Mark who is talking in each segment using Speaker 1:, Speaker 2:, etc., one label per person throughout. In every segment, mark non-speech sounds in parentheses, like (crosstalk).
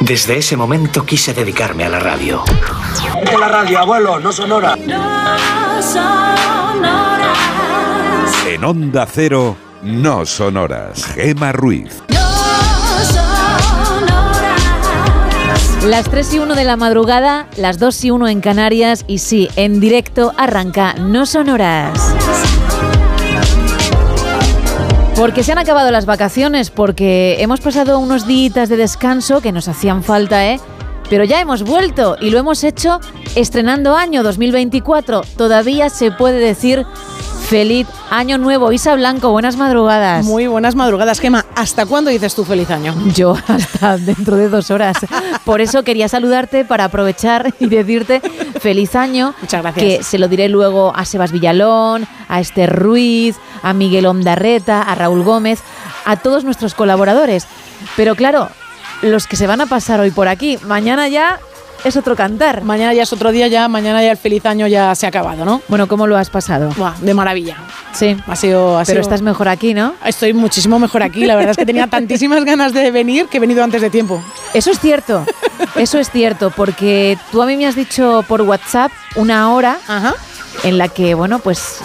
Speaker 1: Desde ese momento quise dedicarme a la radio.
Speaker 2: De la radio, abuelo, no sonora.
Speaker 3: En Onda Cero, no sonoras. Gema Ruiz.
Speaker 4: Las 3 y 1 de la madrugada, las 2 y 1 en Canarias y sí, en directo arranca No Sonoras. Porque se han acabado las vacaciones, porque hemos pasado unos días de descanso que nos hacían falta, ¿eh? Pero ya hemos vuelto y lo hemos hecho estrenando año 2024. Todavía se puede decir feliz año nuevo. Isa Blanco, buenas madrugadas.
Speaker 5: Muy buenas madrugadas, Gema. ¿Hasta cuándo dices tú feliz año?
Speaker 4: Yo hasta dentro de dos horas. Por eso quería saludarte para aprovechar y decirte feliz año.
Speaker 5: Muchas gracias.
Speaker 4: Que se lo diré luego a Sebas Villalón, a Esther Ruiz, a Miguel Ondarreta, a Raúl Gómez, a todos nuestros colaboradores. Pero claro, los que se van a pasar hoy por aquí, mañana ya es otro cantar.
Speaker 5: Mañana ya es otro día, ya mañana ya el feliz año ya se ha acabado, ¿no?
Speaker 4: Bueno, ¿cómo lo has pasado?
Speaker 5: Buah, de maravilla.
Speaker 4: Sí.
Speaker 5: Ha sido, ha
Speaker 4: Pero
Speaker 5: sido-
Speaker 4: estás mejor aquí, ¿no?
Speaker 5: Estoy muchísimo mejor aquí. La verdad es que tenía (laughs) tantísimas ganas de venir que he venido antes de tiempo.
Speaker 4: Eso es cierto, eso es cierto, porque tú a mí me has dicho por WhatsApp una hora
Speaker 5: Ajá.
Speaker 4: en la que, bueno, pues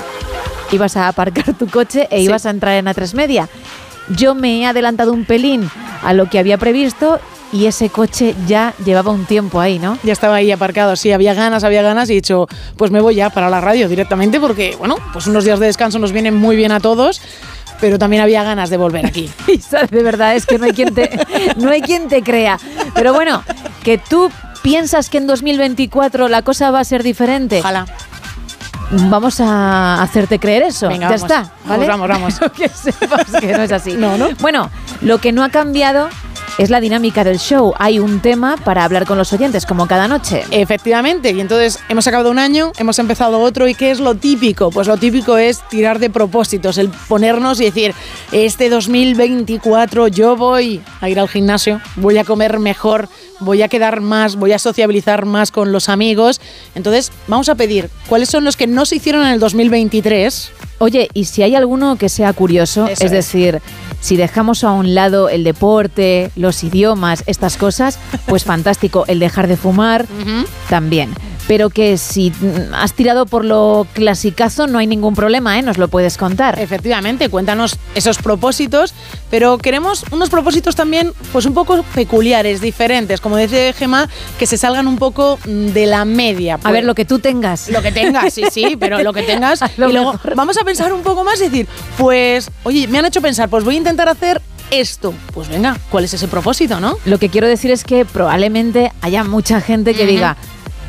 Speaker 4: ibas a aparcar tu coche e
Speaker 5: Sí.
Speaker 4: ibas a entrar en A3 Media. Yo me he adelantado un pelín a lo que había previsto y ese coche ya llevaba un tiempo ahí, ¿no?
Speaker 5: Ya estaba ahí aparcado, sí, había ganas, había ganas y he dicho, pues me voy ya para la radio directamente porque, bueno, pues unos días de descanso nos vienen muy bien a todos, pero también había ganas de volver aquí. (laughs)
Speaker 4: De verdad es que no hay quien te, no hay quien te crea. Pero bueno, que tú piensas que en 2024 la cosa va a ser diferente.
Speaker 5: Ojalá.
Speaker 4: Vamos a hacerte creer eso.
Speaker 5: Venga,
Speaker 4: ya
Speaker 5: vamos.
Speaker 4: está, ¿vale?
Speaker 5: Vamos, vamos, vamos. (laughs)
Speaker 4: que sepas que no es así.
Speaker 5: No, ¿no?
Speaker 4: Bueno, lo que no ha cambiado es la dinámica del show. Hay un tema para hablar con los oyentes, como cada noche.
Speaker 5: Efectivamente, y entonces hemos acabado un año, hemos empezado otro, ¿y qué es lo típico? Pues lo típico es tirar de propósitos, el ponernos y decir, este 2024 yo voy a ir al gimnasio, voy a comer mejor, voy a quedar más, voy a sociabilizar más con los amigos. Entonces, vamos a pedir, ¿cuáles son los que no se hicieron en el 2023?
Speaker 4: Oye, y si hay alguno que sea curioso,
Speaker 5: Eso
Speaker 4: es
Speaker 5: es.
Speaker 4: decir, si dejamos a un lado el deporte, los idiomas, estas cosas, pues (laughs) fantástico. El dejar de fumar, también. Pero que si has tirado por lo clasicazo, no hay ningún problema, ¿eh? Nos lo puedes contar.
Speaker 5: Efectivamente, cuéntanos esos propósitos, pero queremos unos propósitos también pues un poco peculiares, diferentes, como dice Gemma, que se salgan un poco mm, de la media.
Speaker 4: A
Speaker 5: pues.
Speaker 4: ver, lo que tú tengas.
Speaker 5: Lo que tengas, sí, sí, (laughs) pero lo que tengas.
Speaker 4: Lo
Speaker 5: y luego
Speaker 4: mejor.
Speaker 5: vamos a pensar un poco más y decir, pues, oye, me han hecho pensar, pues voy a intentar hacer esto. Pues venga, ¿cuál es ese propósito, no?
Speaker 4: Lo que quiero decir es que probablemente haya mucha gente que diga,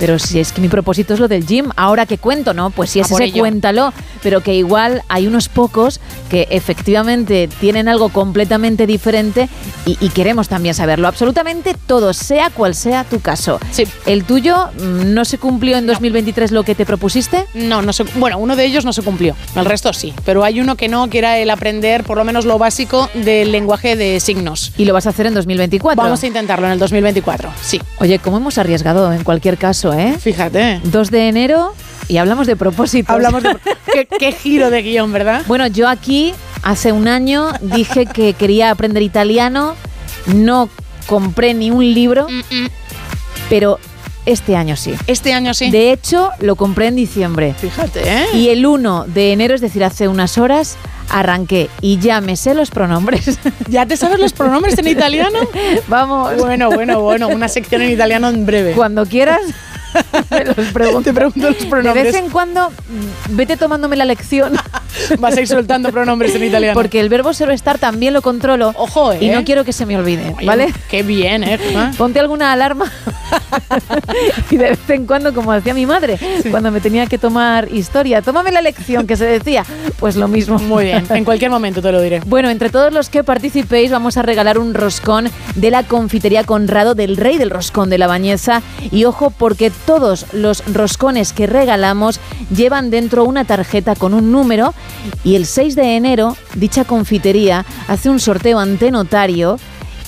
Speaker 4: pero si es que mi propósito es lo del gym, ahora que cuento, ¿no? Pues si
Speaker 5: A
Speaker 4: es ese,
Speaker 5: ello.
Speaker 4: cuéntalo. Pero que igual hay unos pocos que efectivamente tienen algo completamente diferente y, y queremos también saberlo. Absolutamente todo, sea cual sea tu caso.
Speaker 5: Sí.
Speaker 4: ¿El tuyo mm, no se cumplió en 2023 lo que te propusiste?
Speaker 5: No, no se, bueno, uno de ellos no se cumplió, el resto sí, pero hay uno que no, que era el aprender por lo menos lo básico del lenguaje de signos.
Speaker 4: Y lo vas a hacer en 2024.
Speaker 5: Vamos a intentarlo en el 2024, sí.
Speaker 4: Oye, ¿cómo hemos arriesgado en cualquier caso, eh?
Speaker 5: Fíjate.
Speaker 4: 2 de enero y hablamos de propósitos.
Speaker 5: Hablamos de... (laughs) ¿Qué, qué giro de guion, ¿verdad?
Speaker 4: Bueno, yo aquí hace un año dije que quería aprender italiano, no compré ni un libro, pero este año sí.
Speaker 5: Este año sí.
Speaker 4: De hecho, lo compré en diciembre.
Speaker 5: Fíjate, ¿eh?
Speaker 4: Y el 1 de enero, es decir, hace unas horas, arranqué y ya me sé los pronombres. (laughs)
Speaker 5: ¿Ya te sabes los pronombres en italiano? (laughs)
Speaker 4: Vamos.
Speaker 5: Bueno, bueno, bueno, una sección en italiano en breve.
Speaker 4: Cuando quieras. (laughs) Me los pregunto.
Speaker 5: Te pregunto los
Speaker 4: De
Speaker 5: pronombres.
Speaker 4: vez en cuando, mm, vete tomándome la lección. (laughs)
Speaker 5: Vas a ir soltando pronombres en italiano.
Speaker 4: Porque el verbo ser estar también lo controlo.
Speaker 5: Ojo, ¿eh?
Speaker 4: Y no quiero que se me olvide,
Speaker 5: Oye,
Speaker 4: ¿vale?
Speaker 5: Qué bien, ¿eh?
Speaker 4: Ponte alguna alarma (laughs) y de vez en cuando, como decía mi madre, cuando me tenía que tomar historia, tómame la lección que se decía, pues lo mismo.
Speaker 5: Muy bien, en cualquier momento te lo diré.
Speaker 4: Bueno, entre todos los que participéis vamos a regalar un roscón de la confitería Conrado del Rey del Roscón de la Bañeza y ojo porque todos los roscones que regalamos llevan dentro una tarjeta con un número y el 6 de enero dicha confitería hace un sorteo ante notario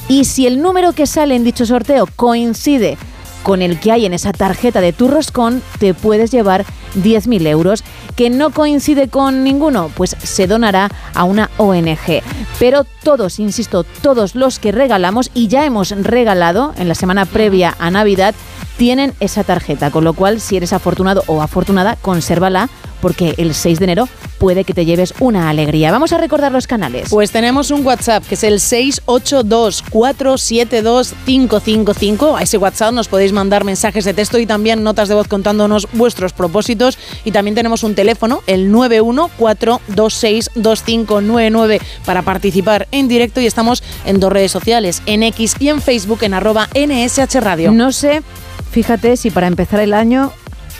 Speaker 4: y si el número que sale en dicho sorteo coincide con el que hay en esa tarjeta de tu roscón, te puedes llevar 10.000 euros. ¿Que no coincide con ninguno? Pues se donará a una ONG. Pero todos, insisto, todos los que regalamos, y ya hemos regalado en la semana previa a Navidad, tienen esa tarjeta. Con lo cual, si eres afortunado o afortunada, consérvala porque el 6 de enero puede que te lleves una alegría. Vamos a recordar los canales.
Speaker 5: Pues tenemos un WhatsApp que es el 682-472-555. A ese WhatsApp nos podéis mandar mensajes de texto y también notas de voz contándonos vuestros propósitos. Y también tenemos un teléfono, el 914262599 para participar en directo y estamos en dos redes sociales, en X y en Facebook en arroba NSH Radio.
Speaker 4: No sé, fíjate si para empezar el año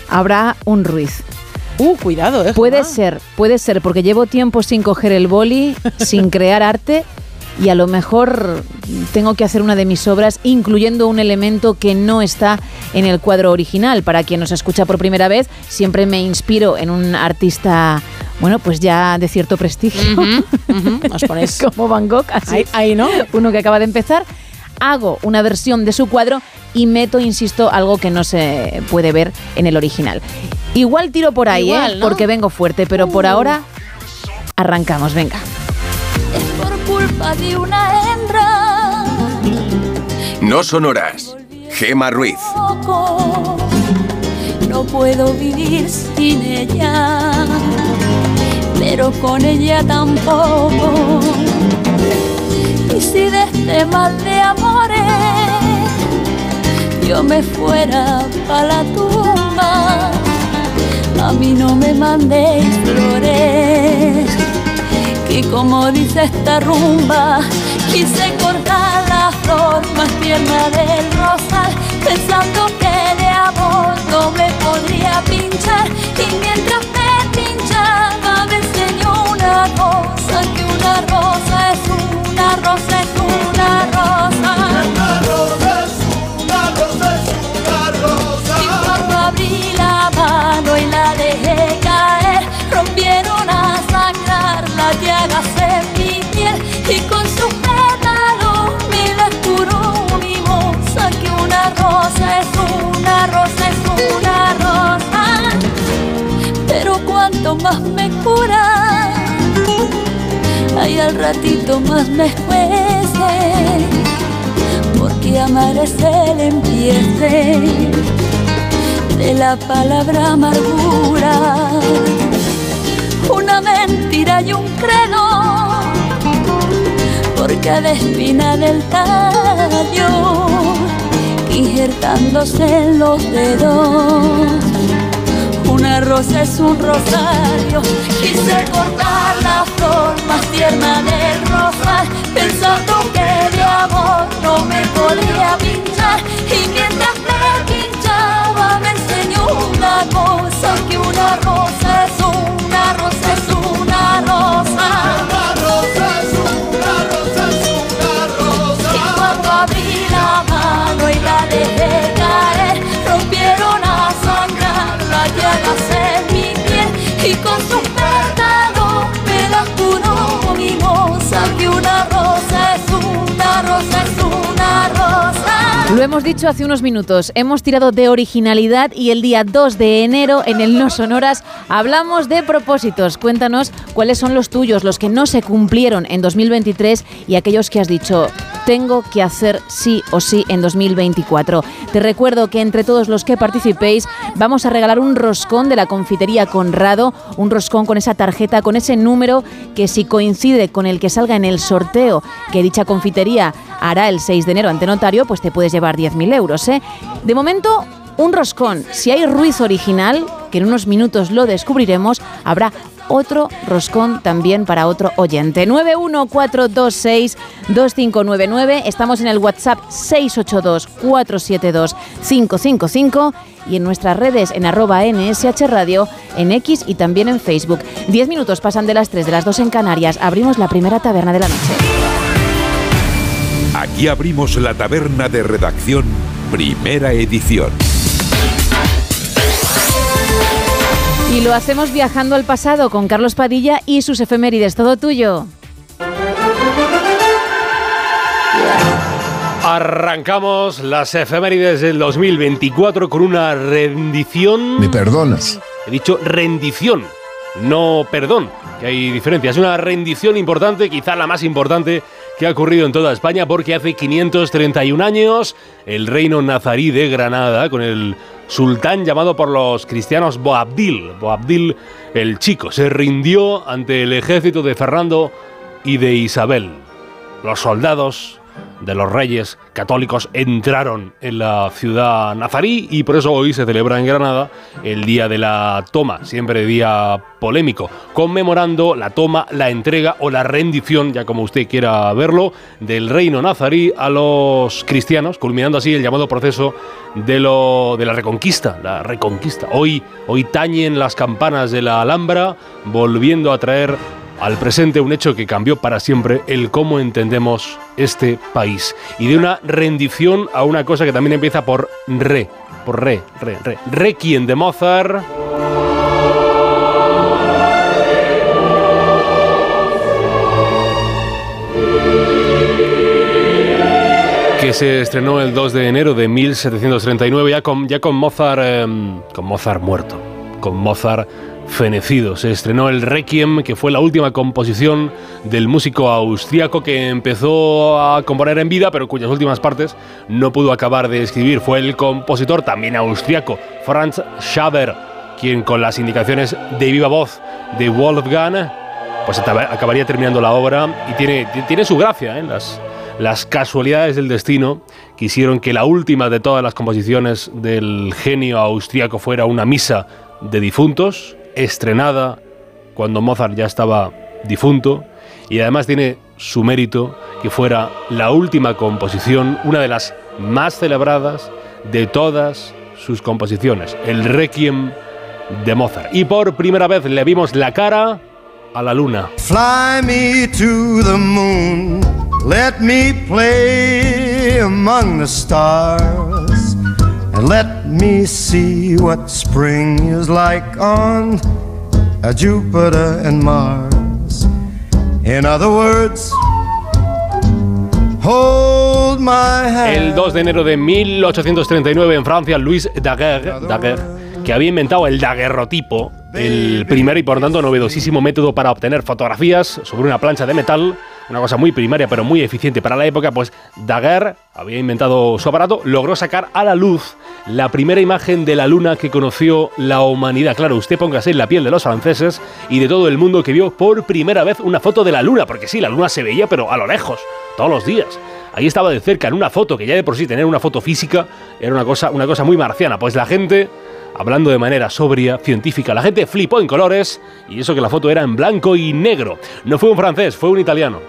Speaker 4: habrá un Ruiz.
Speaker 5: Uh, cuidado, eh.
Speaker 4: Puede ser, puede ser, porque llevo tiempo sin coger el boli, (laughs) sin crear arte y a lo mejor tengo que hacer una de mis obras incluyendo un elemento que no está en el cuadro original. Para quien nos escucha por primera vez, siempre me inspiro en un artista, bueno, pues ya de cierto prestigio, (laughs)
Speaker 5: ponéis
Speaker 4: como Van Gogh, así,
Speaker 5: ahí, ahí, ¿no?
Speaker 4: uno que acaba de empezar. Hago una versión de su cuadro y meto, insisto, algo que no se puede ver en el original. Igual tiro por ahí,
Speaker 5: Igual,
Speaker 4: ¿eh?
Speaker 5: ¿no?
Speaker 4: porque vengo fuerte, pero por ahora arrancamos, venga.
Speaker 6: Es por culpa de una hembra.
Speaker 7: No sonoras. Gema Ruiz.
Speaker 6: No puedo vivir sin ella, pero con ella tampoco. Y si de este mal de amores yo me fuera para la tumba, a mí no me mandéis flores y como dice esta rumba, quise cortar la flor más tierna del rosal, pensando que de amor no me podría pinchar. Y mientras me pinchaba, me enseñó una cosa: que una rosa es una rosa, y con sus pétalos las curó moza que una rosa es una rosa es una rosa. Pero cuanto más me cura ay al ratito más me escuece porque amar es el empiece de la palabra amargura. Una mentira y un credo cada espina del tallo injertándose en los dedos. Una rosa es un rosario quise cortar la flor más tierna del rosal pensando que de amor no me podía
Speaker 4: Lo hemos dicho hace unos minutos, hemos tirado de originalidad y el día 2 de enero en el No Sonoras hablamos de propósitos. Cuéntanos cuáles son los tuyos, los que no se cumplieron en 2023 y aquellos que has dicho tengo que hacer sí o sí en 2024. Te recuerdo que entre todos los que participéis vamos a regalar un roscón de la confitería Conrado, un roscón con esa tarjeta, con ese número que si coincide con el que salga en el sorteo que dicha confitería hará el 6 de enero ante notario, pues te puedes llevar 10.000 euros. ¿eh? De momento, un roscón. Si hay Ruiz original, que en unos minutos lo descubriremos, habrá otro roscón también para otro oyente. 914262599. Estamos en el WhatsApp 682472555 y en nuestras redes en arroba NSH Radio, en X y también en Facebook. Diez minutos pasan de las 3 de las 2 en Canarias. Abrimos la primera taberna de la noche.
Speaker 3: Aquí abrimos la taberna de redacción, primera edición.
Speaker 4: Y lo hacemos viajando al pasado con Carlos Padilla y sus efemérides. Todo tuyo.
Speaker 8: Arrancamos las efemérides del 2024 con una rendición.
Speaker 9: ¿Me perdonas?
Speaker 8: He dicho rendición, no perdón, que hay diferencia. Es una rendición importante, quizá la más importante que ha ocurrido en toda España, porque hace 531 años el reino nazarí de Granada, con el sultán llamado por los cristianos Boabdil, Boabdil el Chico, se rindió ante el ejército de Fernando y de Isabel. Los soldados de los reyes católicos entraron en la ciudad nazarí y por eso hoy se celebra en Granada el día de la toma, siempre día polémico, conmemorando la toma, la entrega o la rendición, ya como usted quiera verlo, del reino nazarí a los cristianos, culminando así el llamado proceso de, lo, de la reconquista, la reconquista. Hoy, hoy tañen las campanas de la Alhambra, volviendo a traer al presente un hecho que cambió para siempre el cómo entendemos este país. Y de una rendición a una cosa que también empieza por re, por re, re, re. Requiem de Mozart. que se estrenó el 2 de enero de 1739 ya con, ya con Mozart em, con Mozart muerto, con Mozart fenecido. Se estrenó el Requiem, que fue la última composición del músico austriaco que empezó a componer en vida, pero cuyas últimas partes no pudo acabar de escribir. Fue el compositor, también austriaco, Franz Schaber, quien con las indicaciones de viva voz de Wolfgang, pues acabaría terminando la obra y tiene, tiene su gracia, ¿eh? las, las casualidades del destino quisieron que la última de todas las composiciones del genio austriaco fuera una misa de difuntos, estrenada cuando Mozart ya estaba difunto y además tiene su mérito que fuera la última composición, una de las más celebradas de todas sus composiciones, el Requiem de Mozart. Y por primera vez le vimos la cara a la luna.
Speaker 10: Fly me to the moon, let me play among the stars. Let me see what spring is like on Jupiter and Mars. In other words, hold my.
Speaker 8: El 2 de enero de 1839 en Francia, Louis Daguerre, Daguerre que había inventado el daguerrotipo, el primer y por tanto novedosísimo método para obtener fotografías sobre una plancha de metal, una cosa muy primaria pero muy eficiente para la época, pues Daguerre había inventado su aparato, logró sacar a la luz la primera imagen de la luna que conoció la humanidad. Claro, usted póngase en la piel de los franceses y de todo el mundo que vio por primera vez una foto de la luna, porque sí, la luna se veía pero a lo lejos, todos los días. Ahí estaba de cerca en una foto, que ya de por sí tener una foto física era una cosa, una cosa muy marciana. Pues la gente hablando de manera sobria, científica. La gente flipó en colores y eso que la foto era en blanco y negro. No fue un francés, fue un italiano.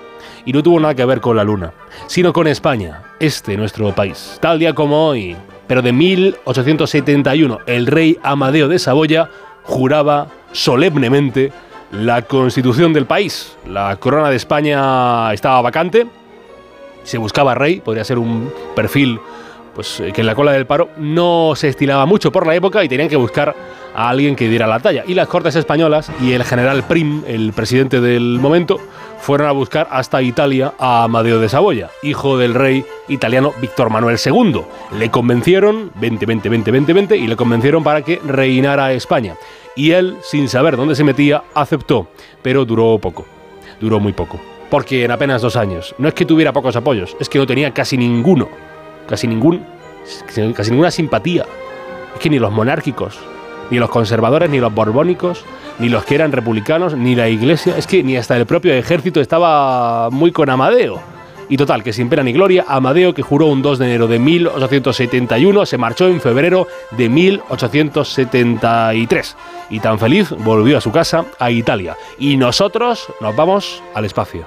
Speaker 8: Y no tuvo nada que ver con la luna, sino con España, este nuestro país. Tal día como hoy, pero de 1871, el rey Amadeo de Saboya juraba solemnemente la constitución del país. La corona de España estaba vacante, se buscaba rey, podría ser un perfil pues eh, que en la cola del paro no se estilaba mucho por la época y tenían que buscar a alguien que diera la talla. Y las Cortes Españolas y el general Prim, el presidente del momento, fueron a buscar hasta Italia a Amadeo de Saboya, hijo del rey italiano Víctor Manuel II. Le convencieron, 20, 20, 20, 20, 20, y le convencieron para que reinara España. Y él, sin saber dónde se metía, aceptó, pero duró poco, duró muy poco. Porque en apenas dos años, no es que tuviera pocos apoyos, es que no tenía casi ninguno casi ningún casi ninguna simpatía. Es que ni los monárquicos, ni los conservadores, ni los borbónicos, ni los que eran republicanos, ni la iglesia, es que ni hasta el propio ejército estaba muy con Amadeo. Y total, que sin pena ni gloria, Amadeo, que juró un 2 de enero de 1871, se marchó en febrero de 1873. Y tan feliz volvió a su casa, a Italia. Y nosotros nos vamos al espacio.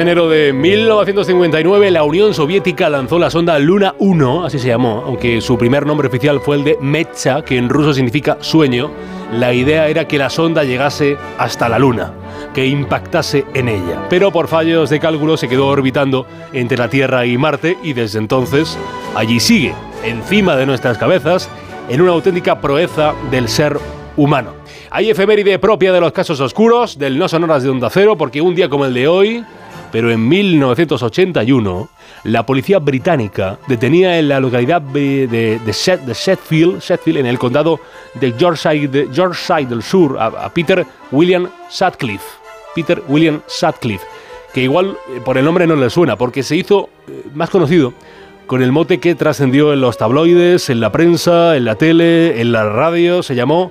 Speaker 8: De enero de 1959, la Unión Soviética lanzó la sonda Luna 1, así se llamó, aunque su primer nombre oficial fue el de Mecha, que en ruso significa sueño. La idea era que la sonda llegase hasta la Luna, que impactase en ella. Pero por fallos de cálculo se quedó orbitando entre la Tierra y Marte y desde entonces allí sigue, encima de nuestras cabezas, en una auténtica proeza del ser humano. Hay efeméride propia de los casos oscuros, del no sonoras de Onda Cero, porque un día como el de hoy, pero en 1981, la policía británica detenía en la localidad de, de, en el condado de Yorkshire, de Yorkshire del Sur, a, a Peter William Sutcliffe. Peter William Sutcliffe, que igual eh, por el nombre no le suena, porque se hizo eh, más conocido con el mote que trascendió en los tabloides, en la prensa, en la tele, en la radio, se llamó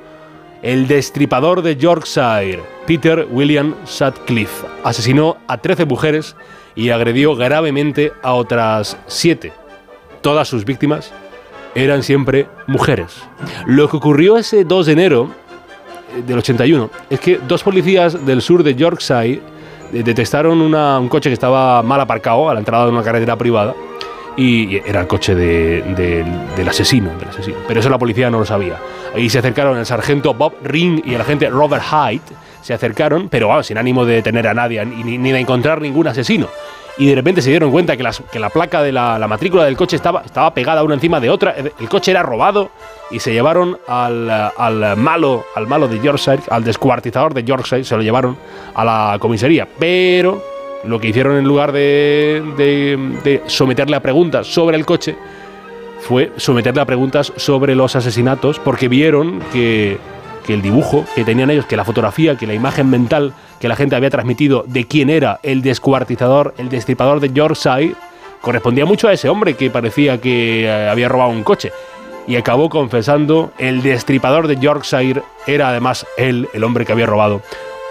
Speaker 8: el destripador de Yorkshire, Peter William Sutcliffe, asesinó a 13 mujeres y agredió gravemente a otras 7. Todas sus víctimas eran siempre mujeres. Lo que ocurrió ese 2 de enero eh, del 81 es que dos policías del sur de Yorkshire eh, detectaron un coche que estaba mal aparcado a la entrada de una carretera privada y era el coche de- de- del asesino, del asesino. Pero eso la policía no lo sabía. Ahí se acercaron el sargento Bob Ring y el agente Robert Hyde. Se acercaron, pero sin ánimo de detener a nadie ni, ni- de encontrar ningún asesino. Y de repente se dieron cuenta que, que la placa de la, la matrícula del coche estaba, estaba pegada una encima de otra. El coche era robado y se llevaron al, al malo, al malo de Yorkshire, al descuartizador de Yorkshire, se lo llevaron a la comisaría. Pero lo que hicieron en lugar de, de- de someterle a preguntas sobre el coche fue someterle a preguntas sobre los asesinatos porque vieron que, que el dibujo que tenían ellos, que la fotografía, que la imagen mental que la gente había transmitido de quién era el descuartizador, el destripador de Yorkshire, correspondía mucho a ese hombre que parecía que eh, había robado un coche. Y acabó confesando el destripador de Yorkshire era además él, el hombre que había robado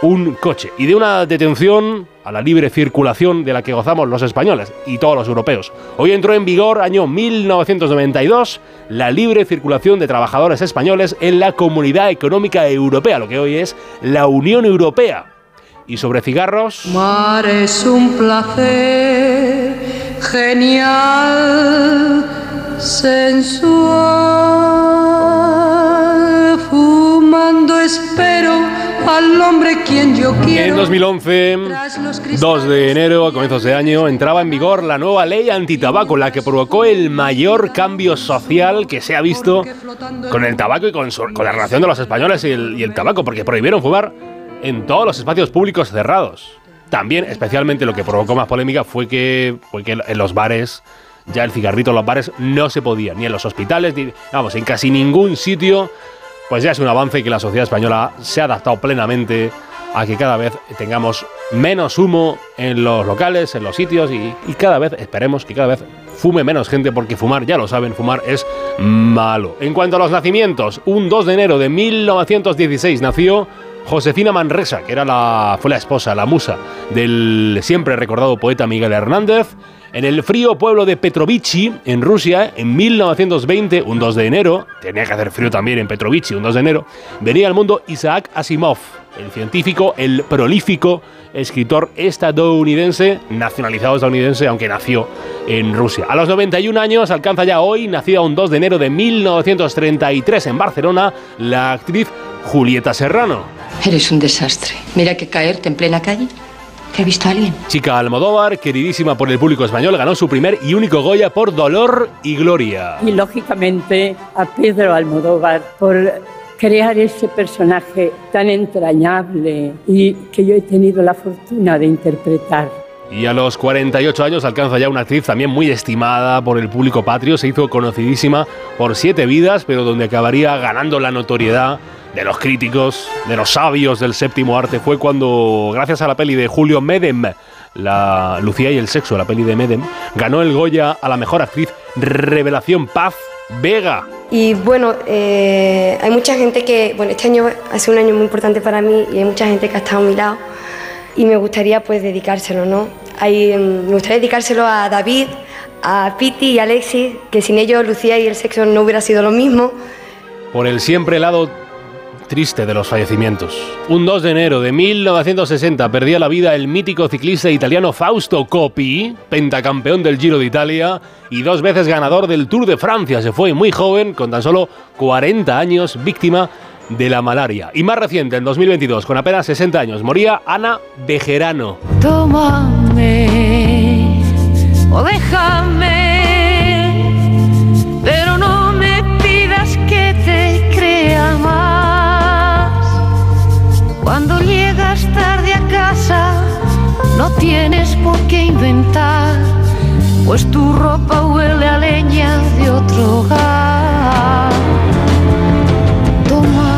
Speaker 8: un coche. Y de una detención a la libre circulación de la que gozamos los españoles y todos los europeos. Hoy entró en vigor, año 1992, la libre circulación de trabajadores españoles en la Comunidad Económica Europea, lo que hoy es la Unión Europea. Y sobre cigarros...
Speaker 9: Mar es un placer genial, sensual. Fumando al hombre quien yo
Speaker 8: En
Speaker 9: quiero.
Speaker 8: 2011, 2 de enero, a comienzos de año, entraba en vigor la nueva ley antitabaco, la que provocó el mayor cambio social que se ha visto con el tabaco y con, su- con la relación de los españoles y el, y el tabaco, porque prohibieron fumar en todos los espacios públicos cerrados. También, especialmente, lo que provocó más polémica fue que, fue que en los bares, ya el cigarrito en los bares no se podía, ni en los hospitales, ni, vamos, en casi ningún sitio pues ya es un avance que la sociedad española se ha adaptado plenamente a que cada vez tengamos menos humo en los locales, en los sitios y, y cada vez, esperemos que cada vez fume menos gente porque fumar, ya lo saben, fumar es malo. En cuanto a los nacimientos, un 2 de enero de 1916 nació Josefina Manresa, que era la, fue la esposa, la musa del siempre recordado poeta Miguel Hernández. En el frío pueblo de Petrovichi, en Rusia, en 1920, un 2 de enero, tenía que hacer frío también en Petrovichi, un 2 de enero, venía al mundo Isaac Asimov, el científico, el prolífico escritor estadounidense, nacionalizado estadounidense, aunque nació en Rusia. A los 91 años alcanza ya hoy, nacida un 2 de enero de 1933 en Barcelona, la actriz Julieta Serrano.
Speaker 11: Eres un desastre. Mira que caerte en plena calle. ¿Que he visto a alguien?
Speaker 8: Chica Almodóvar, queridísima por el público español, ganó su primer y único Goya por Dolor y Gloria.
Speaker 12: y lógicamente a Pedro Almodóvar por crear ese personaje tan entrañable y que yo he tenido la fortuna de interpretar.
Speaker 8: Y a los 48 años alcanza ya una actriz también muy estimada por el público patrio. Se hizo conocidísima por Siete Vidas, pero donde acabaría ganando la notoriedad de los críticos, de los sabios del séptimo arte, fue cuando, gracias a la peli de Julio Medem, la Lucía y el sexo, la peli de Medem, ganó el Goya a la mejor actriz Revelación Paz Vega.
Speaker 13: Y bueno, eh, hay mucha gente que, bueno, este año ha sido un año muy importante para mí y hay mucha gente que ha estado a mi lado y me gustaría pues dedicárselo, ¿no? Hay, mm, me gustaría dedicárselo a David, a Piti y a Alexis, que sin ellos Lucía y el sexo no hubiera sido lo mismo.
Speaker 8: Por el siempre lado triste de los fallecimientos. Un 2 de enero de 1960 perdía la vida el mítico ciclista italiano Fausto Coppi, pentacampeón del Giro de Italia y dos veces ganador del Tour de Francia. Se fue muy joven, con tan solo 40 años, víctima de la malaria. Y más reciente, en 2022, con apenas 60 años, moría Ana Bejerano.
Speaker 6: Tómame o déjame, Cuando llegas tarde a casa, no tienes por qué inventar, pues tu ropa huele a leña de otro hogar.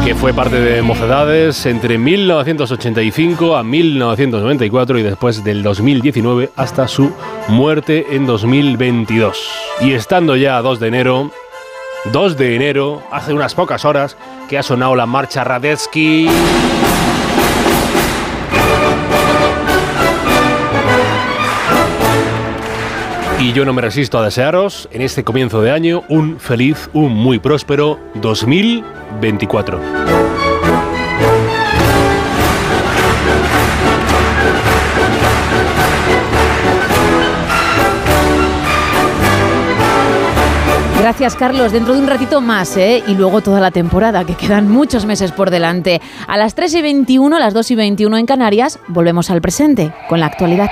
Speaker 8: que fue parte de Mocedades entre 1985 a 1994 y después del 2019 hasta su muerte en 2022. Y estando ya a 2 de enero, 2 de enero, hace unas pocas horas que ha sonado la marcha Radetzky. Y yo no me resisto a desearos en este comienzo de año un feliz, un muy próspero 2024.
Speaker 4: Gracias, Carlos. Dentro de un ratito más, ¿eh? Y luego toda la temporada, que quedan muchos meses por delante. A las 3 y 21, las 2 y 21 en Canarias, volvemos al presente, con la actualidad.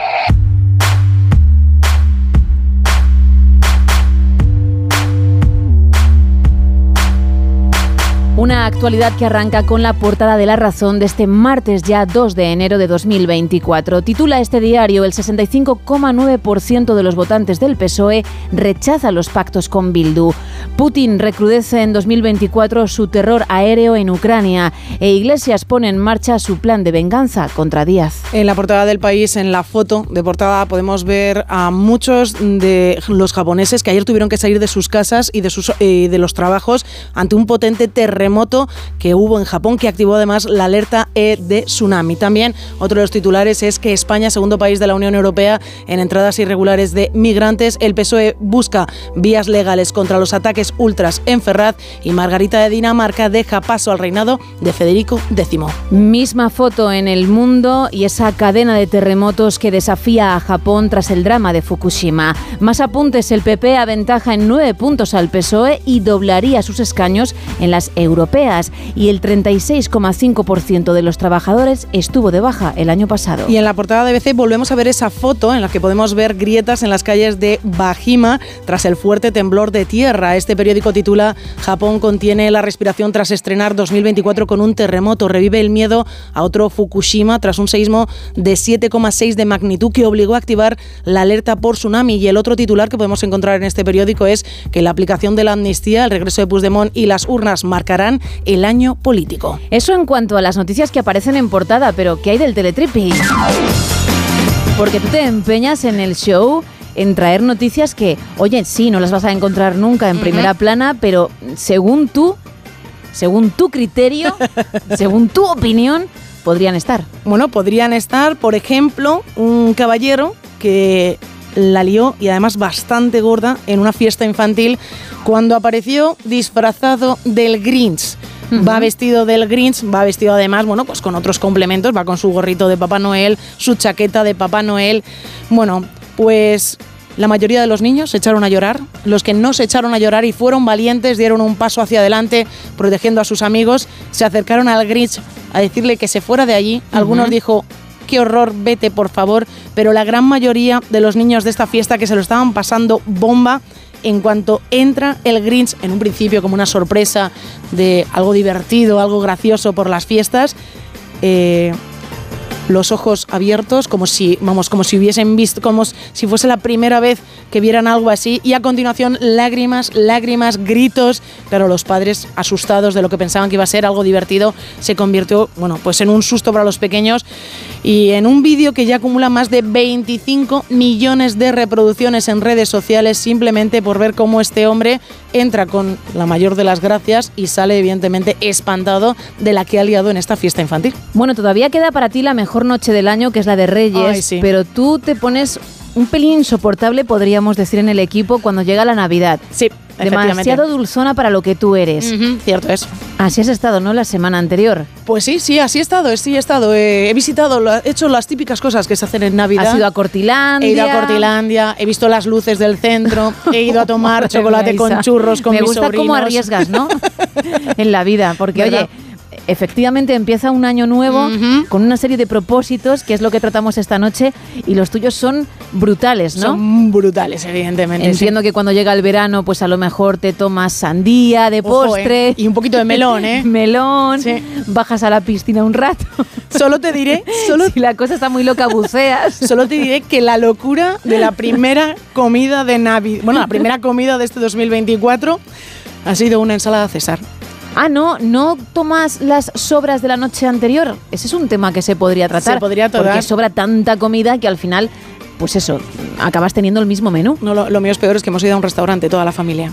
Speaker 4: Una actualidad que arranca con la portada de La Razón de este martes ya 2 de enero de 2024. Titula este diario El 65,9% de los votantes del PSOE rechaza los pactos con Bildu. Putin recrudece en 2024 su terror aéreo en Ucrania e Iglesias pone en marcha su plan de venganza contra Díaz.
Speaker 5: En la portada del país, en la foto de portada, podemos ver a muchos de los japoneses que ayer tuvieron que salir de sus casas y de, sus, eh, de los trabajos ante un potente terremoto que hubo en Japón que activó además la alerta E de tsunami. También otro de los titulares es que España, segundo país de la Unión Europea en entradas irregulares de migrantes, el PSOE busca vías legales contra los ataques ultras en Ferraz y Margarita de Dinamarca deja paso al reinado de Federico X.
Speaker 4: Misma foto en el mundo y esa cadena de terremotos que desafía a Japón tras el drama de Fukushima. Más apuntes, el PP aventaja en nueve puntos al PSOE y doblaría sus escaños en las europeas y el 36,5% de los trabajadores estuvo de baja el año pasado.
Speaker 5: Y en la portada de BC volvemos a ver esa foto en la que podemos ver grietas en las calles de Bajima tras el fuerte temblor de tierra. Este periódico titula Japón contiene la respiración tras estrenar 2024 con un terremoto. Revive el miedo a otro Fukushima tras un seísmo de 7,6 de magnitud que obligó a activar la alerta por tsunami. Y el otro titular que podemos encontrar en este periódico es que la aplicación de la amnistía, el regreso de Puigdemont y las urnas marcarán el año político.
Speaker 4: Eso en cuanto a las noticias que aparecen en portada, pero ¿qué hay del teletripping? Porque tú te empeñas en el show en traer noticias que, oye, sí, no las vas a encontrar nunca en primera plana, pero según tú, según tu criterio, (laughs) según tu opinión, podrían estar.
Speaker 5: Bueno, podrían estar, por ejemplo, un caballero que la lió y además bastante gorda en una fiesta infantil cuando apareció disfrazado del Grinch. Va vestido del Grinch, va vestido además, bueno, pues con otros complementos, va con su gorrito de Papá Noel, su chaqueta de Papá Noel. Bueno, pues la mayoría de los niños se echaron a llorar. Los que no se echaron a llorar y fueron valientes, dieron un paso hacia adelante, protegiendo a sus amigos, se acercaron al Grinch a decirle que se fuera de allí. Algunos dijo, qué horror, vete por favor. Pero la gran mayoría de los niños de esta fiesta que se lo estaban pasando bomba, en cuanto entra el Grinch, en un principio como una sorpresa de algo divertido, algo gracioso por las fiestas, eh, los ojos abiertos, como si, vamos, como si hubiesen visto, como si fuese la primera vez que vieran algo así. Y a continuación, lágrimas, lágrimas, gritos. Claro, los padres asustados de lo que pensaban que iba a ser algo divertido, se convirtió, bueno, pues en un susto para los pequeños. Y en un vídeo que ya acumula más de 25 millones de reproducciones en redes sociales, simplemente por ver cómo este hombre entra con la mayor de las gracias y sale evidentemente espantado de la que ha liado en esta fiesta infantil.
Speaker 4: Bueno, todavía queda para ti la mejor noche del año, que es la de Reyes,
Speaker 5: Ay, sí.
Speaker 4: pero tú te pones un pelín insoportable, podríamos decir, en el equipo cuando llega la Navidad.
Speaker 5: Sí,
Speaker 4: Demasiado dulzona para lo que tú eres.
Speaker 5: Ujú, cierto es.
Speaker 4: Así has estado, ¿no? La semana anterior.
Speaker 5: Pues sí, sí, así he estado, sí he estado. Eh, he visitado, he hecho las típicas cosas que se hacen en Navidad.
Speaker 4: Has ido a Cortilandia.
Speaker 5: He ido a Cortilandia, he visto las luces del centro, (laughs) he ido a tomar chocolate
Speaker 4: mía,
Speaker 5: con churros con
Speaker 4: Me
Speaker 5: mis
Speaker 4: gusta cómo arriesgas, ¿no? (laughs) en la vida, porque
Speaker 5: ¿Verdad?
Speaker 4: oye, efectivamente empieza un año nuevo con una serie de propósitos, que es lo que tratamos esta noche, y los tuyos son brutales, ¿no?
Speaker 5: Son brutales, evidentemente. sí.
Speaker 4: Entiendo que cuando llega el verano, pues a lo mejor te tomas sandía de
Speaker 5: Ojo,
Speaker 4: postre.
Speaker 5: ¿eh? Y un poquito de melón, ¿eh? (laughs)
Speaker 4: melón, bajas a la piscina un rato.
Speaker 5: Solo te diré, solo, (laughs)
Speaker 4: si la cosa está muy loca, buceas. (laughs)
Speaker 5: solo te diré que la locura de la primera comida de Navidad, bueno, la primera comida de este 2024 ha sido una ensalada César.
Speaker 4: Ah, no, no tomas las sobras de la noche anterior. Ese es un tema que se podría tratar.
Speaker 5: Se podría tratar.
Speaker 4: Porque sobra tanta comida que al final, pues eso, acabas teniendo el mismo menú.
Speaker 5: No, lo, lo mío es peor, es que hemos ido a un restaurante toda la familia.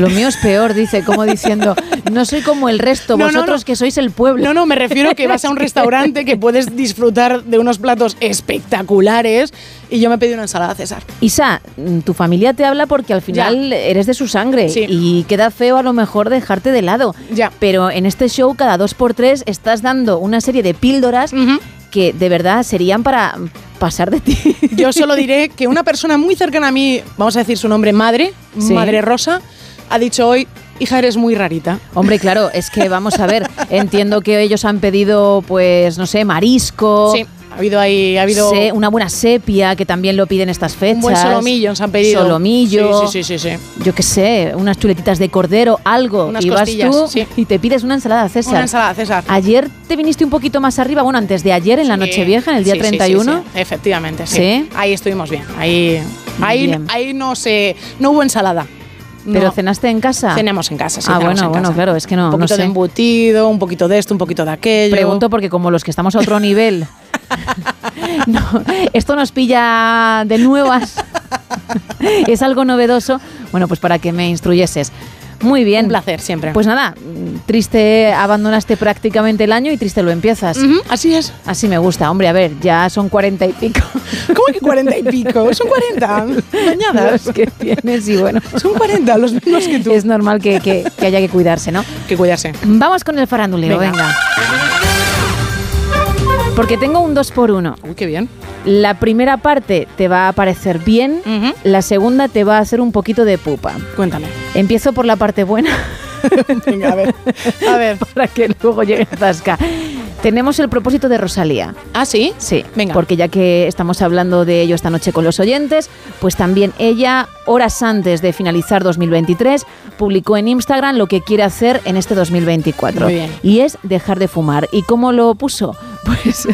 Speaker 4: Lo mío es peor, dice, como diciendo, no soy como el resto,
Speaker 5: No,
Speaker 4: vosotros
Speaker 5: no.
Speaker 4: que sois el pueblo.
Speaker 5: No, no, me refiero que vas a un (laughs) restaurante que puedes disfrutar de unos platos espectaculares y yo me pedí una ensalada César.
Speaker 4: Isa, tu familia te habla porque al final eres de su sangre
Speaker 5: Sí.
Speaker 4: y queda feo a lo mejor dejarte de lado.
Speaker 5: Ya.
Speaker 4: Pero en este show, cada dos por tres, estás dando una serie de píldoras que de verdad serían para pasar de ti.
Speaker 5: Yo solo (laughs) diré que una persona muy cercana a mí, vamos a decir su nombre, madre,
Speaker 4: Sí.
Speaker 5: madre Rosa, ha dicho hoy, hija, eres muy rarita.
Speaker 4: Hombre, claro, es que vamos a ver, (laughs) entiendo que ellos han pedido, pues, no sé, marisco.
Speaker 5: Sí, ha habido ahí, ha habido
Speaker 4: se- una buena sepia, que también lo piden estas fechas.
Speaker 5: un buen solomillo, nos han pedido.
Speaker 4: Solomillo.
Speaker 5: Sí, sí, sí, sí. sí.
Speaker 4: Yo qué sé, unas chuletitas de cordero, algo.
Speaker 5: Unas
Speaker 4: y vas tú
Speaker 5: sí.
Speaker 4: y te pides una ensalada César.
Speaker 5: Una ensalada César.
Speaker 4: Ayer te viniste un poquito más arriba, bueno, antes de ayer, en la. Nochevieja, en el día
Speaker 5: Sí, sí, sí,
Speaker 4: 31.
Speaker 5: sí. Efectivamente, sí. Ahí estuvimos bien. Ahí, ahí, ahí no sé, no hubo ensalada.
Speaker 4: ¿Pero
Speaker 5: No.
Speaker 4: cenaste en casa?
Speaker 5: Cenamos en casa, sí.
Speaker 4: Ah, bueno,
Speaker 5: en
Speaker 4: bueno,
Speaker 5: casa.
Speaker 4: claro, es que no,
Speaker 5: Un
Speaker 4: no
Speaker 5: poquito
Speaker 4: sé.
Speaker 5: de embutido, un poquito de esto, un poquito de aquello.
Speaker 4: Pregunto porque como los que estamos a otro nivel, (laughs) no, esto nos pilla de nuevas, (laughs) es algo novedoso, bueno, pues para que me instruyeses. Muy bien.
Speaker 5: Un placer, siempre.
Speaker 4: Pues nada, triste abandonaste prácticamente el año y triste lo empiezas.
Speaker 5: Así es.
Speaker 4: Así me gusta. Hombre, a ver, ya son cuarenta y pico. (laughs)
Speaker 5: ¿Cómo que 40 y pico? Son 40. Dañadas.
Speaker 4: Los que tienes y bueno.
Speaker 5: Son 40, los mismos que tú.
Speaker 4: Es normal que, que- que haya que cuidarse, ¿no?
Speaker 5: Que cuidarse.
Speaker 4: Vamos con el faranduleo,
Speaker 5: Venga.
Speaker 4: venga. Porque tengo un 2 por 1
Speaker 5: Uy, qué bien.
Speaker 4: La primera parte te va a parecer bien, la segunda te va a hacer un poquito de pupa.
Speaker 5: Cuéntame.
Speaker 4: Empiezo por la parte buena (laughs)
Speaker 5: Venga, a ver. A ver. (laughs)
Speaker 4: para que luego llegue zasca. Tenemos el propósito de Rosalía.
Speaker 5: ¿Ah, sí?
Speaker 4: Sí,
Speaker 5: Venga.
Speaker 4: porque ya que estamos hablando de ello esta noche con los oyentes, pues también ella, horas antes de finalizar 2023, publicó en Instagram lo que quiere hacer en este 2024.
Speaker 5: Muy bien.
Speaker 4: Y es dejar de fumar. ¿Y cómo lo puso? (laughs) Pues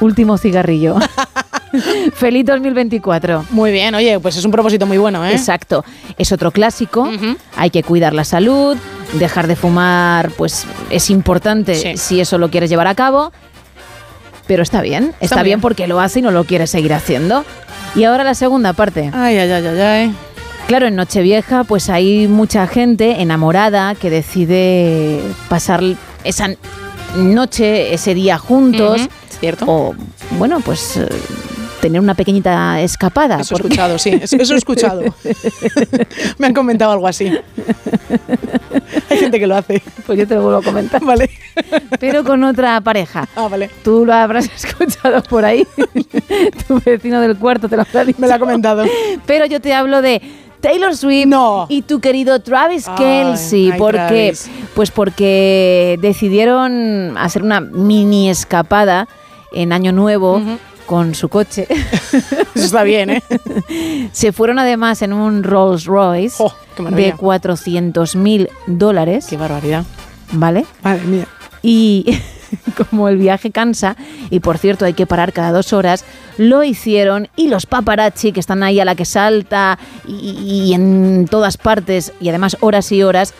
Speaker 4: último cigarrillo. (laughs) (laughs) Feliz 2024.
Speaker 5: Muy bien, oye, pues es un propósito muy bueno, ¿eh?
Speaker 4: Exacto. Es otro clásico. Hay que cuidar la salud. Dejar de fumar, pues es importante
Speaker 5: Sí.
Speaker 4: si eso lo quieres llevar a cabo. Pero está bien. Está, bien.
Speaker 5: bien.
Speaker 4: porque lo hace y no lo quiere seguir haciendo. Y ahora la segunda parte.
Speaker 5: Ay, ay, ay, ay, ay.
Speaker 4: Claro, en Nochevieja, pues hay mucha gente enamorada que decide pasar esa noche, ese día juntos.
Speaker 5: ¿Cierto?
Speaker 4: O, bueno, pues eh, tener una pequeñita escapada.
Speaker 5: Eso he
Speaker 4: porque-
Speaker 5: escuchado, sí. Eso, eso he escuchado. (laughs) Me han comentado algo así. Hay gente que lo hace.
Speaker 4: Pues yo te lo vuelvo a comentar.
Speaker 5: Vale.
Speaker 4: Pero con otra pareja.
Speaker 5: Ah, vale.
Speaker 4: Tú lo habrás (laughs) escuchado por ahí. (laughs) tu vecino del cuarto te lo habrá dicho.
Speaker 5: Me lo ha comentado.
Speaker 4: Pero yo te hablo de Taylor Swift
Speaker 5: No.
Speaker 4: y tu querido Travis Kelsey.
Speaker 5: ay,
Speaker 4: ¿Por qué?
Speaker 5: Travis.
Speaker 4: Pues porque decidieron hacer una mini escapada en Año Nuevo. Con su coche. (laughs)
Speaker 5: Eso está bien, ¿eh? (laughs)
Speaker 4: Se fueron además en un Rolls Royce
Speaker 5: Oh,
Speaker 4: de 400 mil dólares.
Speaker 5: Qué barbaridad.
Speaker 4: ¿Vale?
Speaker 5: Madre mía.
Speaker 4: Y (laughs) como el viaje cansa, y por cierto hay que parar cada dos horas, lo hicieron y los paparazzi que están ahí a la que salta y, y en todas partes, y además horas y horas,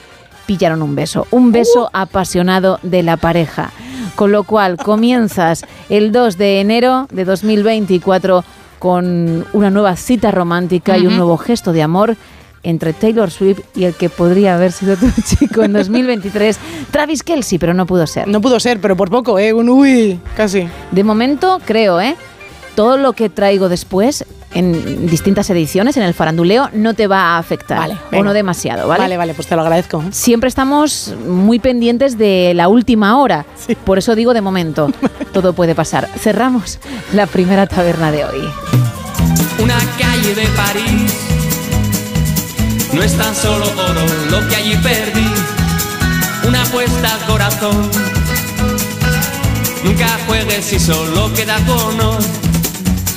Speaker 4: pillaron un beso, un beso apasionado de la pareja. Con lo cual comienzas el 2 de enero de 2024 con una nueva cita romántica y un nuevo gesto de amor entre Taylor Swift y el que podría haber sido tu (laughs) chico en 2023, Travis Kelsey, pero no pudo ser.
Speaker 5: No pudo ser, pero por poco, ¿eh? Un uy, casi.
Speaker 4: De momento, creo, ¿eh? Todo lo que traigo después en distintas ediciones en el faranduleo no te va a afectar
Speaker 5: Vale,
Speaker 4: o no demasiado, ¿vale?
Speaker 5: Vale, vale, pues te lo agradezco.
Speaker 4: Siempre estamos muy pendientes de la última hora, por eso digo de momento, (laughs) todo puede pasar. Cerramos la primera taberna de hoy.
Speaker 14: Una calle de París no es tan solo oro lo que allí perdí. Una apuesta al corazón. Nunca juegues si solo queda cono.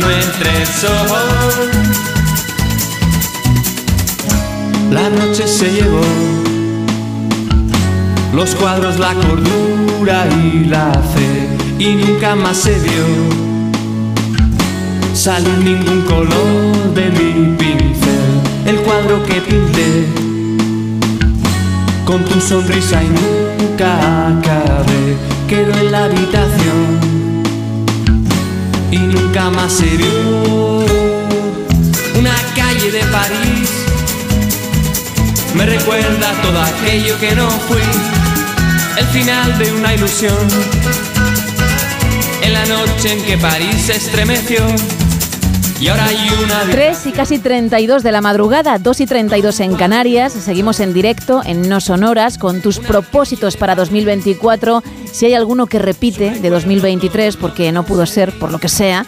Speaker 14: No entre el sol. La noche se llevó los cuadros, la cordura y la fe. Y nunca más se vio salir ningún color de mi pincel. El cuadro que pinté con tu sonrisa y nunca acabé quedó en la habitación y nunca más se vio. Una calle de París me recuerda todo aquello que no fui, el final de una ilusión. En la noche en que París se estremeció y ahora hay una
Speaker 4: 3 y casi 32 de la madrugada, 2 y 32 en Canarias. Seguimos en directo en No Sonoras con tus propósitos para 2024. Si hay alguno que repite de 2023 porque no pudo ser por lo que sea,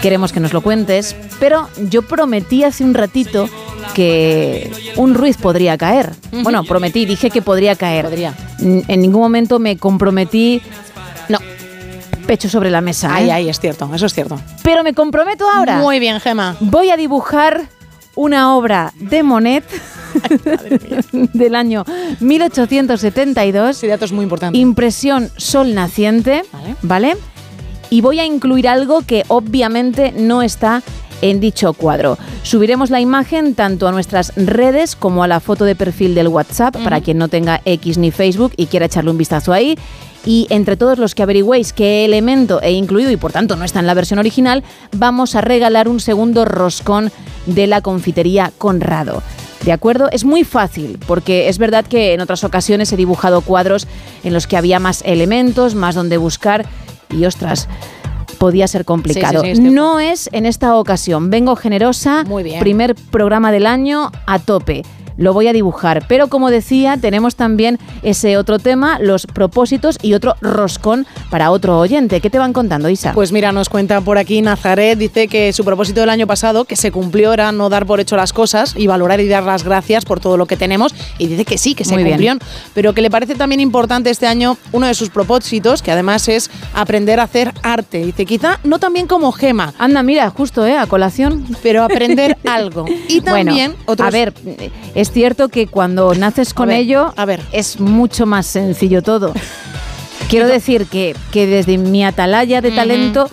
Speaker 4: queremos que nos lo cuentes. Pero yo prometí hace un ratito que un Ruiz podría caer. Bueno, prometí, dije que podría caer. En ningún momento me comprometí. Pecho sobre la mesa.
Speaker 5: Ahí,
Speaker 4: ¿eh?
Speaker 5: ahí, es cierto, eso es cierto.
Speaker 4: Pero me comprometo ahora.
Speaker 5: Muy bien, Gema.
Speaker 4: Voy a dibujar una obra de Monet (laughs) del año 1872.
Speaker 5: Ese dato es muy importante.
Speaker 4: Impresión Sol Naciente, ¿vale? Y voy a incluir algo que obviamente no está en dicho cuadro. Subiremos la imagen tanto a nuestras redes como a la foto de perfil del WhatsApp para quien no tenga X ni Facebook y quiera echarle un vistazo ahí. Y entre todos los que averigüéis qué elemento he incluido y por tanto no está en la versión original, vamos a regalar un segundo roscón de la confitería Conrado. ¿De acuerdo? Es muy fácil, porque es verdad que en otras ocasiones he dibujado cuadros en los que había más elementos, más donde buscar, y ostras, podía ser complicado.
Speaker 5: Sí, sí, sí, es cierto.
Speaker 4: no es en esta ocasión. Vengo generosa,
Speaker 5: Muy bien.
Speaker 4: primer programa del año a tope. Lo voy a dibujar, pero como decía, tenemos también ese otro tema, los propósitos y otro roscón para otro oyente. ¿Qué te van contando, Isa?
Speaker 5: Pues mira, nos cuenta por aquí Nazaret, dice que su propósito del año pasado, que se cumplió, era no dar por hecho las cosas y valorar y dar las gracias por todo lo que tenemos. Y dice que sí, que se
Speaker 4: Muy bien.
Speaker 5: cumplió, pero que le parece también importante este año uno de sus propósitos, que además es aprender a hacer arte. Dice, quizá no tan bien como Gema.
Speaker 4: Anda, mira, justo, ¿eh? A colación.
Speaker 5: Pero aprender (laughs) algo. Y también
Speaker 4: bueno,
Speaker 5: otros...
Speaker 4: A ver, es cierto que cuando naces con
Speaker 5: ver,
Speaker 4: ello, es mucho más sencillo todo. Quiero decir que, que desde mi atalaya de talento,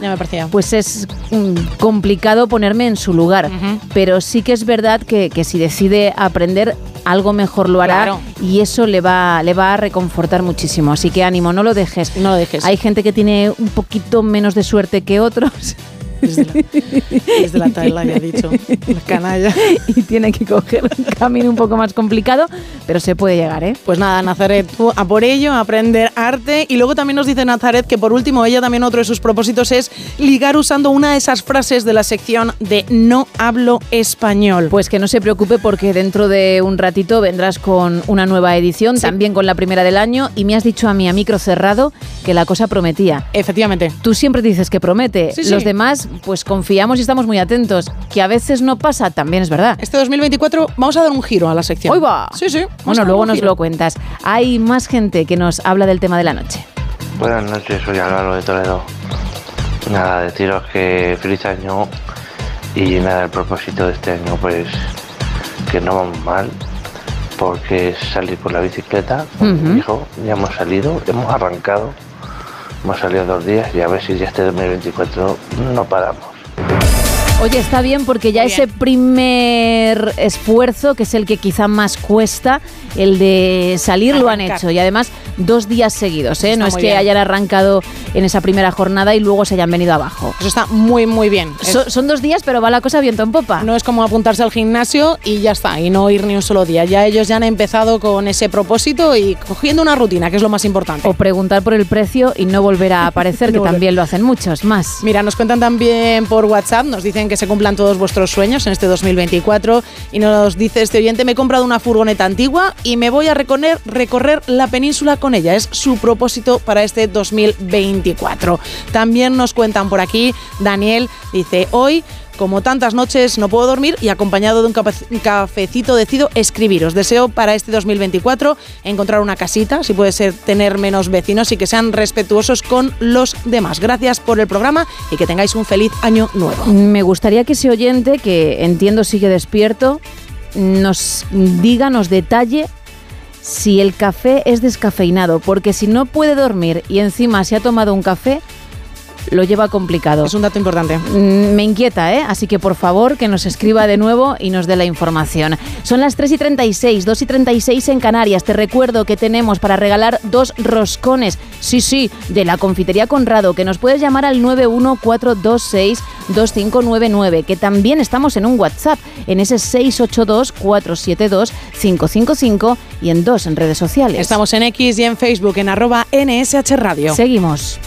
Speaker 4: pues es mm, complicado ponerme en su lugar. Pero sí que es verdad que, que si decide aprender, algo mejor lo hará
Speaker 5: Claro.
Speaker 4: y eso le va, le va a reconfortar muchísimo. Así que ánimo, no lo dejes.
Speaker 5: No lo dejes.
Speaker 4: Hay gente que tiene un poquito menos de suerte que otros. (laughs)
Speaker 5: Desde la tabla, ya he dicho. La canalla. (laughs)
Speaker 4: y tiene que coger un camino un poco más complicado, pero se puede llegar, ¿eh?
Speaker 5: Pues nada, Nazaret, tú a por ello, a aprender arte. Y luego también nos dice Nazaret que por último ella también otro de sus propósitos es ligar usando una de esas frases de la sección de no hablo español.
Speaker 4: Pues que no se preocupe porque dentro de un ratito vendrás con una nueva edición, también con la primera del año, y me has dicho a mí a micro cerrado que la cosa prometía.
Speaker 5: Efectivamente.
Speaker 4: Tú siempre dices que promete.
Speaker 5: Sí, sí.
Speaker 4: Los demás, pues confiamos y estamos muy atentos. Que a veces no pasa, también es verdad.
Speaker 5: Este 2024 vamos a dar un giro a la sección.
Speaker 4: ¡Hoy va!
Speaker 5: Sí, sí.
Speaker 4: Bueno, luego nos
Speaker 5: giro.
Speaker 4: lo cuentas. Hay más gente que nos habla del tema de la noche.
Speaker 15: Buenas noches, soy Álvaro de Toledo. Nada, deciros que feliz año y nada, el propósito de este año pues que no vamos mal porque es salir por la bicicleta con mi hijo, ya hemos salido, hemos arrancado, hemos salido dos días y a ver si ya este 2024 no paramos.
Speaker 4: Oye, está bien porque ya ese primer esfuerzo, que es el que quizá más cuesta, el de salir, lo han hecho. Y además, dos días seguidos, ¿eh? No es que
Speaker 5: bien.
Speaker 4: hayan arrancado en esa primera jornada y luego se hayan venido abajo.
Speaker 5: Eso está muy, muy bien.
Speaker 4: So- son dos días, pero va la cosa viento en popa.
Speaker 5: No es como apuntarse al gimnasio y ya está, y no ir ni un solo día. Ya ellos ya han empezado con ese propósito y cogiendo una rutina, que es lo más importante.
Speaker 4: O preguntar por el precio y no volver a (laughs) aparecer, que
Speaker 5: volver.
Speaker 4: también lo hacen muchos más.
Speaker 5: Mira, nos cuentan también por WhatsApp, nos dicen que se cumplan todos vuestros sueños en este 2024 y nos dice este oyente, me he comprado una furgoneta antigua y me voy a recorrer, recorrer la península con ella. Es su propósito para este 2024. También nos cuentan por aquí, Daniel dice, hoy... Como tantas noches no puedo dormir y acompañado de un cafecito decido escribiros. Deseo para este 2024 encontrar una casita, si puede ser tener menos vecinos y que sean respetuosos con los demás. Gracias por el programa y que tengáis un feliz año nuevo.
Speaker 4: Me gustaría que ese oyente, que entiendo sigue despierto, nos diga, nos detalle si el café es descafeinado, porque si no puede dormir y encima se ha tomado un café, lo lleva complicado.
Speaker 5: Es un dato importante.
Speaker 4: Mm, Me inquieta, ¿eh? Así que por favor que nos escriba de nuevo y nos dé la información. Son las 3 y 36, 2 y 36 en Canarias. Te recuerdo que tenemos para regalar dos roscones, sí, sí, de la confitería Conrado, que nos puedes llamar al 914262599, que también estamos en un WhatsApp, en ese 682472555 y en dos en redes sociales.
Speaker 5: Estamos en X y en Facebook en arroba NSH Radio.
Speaker 4: Seguimos.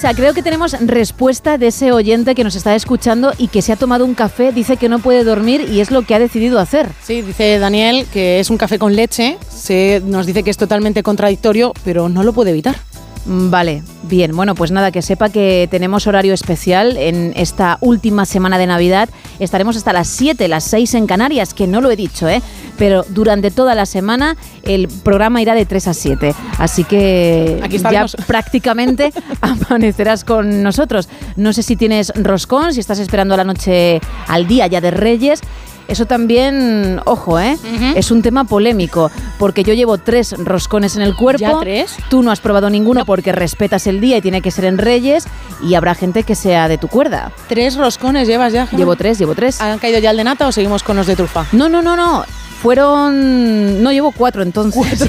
Speaker 4: Isa, creo que tenemos respuesta de ese oyente que nos está escuchando y que se ha tomado un café, dice que no puede dormir y es lo que ha decidido hacer.
Speaker 5: Sí, dice Daniel que es un café con leche. Se nos dice que es totalmente contradictorio, pero no lo puede evitar.
Speaker 4: Mm, Vale, bien. Bueno, pues nada, que sepa que tenemos horario especial en esta última semana de Navidad. Estaremos hasta las 7, las 6 en Canarias, que no lo he dicho, ¿eh? Pero durante toda la semana el programa irá de 3 a 7. Así que
Speaker 5: Aquí
Speaker 4: ya prácticamente (laughs) amanecerás con nosotros. No sé si tienes roscón, si estás esperando la noche al día ya de Reyes. Eso también, ojo, ¿eh? Es un tema polémico, porque yo llevo tres roscones en el cuerpo.
Speaker 5: ¿Ya tres?
Speaker 4: Tú no has probado ninguno porque respetas el día y tiene que ser en Reyes, y habrá gente que sea de tu cuerda.
Speaker 5: ¿Tres roscones llevas ya? Gemma?
Speaker 4: Llevo tres, llevo tres.
Speaker 5: ¿Han caído ya el de nata o seguimos con los de trufa?
Speaker 4: No, no, no, no. Fueron. No llevo cuatro entonces. (laughs)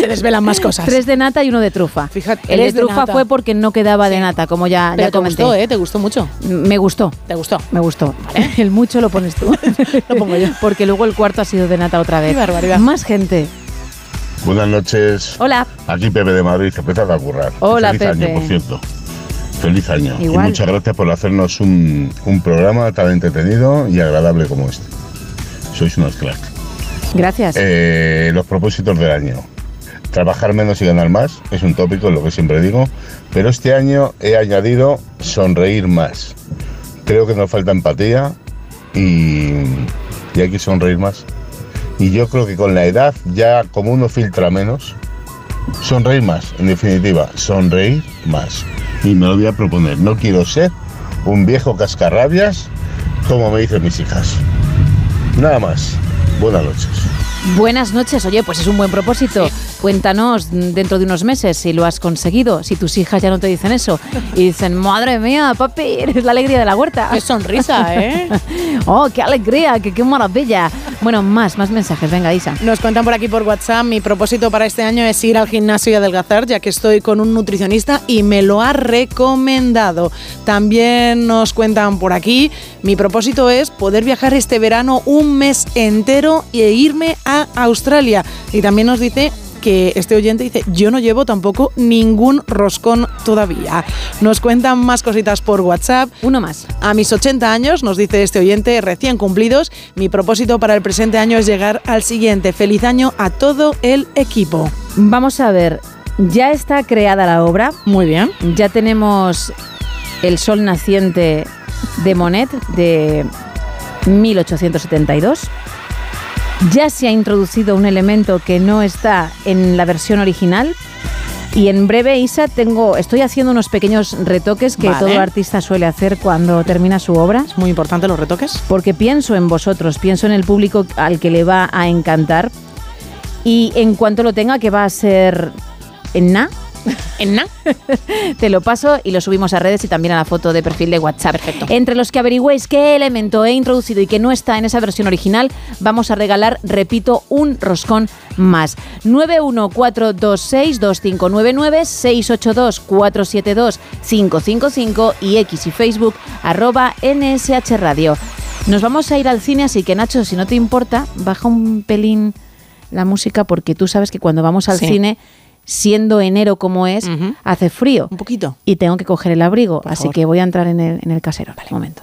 Speaker 5: Se desvelan más cosas.
Speaker 4: Tres de nata y uno de trufa.
Speaker 5: Fíjate,
Speaker 4: el de trufa fue porque no quedaba de nata, como ya,
Speaker 5: Pero
Speaker 4: ya
Speaker 5: te
Speaker 4: comenté.
Speaker 5: gustó, ¿eh? Te gustó mucho.
Speaker 4: Me gustó.
Speaker 5: ¿Te gustó?
Speaker 4: Me gustó. (laughs) El mucho lo pones tú. (laughs)
Speaker 5: Lo pongo yo.
Speaker 4: Porque luego el cuarto ha sido de nata otra vez.
Speaker 5: Qué barbaridad.
Speaker 4: Más gente.
Speaker 16: Buenas noches.
Speaker 4: Hola.
Speaker 16: Aquí Pepe de Madrid, empezando a currar.
Speaker 4: Hola,
Speaker 16: Feliz
Speaker 4: Pepe.
Speaker 16: año, por cierto. Feliz año.
Speaker 4: Igual.
Speaker 16: Y muchas gracias por hacernos un, un programa tan entretenido y agradable como este. Sois unos cracks.
Speaker 4: Gracias.
Speaker 16: Eh, los propósitos del año. Trabajar menos y ganar más es un tópico, es lo que siempre digo. Pero este año he añadido sonreír más. Creo que nos falta empatía y, y hay que sonreír más. Y yo creo que con la edad, ya como uno filtra menos, sonreír más, en definitiva, sonreír más. Y me lo voy a proponer. No quiero ser un viejo cascarrabias como me dicen mis hijas. Nada más. Buenas noches.
Speaker 4: Buenas noches, oye, pues es un buen propósito. Cuéntanos dentro de unos meses si lo has conseguido, si tus hijas ya no te dicen eso y dicen, madre mía, papi, eres la alegría de la huerta.
Speaker 5: Qué sonrisa, ¿eh? (laughs)
Speaker 4: oh, qué alegría, qué, qué maravilla. Bueno, más, más mensajes, venga, Isa.
Speaker 5: Nos cuentan por aquí por WhatsApp, mi propósito para este año es ir al gimnasio y adelgazar, ya que estoy con un nutricionista y me lo ha recomendado. También nos cuentan por aquí, mi propósito es poder viajar este verano un mes entero e irme a Australia. Y también nos dice que este oyente dice, yo no llevo tampoco ningún roscón todavía. Nos cuentan más cositas por WhatsApp.
Speaker 4: Uno más.
Speaker 5: A mis 80 años, nos dice este oyente, recién cumplidos, mi propósito para el presente año es llegar al siguiente. Feliz año a todo el equipo.
Speaker 4: Vamos a ver, ya está creada la obra.
Speaker 5: Muy bien.
Speaker 4: Ya tenemos el sol naciente de Monet de 1872. Ya se ha introducido un elemento que no está en la versión original. Y en breve, Isa, tengo, estoy haciendo unos pequeños retoques que
Speaker 5: Vale.
Speaker 4: todo artista suele hacer cuando termina su obra.
Speaker 5: Es muy importante los retoques.
Speaker 4: Porque pienso en vosotros, pienso en el público al que le va a encantar. Y en cuanto lo tenga, que va a ser en na, (laughs)
Speaker 5: En
Speaker 4: te lo paso y lo subimos a redes y también a la foto de perfil de WhatsApp.
Speaker 5: Perfecto.
Speaker 4: Entre los que averigüéis qué elemento he introducido y que no está en esa versión original, vamos a regalar, repito, un roscón más. 914262599, 682472555 y X y Facebook arroba NSH Radio. Nos vamos a ir al cine, así que Nacho, si no te importa, baja un pelín la música porque tú sabes que cuando vamos al
Speaker 5: Sí.
Speaker 4: cine siendo enero como es, hace frío.
Speaker 5: Un poquito.
Speaker 4: Y tengo que coger el abrigo,
Speaker 5: Por
Speaker 4: así
Speaker 5: favor.
Speaker 4: que voy a entrar en el, en el casero. Vale, un momento.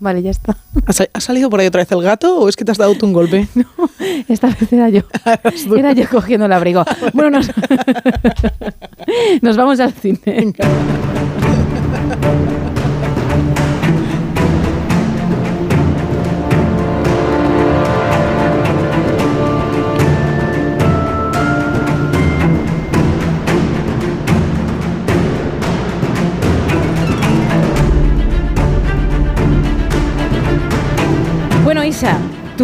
Speaker 4: Vale, ya está. (laughs)
Speaker 5: ¿Ha sa- ¿Ha salido por ahí otra vez el gato o es que te has dado tú un golpe? (laughs)
Speaker 4: Esta vez era yo. (laughs) Era yo cogiendo el abrigo. Bueno, nos, nos vamos al cine.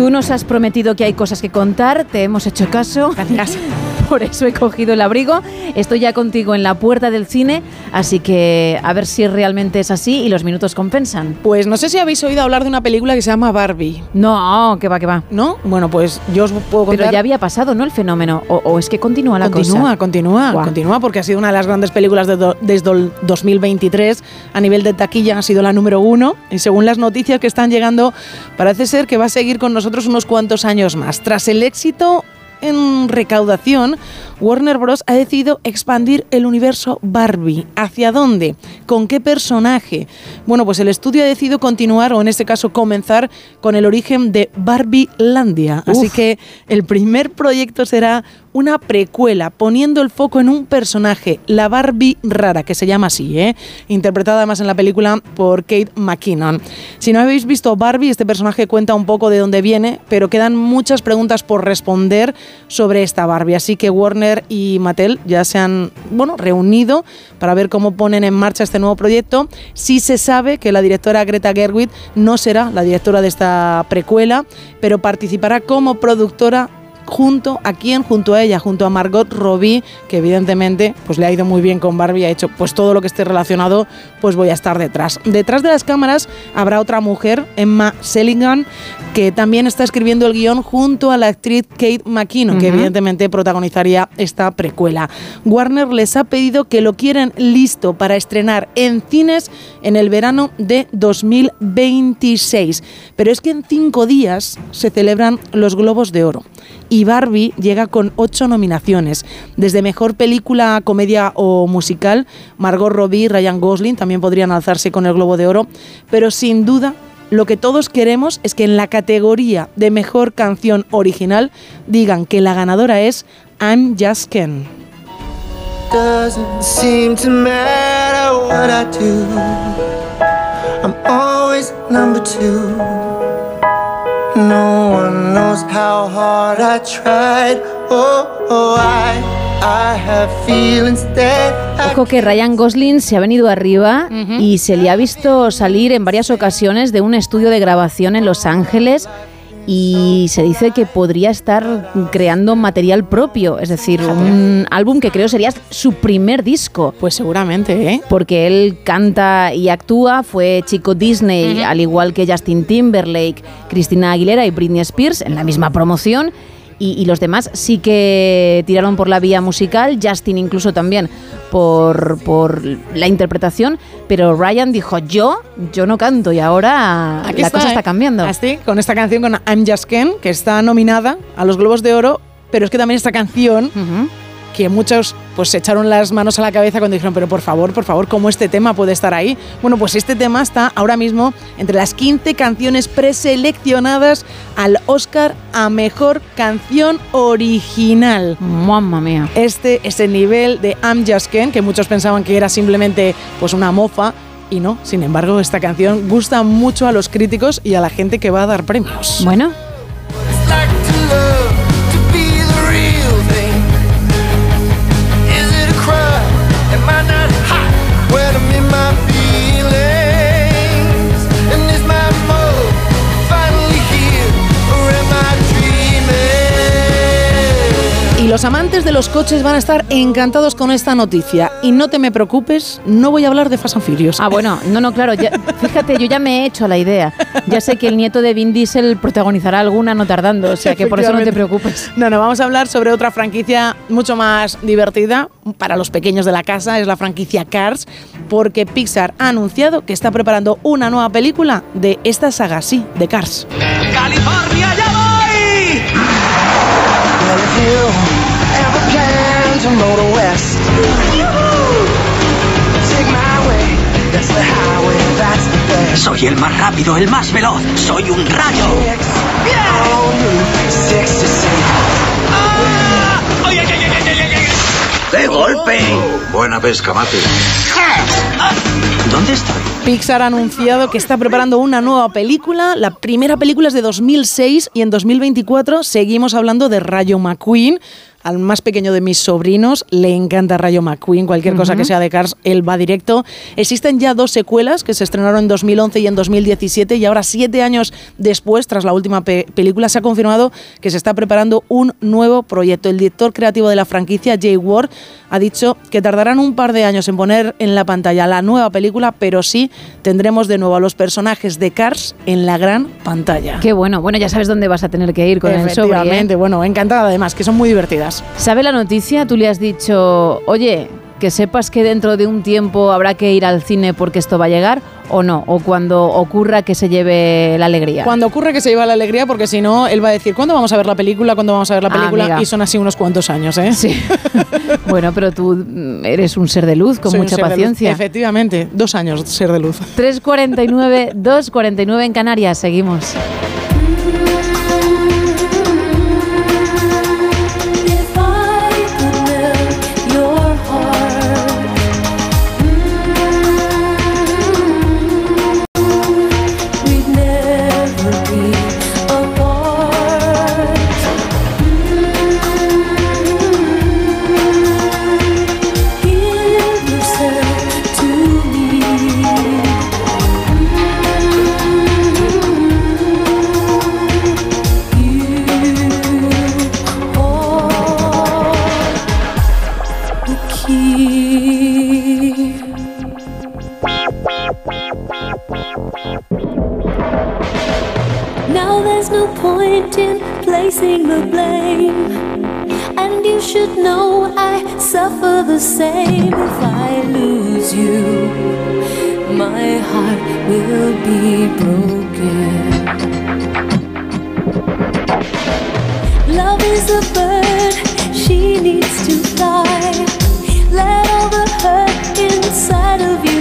Speaker 4: Tú nos has prometido que hay cosas que contar, te hemos hecho caso.
Speaker 5: Gracias. (laughs)
Speaker 4: por eso he cogido el abrigo. Estoy ya contigo en la puerta del cine, así que a ver si realmente es así y los minutos compensan.
Speaker 5: Pues no sé si habéis oído hablar de una película que se llama Barbie.
Speaker 4: No, que va, que va.
Speaker 5: ¿No? Bueno, pues yo os puedo contar.
Speaker 4: Pero ya había pasado, ¿no? El fenómeno. O, o es que continúa la
Speaker 5: continúa,
Speaker 4: cosa.
Speaker 5: Continúa,
Speaker 4: Guau.
Speaker 5: continúa, porque ha sido una de las grandes películas de do- desde el 2023. A nivel de taquilla ha sido la número uno. Y según las noticias que están llegando, parece ser que va a seguir con nosotros unos cuantos años más. Tras el éxito en recaudación, Warner Bros. ha decidido expandir el universo Barbie. ¿Hacia dónde? ¿Con qué personaje? Bueno, pues el estudio ha decidido continuar, o en este caso comenzar, con el origen de Barbie Landia. Así que el primer proyecto será una precuela, poniendo el foco en un personaje, la Barbie rara, que se llama así, ¿eh? interpretada además en la película por Kate McKinnon. Si no habéis visto Barbie, este personaje cuenta un poco de dónde viene, pero quedan muchas preguntas por responder sobre esta Barbie. Así que Warner y Mattel ya se han bueno, reunido para ver cómo ponen en marcha este nuevo proyecto. Sí se sabe que la directora Greta Gerwig no será la directora de esta precuela, pero participará como productora junto a quién, junto a ella, junto a Margot Robbie, que evidentemente pues le ha ido muy bien con Barbie, ha hecho pues todo lo que esté relacionado, pues voy a estar detrás. Detrás de las cámaras habrá otra mujer, Emma Selingan, que también está escribiendo el guion junto a la actriz Kate McKinnon, que evidentemente protagonizaría esta precuela. Warner les ha pedido que lo quieren listo para estrenar en cines en el verano de 2026. Pero es que en cinco días se celebran los Globos de Oro. Y Barbie llega con ocho nominaciones. Desde Mejor Película, Comedia o Musical, Margot Robbie y Ryan Gosling también podrían alzarse con el Globo de Oro. Pero sin duda, lo que todos queremos es que en la categoría de Mejor Canción Original digan que la ganadora es I'm Just Ken.
Speaker 10: Doesn't seem to matter what I do. I'm always number two. Knows how hard I tried. Oh, oh I, I have feelings that I
Speaker 4: Ojo que Ryan Gosling se ha venido arriba y se le ha visto salir en varias ocasiones de un estudio de grabación en Los Ángeles y se dice que podría estar creando material propio, es decir, un álbum que creo sería su primer disco.
Speaker 5: Pues seguramente, ¿eh?
Speaker 4: Porque él canta y actúa, fue chico Disney, al igual que Justin Timberlake, Christina Aguilera y Britney Spears en la misma promoción. Y, y los demás sí que tiraron por la vía musical, Justin incluso también por, por la interpretación, pero Ryan dijo, yo, yo no canto y ahora
Speaker 5: Aquí
Speaker 4: la cosa
Speaker 5: ¿eh?
Speaker 4: está cambiando.
Speaker 5: Así, con esta canción con I'm Just Ken, que está nominada a los Globos de Oro, pero es que también esta canción, que muchos pues se echaron las manos a la cabeza cuando dijeron, pero por favor, por favor, ¿cómo este tema puede estar ahí? Bueno, pues este tema está ahora mismo entre las 15 canciones preseleccionadas al Oscar a Mejor Canción Original.
Speaker 4: Mamma mía.
Speaker 5: Este es el nivel de I'm Just Ken, que muchos pensaban que era simplemente pues una mofa, y no, sin embargo, esta canción gusta mucho a los críticos y a la gente que va a dar premios.
Speaker 4: Bueno,
Speaker 5: los amantes de los coches van a estar encantados con esta noticia. Y no te me preocupes, no voy a hablar de Fast and Furious.
Speaker 4: Ah, bueno, no, no, claro. ya- (laughs) fíjate, yo ya me he hecho la idea. Ya sé que el nieto de Vin Diesel protagonizará alguna no tardando, o sea que por eso no te preocupes.
Speaker 5: No, no, vamos a hablar sobre otra franquicia mucho más divertida para los pequeños de la casa, es la franquicia Cars, porque Pixar ha anunciado que está preparando una nueva película de esta saga, sí, de Cars.
Speaker 10: ¡California, ya voy! To motor west, take my way. That's the highway, that's the best.
Speaker 2: Soy el más rápido, el más veloz. Soy un rayo.
Speaker 10: Oh, you 66.
Speaker 2: ¡Ay, ay, ay, ay, ay, ay, ay! ¡De golpe!
Speaker 17: Buena pesca, mate.
Speaker 2: ¿Dónde estoy?
Speaker 5: Pixar ha anunciado que está preparando una nueva película. La primera película es de 2006 y en 2024 seguimos hablando de Rayo McQueen. Al más pequeño de mis sobrinos le encanta Rayo McQueen, cualquier cosa que sea de Cars, él va directo. Existen ya dos secuelas que se estrenaron en 2011 y en 2017 y ahora siete años después, tras la última pe- película, se ha confirmado que se está preparando un nuevo proyecto. El director creativo de la franquicia, Jay Ward, ha dicho que tardarán un par de años en poner en la pantalla la nueva película, pero sí tendremos de nuevo a los personajes de Cars en la gran pantalla.
Speaker 4: Qué bueno. Bueno, ya sabes dónde vas a tener que ir con el sobre. ¿eh?
Speaker 5: Bueno, encantada además, que son muy divertidas.
Speaker 4: ¿Sabe la noticia? Tú le has dicho, oye, que sepas que dentro de un tiempo habrá que ir al cine porque esto va a llegar o no, o cuando ocurra que se lleve la alegría.
Speaker 5: Cuando ocurre que se lleva la alegría, porque si no, él va a decir, ¿cuándo vamos a ver la película? ¿Cuándo vamos a ver la
Speaker 4: Ah,
Speaker 5: película? y son así unos cuantos años, ¿eh?
Speaker 4: Sí. (laughs) bueno, pero tú eres un ser de luz con
Speaker 5: Soy
Speaker 4: mucha paciencia.
Speaker 5: Efectivamente, dos años ser de luz.
Speaker 4: 3.49, 2.49 en Canarias, seguimos.
Speaker 6: Placing the blame. And you should know I suffer the same if I lose you. My heart will be broken. Love is a bird, she needs to fly. Let all the hurt inside of you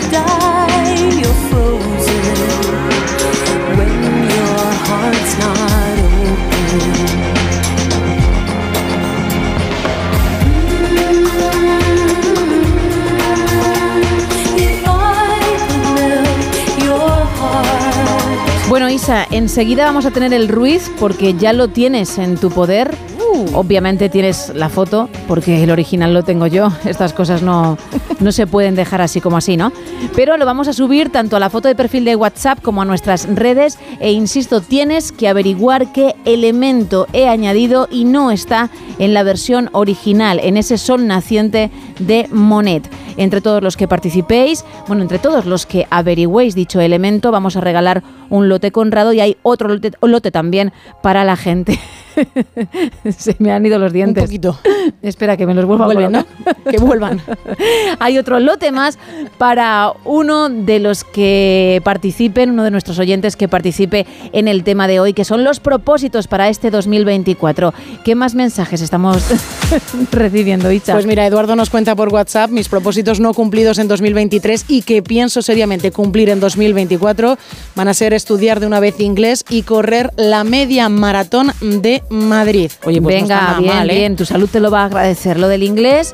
Speaker 4: Isa, enseguida vamos a tener el Ruiz porque ya lo tienes en tu poder. Obviamente tienes la foto porque el original lo tengo yo. (laughs) Estas cosas no, no se pueden dejar así como así, ¿no? Pero lo vamos a subir tanto a la foto de perfil de WhatsApp como a nuestras redes e insisto, tienes que averiguar qué elemento he añadido y no está en la versión original, en ese sol naciente de Monet. Entre todos los que participéis, bueno, entre todos los que averigüéis dicho elemento, vamos a regalar un lote conrado y hay otro lote también para la gente. (laughs) (laughs) Se me han ido los dientes.
Speaker 5: Un poquito.
Speaker 4: Espera, que me los vuelva
Speaker 5: Vuelven,
Speaker 4: a
Speaker 5: ¿no? Que vuelvan. (laughs)
Speaker 4: Hay otro lote más para uno de los que participen, uno de nuestros oyentes que participe en el tema de hoy, que son los propósitos para este 2024. ¿Qué más mensajes estamos (laughs) recibiendo, Icha?
Speaker 5: Pues mira, Eduardo nos cuenta por WhatsApp mis propósitos no cumplidos en 2023 y que pienso seriamente cumplir en 2024 van a ser estudiar de una vez inglés y correr la media maratón de Madrid. Oye, pues no
Speaker 4: Venga,
Speaker 5: está
Speaker 4: bien,
Speaker 5: mal, ¿eh?
Speaker 4: bien, tu salud te lo va a agradecer. Lo del inglés,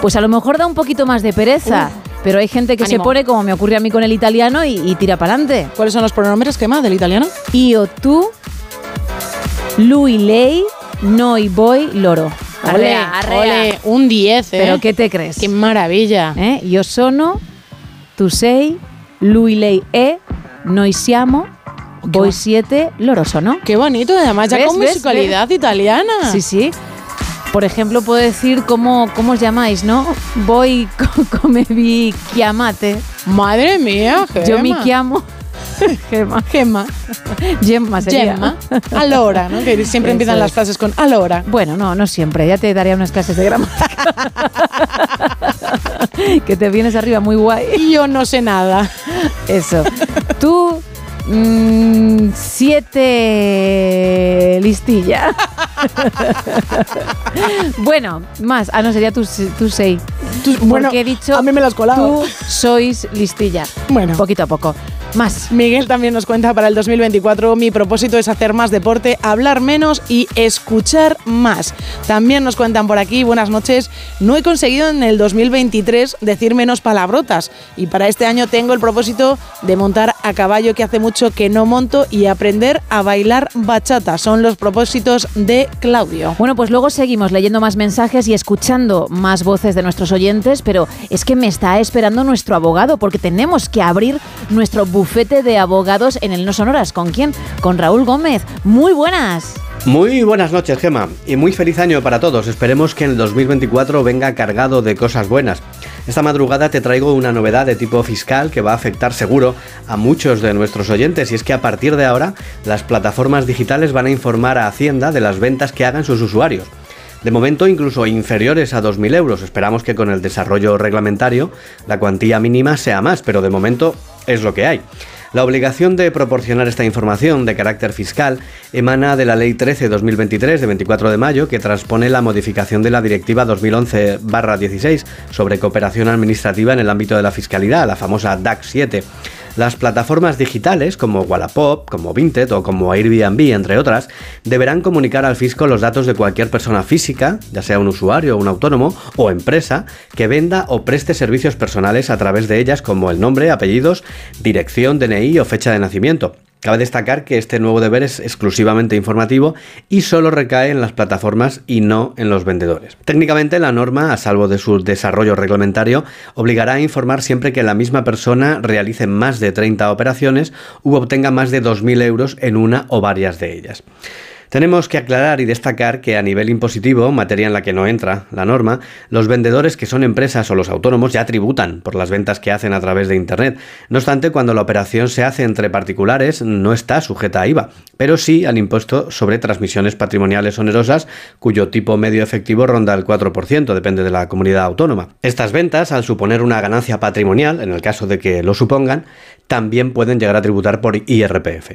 Speaker 4: pues a lo mejor da un poquito más de pereza, pero hay gente que
Speaker 5: Ánimo.
Speaker 4: se pone, como me ocurre a mí con el italiano, y, y tira para adelante.
Speaker 5: ¿Cuáles son los pronombres que más del italiano?
Speaker 4: Io, tú, lui, lei, noi, voi, loro.
Speaker 5: Ole,
Speaker 4: Arrea, arrea.
Speaker 5: ole, un 10, ¿eh?
Speaker 4: ¿Pero qué te crees?
Speaker 5: Qué maravilla.
Speaker 4: ¿Eh? Io sono, tu sei, lui, lei, e, noi siamo, voi siete, loro sono.
Speaker 5: Qué bonito, además, ya
Speaker 4: ¿Ves,
Speaker 5: con
Speaker 4: ves,
Speaker 5: musicalidad italiana.
Speaker 4: Sí, sí. Por ejemplo, puedo decir cómo, cómo os llamáis, ¿no? Voy co- (laughs) come vi chiamate.
Speaker 5: Madre mía,
Speaker 4: Yo mi
Speaker 5: Gemma.
Speaker 4: chiamo (laughs) Gemma.
Speaker 5: Gemma.
Speaker 4: Gemma sería.
Speaker 5: Gemma. Allora, ¿no? Que siempre empiezan las frases con allora.
Speaker 4: Bueno, no, no siempre. Ya te daría unas clases de gramática. (laughs) que te vienes arriba muy guay.
Speaker 5: Yo no sé nada.
Speaker 4: Eso. Tú, mm, siete listilla. (laughs) bueno, más. Ah, no, sería tú, tú seis.
Speaker 5: bueno,
Speaker 4: Porque he dicho,
Speaker 5: a mí me lo has colado.
Speaker 4: tú sois listilla.
Speaker 5: Bueno.
Speaker 4: Poquito a poco. Más.
Speaker 5: Miguel también nos cuenta para el 2024, mi propósito es hacer más deporte, hablar menos y escuchar más. También nos cuentan por aquí, buenas noches, no he conseguido en el 2023 decir menos palabrotas y para este año tengo el propósito de montar a caballo que hace mucho que no monto y aprender a bailar bachata. Son los propósitos de Claudio.
Speaker 4: Bueno, pues luego seguimos leyendo más mensajes y escuchando más voces de nuestros oyentes, pero es que me está esperando nuestro abogado porque tenemos que abrir nuestro bufete de abogados en el No Sonoras. ¿Con quién? Con Raúl Gómez. Muy buenas.
Speaker 17: Muy buenas noches, Gema, y muy feliz año para todos. Esperemos que el 2024 venga cargado de cosas buenas. Esta madrugada te traigo una novedad de tipo fiscal que va a afectar seguro a muchos de nuestros oyentes y es que a partir de ahora las plataformas digitales van a informar a Hacienda de las ventas que hagan sus usuarios. De momento incluso inferiores a 2.000 euros. Esperamos que con el desarrollo reglamentario la cuantía mínima sea más, pero de momento es lo que hay. La obligación de proporcionar esta información de carácter fiscal emana de la Ley 13-2023 de 24 de mayo que transpone la modificación de la Directiva 2011-16 sobre cooperación administrativa en el ámbito de la fiscalidad, la famosa DAC 7. Las plataformas digitales como Wallapop, como Vinted o como Airbnb, entre otras, deberán comunicar al fisco los datos de cualquier persona física, ya sea un usuario, un autónomo o empresa, que venda o preste servicios personales a través de ellas como el nombre, apellidos, dirección, DNI o fecha de nacimiento. Cabe destacar que este nuevo deber es exclusivamente informativo y solo recae en las plataformas y no en los vendedores. Técnicamente la norma, a salvo de su desarrollo reglamentario, obligará a informar siempre que la misma persona realice más de 30 operaciones u obtenga más de 2.000 euros en una o varias de ellas. Tenemos que aclarar y destacar que a nivel impositivo, materia en la que no entra la norma, los vendedores que son empresas o los autónomos ya tributan por las ventas que hacen a través de Internet. No obstante, cuando la operación se hace entre particulares, no está sujeta a IVA, pero sí al impuesto sobre transmisiones patrimoniales onerosas, cuyo tipo medio efectivo ronda el 4%, depende de la comunidad autónoma. Estas ventas, al suponer una ganancia patrimonial, en el caso de que lo supongan, también pueden llegar a tributar por IRPF.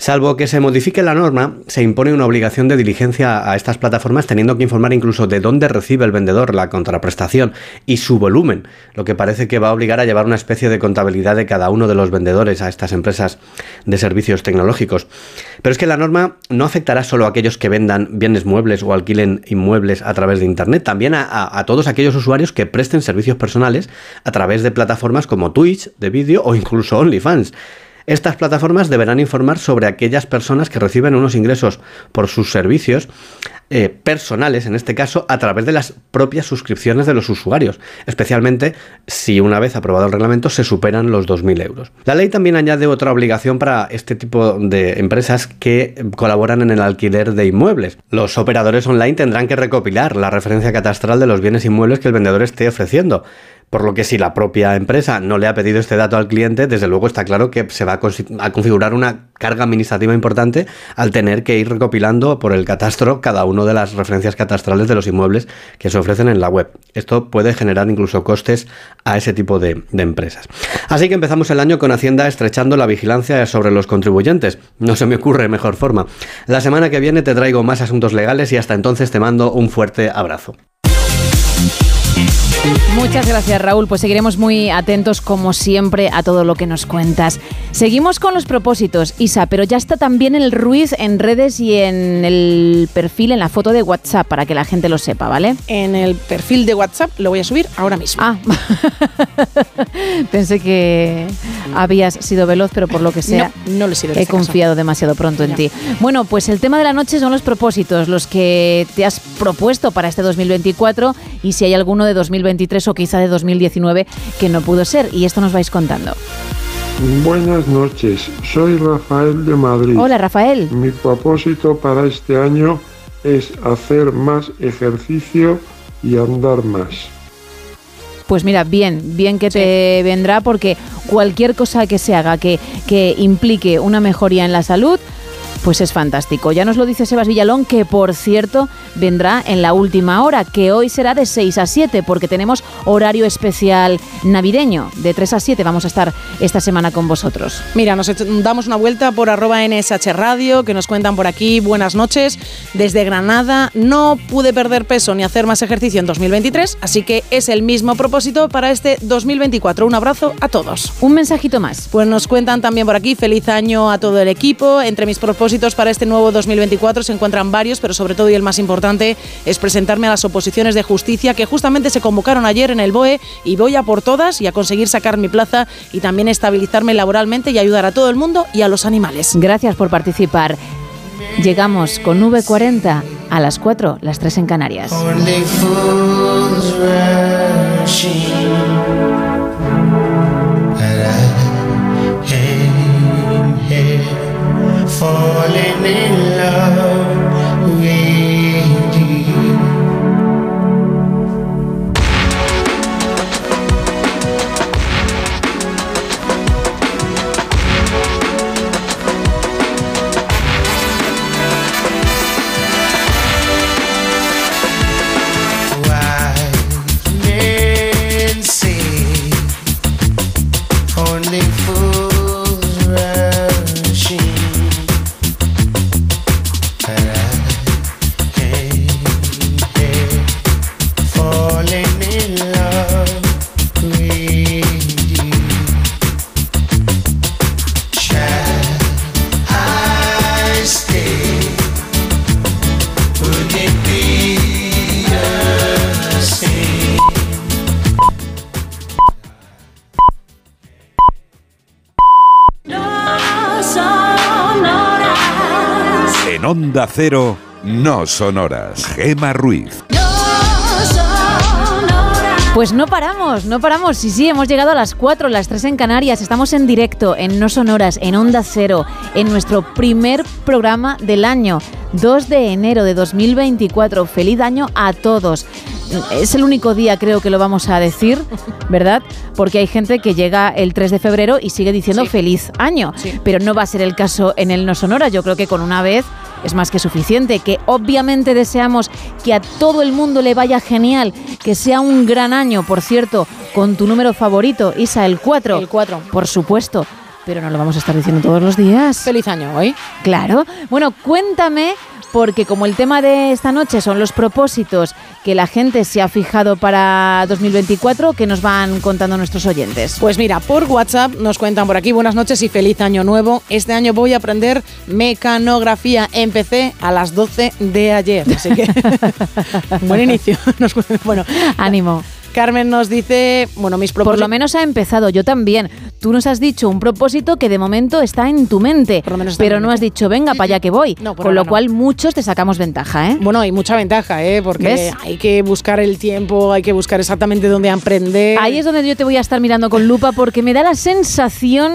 Speaker 17: Salvo que se modifique la norma, se impone una obligación de diligencia a estas plataformas teniendo que informar incluso de dónde recibe el vendedor la contraprestación y su volumen, lo que parece que va a obligar a llevar una especie de contabilidad de cada uno de los vendedores a estas empresas de servicios tecnológicos. Pero es que la norma no afectará solo a aquellos que vendan bienes muebles o alquilen inmuebles a través de Internet, también a, todos aquellos usuarios que presten servicios personales a través de plataformas como Twitch, de vídeo o incluso OnlyFans. Estas plataformas deberán informar sobre aquellas personas que reciben unos ingresos por sus servicios eh, personales, en este caso, a través de las propias suscripciones de los usuarios, especialmente si una vez aprobado el reglamento se superan los 2.000 euros. La ley también añade otra obligación para este tipo de empresas que colaboran en el alquiler de inmuebles. Los operadores online tendrán que recopilar la referencia catastral de los bienes inmuebles que el vendedor esté ofreciendo. Por lo que si la propia empresa no le ha pedido este dato al cliente, desde luego está claro que se va a, configurar una carga administrativa importante al tener que ir recopilando por el catastro cada una de las referencias catastrales de los inmuebles que se ofrecen en la web. Esto puede generar incluso costes a ese tipo de, de empresas. Así que empezamos el año con Hacienda estrechando la vigilancia sobre los contribuyentes. No se me ocurre mejor forma. La semana que viene te traigo más asuntos legales y hasta entonces te mando un fuerte abrazo.
Speaker 4: Muchas gracias Raúl, pues seguiremos muy atentos como siempre a todo lo que nos cuentas. Seguimos con los propósitos, Isa, pero ya está también el Ruiz en redes y en el perfil, en la foto de WhatsApp, para que la gente lo sepa, ¿vale?
Speaker 5: En el perfil de WhatsApp lo voy a subir ahora mismo.
Speaker 4: Ah, (laughs) pensé que habías sido veloz, pero por lo que sea,
Speaker 5: no, no lo he sido.
Speaker 4: He confiado demasiado pronto en ti. Bueno, pues el tema de la noche son los propósitos, los que te has propuesto para este 2024 y si hay alguno de 2023 o quizá de 2019 que no pudo ser. Y esto nos vais contando.
Speaker 18: Buenas noches, soy Rafael de Madrid.
Speaker 4: Hola Rafael.
Speaker 18: Mi propósito para este año es hacer más ejercicio y andar más.
Speaker 4: Pues mira, bien, bien que te vendrá porque cualquier cosa que se haga que, que implique una mejoría en la salud, pues es fantástico. Ya nos lo dice Sebas Villalón, que por cierto vendrá en la última hora, que hoy será de 6 a 7, porque tenemos horario especial navideño. De 3 a 7 vamos a estar esta semana con vosotros.
Speaker 5: Mira, nos damos una vuelta por arroba NSH Radio, que nos cuentan por aquí, buenas noches, desde Granada. No pude perder peso ni hacer más ejercicio en 2023, así que es el mismo propósito para este 2024. Un abrazo a todos.
Speaker 4: Un mensajito más.
Speaker 5: Pues nos cuentan también por aquí, feliz año a todo el equipo. Entre mis propósitos para este nuevo 2024 se encuentran varios, pero sobre todo y el más importante es presentarme a las oposiciones de justicia que justamente se convocaron ayer en el BOE y voy a por todas y a conseguir sacar mi plaza y también estabilizarme laboralmente y ayudar a todo el mundo y a los animales.
Speaker 4: Gracias por participar. Llegamos con V40 a las 4, las 3 en Canarias.
Speaker 19: Falling in love
Speaker 3: Cero, no son horas. Gema Ruiz.
Speaker 4: Pues no paramos, no paramos. Sí, sí, hemos llegado a las 4, las 3 en Canarias. Estamos en directo, en No Sonoras, en Onda Cero, en nuestro primer programa del año, 2 de enero de 2024. Feliz año a todos. Es el único día, creo que lo vamos a decir, ¿verdad? Porque hay gente que llega el 3 de febrero y sigue diciendo feliz año. Pero no va a ser el caso en el No Sonora. Yo creo que con una vez es más que suficiente. Que obviamente deseamos que a todo el mundo le vaya genial, que sea un gran año, por cierto, con tu número favorito, Isa, el 4.
Speaker 5: El 4.
Speaker 4: Por supuesto. Pero no lo vamos a estar diciendo todos los días.
Speaker 5: Feliz año hoy.
Speaker 4: Claro. Bueno, cuéntame, porque como el tema de esta noche son los propósitos que la gente se ha fijado para 2024, que nos van contando nuestros oyentes.
Speaker 5: Pues mira, por WhatsApp nos cuentan por aquí buenas noches y feliz año nuevo. Este año voy a aprender mecanografía. Empecé a las 12 de ayer, así que (laughs) (laughs) buen inicio. (laughs) Bueno,
Speaker 4: ánimo.
Speaker 5: Carmen nos dice, bueno, mis
Speaker 4: Por
Speaker 5: propósitos.
Speaker 4: lo menos ha empezado, yo también. Tú nos has dicho un propósito que de momento está en tu mente, pero no has dicho, venga, para allá que voy.
Speaker 5: por
Speaker 4: Con lo
Speaker 5: no.
Speaker 4: cual muchos te sacamos ventaja, ¿eh?
Speaker 5: Bueno, hay mucha ventaja, ¿eh? Porque
Speaker 4: ¿Ves?
Speaker 5: hay que buscar el tiempo, hay que buscar exactamente dónde aprender.
Speaker 4: Ahí es donde yo te voy a estar mirando con lupa porque me da la sensación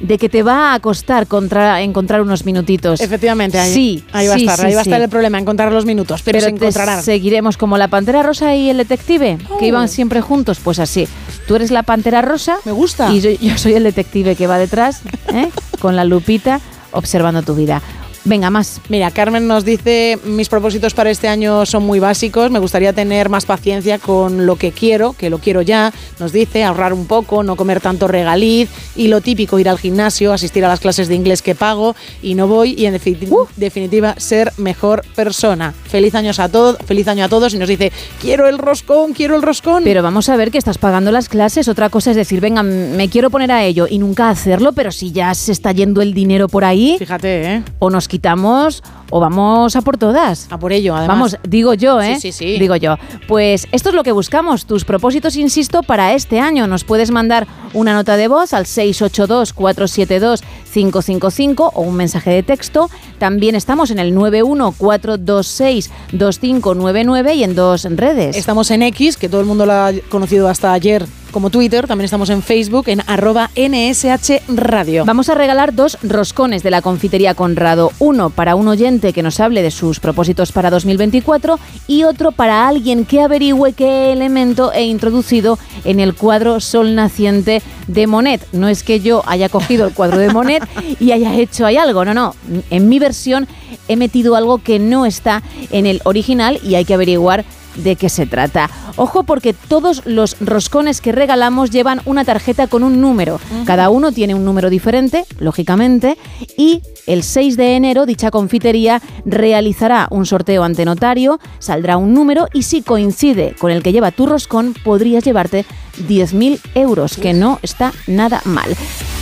Speaker 4: de que te va a costar contra- encontrar unos minutitos.
Speaker 5: Efectivamente, ahí,
Speaker 4: sí,
Speaker 5: ahí va
Speaker 4: sí,
Speaker 5: a estar,
Speaker 4: sí,
Speaker 5: ahí va a estar el problema, encontrar los minutos, pero, se encontrarán.
Speaker 4: seguiremos como la Pantera Rosa y el detective, que iban siempre juntos, pues así. Tú eres la Pantera Rosa.
Speaker 5: Me gusta.
Speaker 4: Y yo, yo soy el detective que va detrás, ¿eh? (laughs) con la lupita, observando tu vida. Venga, más.
Speaker 5: Mira, Carmen nos dice, mis propósitos para este año son muy básicos, me gustaría tener más paciencia con lo que quiero, que lo quiero ya, nos dice, ahorrar un poco, no comer tanto regaliz y lo típico, ir al gimnasio, asistir a las clases de inglés que pago y no voy y en defini- definitiva ser mejor persona. Feliz años a todos, feliz año a todos y nos dice, quiero el roscón, quiero el roscón.
Speaker 4: Pero vamos a ver que estás pagando las clases. Otra cosa es decir, venga, me quiero poner a ello y nunca hacerlo, pero si ya se está yendo el dinero por ahí.
Speaker 5: Fíjate, ¿eh?
Speaker 4: O nos quitamos o vamos a por todas.
Speaker 5: A por ello, además.
Speaker 4: Vamos, digo yo, ¿eh?
Speaker 5: Sí, sí, sí.
Speaker 4: Digo yo. Pues esto es lo que buscamos. Tus propósitos, insisto, para este año. Nos puedes mandar una nota de voz al 682-472-555 o un mensaje de texto. También estamos en el 914262599 y en dos redes.
Speaker 5: Estamos en X, que todo el mundo lo ha conocido hasta ayer como Twitter, también estamos en Facebook en arroba NSH Radio.
Speaker 4: Vamos a regalar dos roscones de la confitería Conrado. Uno para un oyente que nos hable de sus propósitos para 2024 y otro para alguien que averigüe qué elemento he introducido en el cuadro Sol Naciente de Monet. No es que yo haya cogido el cuadro de Monet y haya hecho ahí algo, no, no. En mi versión he metido algo que no está en el original y hay que averiguar de qué se trata. Ojo porque todos los roscones que regalamos llevan una tarjeta con un número. Cada uno tiene un número diferente, lógicamente, y el 6 de enero dicha confitería realizará un sorteo ante notario, saldrá un número y si coincide con el que lleva tu roscón, podrías llevarte 10.000 euros, que no está nada mal.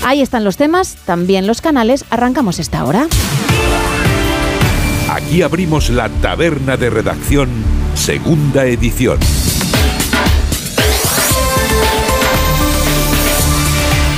Speaker 4: Ahí están los temas, también los canales. Arrancamos esta hora.
Speaker 3: Aquí abrimos la taberna de redacción, segunda edición.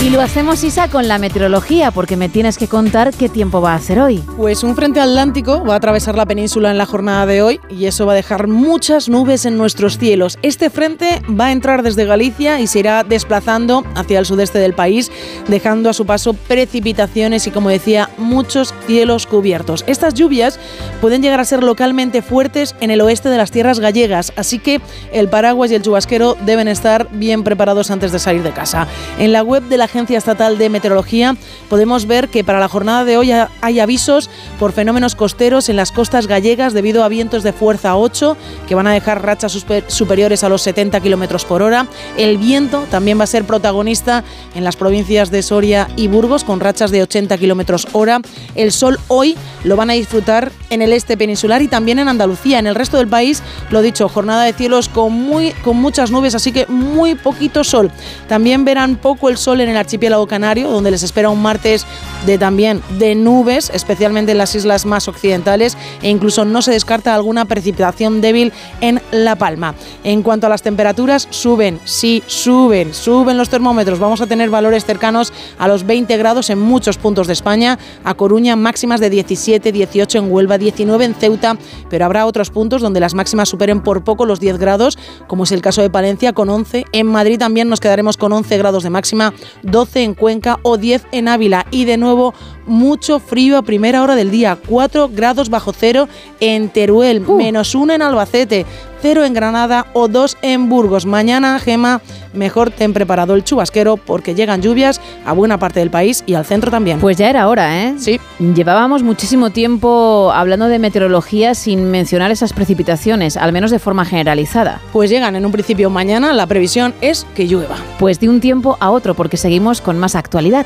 Speaker 4: Y lo hacemos, Isa, con la meteorología, porque me tienes que contar qué tiempo va a hacer hoy.
Speaker 5: Pues un frente atlántico va a atravesar la península en la jornada de hoy y eso va a dejar muchas nubes en nuestros cielos. Este frente va a entrar desde Galicia y se irá desplazando hacia el sudeste del país, dejando a su paso precipitaciones y, como decía, muchos cielos cubiertos. Estas lluvias pueden llegar a ser localmente fuertes en el oeste de las tierras gallegas, así que el paraguas y el chubasquero deben estar bien preparados antes de salir de casa. En la web de la Agencia Estatal de Meteorología podemos ver que para la jornada de hoy ha- hay avisos por fenómenos costeros en las costas gallegas debido a vientos de fuerza 8 que van a dejar rachas superiores a los 70 kilómetros por hora. El viento también va a ser protagonista en las provincias de Soria y Burgos con rachas de 80 kilómetros hora. El sol hoy lo van a disfrutar en el este peninsular y también en Andalucía. En el resto del país, lo dicho, jornada de cielos con, muy, con muchas nubes, así que muy poquito sol. También verán poco el sol en el archipiélago canario, donde les espera un martes de también de nubes, especialmente en las islas más occidentales, e incluso no se descarta alguna precipitación débil en La Palma. En cuanto a las temperaturas, suben, sí, suben, suben los termómetros. Vamos a tener valores cercanos a los 20 grados en muchos puntos de España. A Coruña, máximas de 17, 18 en Huelva, 19 en Ceuta, pero habrá otros puntos donde las máximas superen por poco los 10 grados, como es el caso de Palencia con 11. En Madrid también nos quedaremos con 11 grados de máxima, 12 en Cuenca o 10 en Ávila. Y de nuevo, mucho frío a primera hora del día, 4 grados bajo cero en Teruel, menos 1 en Albacete. 0 en Granada o 2 en Burgos. Mañana, Gema, mejor ten preparado el chubasquero porque llegan lluvias a buena parte del país y al centro también.
Speaker 4: Pues ya era hora, ¿eh?
Speaker 5: Sí.
Speaker 4: Llevábamos muchísimo tiempo hablando de meteorología sin mencionar esas precipitaciones, al menos de forma generalizada.
Speaker 5: Pues llegan en un principio mañana, la previsión es que llueva.
Speaker 4: Pues de un tiempo a otro, porque seguimos con más actualidad.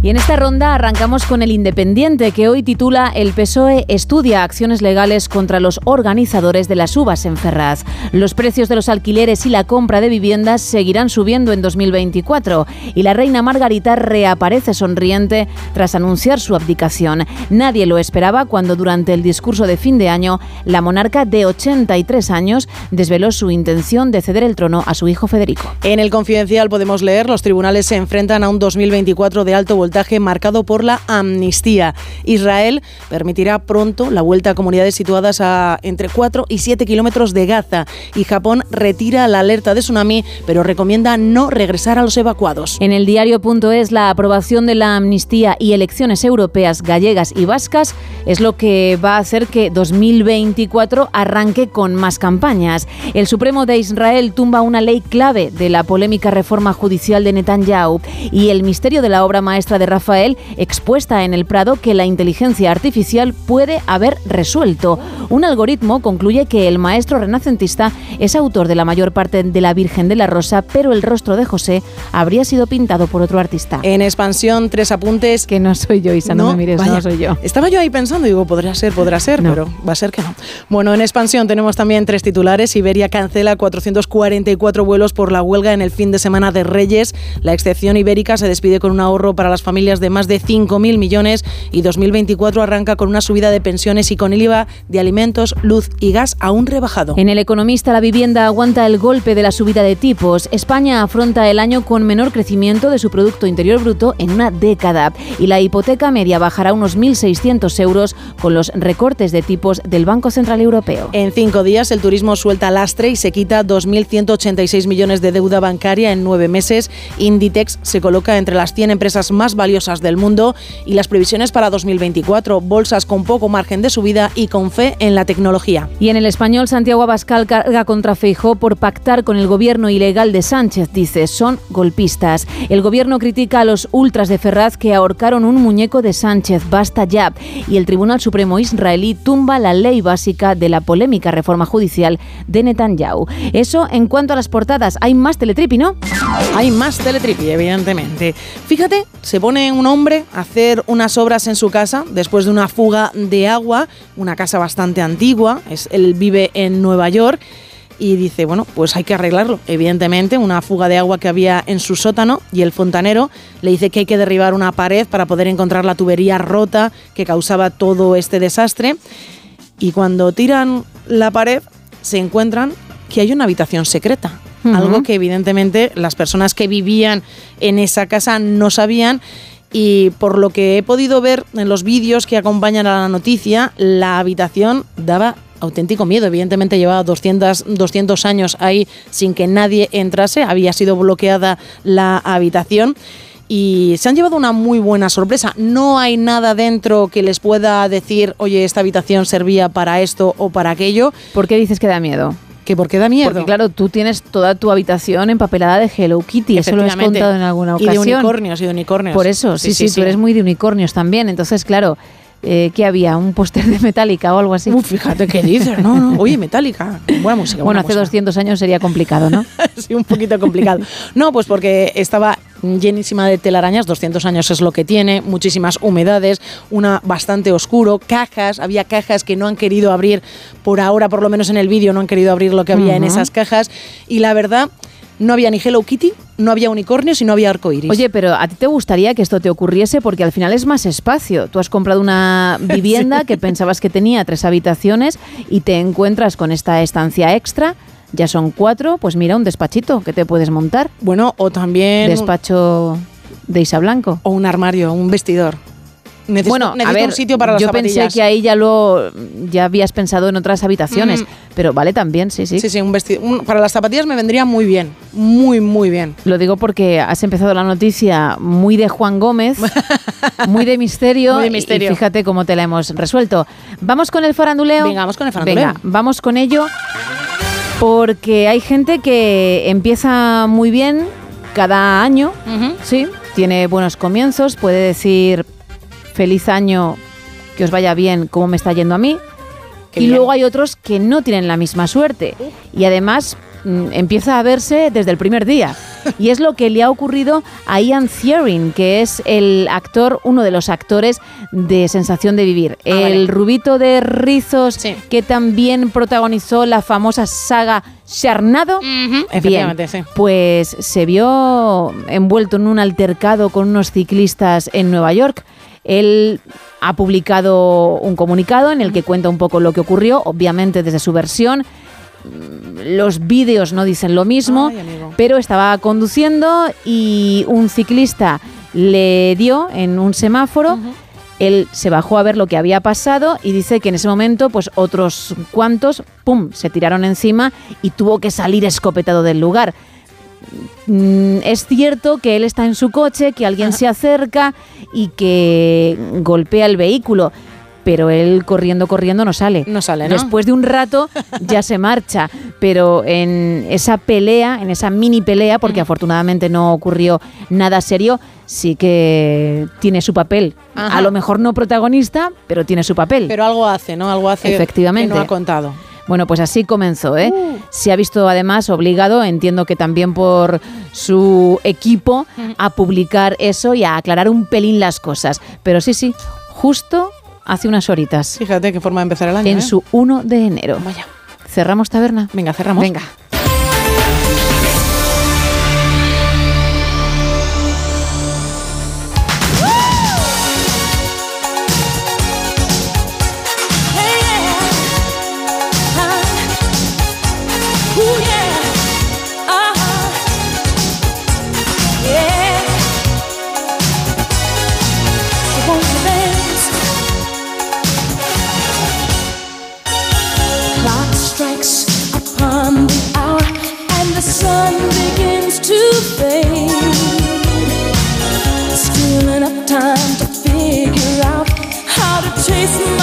Speaker 4: Y en esta ronda arrancamos con el Independiente, que hoy titula El PSOE estudia acciones legales contra los organizadores de las uvas en Ferraz. Los precios de los alquileres y la compra de viviendas seguirán subiendo en 2024 y la reina Margarita reaparece sonriente tras anunciar su abdicación. Nadie lo esperaba cuando durante el discurso de fin de año la monarca de 83 años desveló su intención de ceder el trono a su hijo Federico.
Speaker 5: En el Confidencial podemos leer, los tribunales se enfrentan a un 2024 de alto voltaje marcado por la amnistía. Israel permitirá pronto la vuelta a comunidades situadas a entre 4 y 7 kilómetros de Gaza y Japón retira la alerta de tsunami, pero recomienda no regresar a los evacuados.
Speaker 4: En el diario.es la aprobación de la amnistía y elecciones europeas gallegas y vascas es lo que va a hacer que 2024 arranque con más campañas. El Supremo de Israel tumba una ley clave de la polémica reforma judicial de Netanyahu y el misterio de la obra maestra de Rafael expuesta en el Prado que la inteligencia artificial puede haber resuelto. Un algoritmo concluye que el maestro renacentista es autor de la mayor parte de la Virgen de la Rosa, pero el rostro de José habría sido pintado por otro artista.
Speaker 5: En expansión, tres apuntes.
Speaker 4: Que no soy yo, Isa, no, me mires,
Speaker 5: vaya.
Speaker 4: no soy yo.
Speaker 5: Estaba yo ahí pensando, digo, podría ser, podrá ser, pero va a ser que no. Bueno, en expansión tenemos también tres titulares. Iberia cancela 444 vuelos por la huelga en el fin de semana de Reyes. La excepción ibérica se despide con un ahorro para las familias de más de 5.000 millones y 2024 arranca con una subida de pensiones y con el IVA de alimentos, luz y gas aún rebajado.
Speaker 4: En El Economista, la vivienda aguanta el golpe de la subida de tipos. España afronta el año con menor crecimiento de su Producto Interior Bruto en una década y la hipoteca media bajará unos 1.600 euros con los recortes de tipos del Banco Central Europeo.
Speaker 5: En cinco días el turismo suelta lastre y se quita 2.186 millones de deuda bancaria en nueve meses. Inditex se coloca entre las 100 empresas más valiosas del mundo y las previsiones para 2024, bolsas con poco margen de subida y con fe en la tecnología.
Speaker 4: Y en el español, Santiago Abascal carga contra Feijó por pactar con el gobierno ilegal de Sánchez. Dice, son golpistas. El gobierno critica a los ultras de Ferraz que ahorcaron un muñeco de Sánchez. Basta ya. Y el Tribunal Supremo israelí tumba la ley básica de la polémica reforma judicial de Netanyahu. Eso en cuanto a las portadas. Hay más teletripi, ¿no?
Speaker 5: Hay más teletripi, evidentemente. Fíjate, se pone un hombre a hacer unas obras en su casa después de una fuga de agua, una casa bastante antigua, es, él vive en Nueva York y dice, bueno, pues hay que arreglarlo. Evidentemente, una fuga de agua que había en su sótano y el fontanero le dice que hay que derribar una pared para poder encontrar la tubería rota que causaba todo este desastre. Y cuando tiran la pared, se encuentran que hay una habitación secreta. Algo que evidentemente las personas que vivían en esa casa no sabían y por lo que he podido ver en los vídeos que acompañan a la noticia, la habitación daba auténtico miedo. Evidentemente llevaba 200, 200 años ahí sin que nadie entrase, había sido bloqueada la habitación. Y se han llevado una muy buena sorpresa. No hay nada dentro que les pueda decir, oye, esta habitación servía para esto o para aquello.
Speaker 4: ¿Por qué dices que da miedo?
Speaker 5: ¿Que por qué da miedo?
Speaker 4: Porque claro, tú tienes toda tu habitación empapelada de Hello Kitty, eso lo has contado en alguna
Speaker 5: Y
Speaker 4: ocasión.
Speaker 5: de unicornios, y de unicornios.
Speaker 4: Por eso, sí, sí, tú eres muy de unicornios también. Entonces, claro, eh, ¿qué había? ¿Un póster de Metallica o algo así?
Speaker 5: Uf, fíjate qué dices, no, no. Oye, Metallica, buena música.
Speaker 4: Bueno, hace
Speaker 5: música.
Speaker 4: 200 años sería complicado, ¿no? (laughs)
Speaker 5: sí, un poquito complicado. No, pues porque estaba llenísima de telarañas, 200 años es lo que tiene, muchísimas humedades, una bastante oscuro, cajas, había cajas que no han querido abrir, por ahora, por lo menos en el vídeo, no han querido abrir lo que había en esas cajas, y la verdad, no había ni Hello Kitty, no había unicornios y no había arcoiris.
Speaker 4: Oye, pero ¿a ti te gustaría que esto te ocurriese? Porque al final es más espacio. Tú has comprado una (laughs) vivienda que pensabas que tenía tres habitaciones y te encuentras con esta estancia extra. Ya son cuatro, pues mira, un despachito que te puedes montar.
Speaker 5: Bueno, o también...
Speaker 4: Despacho de Isa Blanco.
Speaker 5: O un armario, un vestidor. Necesito,
Speaker 4: bueno,
Speaker 5: necesito
Speaker 4: a ver,
Speaker 5: un sitio para las
Speaker 4: yo pensé que ahí ya lo ya habías pensado en otras habitaciones,
Speaker 5: Mm.
Speaker 4: pero vale también, sí, sí.
Speaker 5: Sí, sí, un vestido. un- para las zapatillas me vendría muy bien, muy, muy bien.
Speaker 4: Lo digo porque has empezado la noticia muy de Juan Gómez, (laughs) muy de misterio,
Speaker 5: Muy de misterio.
Speaker 4: y fíjate cómo te la hemos resuelto. Vamos con el faranduleo.
Speaker 5: Venga, vamos con el faranduleo.
Speaker 4: Venga, vamos con ello porque hay gente que empieza muy bien cada año, sí, tiene buenos comienzos, puede decir feliz año, que os vaya bien, cómo me está yendo a mí.
Speaker 5: Qué
Speaker 4: y
Speaker 5: bien.
Speaker 4: luego hay otros que no tienen la misma suerte. Y además mm, empieza a verse desde el primer día. (laughs) Y es lo que le ha ocurrido a Ian Thierin, que es el actor, uno de los actores de Sensación de Vivir. el
Speaker 5: vale.
Speaker 4: rubito de rizos que también protagonizó la famosa saga Charnado.
Speaker 5: Efectivamente, sí.
Speaker 4: Pues se vio envuelto en un altercado con unos ciclistas en Nueva York. Él ha publicado un comunicado en el que cuenta un poco lo que ocurrió, obviamente desde su versión. Mm, Los vídeos no dicen lo mismo, pero estaba conduciendo y un ciclista le dio en un semáforo. Él se bajó a ver lo que había pasado y dice que en ese momento, pues otros cuantos, pum, se tiraron encima y tuvo que salir escopetado del lugar. Mm, es cierto que él está en su coche, que alguien se acerca y que golpea el vehículo, pero él corriendo, corriendo no sale.
Speaker 5: No sale, ¿no?
Speaker 4: Después de un rato ya se marcha, pero en esa pelea, en esa mini pelea, porque afortunadamente no ocurrió nada serio, sí que tiene su papel.
Speaker 5: Ajá.
Speaker 4: A lo mejor no protagonista, pero tiene su papel.
Speaker 5: Pero algo hace, ¿no? Algo hace
Speaker 4: Efectivamente.
Speaker 5: que no ha contado.
Speaker 4: Bueno, pues así comenzó, ¿eh?
Speaker 5: Uh.
Speaker 4: Se ha visto además obligado, entiendo que también por su equipo, a publicar eso y a aclarar un pelín las cosas. Pero sí, sí, justo hace unas horitas.
Speaker 5: Fíjate qué forma de empezar el año.
Speaker 4: En
Speaker 5: ¿eh?
Speaker 4: su 1 de enero.
Speaker 5: Vaya.
Speaker 4: ¿Cerramos taberna?
Speaker 5: Venga, cerramos.
Speaker 4: Venga.
Speaker 20: time to figure out how to chase me.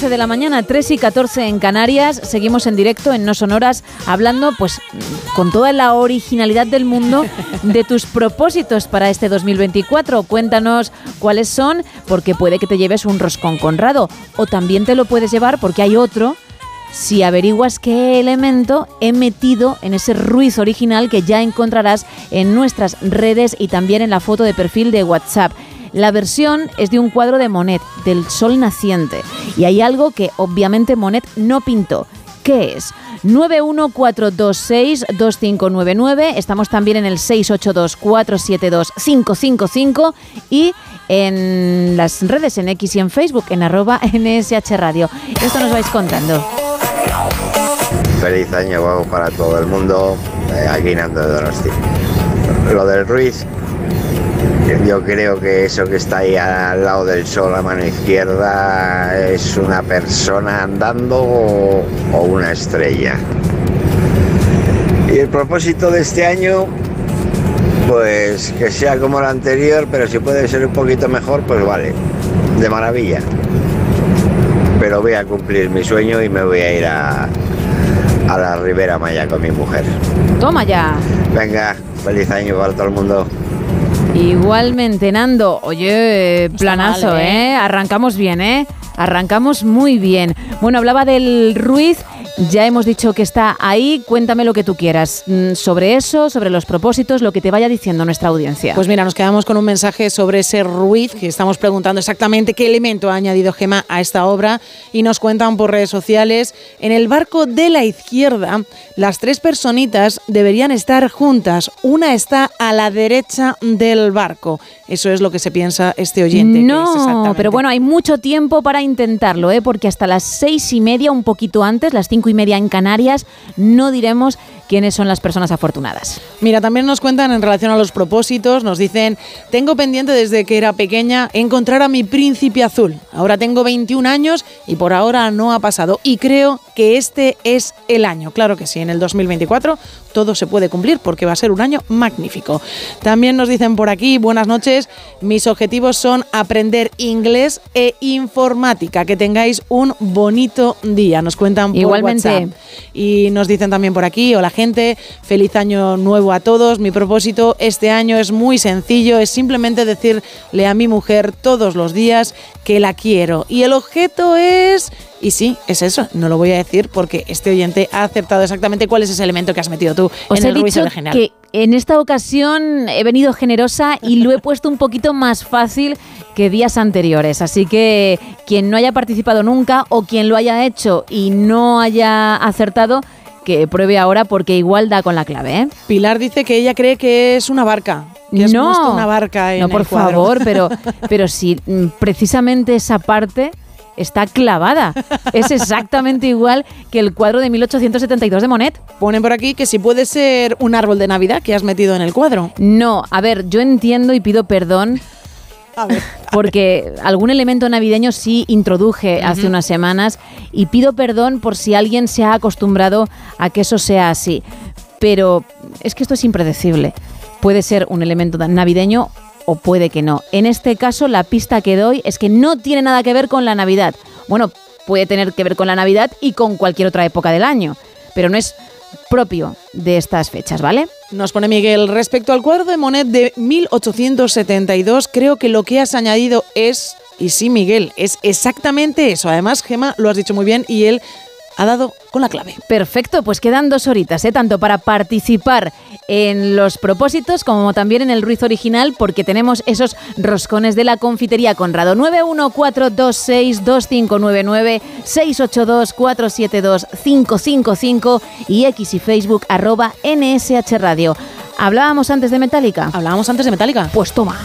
Speaker 4: 14 de la mañana, 3 y 14 en Canarias. Seguimos en directo en No Sonoras hablando pues con toda la originalidad del mundo de tus propósitos para este 2024. Cuéntanos cuáles son porque puede que te lleves un roscón conrado o también te lo puedes llevar porque hay otro si averiguas qué elemento he metido en ese ruiz original que ya encontrarás en nuestras redes y también en la foto de perfil de WhatsApp. La versión es de un cuadro de Monet, del sol naciente, y hay algo que obviamente Monet no pintó. ¿Qué es? 914262599, estamos también en el 682472555 y en las redes en X y en Facebook en arroba (laughs) NSH Radio. Esto nos vais contando.
Speaker 21: Feliz año para todo el mundo. Eh, aquí Nando de Donosti. Lo del Ruiz, yo creo que eso que está ahí al lado del sol a mano izquierda es una persona andando o, o una estrella. Y el propósito de este año, pues que sea como el anterior, pero si puede ser un poquito mejor, pues vale, de maravilla. Pero voy a cumplir mi sueño y me voy a ir a, a la Ribera Maya con mi mujer.
Speaker 4: Toma ya.
Speaker 21: Venga, feliz año para todo el mundo.
Speaker 4: Igualmente, Nando. Oye, planazo,
Speaker 5: mal, ¿eh?
Speaker 4: ¿eh? Arrancamos bien, ¿eh? Arrancamos muy bien. Bueno, hablaba del Ruiz. Ya hemos dicho que está ahí. Cuéntame lo que tú quieras mm, sobre eso, sobre los propósitos, lo que te vaya diciendo nuestra audiencia.
Speaker 5: Pues mira, nos quedamos con un mensaje sobre ese ruiz, que estamos preguntando exactamente qué elemento ha añadido Gema a esta obra y nos cuentan por redes sociales, en el barco de la izquierda, las tres personitas deberían estar juntas, una está a la derecha del barco. Eso es lo que se piensa este oyente.
Speaker 4: No, pero bueno, hay mucho tiempo para intentarlo, ¿eh? porque hasta las seis y media, un poquito antes, las cinco y media en Canarias, no diremos quiénes son las personas afortunadas.
Speaker 5: Mira, también nos cuentan en relación a los propósitos, nos dicen, tengo pendiente desde que era pequeña encontrar a mi príncipe azul. Ahora tengo 21 años y por ahora no ha pasado y creo que este es el año. Claro que sí, en el 2024 todo se puede cumplir porque va a ser un año magnífico. También nos dicen por aquí, buenas noches, mis objetivos son aprender inglés e informática. Que tengáis un bonito día. Nos cuentan por
Speaker 4: Igualmente.
Speaker 5: WhatsApp. Y nos dicen también por aquí, hola gente, feliz año nuevo a todos. Mi propósito este año es muy sencillo, es simplemente decirle a mi mujer todos los días que la quiero. Y el objeto es... Y sí, es eso, no lo voy a decir porque este oyente ha acertado exactamente cuál es ese elemento que has metido tú
Speaker 4: Os
Speaker 5: en
Speaker 4: he
Speaker 5: el
Speaker 4: dicho
Speaker 5: original.
Speaker 4: que en esta ocasión he venido generosa y lo he puesto un poquito más fácil que días anteriores. Así que quien no haya participado nunca o quien lo haya hecho y no haya acertado, que pruebe ahora porque igual da con la clave. ¿eh?
Speaker 5: Pilar dice que ella cree que es una barca. Que has puesto una barca en
Speaker 4: no, por
Speaker 5: el
Speaker 4: favor, pero, (laughs) pero si mm, precisamente esa parte está clavada. Es exactamente igual que el cuadro de 1872 de Monet.
Speaker 5: Ponen por aquí que si puede ser un árbol de Navidad que has metido en el cuadro.
Speaker 4: No, a ver, yo entiendo y pido perdón. (laughs) porque algún elemento navideño sí introduje hace unas semanas y pido perdón por si alguien se ha acostumbrado a que eso sea así. Pero es que esto es impredecible. Puede ser un elemento navideño o puede que no. En este caso, la pista que doy es que no tiene nada que ver con la Navidad. Bueno, puede tener que ver con la Navidad y con cualquier otra época del año, pero no es propio de estas fechas, ¿vale?
Speaker 5: Nos pone Miguel, respecto al cuadro de Monet de 1872, creo que lo que has añadido es Y sí, Miguel, es exactamente eso. Además, Gema, lo has dicho muy bien y él ha dado con la clave.
Speaker 4: Perfecto, pues quedan dos horitas, ¿eh? tanto para participar en los propósitos como también en el Ruiz original, porque tenemos esos roscones de la confitería Conrado. 914262599, 682472555 y X y Facebook arroba NSH Radio. ¿Hablábamos antes de Metallica?
Speaker 5: ¿Hablábamos antes de Metallica?
Speaker 4: Pues toma.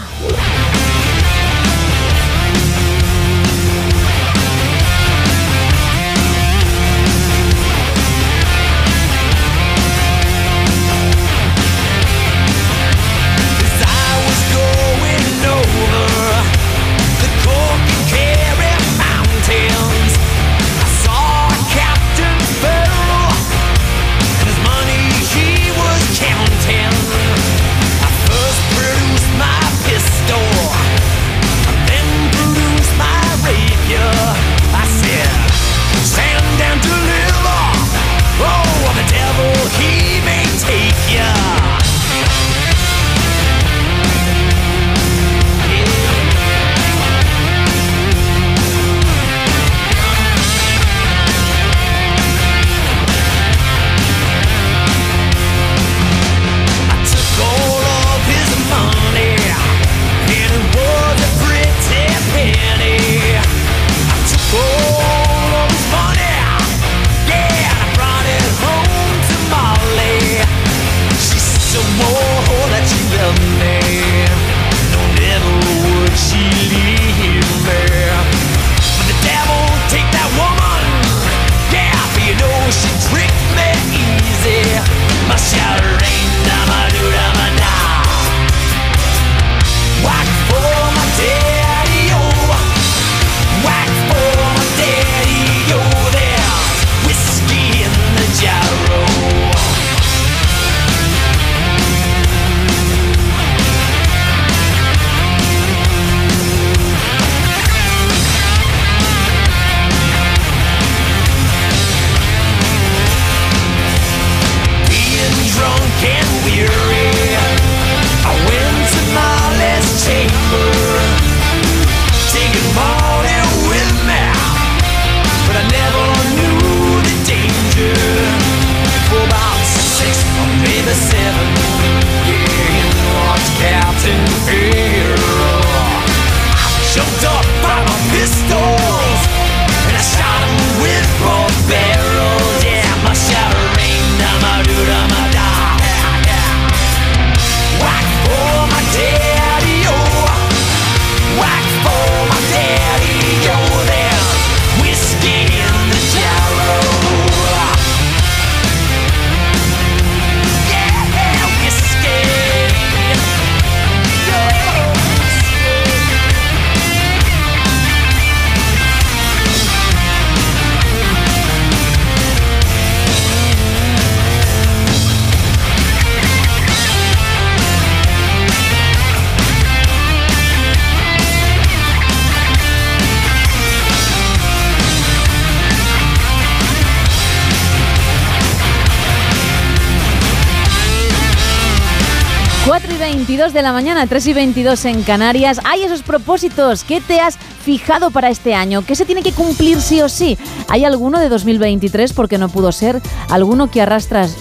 Speaker 4: De la mañana, 3 y 22 en Canarias. Hay esos propósitos. ¿Qué te has fijado para este año? ¿Qué se tiene que cumplir sí o sí? ¿Hay alguno de 2023 porque no pudo ser? ¿Alguno que arrastras,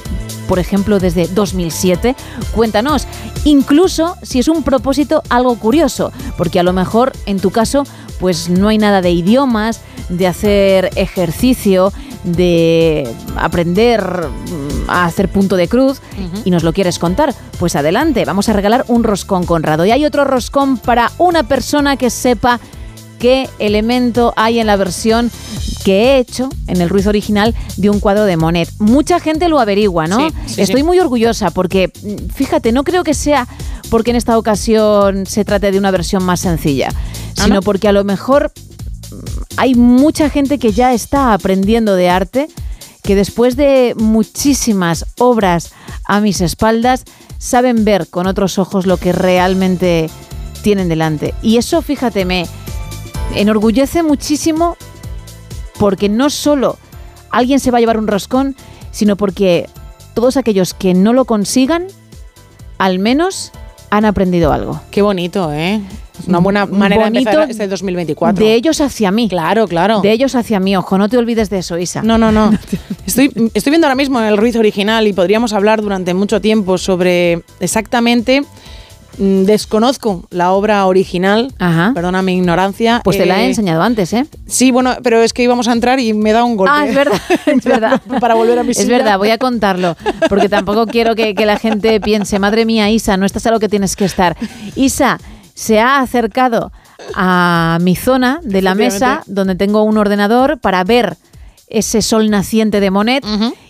Speaker 4: por ejemplo, desde 2007? Cuéntanos. Incluso si es un propósito algo curioso, porque a lo mejor en tu caso pues no hay nada de idiomas, de hacer ejercicio, de aprender mm, a hacer punto de cruz y nos lo quieres contar, pues adelante, vamos a regalar un roscón Conrado. Y hay otro roscón para una persona que sepa qué elemento hay en la versión que he hecho en el Ruiz original de un cuadro de Monet. Mucha gente lo averigua, ¿no?
Speaker 5: Sí, sí,
Speaker 4: Estoy
Speaker 5: sí.
Speaker 4: muy orgullosa porque, mm, fíjate, no creo que sea porque en esta ocasión se trate de una versión más sencilla, sino
Speaker 5: no?
Speaker 4: porque a lo mejor hay mucha gente que ya está aprendiendo de arte, que después de muchísimas obras a mis espaldas, saben ver con otros ojos lo que realmente tienen delante. Y eso, fíjate, me enorgullece muchísimo porque no solo alguien se va a llevar un roscón, sino porque todos aquellos que no lo consigan, al menos han aprendido algo.
Speaker 5: Qué bonito, ¿eh? Es una buena manera de
Speaker 4: Bonito
Speaker 5: empezar este 2024.
Speaker 4: De ellos hacia mí.
Speaker 5: Claro, claro.
Speaker 4: De ellos hacia mí, ojo, no te olvides de eso, Isa.
Speaker 5: No, no, no. (laughs) Estoy, estoy viendo ahora mismo el Ruiz original y podríamos hablar durante mucho tiempo sobre exactamente. Mm, Desconozco la obra original, perdona mi ignorancia.
Speaker 4: Pues te la he
Speaker 5: eh,
Speaker 4: enseñado antes, ¿eh?
Speaker 5: Sí, bueno, pero es que íbamos a entrar y me da un golpe.
Speaker 4: Ah, es verdad, (laughs) es verdad. (laughs)
Speaker 5: Para volver a mi
Speaker 4: Es
Speaker 5: silla.
Speaker 4: verdad, voy a contarlo, porque tampoco quiero que, que la gente piense, madre mía, Isa, no estás a lo que tienes que estar. Isa se ha acercado a mi zona de la mesa, donde tengo un ordenador, para ver ese sol naciente de Monet.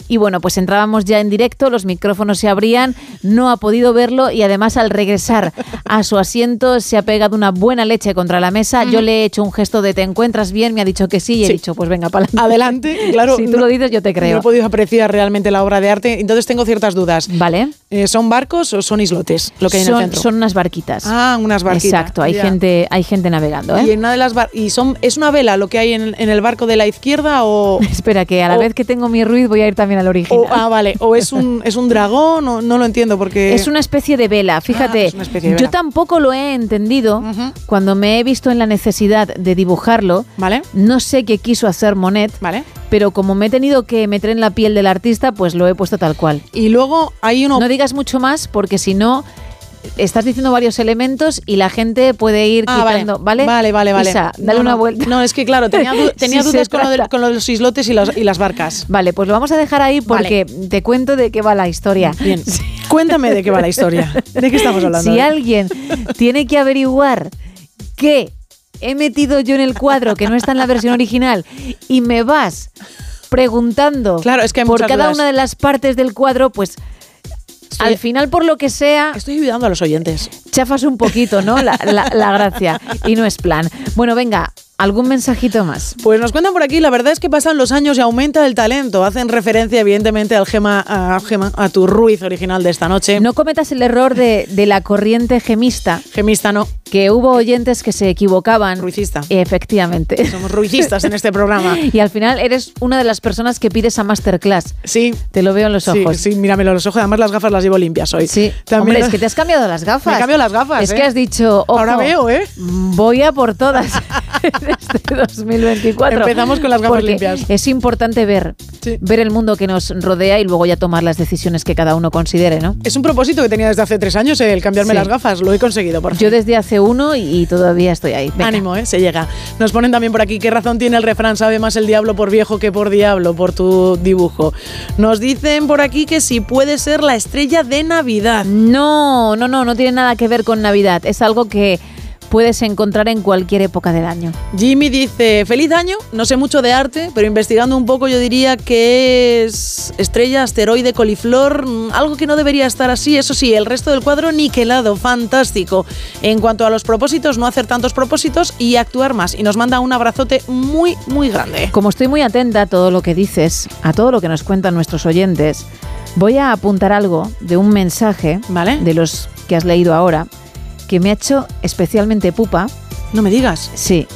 Speaker 4: Y bueno, pues entrábamos ya en directo, los micrófonos se abrían, no ha podido verlo y además al regresar a su asiento se ha pegado una buena leche contra la mesa. Yo le he hecho un gesto de te encuentras bien, me ha dicho que sí y he
Speaker 5: Sí.
Speaker 4: dicho pues venga, para
Speaker 5: Adelante, (laughs) claro.
Speaker 4: Si tú
Speaker 5: no-
Speaker 4: lo dices, yo te creo.
Speaker 5: No he podido apreciar realmente la obra de arte, entonces tengo ciertas dudas.
Speaker 4: Vale.
Speaker 5: Eh, ¿Son barcos o son islotes lo que hay en el
Speaker 4: son,
Speaker 5: centro?
Speaker 4: son unas barquitas.
Speaker 5: Ah, unas barquitas.
Speaker 4: Exacto, hay
Speaker 5: Ya.
Speaker 4: gente, hay gente navegando,
Speaker 5: Y
Speaker 4: ¿eh?
Speaker 5: en una de las bar- y son es una vela lo que hay en, en el barco de la izquierda o (laughs)
Speaker 4: Espera, que a la
Speaker 5: o-
Speaker 4: vez que tengo mi ruiz voy a ir también al original.
Speaker 5: o- ah vale o es un es un dragón o no lo entiendo porque (laughs)
Speaker 4: Es una especie de vela, fíjate.
Speaker 5: Ah,
Speaker 4: Yo tampoco lo he entendido cuando me he visto en la necesidad de dibujarlo.
Speaker 5: Vale.
Speaker 4: No sé qué quiso hacer Monet,
Speaker 5: Vale.
Speaker 4: pero como me he tenido que meter en la piel del artista, pues lo he puesto tal cual.
Speaker 5: y luego hay uno
Speaker 4: No digas mucho más porque si no estás diciendo varios elementos y la gente puede ir
Speaker 5: Ah,
Speaker 4: quitando, ¿vale?
Speaker 5: Vale, vale, vale.
Speaker 4: Isa, dale
Speaker 5: No,
Speaker 4: una
Speaker 5: no.
Speaker 4: vuelta.
Speaker 5: No, es que claro, tenía, du- (laughs) tenía
Speaker 4: Sí,
Speaker 5: dudas con lo, de, los islotes y las, y las barcas.
Speaker 4: Vale, pues lo vamos a dejar ahí porque te cuento de qué va la historia.
Speaker 5: Bien. (laughs) Cuéntame de qué va la historia. ¿De qué estamos hablando?
Speaker 4: Si alguien tiene que averiguar qué he metido yo en el cuadro que no está en la versión original y me vas preguntando
Speaker 5: Claro, es que
Speaker 4: por cada
Speaker 5: dudas.
Speaker 4: una de las partes del cuadro, pues al final por lo que sea
Speaker 5: Estoy ayudando a los oyentes.
Speaker 4: chafas un poquito, ¿no? La, la- la gracia y no es plan. Bueno, venga, algún mensajito más.
Speaker 5: Pues nos cuentan por aquí, la verdad es que pasan los años y aumenta el talento. Hacen referencia, evidentemente, al gema, a, Gema- a tu Ruiz original de esta noche.
Speaker 4: No cometas el error de, de la corriente gemista,
Speaker 5: Gemista no,
Speaker 4: que hubo oyentes que se equivocaban.
Speaker 5: Ruicista.
Speaker 4: Efectivamente.
Speaker 5: Somos ruicistas en este programa. (laughs)
Speaker 4: Y al final eres una de las personas que pides a masterclass.
Speaker 5: Sí.
Speaker 4: Te lo veo en los
Speaker 5: Sí,
Speaker 4: ojos.
Speaker 5: sí, míramelo a los ojos. Además, las gafas las llevo limpias hoy.
Speaker 4: Sí.
Speaker 5: También-
Speaker 4: Hombre, es que te has cambiado las gafas.
Speaker 5: Me he cambiado las gafas,
Speaker 4: Es
Speaker 5: ¿eh?
Speaker 4: que has dicho, ojo,
Speaker 5: Ahora veo, ¿eh?
Speaker 4: Voy a por todas en (laughs) este 2024.
Speaker 5: Empezamos con las gafas
Speaker 4: Porque
Speaker 5: limpias.
Speaker 4: Es importante ver,
Speaker 5: Sí.
Speaker 4: ver el mundo que nos rodea y luego ya tomar las decisiones que cada uno considere, ¿no?
Speaker 5: Es un propósito que tenía desde hace tres años, el cambiarme
Speaker 4: Sí.
Speaker 5: las gafas. Lo he conseguido, por fin.
Speaker 4: Yo desde hace uno y, y todavía estoy ahí. Venga.
Speaker 5: Ánimo, ¿eh? Se llega. Nos ponen también por aquí, ¿qué razón tiene el refrán? Sabe más el diablo por viejo que por diablo, por tu dibujo. Nos dicen por aquí que si puede ser la estrella de Navidad.
Speaker 4: No, no, no, no tiene nada que ver con Navidad. Es algo que puedes encontrar en cualquier época del año.
Speaker 5: Jimmy dice, feliz año, no sé mucho de arte, pero investigando un poco yo diría que es estrella, asteroide, coliflor, mm, algo que no debería estar así, eso sí, el resto del cuadro niquelado, fantástico. En cuanto a los propósitos, no hacer tantos propósitos y actuar más. Y nos manda un abrazote muy, muy grande.
Speaker 4: Como estoy muy atenta a todo lo que dices, a todo lo que nos cuentan nuestros oyentes, voy a apuntar algo de un mensaje
Speaker 5: ¿Vale?
Speaker 4: de los que has leído ahora que me ha hecho especialmente pupa.
Speaker 5: No me digas.
Speaker 4: Sí.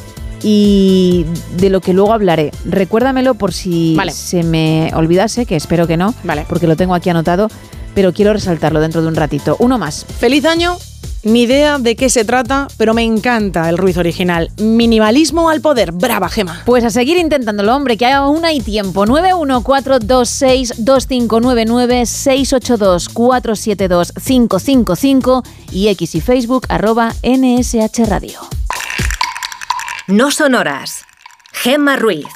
Speaker 4: Y de lo que luego hablaré. Recuérdamelo por si
Speaker 5: Vale.
Speaker 4: se me olvidase, que espero que no,
Speaker 5: Vale.
Speaker 4: porque lo tengo aquí anotado, pero quiero resaltarlo dentro de un ratito. Uno más.
Speaker 5: Feliz año. Ni idea de qué se trata, pero me encanta el Ruiz original. Minimalismo al poder. Brava, Gema.
Speaker 4: Pues a seguir intentándolo, hombre, que aún hay tiempo. 914262599-682-472-555 y X y Facebook arroba NSH Radio.
Speaker 22: No son horas. Gemma Ruiz.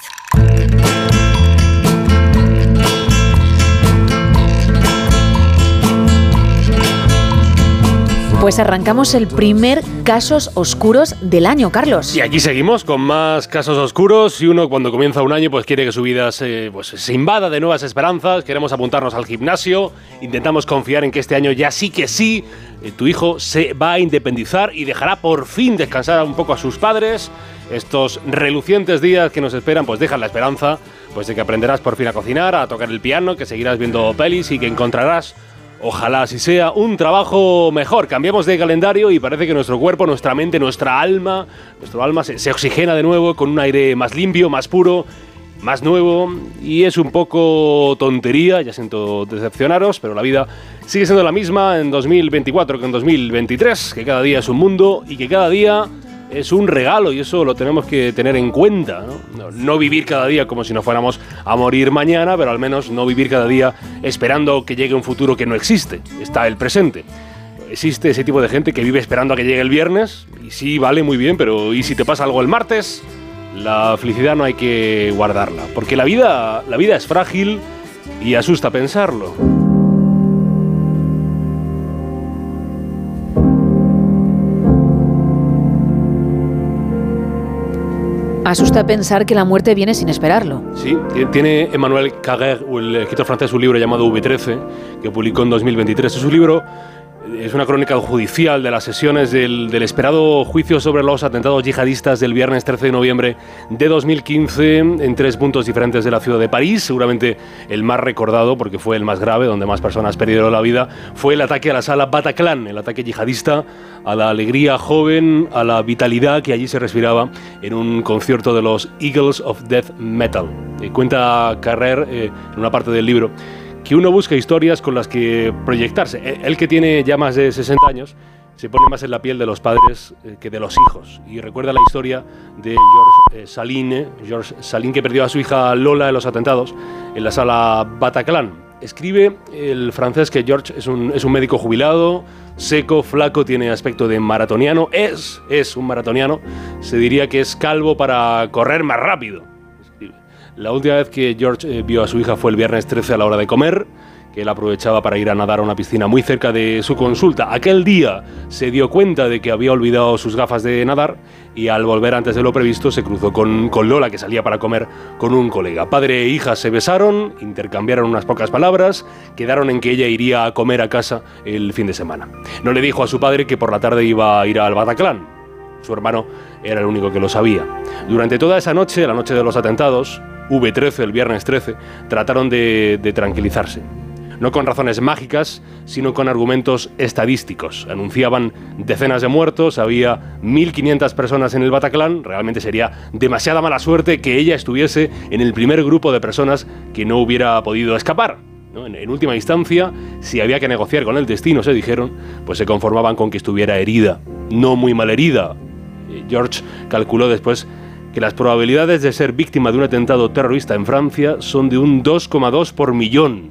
Speaker 4: Pues arrancamos el primer Casos Oscuros del año, Carlos.
Speaker 8: Y aquí seguimos con más casos oscuros y uno cuando comienza un año pues quiere que su vida se, pues, invada de nuevas esperanzas, queremos apuntarnos al gimnasio, intentamos confiar en que este año ya sí que sí, eh, tu hijo se va a independizar y dejará por fin descansar un poco a sus padres. Estos relucientes días que nos esperan pues dejan la esperanza pues de que aprenderás por fin a cocinar, a tocar el piano, que seguirás viendo pelis y que encontrarás Ojalá así sea un trabajo mejor. Cambiamos de calendario y parece que nuestro cuerpo, nuestra mente, nuestra alma, nuestro alma se, se oxigena de nuevo con un aire más limpio, más puro más nuevo y es un poco tontería, ya siento decepcionaros, pero la vida sigue siendo la misma en 2024 que en 2023, que cada día es un mundo y que cada día es un regalo y eso lo tenemos que tener en cuenta. ¿no? Vivir cada día como si no fuéramos a morir mañana, pero al menos no vivir cada día esperando que llegue un futuro que no existe, está el presente. Existe ese tipo de gente que vive esperando a que llegue el viernes y sí, vale, muy bien, pero ¿y si te pasa algo el martes? La felicidad no hay que guardarla, porque la vida, la vida es frágil y asusta pensarlo.
Speaker 4: Asusta pensar que la muerte viene sin esperarlo.
Speaker 8: Sí, ti- tiene Emmanuel Carrère, el escritor francés, un libro llamado V13, que publicó en 2023. Es un libro, es una crónica judicial de las sesiones del, esperado juicio sobre los atentados yihadistas del viernes 13 de noviembre de 2015 en tres puntos diferentes de la ciudad de París. Seguramente el más recordado, porque fue el más grave, donde más personas perdieron la vida, fue el ataque a la sala Bataclan, el ataque yihadista a la alegría joven, a la vitalidad que allí se respiraba en un concierto de los Eagles of Death Metal. Eh, cuenta Carrer eh, en una parte del libro que uno busca historias con las que proyectarse. Eh, Él que tiene ya más de 60 años se pone más en la piel de los padres eh, que de los hijos y recuerda la historia de George eh, Saline, George Saline que perdió a su hija Lola en los atentados en la sala Bataclan. Escribe el francés que George es un, es un médico jubilado, seco, flaco, tiene aspecto de maratoniano. Es, es un maratoniano. Se diría que es calvo para correr más rápido. La última vez que George eh, vio a su hija fue el viernes 13 a la hora de comer, que él aprovechaba para ir a nadar a una piscina muy cerca de su consulta. Aquel día se dio cuenta de que había olvidado sus gafas de nadar y al volver antes de lo previsto se cruzó con, con Lola, que salía para comer con un colega. Padre e hija se besaron, intercambiaron unas pocas palabras, quedaron en que ella iría a comer a casa el fin de semana. No le dijo a su padre que por la tarde iba a ir al Bataclan. Su hermano era el único que lo sabía. Durante toda esa noche, la noche de los atentados, V13, el viernes 13, trataron de, tranquilizarse. No con razones mágicas, sino con argumentos estadísticos. Anunciaban decenas de muertos, había 1.500 personas en el Bataclan. Realmente sería demasiada mala suerte que ella estuviese en el primer grupo de personas que no hubiera podido escapar. en última instancia, si había que negociar con el destino, se dijeron, pues se conformaban con que estuviera herida, no muy mal herida. Eh, George calculó después que las probabilidades de ser víctima de un atentado terrorista en Francia son de un 2,2 por millón,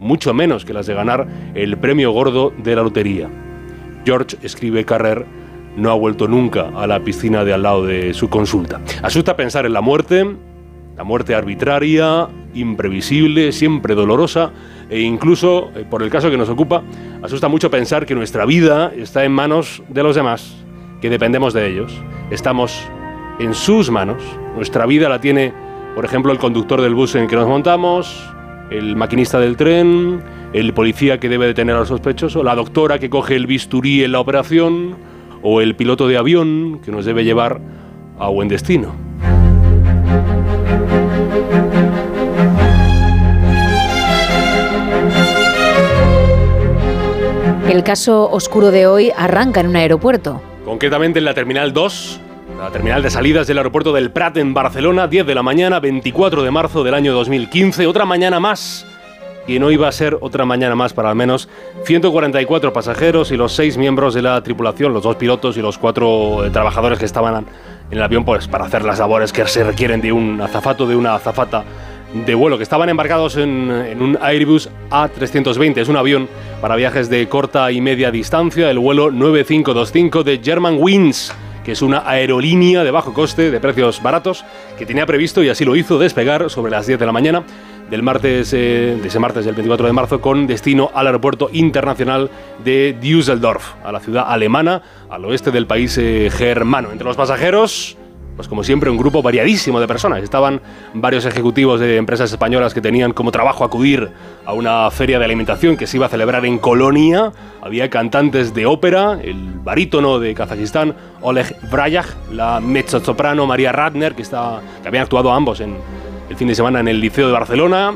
Speaker 8: mucho menos que las de ganar el premio gordo de la lotería. George, escribe Carrer, no ha vuelto nunca a la piscina de al lado de su consulta. Asusta pensar en la muerte, la muerte arbitraria, imprevisible, siempre dolorosa e incluso, eh, por el caso que nos ocupa, asusta mucho pensar que nuestra vida está en manos de los demás, que dependemos de ellos. Estamos en sus manos. Nuestra vida la tiene, por ejemplo, el conductor del bus en el que nos montamos, el maquinista del tren, el policía que debe detener al sospechoso, la doctora que coge el bisturí en la operación o el piloto de avión que nos debe llevar a buen destino.
Speaker 4: El caso oscuro de hoy arranca en un aeropuerto.
Speaker 8: Concretamente en la Terminal 2, la terminal de salidas del aeropuerto del Prat en Barcelona, 10 de la mañana, 24 de marzo del año 2015. Otra mañana más, y no iba a ser otra mañana más para al menos 144 pasajeros y los seis miembros de la tripulación, los dos pilotos y los cuatro eh, trabajadores que estaban en el avión pues, para hacer las labores que se requieren de un azafato, de una azafata de vuelo, que estaban embarcados en, en un Airbus A320. Es un avión para viajes de corta y media distancia, el vuelo 9525 de Germanwings que es una aerolínea de bajo coste, de precios baratos, que tenía previsto, y así lo hizo, despegar sobre las 10 de la mañana del martes, eh, de ese martes del 24 de marzo, con destino al aeropuerto internacional de Düsseldorf, a la ciudad alemana, al oeste del país eh, germano. Entre los pasajeros, pues como siempre, un grupo variadísimo de personas. Estaban varios ejecutivos de empresas españolas que tenían como trabajo acudir a una feria de alimentación que se iba a celebrar en Colonia. Había cantantes de ópera, el barítono de Kazajistán, Oleg Brayag, la mezzosoprano María Radner, que, está, que habían actuado ambos en el fin de semana en el Liceo de Barcelona.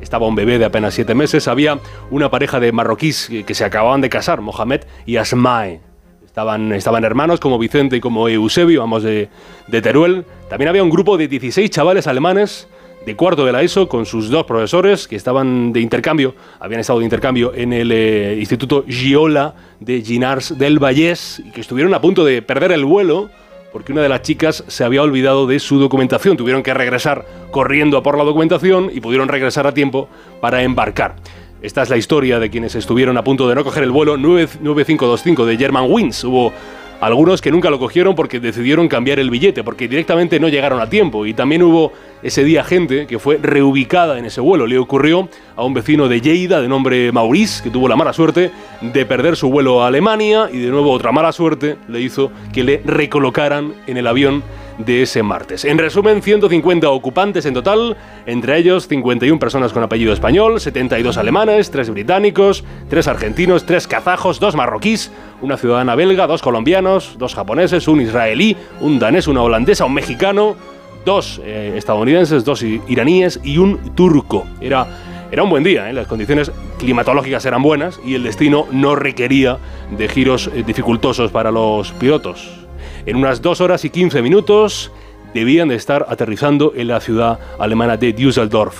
Speaker 8: Estaba un bebé de apenas siete meses. Había una pareja de marroquíes que se acababan de casar, Mohamed y Asmae. Estaban, estaban hermanos como Vicente y como Eusebio, vamos de, de Teruel. También había un grupo de 16 chavales alemanes de cuarto de la ESO con sus dos profesores que estaban de intercambio, habían estado de intercambio en el eh, Instituto Giola de Ginars del Vallès y que estuvieron a punto de perder el vuelo porque una de las chicas se había olvidado de su documentación. Tuvieron que regresar corriendo a por la documentación y pudieron regresar a tiempo para embarcar. Esta es la historia de quienes estuvieron a punto de no coger el vuelo 9525 de German Wings. Hubo algunos que nunca lo cogieron porque decidieron cambiar el billete, porque directamente no llegaron a tiempo. Y también hubo ese día gente que fue reubicada en ese vuelo. Le ocurrió a un vecino de Lleida de nombre Maurice, que tuvo la mala suerte de perder su vuelo a Alemania y de nuevo otra mala suerte le hizo que le recolocaran en el avión de ese martes. En resumen, 150 ocupantes en total, entre ellos 51 personas con apellido español, 72 alemanes, 3 británicos, 3 argentinos, 3 kazajos, 2 marroquíes, una ciudadana belga, 2 colombianos, 2 japoneses, un israelí, un danés, una holandesa, un mexicano, 2 eh, estadounidenses, 2 iraníes y un turco. Era era un buen día, ¿eh? las condiciones climatológicas eran buenas y el destino no requería de giros eh, dificultosos para los pilotos. En unas 2 horas y 15 minutos debían de estar aterrizando en la ciudad alemana de Düsseldorf,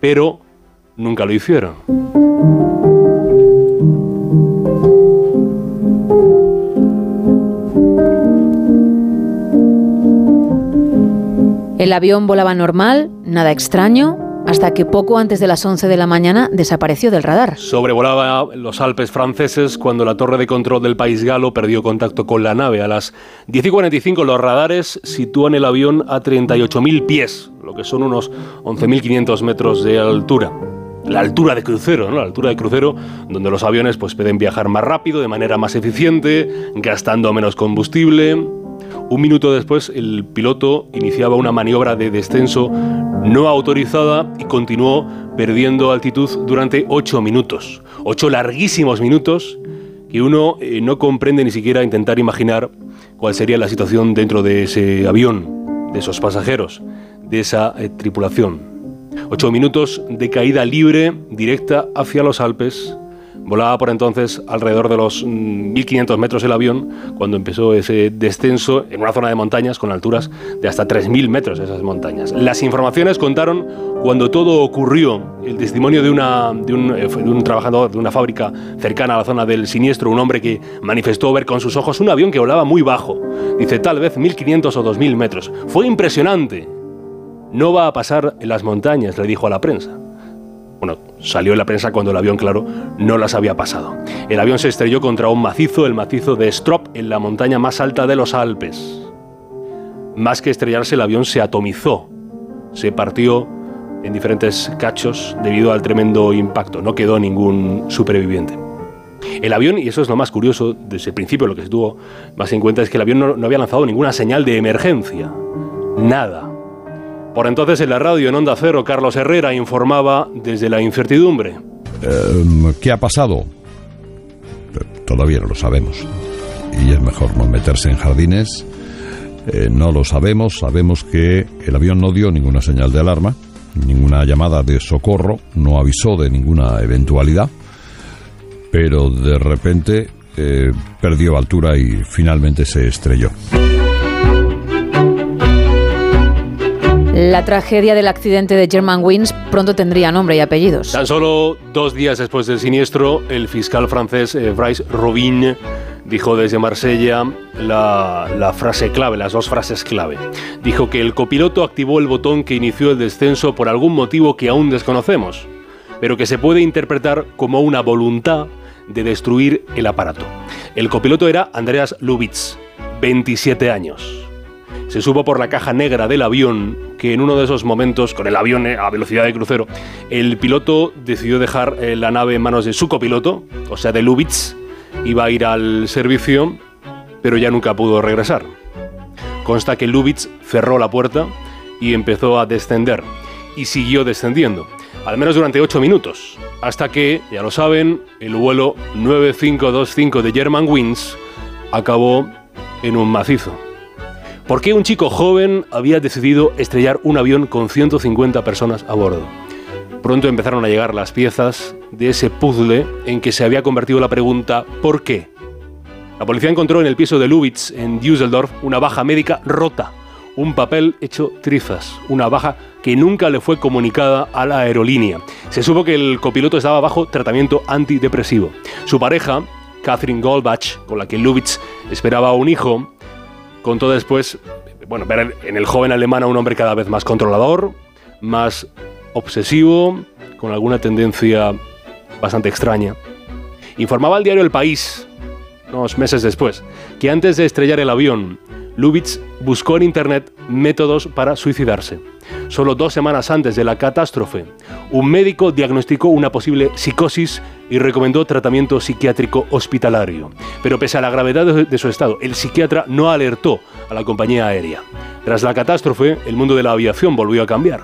Speaker 8: pero nunca lo hicieron.
Speaker 4: El avión volaba normal, nada extraño, hasta que poco antes de las 11 de la mañana desapareció del radar.
Speaker 8: Sobrevolaba los Alpes franceses cuando la torre de control del país galo perdió contacto con la nave. A las 10 y 45 los radares sitúan el avión a 38.000 pies, lo que son unos 11.500 metros de altura. La altura de crucero, ¿no? La altura de crucero donde los aviones pues, pueden viajar más rápido, de manera más eficiente, gastando menos combustible. Un minuto después, el piloto iniciaba una maniobra de descenso no autorizada y continuó perdiendo altitud durante ocho minutos. Ocho larguísimos minutos que uno eh, no comprende ni siquiera intentar imaginar cuál sería la situación dentro de ese avión, de esos pasajeros, de esa eh, tripulación. Ocho minutos de caída libre directa hacia los Alpes Volaba por entonces alrededor de los 1.500 metros el avión cuando empezó ese descenso en una zona de montañas con alturas de hasta 3.000 metros esas montañas. Las informaciones contaron cuando todo ocurrió, el testimonio de, un, eh, de un trabajador de una fábrica cercana a la zona del siniestro, un hombre que manifestó ver con sus ojos un avión que volaba muy bajo. Dice tal vez 1.500 o 2.000 metros. Fue impresionante. No va a pasar en las montañas, le dijo a la prensa. Bueno, salió en la prensa cuando el avión, claro, no las había pasado. El avión se estrelló contra un macizo, el macizo de Strop, en la montaña más alta de los Alpes. Más que estrellarse, el avión se atomizó, se partió en diferentes cachos debido al tremendo impacto. No quedó ningún superviviente. El avión, y eso es lo más curioso, desde el principio lo que se tuvo más en cuenta es que el avión no, no había lanzado ninguna señal de emergencia. Nada. Por entonces en la radio en Onda Cero, Carlos Herrera informaba desde la incertidumbre.
Speaker 23: Em, ¿Qué ha pasado? Todavía no lo sabemos. Y es mejor no meterse en jardines. Eh, no lo sabemos. Sabemos que el avión no dio ninguna señal de alarma, ninguna llamada de socorro, no avisó de ninguna eventualidad. Pero de repente eh, perdió altura y finalmente se estrelló.
Speaker 4: La tragedia del accidente de Germanwings pronto tendría nombre y apellidos.
Speaker 8: Tan solo dos días después del siniestro, el fiscal francés eh, Bryce Robin dijo desde Marsella la, la, frase clave, las dos frases clave. Dijo que el copiloto activó el botón que inició el descenso por algún motivo que aún desconocemos, pero que se puede interpretar como una voluntad de destruir el aparato. El copiloto era Andreas Lubitz, 27 años. Se supo por la caja negra del avión que en uno de esos momentos, con el avión a velocidad de crucero, el piloto decidió dejar eh, la nave en manos de su copiloto, o sea, de Lubitz, iba a ir al servicio, pero ya nunca pudo regresar. Consta que Lubitz cerró la puerta y empezó a descender, y siguió descendiendo, al menos durante 8 minutos, hasta que, ya lo saben, el vuelo 9525 de Germanwings acabó en un macizo. ¿Por qué un chico joven había decidido estrellar un avión con 150 personas a bordo? Pronto empezaron a llegar las piezas de ese puzzle en que se había convertido la pregunta ¿por qué? La policía encontró en el piso de Lubitz, en Düsseldorf, una baja médica rota, un papel hecho trizas, una baja que nunca le fue comunicada a la aerolínea. Se supo que el copiloto estaba bajo tratamiento antidepresivo. Su pareja, Catherine Goldbach, con la que Lubitsch esperaba un hijo, contó después, bueno, ver en el joven alemán a un hombre cada vez más controlador, más obsesivo, con alguna tendencia bastante extraña. Informaba al diario El País, unos meses después, que antes de estrellar el avión, Lubitsch buscó en Internet métodos para suicidarse. Solo dos semanas antes de la catástrofe, un médico diagnosticó una posible psicosis y recomendó tratamiento psiquiátrico hospitalario. Pero pese a la gravedad de su estado, el psiquiatra no alertó a la compañía aérea. Tras la catástrofe, el mundo de la aviación volvió a cambiar.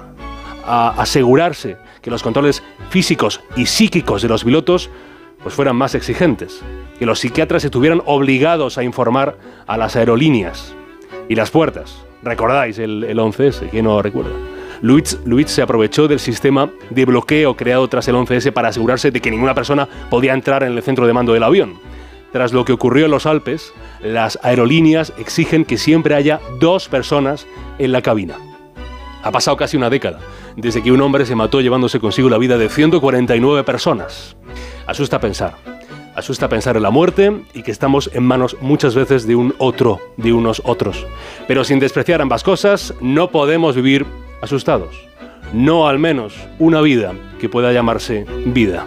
Speaker 8: A asegurarse que los controles físicos y psíquicos de los pilotos pues fueran más exigentes, que los psiquiatras estuvieran obligados a informar a las aerolíneas y las puertas. ¿Recordáis el, el 11S? ¿Quién no lo recuerda? Luis, Luis se aprovechó del sistema de bloqueo creado tras el 11S para asegurarse de que ninguna persona podía entrar en el centro de mando del avión. Tras lo que ocurrió en los Alpes, las aerolíneas exigen que siempre haya dos personas en la cabina. Ha pasado casi una década desde que un hombre se mató llevándose consigo la vida de 149 personas. Asusta pensar. Asusta pensar en la muerte y que estamos en manos muchas veces de un otro, de unos otros. Pero sin despreciar ambas cosas, no podemos vivir asustados. No al menos una vida que pueda llamarse vida.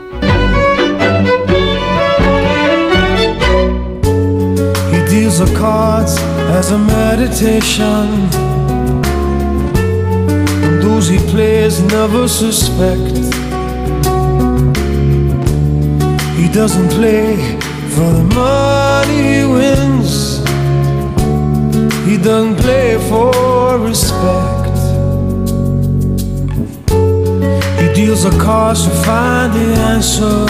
Speaker 19: He doesn't play for the money he wins. He doesn't play for respect. He deals the cards to find the answer.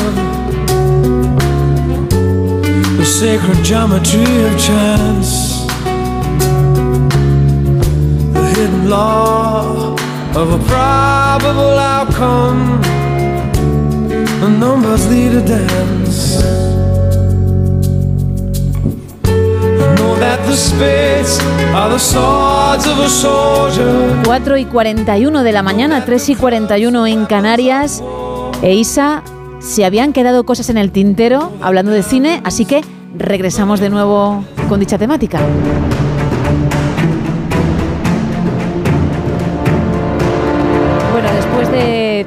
Speaker 19: The sacred geometry of chance. The hidden law of a probable outcome. Numbers a dance. I know that the spades are the swords of a soldier.
Speaker 4: 4 y 41 de la mañana, 3 y 41 en Canarias. E Isa, se habían quedado cosas en el tintero hablando de cine, así que regresamos de nuevo con dicha temática.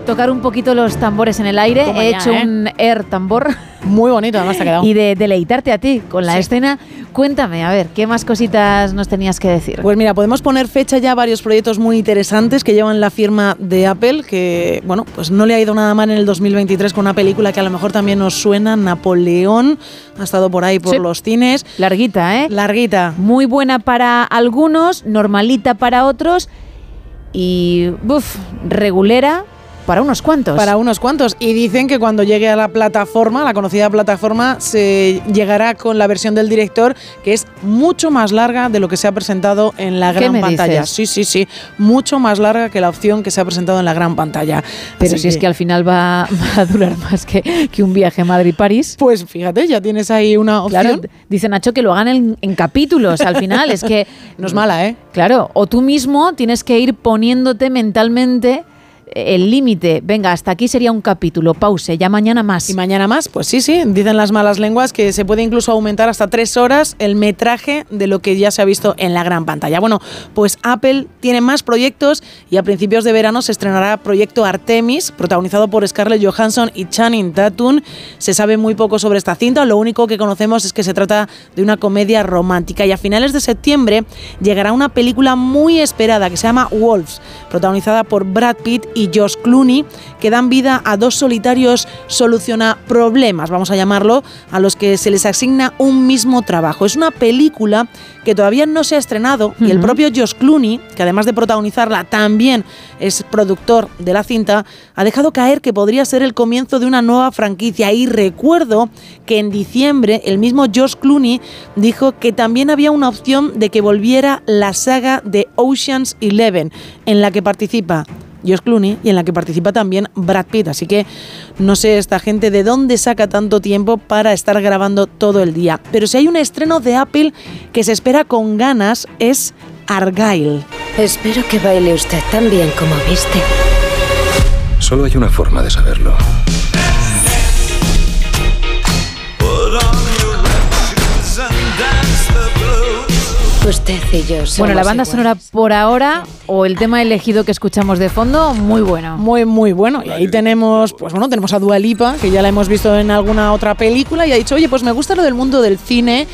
Speaker 4: Tocar un poquito los tambores en el aire,
Speaker 5: Toma
Speaker 4: he
Speaker 5: ya,
Speaker 4: hecho
Speaker 5: ¿eh?
Speaker 4: un air tambor.
Speaker 5: Muy bonito, además te ha quedado. (laughs)
Speaker 4: Y de deleitarte a ti con la escena. Cuéntame, a ver, ¿qué más cositas nos tenías que decir?
Speaker 5: Pues mira, podemos poner fecha ya a varios proyectos muy interesantes que llevan la firma de Apple, que bueno, pues no le ha ido nada mal en el 2023 con una película que a lo mejor también nos suena, Napoleón, ha estado por ahí por
Speaker 4: Sí.
Speaker 5: los cines.
Speaker 4: Larguita, ¿eh?
Speaker 5: Larguita.
Speaker 4: Muy buena para algunos, normalita para otros y, buf, regulera para unos cuantos.
Speaker 5: Para unos cuantos. Y dicen que cuando llegue a la plataforma, la conocida plataforma, se llegará con la versión del director, que es mucho más larga de lo que se ha presentado en la
Speaker 4: ¿Qué
Speaker 5: gran pantalla.
Speaker 4: dices?
Speaker 5: Sí, sí, sí. Mucho más larga que la opción que se ha presentado en la gran pantalla.
Speaker 4: Pero
Speaker 5: Así
Speaker 4: si es que al final va, (laughs) va a durar más que, que un viaje a Madrid-París.
Speaker 5: Pues fíjate, ya tienes ahí una opción.
Speaker 4: Claro, dice Nacho que lo hagan en, en capítulos al final. Es que. (laughs)
Speaker 5: No es mala, ¿eh?
Speaker 4: Claro, o tú mismo tienes que ir poniéndote mentalmente el límite. Venga, hasta aquí sería un capítulo, pause, ya mañana más.
Speaker 5: Y mañana más, pues sí, sí, dicen las malas lenguas que se puede incluso aumentar hasta tres horas el metraje de lo que ya se ha visto en la gran pantalla. Bueno, pues Apple tiene más proyectos y a principios de verano se estrenará Proyecto Artemis, protagonizado por Scarlett Johansson y Channing Tatum. Se sabe muy poco sobre esta cinta, lo único que conocemos es que se trata de una comedia romántica y a finales de septiembre llegará una película muy esperada que se llama Wolves, protagonizada por Brad Pitt y Josh Clooney, que dan vida a dos solitarios soluciona problemas, vamos a llamarlo, a los que se les asigna un mismo trabajo. Es una película que todavía no se ha estrenado y el propio Josh Clooney, que además de protagonizarla también es productor de la cinta, ha dejado caer que podría ser el comienzo de una nueva franquicia. Y recuerdo que en diciembre el mismo Josh Clooney dijo que también había una opción de que volviera la saga de Ocean's Eleven, en la que participa Josh Clooney y en la que participa también Brad Pitt. Así que no sé esta gente de dónde saca tanto tiempo para estar grabando todo el día. Pero si hay un estreno de Apple que se espera con ganas es Argyle.
Speaker 24: Espero que baile usted tan bien como viste.
Speaker 25: Solo hay una forma de saberlo.
Speaker 24: Usted y yo somos
Speaker 4: Bueno, la banda
Speaker 24: iguales.
Speaker 4: sonora por ahora o el tema elegido que escuchamos de fondo, muy bueno.
Speaker 5: Muy, muy bueno. Y ahí tenemos, pues bueno, tenemos a Dua Lipa, que ya la hemos visto en alguna otra película, y ha dicho, oye, pues me gusta lo del mundo del cine.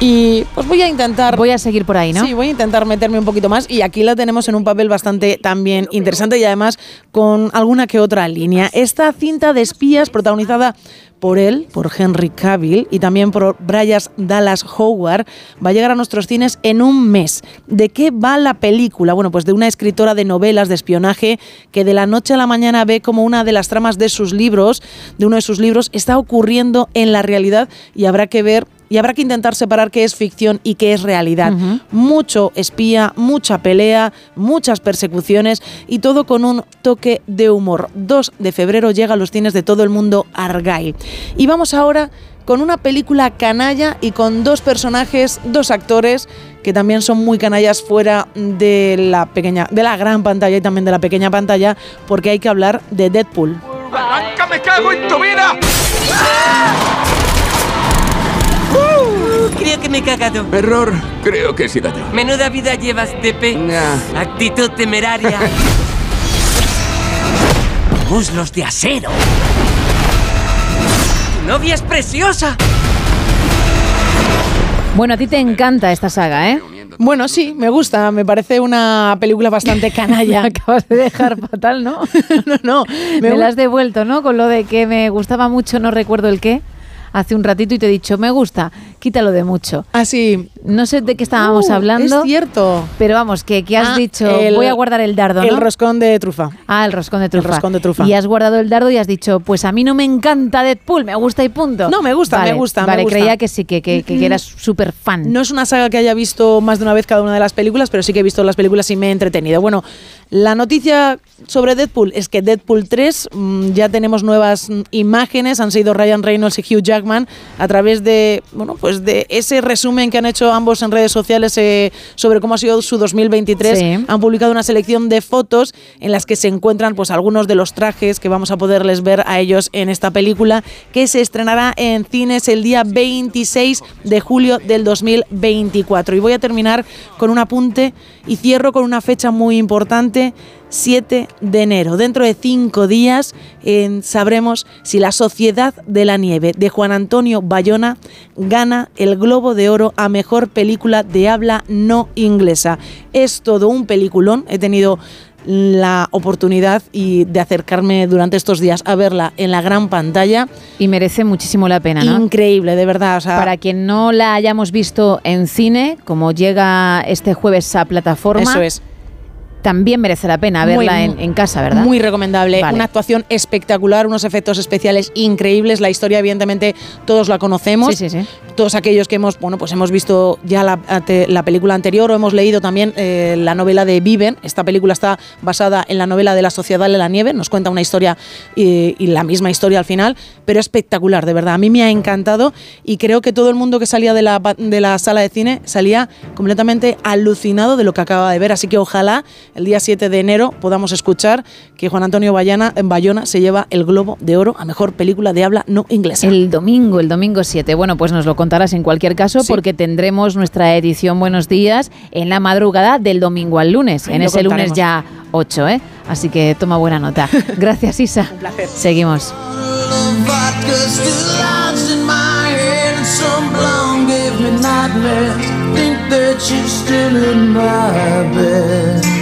Speaker 5: Y pues voy a intentar.
Speaker 4: Voy a seguir por ahí, ¿no?
Speaker 5: Sí, voy a intentar meterme un poquito más. Y aquí la tenemos en un papel bastante también interesante y además con alguna que otra línea. Esta cinta de espías protagonizada por él, por Henry Cavill y también por Bryce Dallas Howard, va a llegar a nuestros cines en un mes. ¿De qué va la película? Bueno, pues de una escritora de novelas de espionaje que de la noche a la mañana ve como una de las tramas de sus libros, de uno de sus libros, está ocurriendo en la realidad y habrá que ver y habrá que intentar separar qué es ficción y qué es realidad. Mucho espía, mucha pelea, muchas persecuciones y todo con un toque de humor. 2 de febrero llega a los cines de todo el mundo Argyle. Y vamos ahora con una película canalla y con dos personajes, dos actores que también son muy canallas fuera de la pequeña, de la gran pantalla y también de la pequeña pantalla, porque hay que hablar de Deadpool.
Speaker 2: ¡Arranca, me cago en tu vida!
Speaker 26: Uh, creo que me he cagado.
Speaker 27: Error, creo que he sido yo.
Speaker 26: Menuda vida llevas, Tepe. Actitud temeraria. Muslos de acero. Tu novia es preciosa.
Speaker 4: Bueno, a ti te encanta esta saga, ¿eh?
Speaker 5: Bueno, sí, me gusta, me parece una película bastante (laughs) canalla.
Speaker 4: Me acabas de dejar fatal, ¿no? (laughs)
Speaker 5: no, no.
Speaker 4: Me, la has devuelto, ¿no? Con lo de que me gustaba mucho, no recuerdo el qué, hace un ratito y te he dicho, me gusta, quítalo de mucho.
Speaker 5: Así.
Speaker 4: No sé de qué estábamos
Speaker 5: Uh,
Speaker 4: hablando.
Speaker 5: Es cierto.
Speaker 4: Pero vamos, que, que has
Speaker 5: Ah,
Speaker 4: dicho,
Speaker 5: el-
Speaker 4: voy a guardar el dardo, ¿no?
Speaker 5: El roscón de trufa.
Speaker 4: Ah, el roscón de trufa.
Speaker 5: roscón de trufa.
Speaker 4: Y has guardado el dardo y has dicho, pues a mí no me encanta Deadpool, me gusta y punto.
Speaker 5: No, me gusta,
Speaker 4: Vale,
Speaker 5: me gusta, me
Speaker 4: Vale,
Speaker 5: gusta.
Speaker 4: creía que sí, que, que, que eras súper fan.
Speaker 5: No es una saga que haya visto más de una vez cada una de las películas, pero sí que he visto las películas y me he entretenido. Bueno, la noticia sobre Deadpool es que Deadpool 3 mm, ya tenemos nuevas imágenes, han sido Ryan Reynolds y Hugh Jackman a través de, bueno, pues de ese resumen que han hecho ambos en redes sociales eh, sobre cómo ha sido su 2023.
Speaker 4: Sí.
Speaker 5: Han publicado una selección de fotos en las que se encuentran pues algunos de los trajes que vamos a poderles ver a ellos en esta película que se estrenará en cines el día 26 de julio del 2024. Y voy a terminar con un apunte y cierro con una fecha muy importante. 7 de enero. Dentro de cinco días eh, sabremos si La Sociedad de la Nieve de Juan Antonio Bayona gana el Globo de Oro a Mejor Película de Habla No Inglesa. Es todo un peliculón. He tenido la oportunidad y de acercarme durante estos días a verla en la gran pantalla.
Speaker 4: Y merece muchísimo la pena, ¿no?
Speaker 5: Increíble, de verdad. o sea,
Speaker 4: Para quien no la hayamos visto en cine, como llega este jueves a plataforma,
Speaker 5: Eso es.
Speaker 4: También merece la pena
Speaker 5: Muy,
Speaker 4: verla en, en casa, ¿verdad?
Speaker 5: Muy recomendable.
Speaker 4: Vale.
Speaker 5: Una actuación espectacular, unos efectos especiales increíbles. La historia, evidentemente, todos la conocemos.
Speaker 4: Sí, sí, sí.
Speaker 5: Todos aquellos que hemos, bueno, pues hemos visto ya la, película anterior o hemos leído también eh, la novela de Viven. Esta película está basada en la novela de La Sociedad de la Nieve. Nos cuenta una historia y, y la misma historia al final, pero espectacular, de verdad. A mí me ha encantado y creo que todo el mundo que salía de la, de la sala de cine salía completamente alucinado de lo que acaba de ver. Así que ojalá el día 7 de enero podamos escuchar que Juan Antonio Bayana, en Bayona se lleva el Globo de Oro a Mejor Película de Habla No Inglesa.
Speaker 4: El domingo, el domingo 7. Bueno, pues nos lo contarás en cualquier caso
Speaker 5: Sí.
Speaker 4: porque tendremos nuestra edición Buenos Días en la madrugada del domingo al lunes,
Speaker 5: Ahí
Speaker 4: en
Speaker 5: lo
Speaker 4: ese lunes ya 8, ¿eh? Así que toma buena nota. (laughs) Gracias, Isa. Un
Speaker 5: placer.
Speaker 4: Seguimos.
Speaker 19: Nightmares. Think that still in my bed.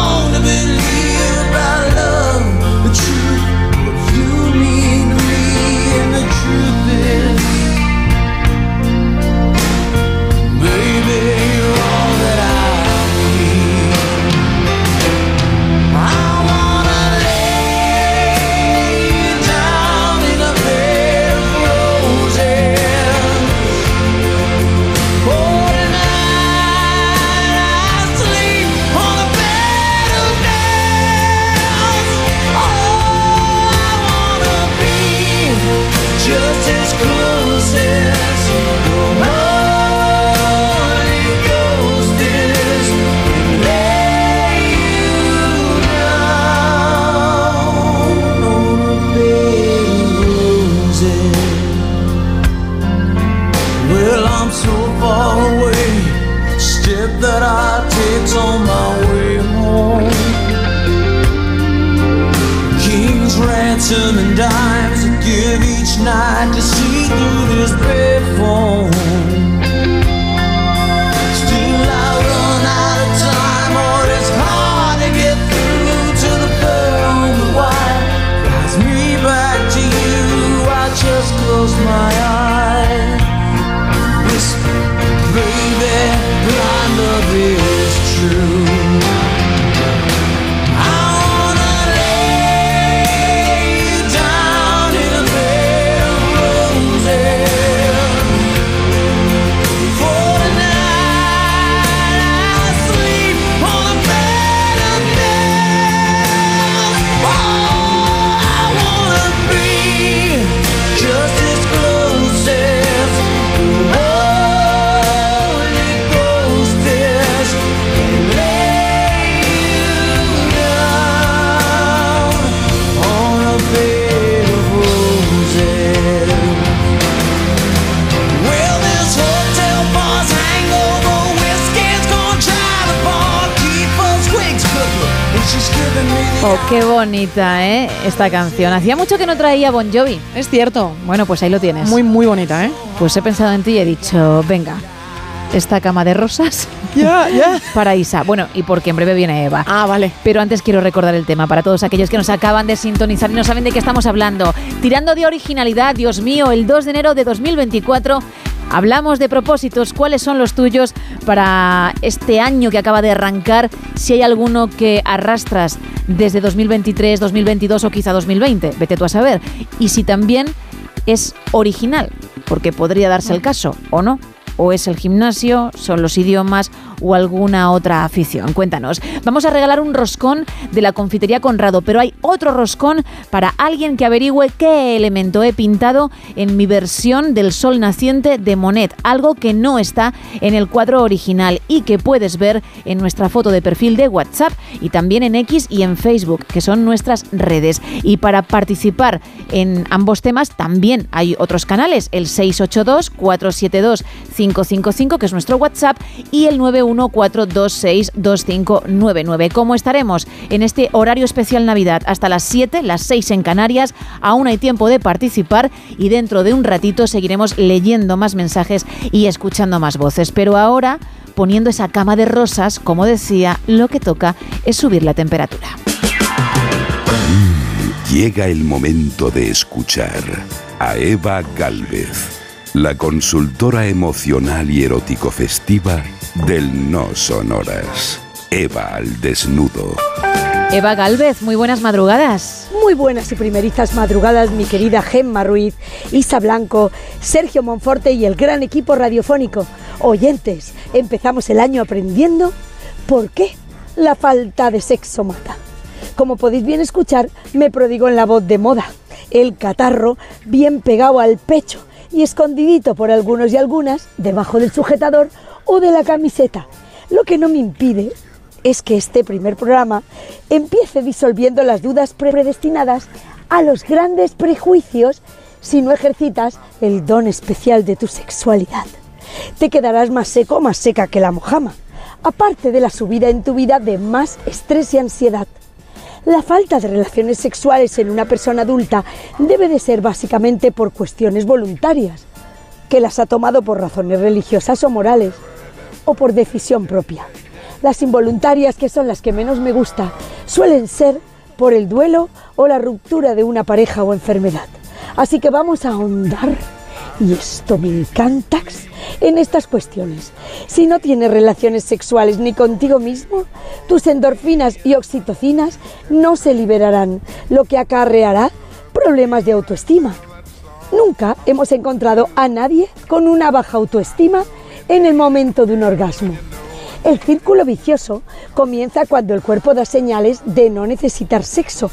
Speaker 19: long to believe Oh,
Speaker 4: qué bonita, ¿eh? Esta canción. Hacía mucho que no traía Bon Jovi.
Speaker 5: Es cierto.
Speaker 4: Bueno, pues ahí lo tienes.
Speaker 5: Muy, muy bonita, ¿eh?
Speaker 4: Pues he pensado en ti y he dicho, venga, esta cama de rosas. (laughs)
Speaker 5: Ya, ya.
Speaker 4: Para Isa. Bueno, y porque en breve viene Eva.
Speaker 5: Ah, vale.
Speaker 4: Pero antes quiero recordar el tema para todos aquellos que nos acaban de sintonizar y no saben de qué estamos hablando. Tirando de originalidad, Dios mío, el 2 de enero de 2024 hablamos de propósitos. ¿Cuáles son los tuyos para este año que acaba de arrancar? Si hay alguno que arrastras desde 2023, 2022 o quizá 2020, vete tú a saber. Y si también es original, porque podría darse el caso, ¿o no? o es el gimnasio, son los idiomas o alguna otra afición. Cuéntanos. Vamos a regalar un roscón de la confitería Conrado, pero hay otro roscón para alguien que averigüe qué elemento he pintado en mi versión del sol naciente de Monet, algo que no está en el cuadro original y que puedes ver en nuestra foto de perfil de WhatsApp y también en X y en Facebook, que son nuestras redes. Y para participar en ambos temas también hay otros canales, el 682 472 555, que es nuestro WhatsApp, y el 914262599. Como estaremos en este horario especial Navidad hasta las 7, las 6 en Canarias, aún hay tiempo de participar y dentro de un ratito seguiremos leyendo más mensajes y escuchando más voces. Pero ahora, poniendo esa cama de rosas, como decía, lo que toca es subir la temperatura.
Speaker 3: Llega el momento de escuchar a Eva Galvez, la consultora emocional y erótico festiva del No Sonoras. Eva al desnudo.
Speaker 4: Eva Galvez, muy buenas madrugadas.
Speaker 28: Muy buenas y primerizas madrugadas, mi querida Gemma Ruiz, Isa Blanco, Sergio Monforte y el gran equipo radiofónico. Oyentes, empezamos el año aprendiendo por qué la falta de sexo mata. Como podéis bien escuchar, me prodigo en la voz de moda. El catarro bien pegado al pecho y escondidito por algunos y algunas debajo del sujetador o de la camiseta. Lo que no me impide es que este primer programa empiece disolviendo las dudas predestinadas a los grandes prejuicios si no ejercitas el don especial de tu sexualidad. Te quedarás más seco más seca que la mojama, aparte de la subida en tu vida de más estrés y ansiedad. La falta de relaciones sexuales en una persona adulta debe de ser básicamente por cuestiones voluntarias, que las ha tomado por razones religiosas o morales, por decisión propia. Las involuntarias, que son las que menos me gusta, suelen ser por el duelo o la ruptura de una pareja o enfermedad. Así que vamos a ahondar, y esto me encanta, en estas cuestiones. Si no tienes relaciones sexuales ni contigo mismo, tus endorfinas y oxitocinas no se liberarán, lo que acarreará problemas de autoestima. Nunca hemos encontrado a nadie con una baja autoestima en el momento de un orgasmo. El círculo vicioso comienza cuando el cuerpo da señales de no necesitar sexo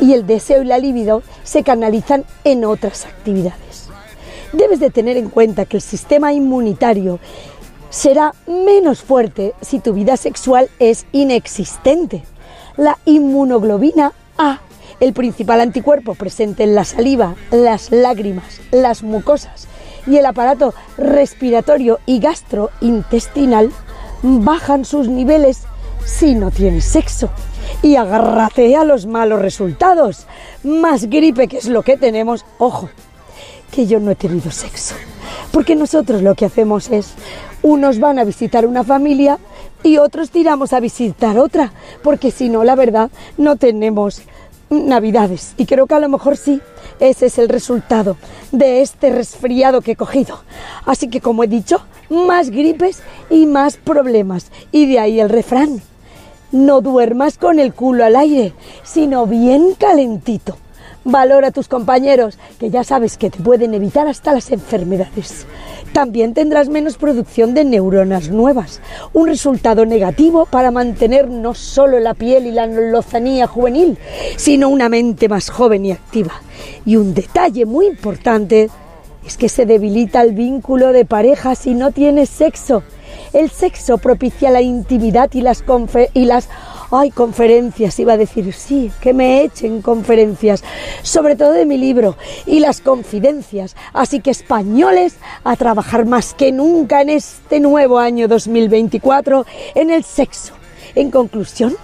Speaker 28: y el deseo y la libido se canalizan en otras actividades. Debes de tener en cuenta que el sistema inmunitario será menos fuerte si tu vida sexual es inexistente. La inmunoglobina A, el principal anticuerpo presente en la saliva, las lágrimas, las mucosas y el aparato respiratorio y gastrointestinal, bajan sus niveles si no tienes sexo. Y agárrate a los malos resultados. Más gripe que es lo que tenemos. Ojo, que yo no he tenido sexo. Porque nosotros lo que hacemos es, unos van a visitar una familia y otros tiramos a visitar otra. Porque si no, la verdad, no tenemos navidades. Y creo que a lo mejor sí, ese es el resultado de este resfriado que he cogido. Así que como he dicho, más gripes y más problemas. Y de ahí el refrán. No duermas con el culo al aire, sino bien calentito. Valora a tus compañeros, que ya sabes que te pueden evitar hasta las enfermedades. También tendrás menos producción de neuronas nuevas, un resultado negativo para mantener no solo la piel y la lozanía juvenil, sino una mente más joven y activa. Y un detalle muy importante es que se debilita el vínculo de pareja si no tienes sexo. El sexo propicia la intimidad y las, y las ay, conferencias, iba a decir, sí, que me echen conferencias, sobre todo de mi libro, y las confidencias. Así que españoles, a trabajar más que nunca en este nuevo año 2024 en el sexo. En conclusión,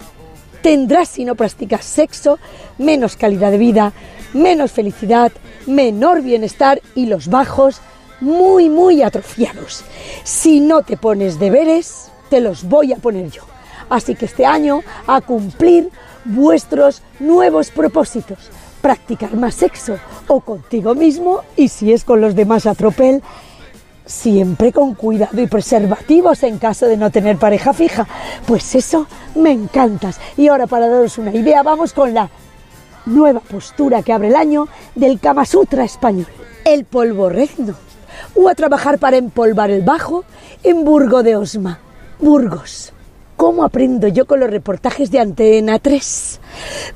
Speaker 28: tendrás si no practicas sexo menos calidad de vida, menos felicidad, menor bienestar y los bajos muy, muy atrofiados. Si no te pones deberes, te los voy a poner yo. Así que este año a cumplir vuestros nuevos propósitos. Practicar más sexo o contigo mismo y si es con los demás a tropel, siempre con cuidado y preservativos en caso de no tener pareja fija. Pues eso me encantas. Y ahora para daros una idea, vamos con la nueva postura que abre el año del Kama Sutra español, el polvorrezno. O a trabajar para empolvar el bajo en Burgo de Osma, Burgos. ¿Cómo aprendo yo con los reportajes de Antena 3?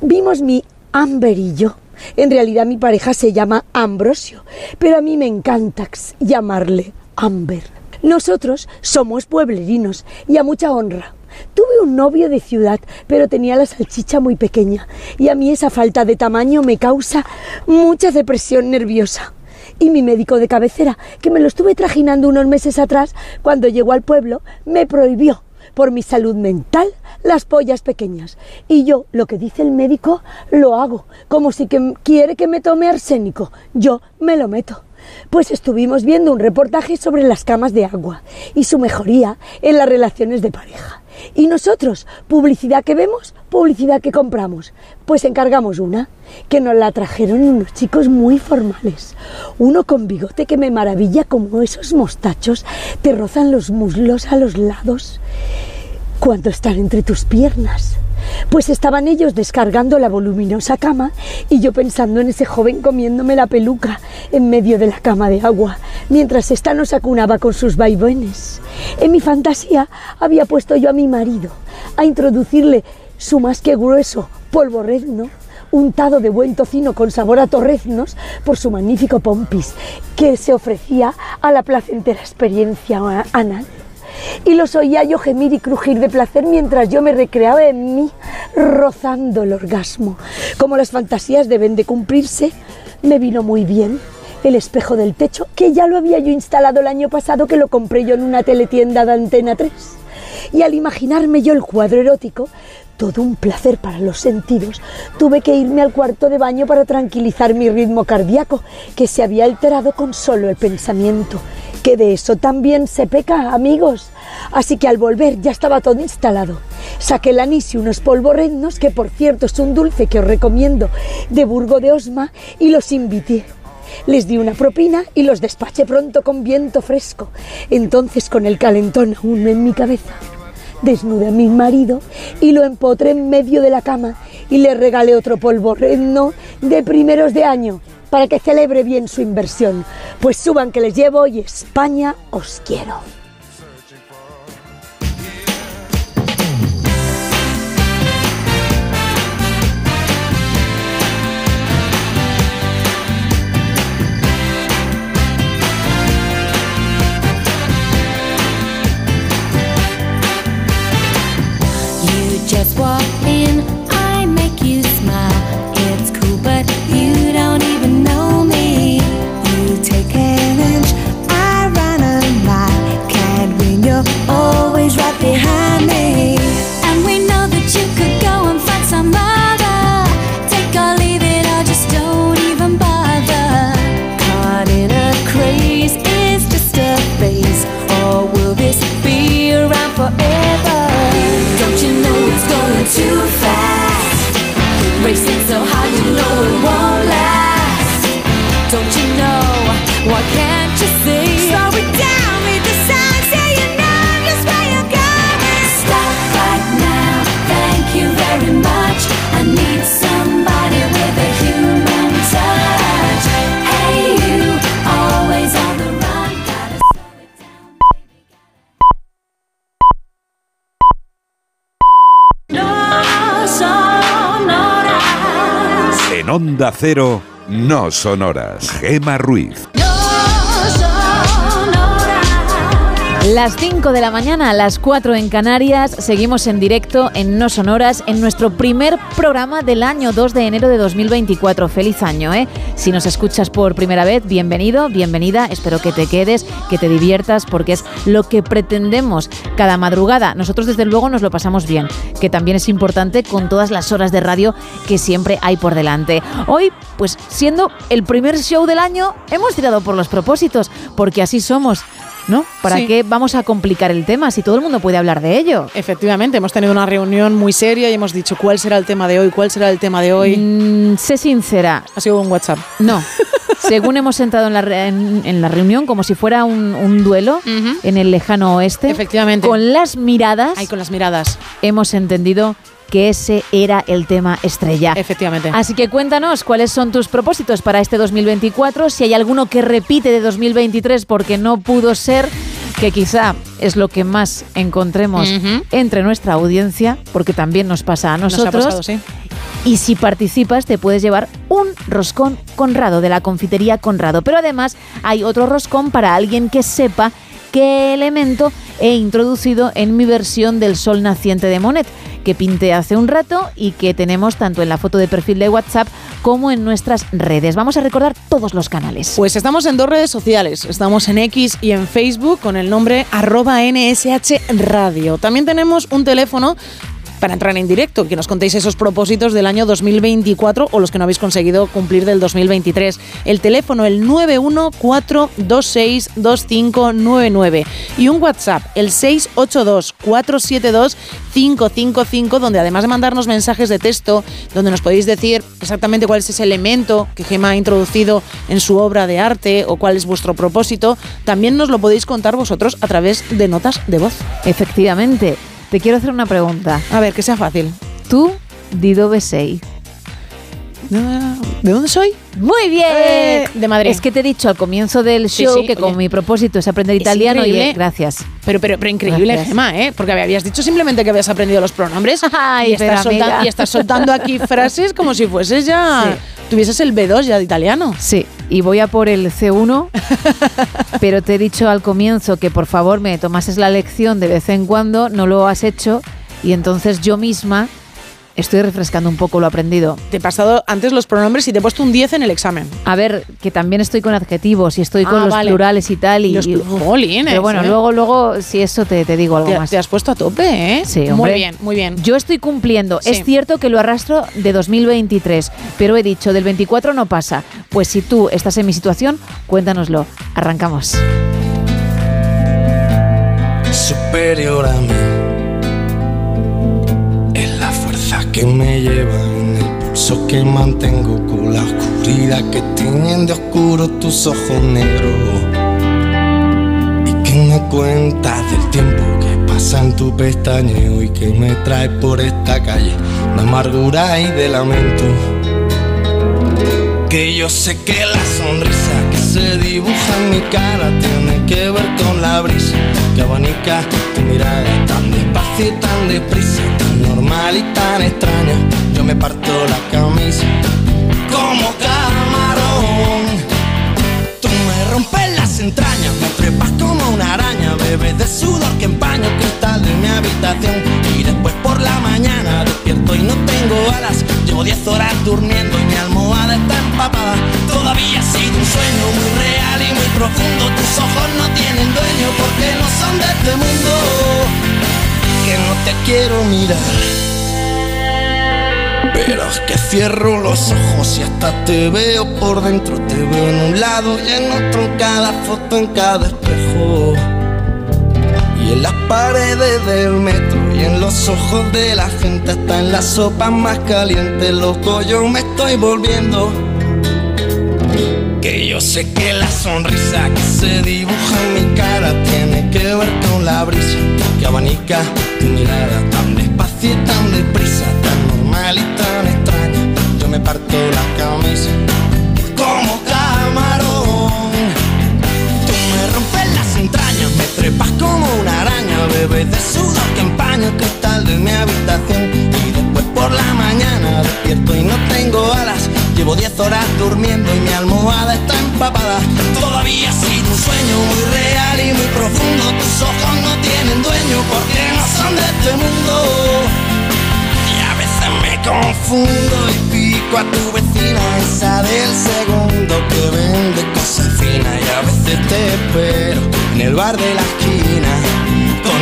Speaker 28: Vimos mi Amber y yo. En realidad mi pareja se llama Ambrosio, pero a mí me encanta llamarle Amber. Nosotros somos pueblerinos y a mucha honra. Tuve un novio de ciudad, pero tenía la salchicha muy pequeña y a mí esa falta de tamaño me causa mucha depresión nerviosa. Y mi médico de cabecera, que me lo estuve trajinando unos meses atrás, cuando llegó al pueblo, me prohibió por mi salud mental las pollas pequeñas. Y yo, lo que dice el médico, lo hago, como si quiere que me tome arsénico. Yo me lo meto. Pues estuvimos viendo un reportaje sobre las camas de agua y su mejoría en las relaciones de pareja. Y nosotros, publicidad que vemos, publicidad que compramos. Pues encargamos una, que nos la trajeron unos chicos muy formales. Uno con bigote que me maravilla como esos mostachos te rozan los muslos a los lados cuando están entre tus piernas. Pues estaban ellos descargando la voluminosa cama y yo pensando en ese joven comiéndome la peluca en medio de la cama de agua, mientras ésta nos acunaba con sus vaivenes. En mi fantasía había puesto yo a mi marido a introducirle su más que grueso polvorrezno untado de buen tocino con sabor a torreznos por su magnífico pompis, que se ofrecía a la placentera experiencia anal y los oía yo gemir y crujir de placer mientras yo me recreaba en mí, rozando el orgasmo. Como las fantasías deben de cumplirse, me vino muy bien el espejo del techo, que ya lo había yo instalado el año pasado, que lo compré yo en una teletienda de Antena 3. Y al imaginarme yo el cuadro erótico, todo un placer para los sentidos, tuve que irme al cuarto de baño para tranquilizar mi ritmo cardíaco, que se había alterado con solo el pensamiento. Que de eso también se peca, amigos. Así que al volver ya estaba todo instalado. Saqué el anís y unos polvorreznos, que por cierto es un dulce que os recomiendo, de Burgo de Osma, y los invité. Les di una propina y los despaché pronto con viento fresco. Entonces, con el calentón aún en mi cabeza, desnudé a mi marido y lo empotré en medio de la cama y le regalé otro polvorrezno de primeros de año para que celebre bien su inversión. Pues suban que les llevo y España os quiero.
Speaker 3: walking Cero, no son horas. Gema Ruiz.
Speaker 4: Las 5 de la mañana, las 4 en Canarias, seguimos en directo en No Sonoras en nuestro primer programa del año 2 de enero de 2024. Feliz año, ¿eh? Si nos escuchas por primera vez, bienvenido, bienvenida. Espero que te quedes, que te diviertas, porque es lo que pretendemos cada madrugada. Nosotros, desde luego, nos lo pasamos bien, que también es importante con todas las horas de radio que siempre hay por delante. Hoy, pues siendo el primer show del año, hemos tirado por los propósitos, porque así somos. ¿No? ¿Para
Speaker 5: Sí.
Speaker 4: qué vamos a complicar el tema si todo el mundo puede hablar de ello?
Speaker 5: Efectivamente, hemos tenido una reunión muy seria y hemos dicho cuál será el tema de hoy, cuál será el tema de hoy.
Speaker 4: Mm, sé sincera.
Speaker 5: Ha sido un WhatsApp.
Speaker 4: No. (laughs) Según hemos entrado en la, re- en, en la reunión, como si fuera un, un duelo en el lejano oeste,
Speaker 5: Efectivamente.
Speaker 4: con las miradas,
Speaker 5: Ay, con las miradas.
Speaker 4: hemos entendido que ese era el tema estrella.
Speaker 5: Efectivamente.
Speaker 4: Así que cuéntanos cuáles son tus propósitos para este 2024, si hay alguno que repite de 2023 porque no pudo ser, que quizá es lo que más encontremos entre nuestra audiencia, porque también nos pasa a
Speaker 5: Nos ha
Speaker 4: nosotros.
Speaker 5: pasado, sí.
Speaker 4: Y si participas, te puedes llevar un roscón Conrado de la confitería Conrado. Pero además hay otro roscón para alguien que sepa qué elemento he introducido en mi versión del sol naciente de Monet, que pinté hace un rato y que tenemos tanto en la foto de perfil de WhatsApp como en nuestras redes. Vamos a recordar todos los canales.
Speaker 5: Pues estamos en dos redes sociales. Estamos en X y en Facebook con el nombre arroba NSH Radio. También tenemos un teléfono para entrar en directo, que nos contéis esos propósitos del año 2024 o los que no habéis conseguido cumplir del 2023. El teléfono el 914262599 y un WhatsApp el 682472555 donde además de mandarnos mensajes de texto donde nos podéis decir exactamente cuál es ese elemento que Gema ha introducido en su obra de arte o cuál es vuestro propósito, también nos lo podéis contar vosotros a través de notas de voz.
Speaker 4: Efectivamente. Te quiero hacer una pregunta.
Speaker 5: A ver, que sea fácil.
Speaker 4: Tú, Dido Besey.
Speaker 5: ¿De dónde soy?
Speaker 4: Muy bien.
Speaker 5: Eh, de Madrid.
Speaker 4: Es que te he dicho al comienzo del
Speaker 5: Sí,
Speaker 4: show
Speaker 5: sí,
Speaker 4: que
Speaker 5: oye.
Speaker 4: con mi propósito es aprender
Speaker 5: Es
Speaker 4: italiano y gracias.
Speaker 5: Pero, pero, pero increíble,
Speaker 4: Gracias.
Speaker 5: Gema, ¿eh? Porque habías dicho simplemente que habías aprendido los pronombres (laughs)
Speaker 4: Ay,
Speaker 5: y, estás solta-
Speaker 4: amiga.
Speaker 5: y estás soltando aquí (laughs) frases como si fueses ya...
Speaker 4: Sí.
Speaker 5: Tuvieses el B2 ya de italiano.
Speaker 4: Sí, y voy a por el C1, (laughs) pero te he dicho al comienzo que por favor me tomases la lección de vez en cuando, no lo has hecho y entonces yo misma estoy refrescando un poco lo aprendido.
Speaker 5: Te he pasado antes los pronombres y te he puesto un 10 en el examen.
Speaker 4: A ver, que también estoy con adjetivos y estoy con
Speaker 5: Ah,
Speaker 4: los
Speaker 5: vale.
Speaker 4: plurales y tal. Y,
Speaker 5: Los
Speaker 4: y- pero bueno,
Speaker 5: ¿eh?
Speaker 4: luego, luego, si eso te, te digo algo
Speaker 5: Te,
Speaker 4: más.
Speaker 5: te has puesto a tope, ¿eh?
Speaker 4: Sí,
Speaker 5: Muy
Speaker 4: hombre.
Speaker 5: bien, muy bien.
Speaker 4: Yo estoy cumpliendo.
Speaker 5: Sí.
Speaker 4: Es cierto que lo arrastro de 2023, pero he dicho, del 24 no pasa. Pues si tú estás en mi situación, cuéntanoslo. Arrancamos.
Speaker 19: superior a mí. Que me lleva en el pulso que mantengo con la oscuridad que tiñen de oscuro tus ojos negros. Y que me cuentas del tiempo que pasa en tu pestañeo y que me trae por esta calle de amargura y de lamento. Que yo sé que la sonrisa se dibuja en mi cara tiene que ver con la brisa que abanica tu mirada tan despacio y tan deprisa, tan normal y tan extraña. Yo me parto la camisa como camarón. Tú me rompes las entrañas, me trepas como una araña, bebes de sudor que empaña el cristal de mi habitación. Y después por la mañana despierto y no tengo alas. Llevo 10 horas durmiendo y mi almohada está empapada. Todavía ha sido un sueño muy real y muy profundo. Tus ojos no tienen dueño porque no son de este mundo. Que no te quiero mirar. Pero es que cierro los ojos y hasta te veo por dentro. Te veo en un lado y en otro, en cada foto, en cada espejo. Y en las paredes del metro y en los ojos de la gente, hasta en la sopa más caliente, loco, yo me estoy volviendo. Que yo sé que la sonrisa que se dibuja en mi cara tiene que ver con la brisa que abanica tu mirada tan despacio y tan deprisa, tan normal y tan extraña. Yo me parto la camisa como camarón. Tú me rompes las entrañas, me trepas como una bebes de sudor que empaña el cristal de mi habitación. Y después por la mañana despierto y no tengo alas. Llevo 10 horas durmiendo y mi almohada está empapada. Todavía ha sido un sueño muy real y muy profundo. Tus ojos no tienen dueño porque no son de este mundo. Y a veces me confundo y pico a tu vecina, esa del segundo que vende cosas finas. Y a veces te espero en el bar de la esquina,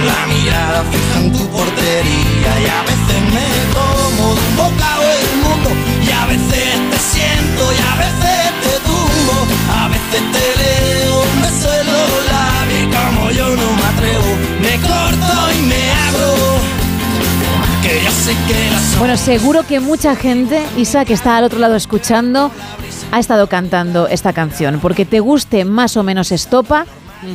Speaker 19: la mirada fija en tu portería. Y a veces me como de un bocado el mundo, y a veces te siento, y a veces te tumbo, a veces te leo un beso en los labios. Y como yo no me atrevo, me corto y me abro. Que yo sé que las
Speaker 4: Bueno, seguro que mucha gente, Isa, que está al otro lado escuchando, ha estado cantando esta canción. Porque te guste más o menos estopa,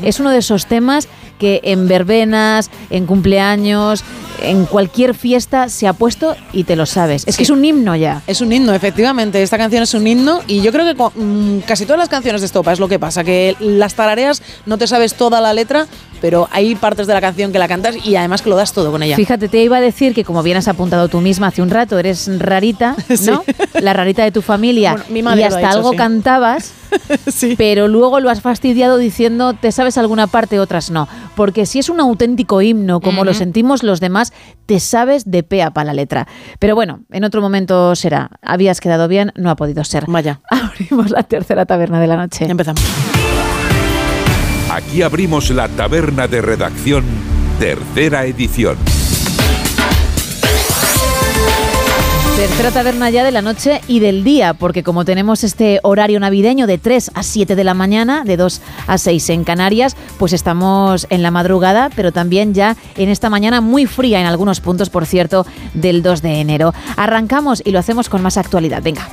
Speaker 4: es uno de esos temas que en verbenas, en cumpleaños, en cualquier fiesta se ha puesto y te lo sabes. Es que es un himno ya.
Speaker 5: Es un himno, efectivamente. Esta canción es un himno y yo creo que con- mm, casi todas las canciones de Estopa es lo que pasa, que las tarareas no te sabes toda la letra, pero hay partes de la canción que la cantas y además que lo das todo con ella.
Speaker 4: Fíjate, te iba a decir que como bien has apuntado tú misma hace un rato, eres rarita, (laughs) ¿no? La rarita de tu familia.
Speaker 5: Bueno, mi madre
Speaker 4: y
Speaker 5: lo ha
Speaker 4: hasta algo
Speaker 5: sí.
Speaker 4: cantabas, (laughs) pero luego lo has fastidiado diciendo, te sabes alguna parte, otras no. Porque si es un auténtico himno, como lo sentimos los demás, te sabes de pea para la letra. Pero bueno, en otro momento será. Habías quedado bien, no ha podido ser.
Speaker 5: Vaya. (laughs)
Speaker 4: Abrimos la tercera taberna de la noche.
Speaker 5: empezamos.
Speaker 3: Aquí abrimos la taberna de redacción, tercera edición.
Speaker 4: Tercera taberna ya de la noche y del día, porque como tenemos este horario navideño de 3 a 7 de la mañana, de 2 a 6 en Canarias, pues estamos en la madrugada, pero también ya en esta mañana muy fría en algunos puntos, por cierto, del 2 de enero. Arrancamos y lo hacemos con más actualidad. Venga.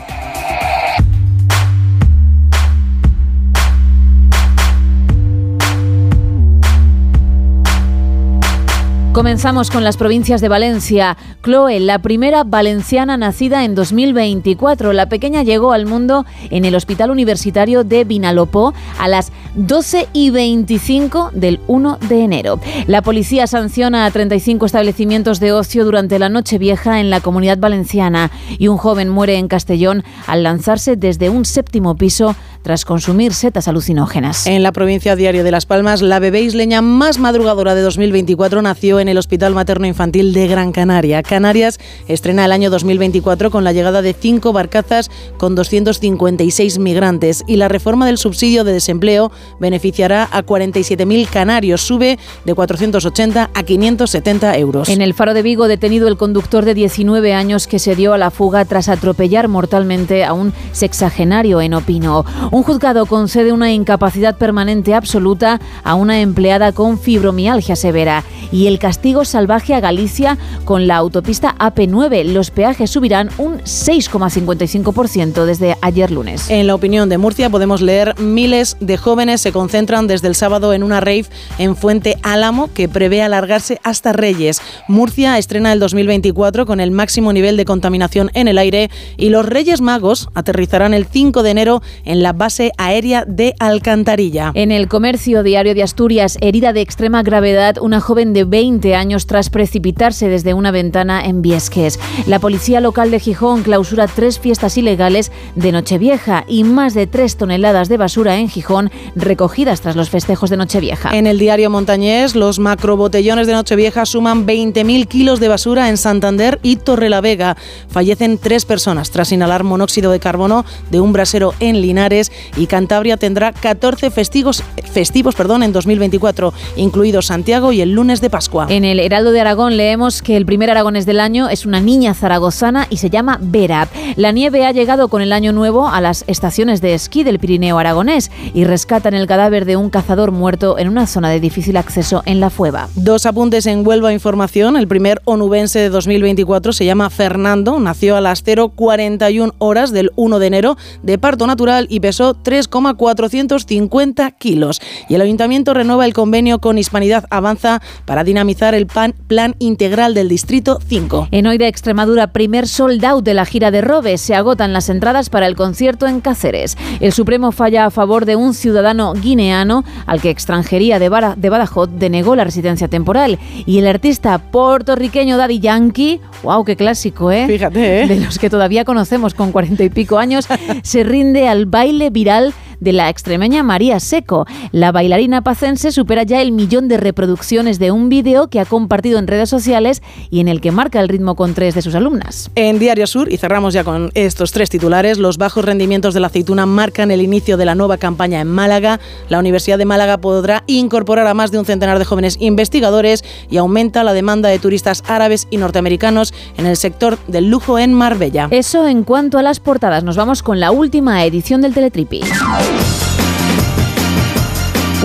Speaker 4: Comenzamos con las provincias de Valencia. Chloe, la primera valenciana nacida en 2024. La pequeña llegó al mundo en el Hospital Universitario de Vinalopó a las 12 y 25 del 1 de enero. La policía sanciona a 35 establecimientos de ocio durante la Nochevieja en la comunidad valenciana y un joven muere en Castellón al lanzarse desde un séptimo piso tras consumir setas alucinógenas.
Speaker 5: En la provincia diario de Las Palmas, la bebé isleña más madrugadora de 2024 nació en el Hospital Materno Infantil de Gran Canaria. Canarias estrena el año 2024 con la llegada de cinco barcazas con 256 migrantes y la reforma del subsidio de desempleo beneficiará a 47.000 canarios. Sube de 480 a 570 euros.
Speaker 4: En el Faro de Vigo, detenido el conductor de 19 años que se dio a la fuga tras atropellar mortalmente a un sexagenario en Opino. Un juzgado concede una incapacidad permanente absoluta a una empleada con fibromialgia severa y el castigo salvaje a Galicia con la autopista AP9. Los peajes subirán un 6,55% desde ayer lunes.
Speaker 5: En la opinión de Murcia podemos leer miles de jóvenes se concentran desde el sábado en una rave en Fuente Álamo que prevé alargarse hasta Reyes. Murcia estrena el 2024 con el máximo nivel de contaminación en el aire y los Reyes Magos aterrizarán el 5 de enero en la base aérea de Alcantarilla.
Speaker 4: En el comercio diario de Asturias, herida de extrema gravedad, una joven de 20 años tras precipitarse desde una ventana en Viesques. La policía local de Gijón clausura tres fiestas ilegales de Nochevieja y más de tres toneladas de basura en Gijón recogidas tras los festejos de Nochevieja.
Speaker 5: En el diario Montañés, los macrobotellones de Nochevieja suman 20.000 kilos de basura en Santander y Torrelavega. Fallecen tres personas tras inhalar monóxido de carbono de un brasero en Linares y Cantabria tendrá 14 festivos, festivos perdón, en 2024, incluidos Santiago y el lunes de Pascua.
Speaker 4: En el Heraldo de Aragón leemos que el primer aragonés del año es una niña zaragozana y se llama Vera. La nieve ha llegado con el año nuevo a las estaciones de esquí del Pirineo aragonés y rescatan el cadáver de un cazador muerto en una zona de difícil acceso en la Fueva.
Speaker 5: Dos apuntes en Huelva Información. El primer onubense de 2024 se llama Fernando. Nació a las 0,41 horas del 1 de enero de parto natural y pesó 3,450 kilos. Y el Ayuntamiento renueva el convenio con Hispanidad Avanza para dinamizar el pan- Plan Integral del Distrito 5.
Speaker 4: En Oire, Extremadura, primer sold out de la gira de Robes. Se agotan las entradas para el concierto en Cáceres. El Supremo falla a favor de un ciudadano guineano al que extranjería de, Bara- de Badajoz denegó la residencia temporal. Y el artista puertorriqueño Daddy Yankee, wow, qué clásico, ¿eh?
Speaker 5: Fíjate, ¿eh?
Speaker 4: De los que todavía conocemos con cuarenta y pico años, (laughs) se rinde al baile viral de la extremeña María Seco. La bailarina pacense supera ya el millón de reproducciones de un vídeo que ha compartido en redes sociales y en el que marca el ritmo con tres de sus alumnas.
Speaker 5: En Diario Sur, y cerramos ya con estos tres titulares, los bajos rendimientos de la aceituna marcan el inicio de la nueva campaña en Málaga. La Universidad de Málaga podrá incorporar a más de un centenar de jóvenes investigadores y aumenta la demanda de turistas árabes y norteamericanos en el sector del lujo en Marbella.
Speaker 4: Eso en cuanto a las portadas. Nos vamos con la última edición del Teletripi.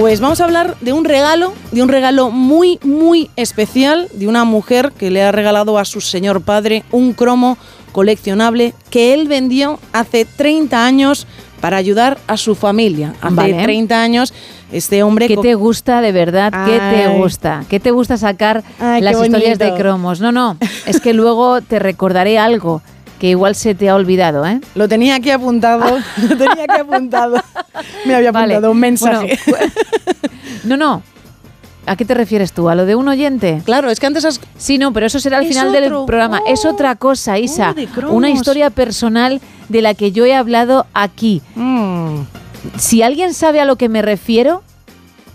Speaker 5: Pues vamos a hablar de un regalo, de un regalo muy, muy especial de una mujer que le ha regalado a su señor padre un cromo coleccionable que él vendió hace 30 años para ayudar a su familia. Hace
Speaker 4: Vale.
Speaker 5: 30 años este hombre...
Speaker 4: ¿Qué te gusta de verdad? ¿Qué te gusta? ¿Qué te gusta sacar
Speaker 5: Ay,
Speaker 4: las historias de cromos? No, no, es que luego te recordaré algo que igual se te ha olvidado, ¿eh?
Speaker 5: Lo tenía aquí apuntado, (laughs) lo tenía aquí apuntado. Me había
Speaker 4: Vale.
Speaker 5: apuntado un mensaje.
Speaker 4: Bueno, (laughs) no, no. ¿A qué te refieres tú? ¿A lo de un oyente?
Speaker 5: Claro, es que antes has...
Speaker 4: Sí, no, pero eso será al
Speaker 5: Es
Speaker 4: final del programa. es otra cosa, Isa.
Speaker 5: oh, cromos.
Speaker 4: Una historia personal de la que yo he hablado aquí.
Speaker 5: Mm.
Speaker 4: Si alguien sabe a lo que me refiero,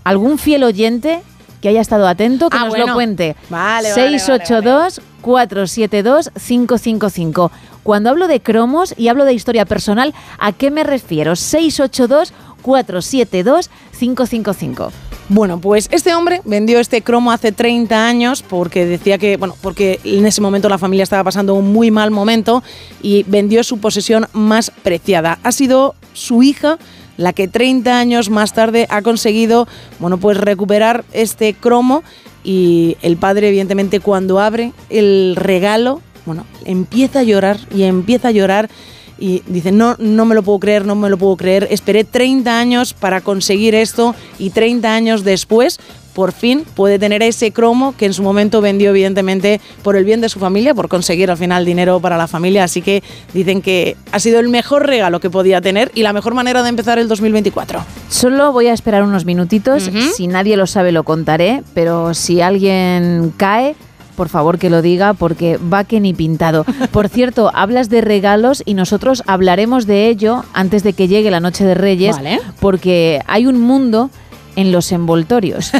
Speaker 4: algún fiel oyente que haya estado atento, que
Speaker 5: Ah,
Speaker 4: nos
Speaker 5: bueno.
Speaker 4: lo cuente.
Speaker 5: Vale, vale,
Speaker 4: 682-472-555. Cuando hablo de cromos y hablo de historia personal, ¿a qué me refiero? 682-472-555.
Speaker 5: Bueno, pues este hombre vendió este cromo hace 30 años porque decía que, bueno, porque en ese momento la familia estaba pasando un muy mal momento y vendió su posesión más preciada. Ha sido su hija la que 30 años más tarde ha conseguido, bueno, pues recuperar este cromo y el padre evidentemente cuando abre el regalo, bueno, empieza a llorar y empieza a llorar y dice, no, no me lo puedo creer, no me lo puedo creer. Esperé 30 años para conseguir esto y 30 años después, por fin puede tener ese cromo que en su momento vendió evidentemente por el bien de su familia, por conseguir al final dinero para la familia. Así que dicen que ha sido el mejor regalo que podía tener y la mejor manera de empezar el 2024.
Speaker 4: Solo voy a esperar unos minutitos. Si nadie lo sabe, lo contaré. Pero si alguien cae, por favor que lo diga, porque va que ni pintado. Por cierto, (laughs) hablas de regalos y nosotros hablaremos de ello antes de que llegue la Noche de Reyes,
Speaker 5: Vale.
Speaker 4: porque hay un mundo en los envoltorios.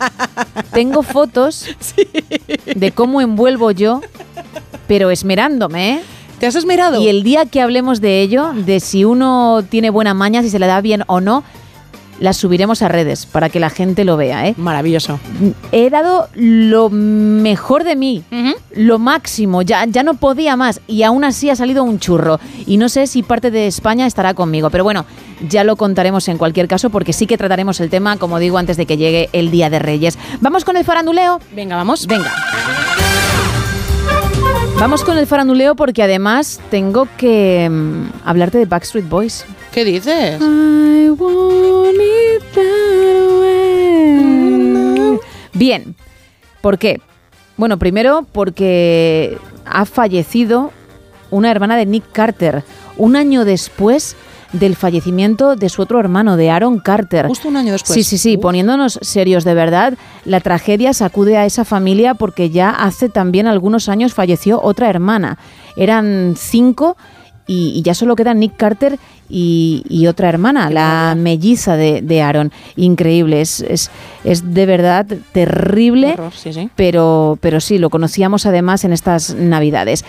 Speaker 4: (laughs) Tengo fotos de cómo envuelvo yo, pero esmerándome, ¿eh?
Speaker 5: ¿Te has esmerado?
Speaker 4: Y el día que hablemos de ello, de si uno tiene buena maña, si se le da bien o no, las subiremos a redes para que la gente lo vea, ¿eh?
Speaker 5: Maravilloso.
Speaker 4: He dado lo mejor de mí, lo máximo, ya, ya no podía más y aún así ha salido un churro. Y no sé si parte de España estará conmigo, pero bueno, ya lo contaremos en cualquier caso porque sí que trataremos el tema, como digo, antes de que llegue el Día de Reyes. ¿Vamos con el faranduleo?
Speaker 5: Venga, vamos.
Speaker 4: Venga. Vamos con el faranduleo porque además tengo que mm, hablarte de Backstreet Boys.
Speaker 5: ¿Qué dices?
Speaker 4: I want it that way. Bien, ¿por qué? Bueno, primero porque ha fallecido una hermana de Nick Carter, un año después del fallecimiento de su otro hermano, de Aaron Carter.
Speaker 5: Justo un año después.
Speaker 4: Sí, sí, sí, poniéndonos serios de verdad, la tragedia sacude a esa familia porque ya hace también algunos años falleció otra hermana. Eran cinco y, y ya solo quedan Nick Carter y, y otra hermana, la melliza de, de Aaron. Increíble, es, es, es de verdad terrible,
Speaker 5: Horror, sí, sí.
Speaker 4: Pero, pero sí, lo conocíamos además en estas navidades.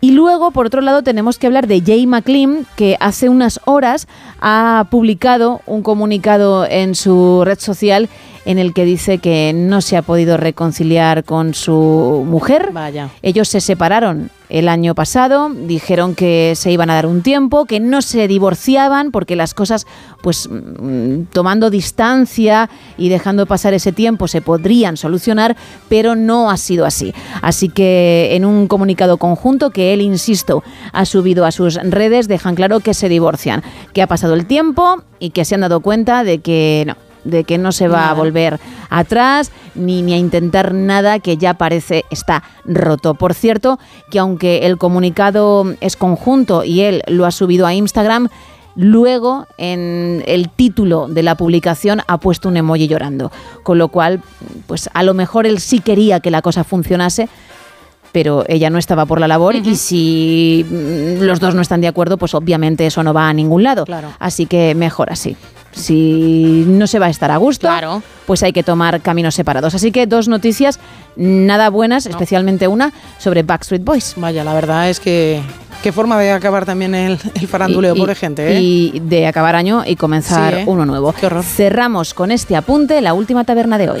Speaker 4: Y luego, por otro lado, tenemos que hablar de Jay McLean, que hace unas horas ha publicado un comunicado en su red social en el que dice que no se ha podido reconciliar con su mujer.
Speaker 5: Vaya.
Speaker 4: Ellos se separaron el año pasado, dijeron que se iban a dar un tiempo, que no se divorciaban porque las cosas, pues mm, tomando distancia y dejando pasar ese tiempo se podrían solucionar, pero no ha sido así. Así que en un comunicado conjunto que él, insisto, ha subido a sus redes, dejan claro que se divorcian, que ha pasado el tiempo y que se han dado cuenta de que no de que no se va a volver atrás ni, ni a intentar nada que ya parece está roto. Por cierto, que aunque el comunicado es conjunto y él lo ha subido a Instagram, Luego, en el título de la publicación ha puesto un emoji llorando, con lo cual, pues a lo mejor él sí quería que la cosa funcionase, pero ella no estaba por la labor y si mm, los dos no están de acuerdo, pues obviamente eso no va a ningún lado. Así que mejor así. Si no se va a estar a gusto, pues hay que tomar caminos separados. Así que dos noticias nada buenas, especialmente una sobre Backstreet Boys.
Speaker 5: Vaya, la verdad es que qué forma de acabar también el, el faranduleo,
Speaker 4: Y-
Speaker 5: pobre gente, ¿eh?
Speaker 4: Y de acabar año y comenzar
Speaker 5: Sí, ¿eh?
Speaker 4: uno nuevo. Cerramos con este apunte la última taberna de hoy.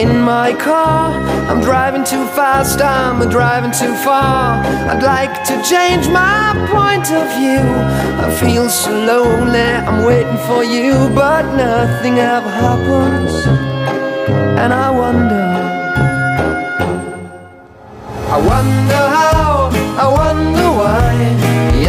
Speaker 29: in my car. I'm driving too fast, I'm driving too far. I'd like to change my point of view. I feel so lonely, I'm waiting for you, but nothing ever happens. And I wonder. I wonder how, I wonder.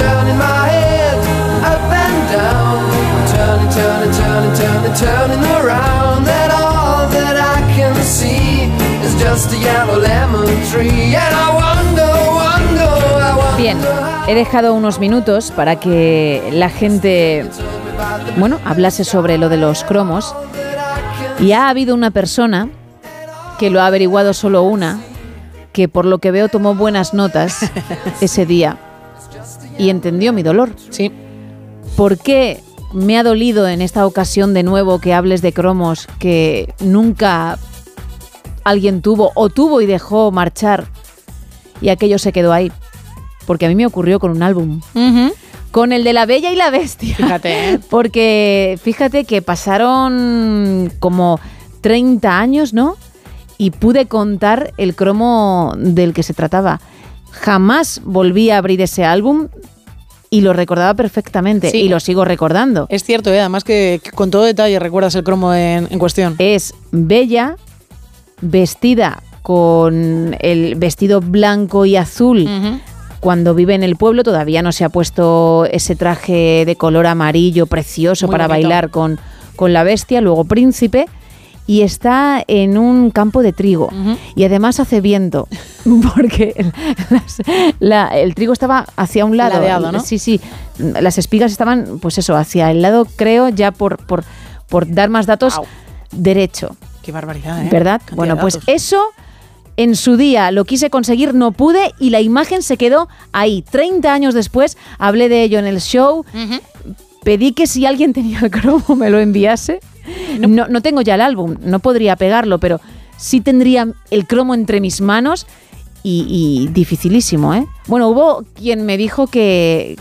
Speaker 29: Turning my head up and down. I'm turning, turning, turning, turning, turning around, and all that I can see is just a yellow lemon tree. And I wonder, wonder, I wonder.
Speaker 4: Bien, he dejado unos minutos para que la gente, bueno, hablase sobre lo de los cromos. Y ha habido una persona que lo ha averiguado solo una, que por lo que veo tomó buenas notas (laughs) ese día y entendió mi dolor.
Speaker 5: Sí.
Speaker 4: ¿Por qué me ha dolido en esta ocasión de nuevo que hables de cromos que nunca alguien tuvo o tuvo y dejó marchar y aquello se quedó ahí? Porque a mí me ocurrió con un álbum. Con el de La Bella y la Bestia.
Speaker 5: Fíjate, ¿eh? (laughs)
Speaker 4: Porque fíjate que pasaron como 30 años, ¿no? Y pude contar el cromo del que se trataba. Jamás volví a abrir ese álbum y lo recordaba perfectamente
Speaker 5: Sí.
Speaker 4: y lo sigo recordando.
Speaker 5: Es cierto, ¿eh? además que, que con todo detalle recuerdas el cromo en, en cuestión.
Speaker 4: Es Bella vestida con el vestido blanco y azul. Cuando vive en el pueblo todavía no se ha puesto ese traje de color amarillo precioso
Speaker 5: Muy
Speaker 4: para
Speaker 5: bonito.
Speaker 4: bailar con, con la bestia, luego príncipe, y está en un campo de trigo. Y además hace viento, (laughs) porque el, las- la- el trigo estaba hacia un lado.
Speaker 5: Ladeado, ¿no?
Speaker 4: Sí, sí. Las espigas estaban, pues eso, hacia el lado, creo, ya por, por, por dar más datos, derecho.
Speaker 5: Qué barbaridad, ¿eh?
Speaker 4: ¿Verdad?
Speaker 5: Cantidad
Speaker 4: Bueno, pues eso en su día lo quise conseguir, no pude y la imagen se quedó ahí. 30 años después hablé de ello en el show, pedí que si alguien tenía el cromo me lo enviase. No, no tengo ya el álbum, no podría pegarlo, pero sí tendría el cromo entre mis manos y, y dificilísimo, ¿eh? Bueno, hubo quien me dijo que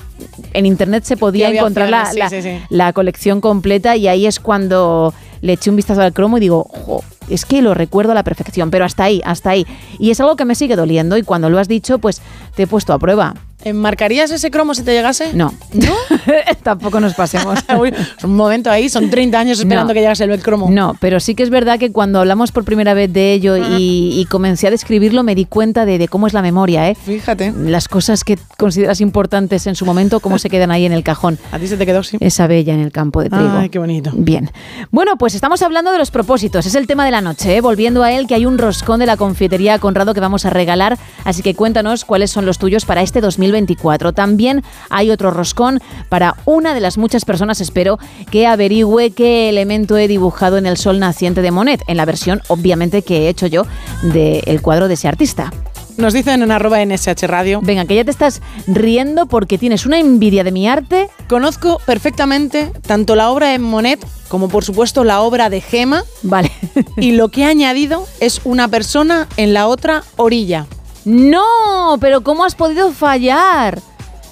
Speaker 4: en internet se podía encontrar la,
Speaker 5: sí,
Speaker 4: la-
Speaker 5: sí, sí.
Speaker 4: la colección completa y ahí es cuando le eché un vistazo al cromo y digo, "Jo, es que lo recuerdo a la perfección, pero hasta ahí, hasta ahí. Y es algo que me sigue doliendo y cuando lo has dicho, pues te he puesto a prueba.
Speaker 5: ¿Enmarcarías ese cromo si te llegase?
Speaker 4: No. (laughs) Tampoco nos pasemos. (laughs)
Speaker 5: Uy, un momento ahí, son 30 años esperando
Speaker 4: No.
Speaker 5: que llegase el cromo.
Speaker 4: No, pero sí que es verdad que cuando hablamos por primera vez de ello y, y comencé a describirlo, me di cuenta de, de cómo es la memoria, ¿eh?
Speaker 5: Fíjate.
Speaker 4: Las cosas que consideras importantes en su momento, cómo se quedan ahí en el cajón. (laughs)
Speaker 5: A ti se te quedó así.
Speaker 4: Esa bella en el campo de trigo.
Speaker 5: Ay, qué bonito.
Speaker 4: Bien. Bueno, pues estamos hablando de los propósitos. Es el tema de la noche, ¿eh? Volviendo a él, que hay un roscón de la confitería Conrado que vamos a regalar. Así que cuéntanos cuáles son los tuyos para este 2024. También hay otro roscón para una de las muchas personas, espero, que averigüe qué elemento he dibujado en el sol naciente de Monet, en la versión, obviamente, que he hecho yo del cuadro de ese artista.
Speaker 5: Nos dicen en arroba NSH Radio.
Speaker 4: Venga, que ya te estás riendo porque tienes una envidia de mi arte.
Speaker 5: Conozco perfectamente tanto la obra de Monet como por supuesto la obra de Gema.
Speaker 4: Vale.
Speaker 5: y lo que ha añadido es una persona en la otra orilla.
Speaker 4: No, pero ¿cómo has podido fallar?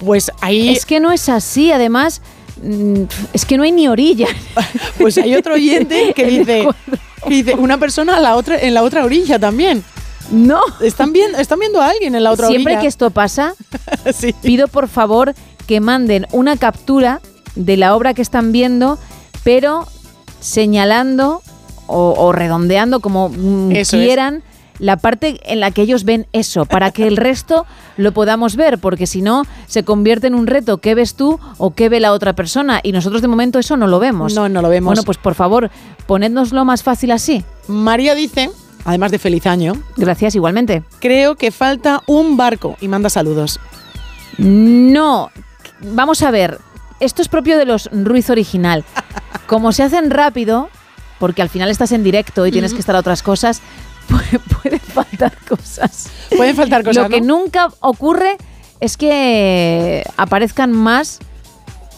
Speaker 5: Pues ahí...
Speaker 4: Es que no es así, además, mm, es que no hay ni orilla. (laughs)
Speaker 5: Pues hay otro oyente que (laughs) dice, que dice una persona a la otra, en la otra orilla también.
Speaker 4: No.
Speaker 5: Están viendo, están viendo a alguien en la otra
Speaker 4: Siempre
Speaker 5: orilla.
Speaker 4: que esto pasa, (laughs) pido por favor que manden una captura de la obra que están viendo, pero señalando o, o redondeando como mm,
Speaker 5: es.
Speaker 4: La parte en la que ellos ven eso, para que el resto lo podamos ver, porque si no se convierte en un reto, ¿qué ves tú o qué ve la otra persona? Y nosotros de momento eso no lo vemos.
Speaker 5: No, no lo vemos.
Speaker 4: Bueno, pues por favor, ponednoslo más fácil así.
Speaker 5: María dice, además de feliz año,
Speaker 4: Gracias, igualmente.
Speaker 5: creo que falta un barco y manda saludos.
Speaker 4: No, vamos a ver, esto es propio de los Ruiz original. (laughs) Como se hacen rápido, porque al final estás en directo y tienes que estar a otras cosas, pueden faltar cosas.
Speaker 5: Pueden faltar cosas,
Speaker 4: Lo que nunca ocurre es que aparezcan más,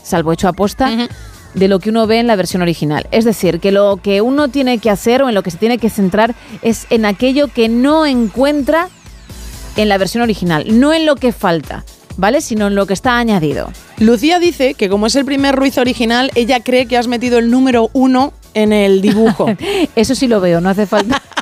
Speaker 4: salvo hecho aposta, de lo que uno ve en la versión original. Es decir, que lo que uno tiene que hacer o en lo que se tiene que centrar es en aquello que no encuentra en la versión original, no en lo que falta, ¿vale? Sino en lo que está añadido.
Speaker 5: Lucía dice que como es el primer Ruiz original, ella cree que has metido el número uno en el dibujo. (laughs)
Speaker 4: Eso sí lo veo, no hace falta. (laughs)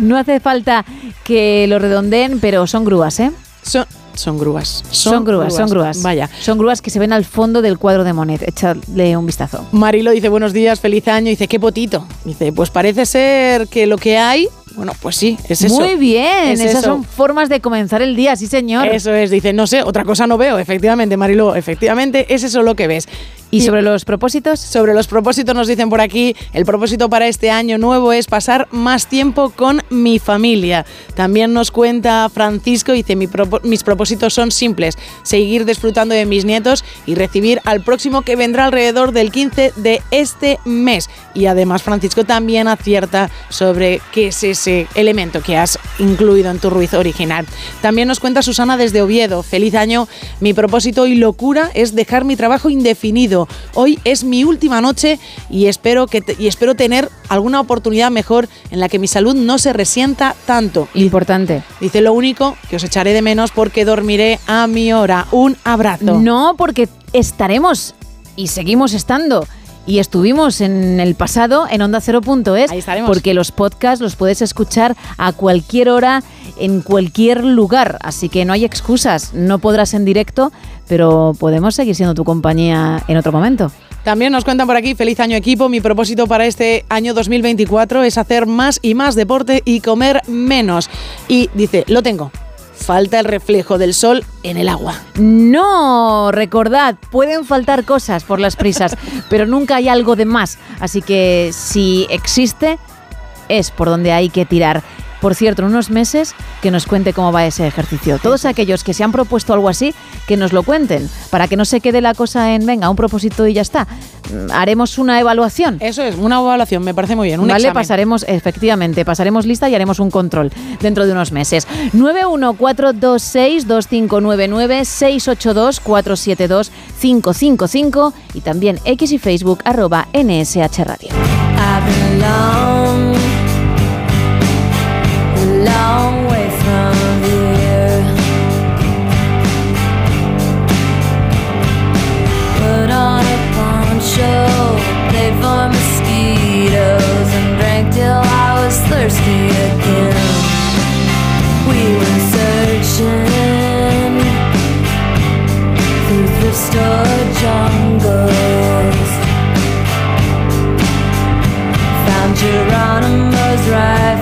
Speaker 4: No hace falta que lo redondeen, pero son grúas, ¿eh?
Speaker 5: Son, son grúas.
Speaker 4: Son, grúas, son grúas.
Speaker 5: Vaya.
Speaker 4: Son grúas que se ven al fondo del cuadro de Monet. Echadle un vistazo.
Speaker 5: Marilo dice buenos días, feliz año. Dice, qué potito. Dice, pues parece ser que lo que hay, bueno, pues sí, es eso.
Speaker 4: Muy bien,
Speaker 5: Es
Speaker 4: esas
Speaker 5: eso.
Speaker 4: son formas de comenzar el día, sí señor.
Speaker 5: Eso es, dice, no sé, otra cosa no veo. Efectivamente, Marilo, efectivamente, es eso lo que ves.
Speaker 4: ¿Y sobre los propósitos?
Speaker 5: Sobre los propósitos nos dicen por aquí, el propósito para este año nuevo es pasar más tiempo con mi familia. También nos cuenta Francisco, dice, "Mi propo- mis propósitos son simples, seguir disfrutando de mis nietos y recibir al próximo que vendrá alrededor del 15 de este mes. Y además Francisco también acierta sobre qué es ese elemento que has incluido en tu Ruiz original. También nos cuenta Susana desde Oviedo, feliz año, mi propósito y locura es dejar mi trabajo indefinido. Hoy es mi última noche y espero, que te- y espero tener alguna oportunidad mejor en la que mi salud no se resienta tanto.
Speaker 4: Importante.
Speaker 5: Dice lo único que os echaré de menos porque dormiré a mi hora. Un abrazo.
Speaker 4: No, porque estaremos y seguimos estando. Y estuvimos en el pasado en Onda 0.es.
Speaker 5: Ahí estaremos.
Speaker 4: Porque los podcasts los puedes escuchar a cualquier hora, en cualquier lugar. Así que no hay excusas. No podrás en directo, pero podemos seguir siendo tu compañía en otro momento.
Speaker 5: También nos cuentan por aquí, feliz año equipo, mi propósito para este año 2024 es hacer más y más deporte y comer menos. Y dice, lo tengo, falta el reflejo del sol en el agua.
Speaker 4: No, recordad, pueden faltar cosas por las prisas, (laughs) pero nunca hay algo de más. Así que si existe, es por donde hay que tirar. Por cierto, en unos meses que nos cuente cómo va ese ejercicio. Todos aquellos que se han propuesto algo así, que nos lo cuenten, para que no se quede la cosa en, venga, un propósito y ya está. Mm, Haremos una evaluación.
Speaker 5: Eso es, una evaluación, me parece muy bien. Un
Speaker 4: vale,
Speaker 5: examen.
Speaker 4: pasaremos, efectivamente, pasaremos lista y haremos un control dentro de unos meses. 914262599 682 472 555 y también X y Facebook arroba NSH Radio.
Speaker 30: Thirsty again. We searching through thrift store jungles. Found Geronimo's rifle,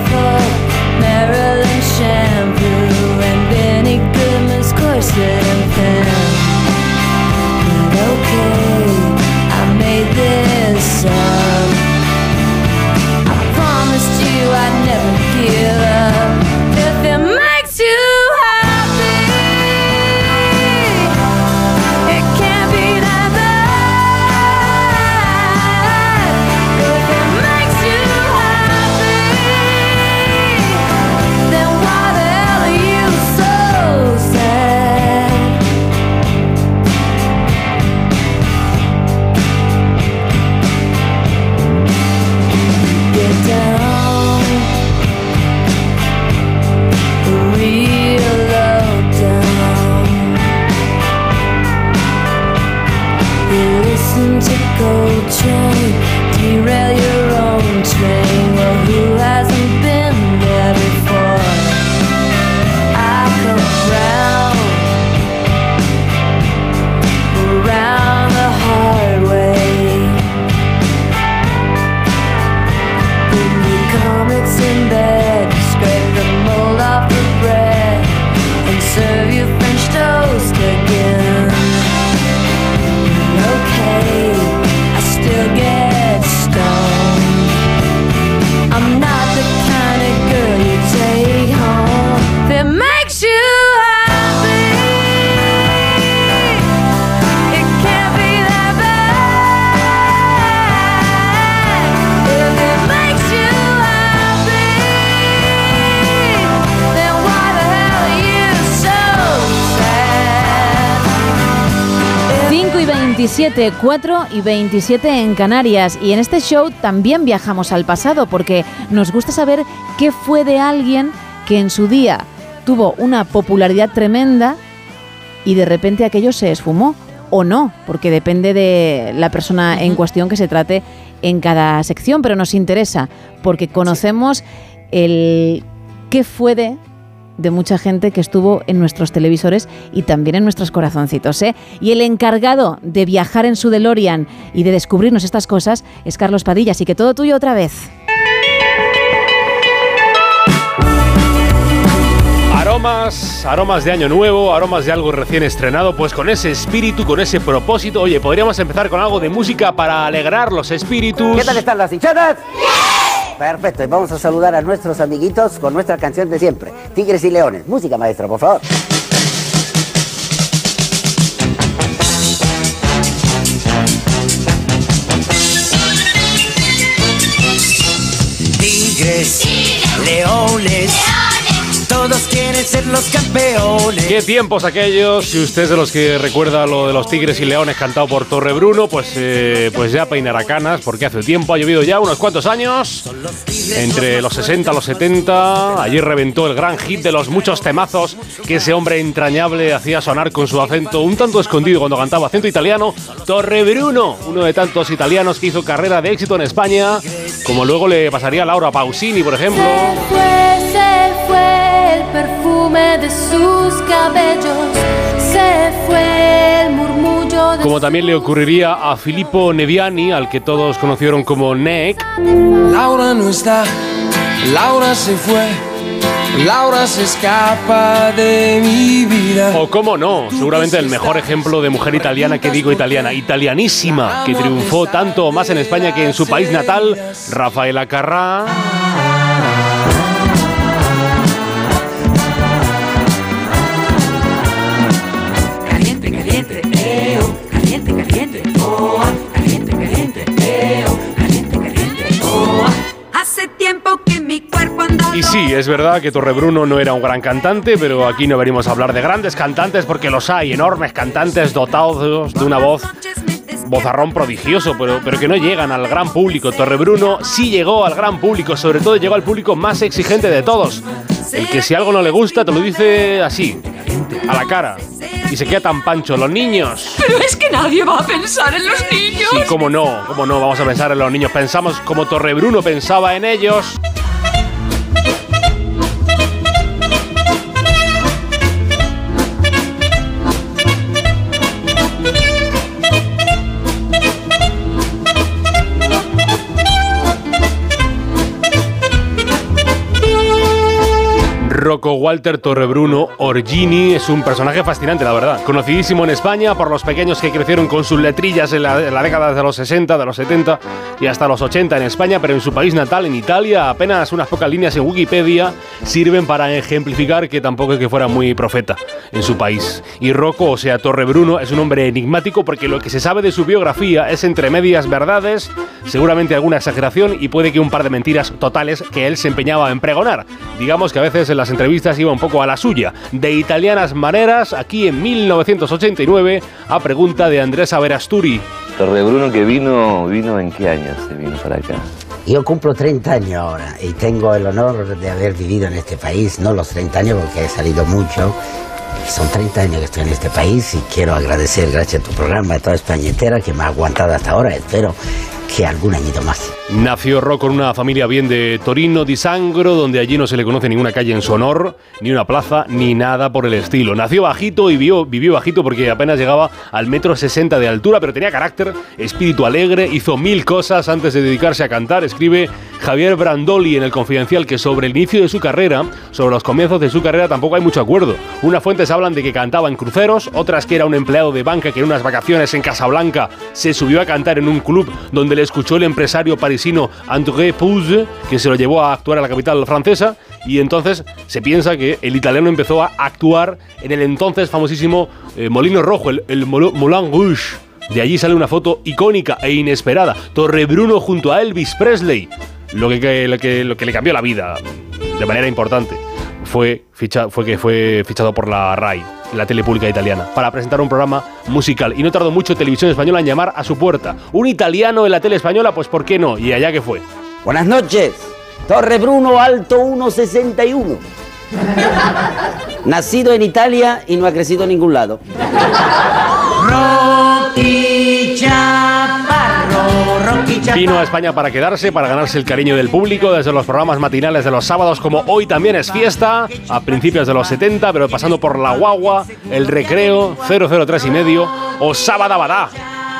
Speaker 4: 27, 4 y 27 en Canarias. Y en este show también viajamos al pasado porque nos gusta saber qué fue de alguien que en su día tuvo una popularidad tremenda y de repente aquello se esfumó. O no, porque depende de la persona en cuestión que se trate en cada sección, pero nos interesa porque conocemos el qué fue de de mucha gente que estuvo en nuestros televisores y también en nuestros corazoncitos. ¿eh? Y el encargado de viajar en su DeLorean y de descubrirnos estas cosas es Carlos Padilla, así que todo tuyo otra vez.
Speaker 8: Aromas, aromas de año nuevo, aromas de algo recién estrenado, pues con ese espíritu, con ese propósito, oye, podríamos empezar con algo de música para alegrar los espíritus.
Speaker 31: ¿Qué tal están las hinchadas? Perfecto, y vamos a saludar a nuestros amiguitos con nuestra canción de siempre, Tigres y Leones. Música, maestro, por favor.
Speaker 19: Tigres, leones, todos quieren ser los campeones.
Speaker 8: ¿Qué tiempos aquellos? Si usted es de los que recuerda lo de los Tigres y Leones cantado por Torre Bruno, pues, eh, pues ya peinará canas, porque hace tiempo, ha llovido ya unos cuantos años, entre los 60 y los 70. Allí reventó el gran hit de los muchos temazos que ese hombre entrañable hacía sonar con su acento un tanto escondido cuando cantaba acento italiano. Torre Bruno, uno de tantos italianos que hizo carrera de éxito en España, como luego le pasaría a Laura Pausini, por ejemplo.
Speaker 30: Se fue, se fue el perfume de sus cabellos, se fue el murmullo de
Speaker 8: Como también le ocurriría a Filippo Neviani, al que todos conocieron como Neck.
Speaker 29: Laura no está, Laura se fue, Laura se escapa de mi vida.
Speaker 8: O cómo no, seguramente el mejor ejemplo de mujer italiana que digo italiana, italianísima, que triunfó tanto o más en España que en su país natal, Rafaela Carrà. Es verdad que Torrebruno no era un gran cantante, pero aquí no venimos a hablar de grandes cantantes porque los hay, enormes cantantes dotados de una voz vozarrón prodigioso, pero, pero que no llegan al gran público. Torrebruno sí llegó al gran público, sobre todo llegó al público más exigente de todos. El que si algo no le gusta te lo dice así, a la cara. Y se queda tan pancho. Los niños.
Speaker 32: Pero es que nadie va a pensar en los niños.
Speaker 8: Sí, cómo no, cómo no, vamos a pensar en los niños. Pensamos como Torrebruno pensaba en ellos. Walter Torrebruno Orgini es un personaje fascinante, la verdad. Conocidísimo en España por los pequeños que crecieron con sus letrillas en la, en la década de los 60, de los 70 y hasta los 80 en España, pero en su país natal, en Italia, apenas unas pocas líneas en Wikipedia sirven para ejemplificar que tampoco es que fuera muy profeta en su país. Y Rocco, o sea, Torrebruno, es un hombre enigmático porque lo que se sabe de su biografía es entre medias verdades, seguramente alguna exageración y puede que un par de mentiras totales que él se empeñaba en pregonar. Digamos que a veces en las entrevistas iba un poco a la suya. De italianas maneras, aquí en 1989, a pregunta de Andrés Averasturi.
Speaker 33: Torrebruno que vino, ¿vino en qué años se vino para acá?
Speaker 31: Yo cumplo 30 años ahora y tengo el honor de haber vivido en este país, no los 30 años porque he salido mucho. Son 30 años que estoy en este país y quiero agradecer, gracias a tu programa, a toda España entera que me ha aguantado hasta ahora. Espero que algún añito más.
Speaker 8: Nació Rocco en una familia bien de Torino di Sangro, donde allí no se le conoce ninguna calle en su honor, ni una plaza, ni nada por el estilo. Nació bajito y vivió, bajito porque apenas llegaba al metro sesenta de altura, pero tenía carácter, espíritu alegre, hizo mil cosas antes de dedicarse a cantar. Escribe Javier Brandoli en El Confidencial que sobre el inicio de su carrera, sobre los comienzos de su carrera, tampoco hay mucho acuerdo. Unas fuentes hablan de que cantaba en cruceros, otras que era un empleado de banca que en unas vacaciones en Casablanca se subió a cantar en un club donde le escuchó el empresario parisino André Pouze, que se lo llevó a actuar a la capital francesa, y entonces se piensa que el italiano empezó a actuar en el entonces famosísimo eh, Molino Rojo, el, el Moulin Rouge. De allí sale una foto icónica e inesperada. Torrebruno junto a Elvis Presley. Lo que, que- lo que, lo que le cambió la vida de manera importante fue, ficha- fue que fue fichado por la RAI, la tele pública italiana, para presentar un programa musical. Y no tardó mucho Televisión Española en llamar a su puerta. Un italiano en la tele española, pues ¿por qué no? Y allá que fue.
Speaker 31: Buenas noches, Torre Bruno Alto 161. Nacido en Italia y no ha crecido en ningún lado.
Speaker 19: Rocky Chaparro, Rocky
Speaker 8: Vino a España para quedarse, para ganarse el cariño del público, desde los programas matinales de los sábados, como hoy también es fiesta, a principios de los 70, pero pasando por La Guagua, El Recreo, 003 y medio, o Sabadabadá.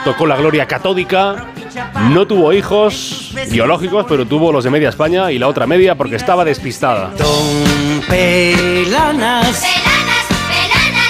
Speaker 8: Tocó la gloria catódica, no tuvo hijos biológicos, pero tuvo los de media España y la otra media porque estaba despistada.
Speaker 19: Pelanas.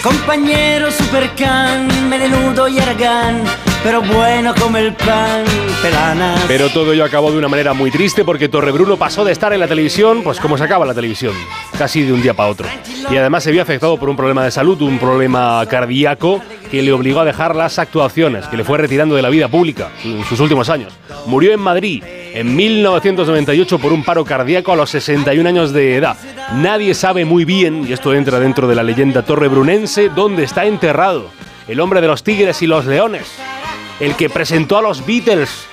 Speaker 19: Compañero supercan, menudo y aragán, pero bueno como el pan, pelanas.
Speaker 8: Pero todo ello acabó de una manera muy triste porque Torrebruno pasó de estar en la televisión, pues como se acaba la televisión, casi de un día para otro. Y además se vio afectado por un problema de salud, un problema cardíaco que le obligó a dejar las actuaciones, que le fue retirando de la vida pública en sus últimos años. Murió en Madrid en 1998 por un paro cardíaco a los 61 años de edad. Nadie sabe muy bien, y esto entra dentro de la leyenda torrebrunense, dónde está enterrado. El hombre de los tigres y los leones. El que presentó a los Beatles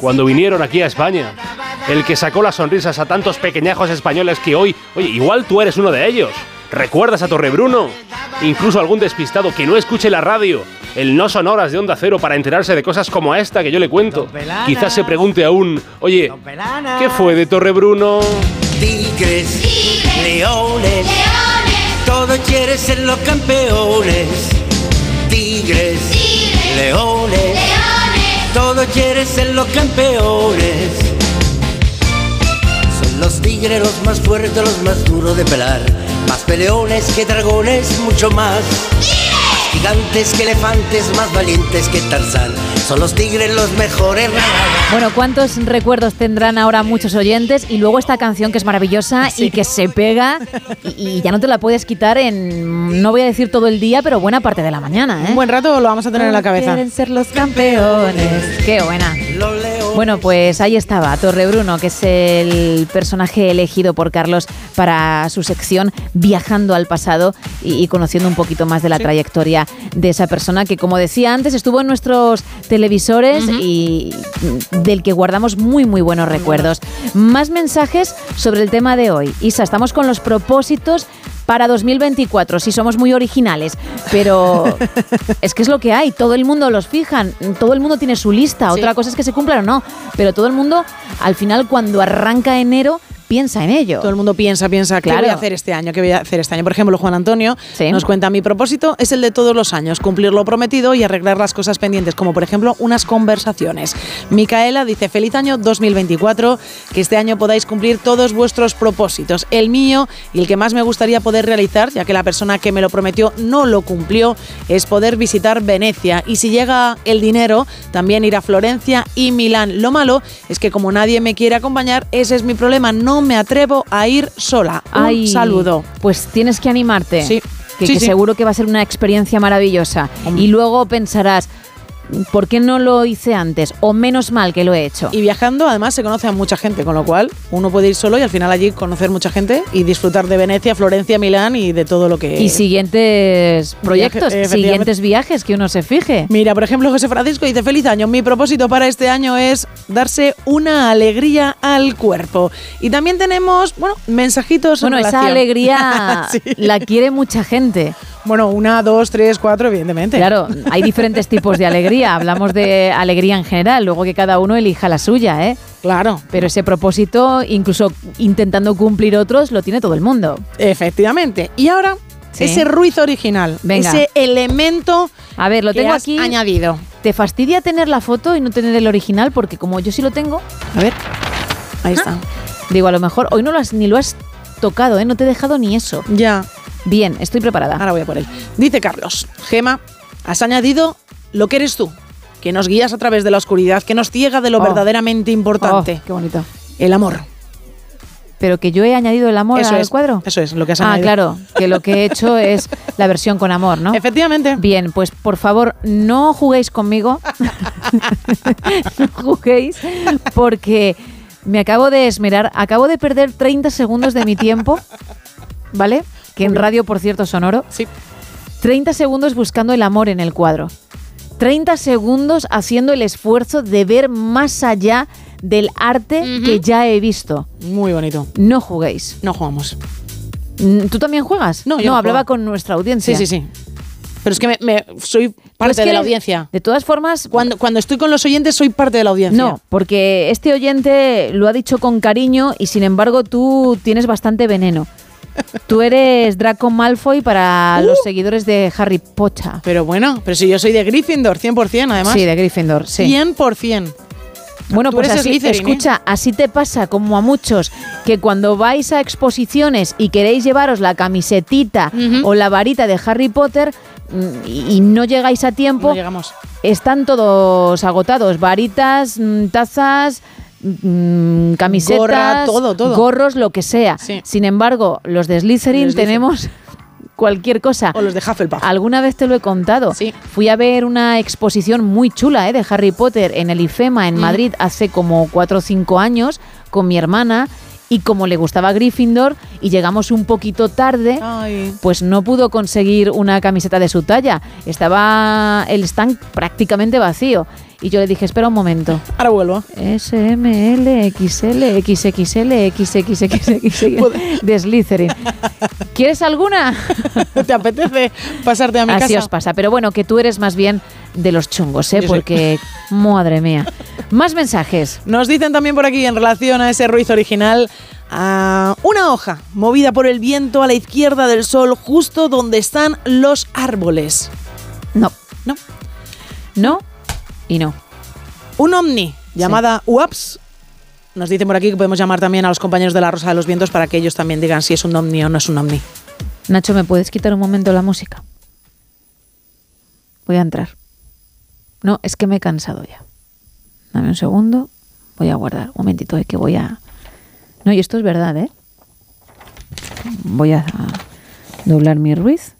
Speaker 8: cuando vinieron aquí a España. El que sacó las sonrisas a tantos pequeñajos españoles que hoy, oye, igual tú eres uno de ellos. ¿Recuerdas a Torrebruno? Incluso algún despistado que no escuche la radio, el no son horas de onda cero para enterarse de cosas como esta que yo le cuento. Quizás se pregunte aún, oye, ¿qué fue de Torrebruno?
Speaker 19: Tigres, leones, todos quieren ser los campeones. Tigres, leones, todos quieren ser los campeones. Son los tigres los más fuertes, los más duros de pelar. Más peleones que dragones, mucho más. Gigantes que elefantes, más valientes que Tarzán. Son los tigres los mejores.
Speaker 4: Bueno, ¿cuántos recuerdos tendrán ahora muchos oyentes? Y luego esta canción que es maravillosa y que se pega y, y ya no te la puedes quitar en, no voy a decir todo el día, pero buena parte de la mañana. ¿eh?
Speaker 5: Un buen rato lo vamos a tener en la cabeza.
Speaker 4: Quieren ser los campeones. Qué buena. Bueno, pues ahí estaba Torre Bruno, que es el personaje elegido por Carlos para su sección Viajando al pasado y, y conociendo un poquito más de la trayectoria de esa persona que, como decía antes, estuvo en nuestros televisores y del que guardamos muy, muy buenos recuerdos. Más mensajes sobre el tema de hoy. Isa, estamos con los propósitos para 2024, si somos muy originales, pero (laughs) es que es lo que hay, todo el mundo los fijan, todo el mundo tiene su lista, otra cosa es que se cumplan o no, pero todo el mundo al final cuando arranca enero piensa en ello.
Speaker 5: Todo el mundo piensa, piensa, ¿qué
Speaker 4: Claro.
Speaker 5: voy a hacer este año? ¿Qué voy a hacer este año? Por ejemplo, Juan Antonio nos cuenta, mi propósito es el de todos los años, cumplir lo prometido y arreglar las cosas pendientes, como por ejemplo unas conversaciones. Micaela dice, feliz año 2024, que este año podáis cumplir todos vuestros propósitos. El mío y el que más me gustaría poder realizar, ya que la persona que me lo prometió no lo cumplió, es poder visitar Venecia. Y si llega el dinero, también ir a Florencia y Milán. Lo malo es que como nadie me quiere acompañar, ese es mi problema. No me atrevo a ir sola. Un
Speaker 4: Ay,
Speaker 5: saludo.
Speaker 4: Pues tienes que animarte.
Speaker 5: Sí.
Speaker 4: Que,
Speaker 5: Sí,
Speaker 4: que
Speaker 5: sí.
Speaker 4: seguro que va a ser una experiencia maravillosa. Y luego pensarás, ¿por qué no lo hice antes? O menos mal que lo he hecho.
Speaker 5: Y viajando, además, se conoce a mucha gente, con lo cual uno puede ir solo y al final allí conocer mucha gente y disfrutar de Venecia, Florencia, Milán y de todo lo que.
Speaker 4: Y siguientes proyectos,
Speaker 5: efectivamente.
Speaker 4: siguientes viajes que uno se fije.
Speaker 5: Mira, por ejemplo, José Francisco dice, feliz año, mi propósito para este año es darse una alegría al cuerpo. Y también tenemos, bueno, mensajitos. en
Speaker 4: Bueno, esa
Speaker 5: relación.
Speaker 4: alegría (laughs)
Speaker 5: Sí.
Speaker 4: la quiere mucha gente.
Speaker 5: Bueno, una, dos, tres, cuatro, evidentemente.
Speaker 4: Claro, hay diferentes tipos de alegría. Hablamos de alegría en general, luego que cada uno elija la suya, ¿eh?
Speaker 5: Claro.
Speaker 4: Pero ese propósito, incluso intentando cumplir otros, lo tiene todo el mundo.
Speaker 5: Efectivamente. Y ahora,
Speaker 4: Sí.
Speaker 5: ese ruido original,
Speaker 4: Venga.
Speaker 5: ese elemento
Speaker 4: A ver, lo
Speaker 5: que
Speaker 4: tengo
Speaker 5: has
Speaker 4: aquí.
Speaker 5: añadido.
Speaker 4: ¿Te fastidia tener la foto y no tener el original? Porque como yo sí lo tengo,
Speaker 5: A ver, ahí está.
Speaker 4: digo, a lo mejor hoy no lo has, ni lo has tocado, ¿eh? No te he dejado ni eso.
Speaker 5: Ya.
Speaker 4: Bien, estoy preparada.
Speaker 5: Ahora voy a por él. Dice Carlos, Gema, has añadido lo que eres tú, que nos guías a través de la oscuridad, que nos ciega de lo
Speaker 4: Oh.
Speaker 5: verdaderamente importante.
Speaker 4: Oh, qué bonito.
Speaker 5: El amor.
Speaker 4: Pero que yo he añadido el amor
Speaker 5: Eso
Speaker 4: al
Speaker 5: es,
Speaker 4: cuadro.
Speaker 5: Eso es lo que has
Speaker 4: Ah,
Speaker 5: añadido.
Speaker 4: claro, que lo que he hecho (laughs) es la versión con amor, ¿no?
Speaker 5: Efectivamente.
Speaker 4: Bien, pues por favor, no juguéis conmigo. (laughs) (laughs) no juguéis porque me acabo de esmerar, acabo de perder 30 segundos de mi tiempo, ¿vale? Que en radio, por cierto, sonoro.
Speaker 5: Sí.
Speaker 4: 30 segundos buscando el amor en el cuadro. 30 segundos haciendo el esfuerzo de ver más allá del arte que ya he visto.
Speaker 5: Muy bonito.
Speaker 4: No juguéis.
Speaker 5: No jugamos.
Speaker 4: Mm, ¿Tú también juegas?
Speaker 5: No, yo
Speaker 4: no
Speaker 5: no
Speaker 4: hablaba con nuestra audiencia.
Speaker 5: Sí, sí, sí. Pero es que me, me- soy parte
Speaker 4: es que
Speaker 5: de la audiencia.
Speaker 4: De todas formas,
Speaker 5: Cuando, cuando estoy con los oyentes, soy parte de la audiencia.
Speaker 4: No, porque este oyente lo ha dicho con cariño y sin embargo tú tienes bastante veneno. Tú eres Draco Malfoy para
Speaker 5: Uh.
Speaker 4: los seguidores de Harry Potter.
Speaker 5: Pero bueno, pero si yo soy de Gryffindor, 100% además.
Speaker 4: Sí, de Gryffindor, sí.
Speaker 5: 100%.
Speaker 4: Bueno,
Speaker 5: Tú
Speaker 4: pues así,
Speaker 5: ¿eh?
Speaker 4: escucha, así te pasa como a muchos que cuando vais a exposiciones y queréis llevaros la camisetita o la varita de Harry Potter mm, y y no llegáis a tiempo,
Speaker 5: No llegamos.
Speaker 4: están todos agotados. Varitas, mm, tazas, mm, camisetas,
Speaker 5: Gorra, todo, todo.
Speaker 4: gorros, lo que sea. Sin embargo, los de Slytherin
Speaker 5: Los
Speaker 4: tenemos cualquier cosa.
Speaker 5: O los de Hufflepuff.
Speaker 4: Alguna vez te lo he contado. Fui a ver una exposición muy chula ¿eh? de Harry Potter en el IFEMA en
Speaker 5: Mm.
Speaker 4: Madrid hace como 4 o 5 años con mi hermana. Y como le gustaba Gryffindor y llegamos un poquito tarde,
Speaker 5: Ay.
Speaker 4: pues no pudo conseguir una camiseta de su talla. Estaba el stand prácticamente vacío. Y yo le dije, espera un momento.
Speaker 5: Ahora vuelvo.
Speaker 4: S, M, L, XL, XXL, XXXXX de Slytherin. ¿Quieres alguna?
Speaker 5: ¿Te apetece pasarte a mi
Speaker 4: Así
Speaker 5: casa?
Speaker 4: os pasa. Pero bueno, que tú eres más bien de los chungos, ¿eh?
Speaker 5: Yo soy-
Speaker 4: Porque, madre mía. Más mensajes.
Speaker 5: Nos dicen también por aquí en relación a ese ruido original. ah, una hoja movida por el viento a la izquierda del sol, justo donde están los árboles.
Speaker 4: No.
Speaker 5: No.
Speaker 4: No y no.
Speaker 5: Un ovni llamada UAPS. Nos dicen por aquí que podemos llamar también a los compañeros de la Rosa de los Vientos para que ellos también digan si es un ovni o no es un ovni.
Speaker 4: Nacho, ¿me puedes quitar un momento la música? Voy a entrar. No, es que me he cansado ya. Dame un segundo. Voy a guardar. Un momentito, es que voy a... No, y esto es verdad, ¿eh? Voy a doblar mi ruiz.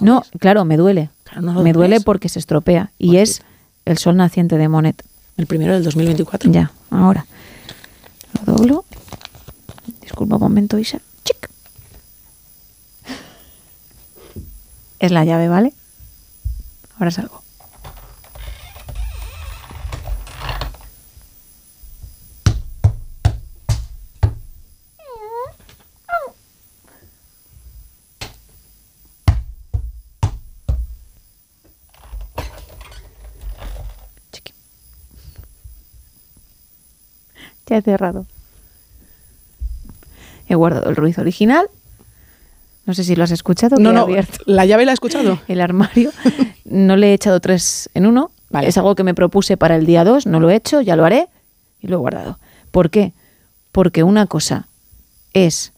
Speaker 4: No, claro, me duele.
Speaker 5: no
Speaker 4: me duele porque se estropea. Y es el sol naciente de Monet.
Speaker 5: El primero del 2024.
Speaker 4: Ya, ahora. Lo doblo. Disculpa un momento, Isa. Chic. Es la llave, ¿vale? Ahora salgo. Ya he cerrado. He guardado el ruido original. No sé si lo has escuchado.
Speaker 5: No,
Speaker 4: he
Speaker 5: no,
Speaker 4: abierto
Speaker 5: la llave la he escuchado. (laughs)
Speaker 4: el armario. No le he echado tres en uno. Es algo que me propuse para el día 2. No lo he hecho, ya lo haré y lo he guardado. ¿Por qué? Porque una cosa es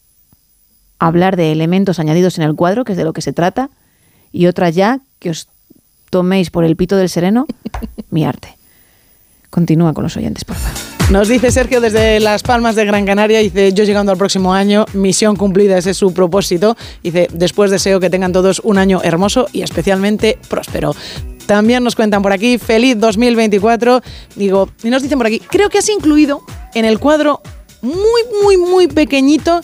Speaker 4: hablar de elementos añadidos en el cuadro, que es de lo que se trata, y otra ya que os toméis por el pito del sereno (laughs) mi arte. Continúa con los oyentes, por favor.
Speaker 5: Nos dice Sergio desde Las Palmas de Gran Canaria, dice, yo llegando al próximo año, misión cumplida, ese es su propósito. Dice, después deseo que tengan todos un año hermoso y especialmente próspero. También nos cuentan por aquí, feliz 2024. Digo, y nos dicen por aquí, creo que has incluido en el cuadro muy, muy, muy pequeñito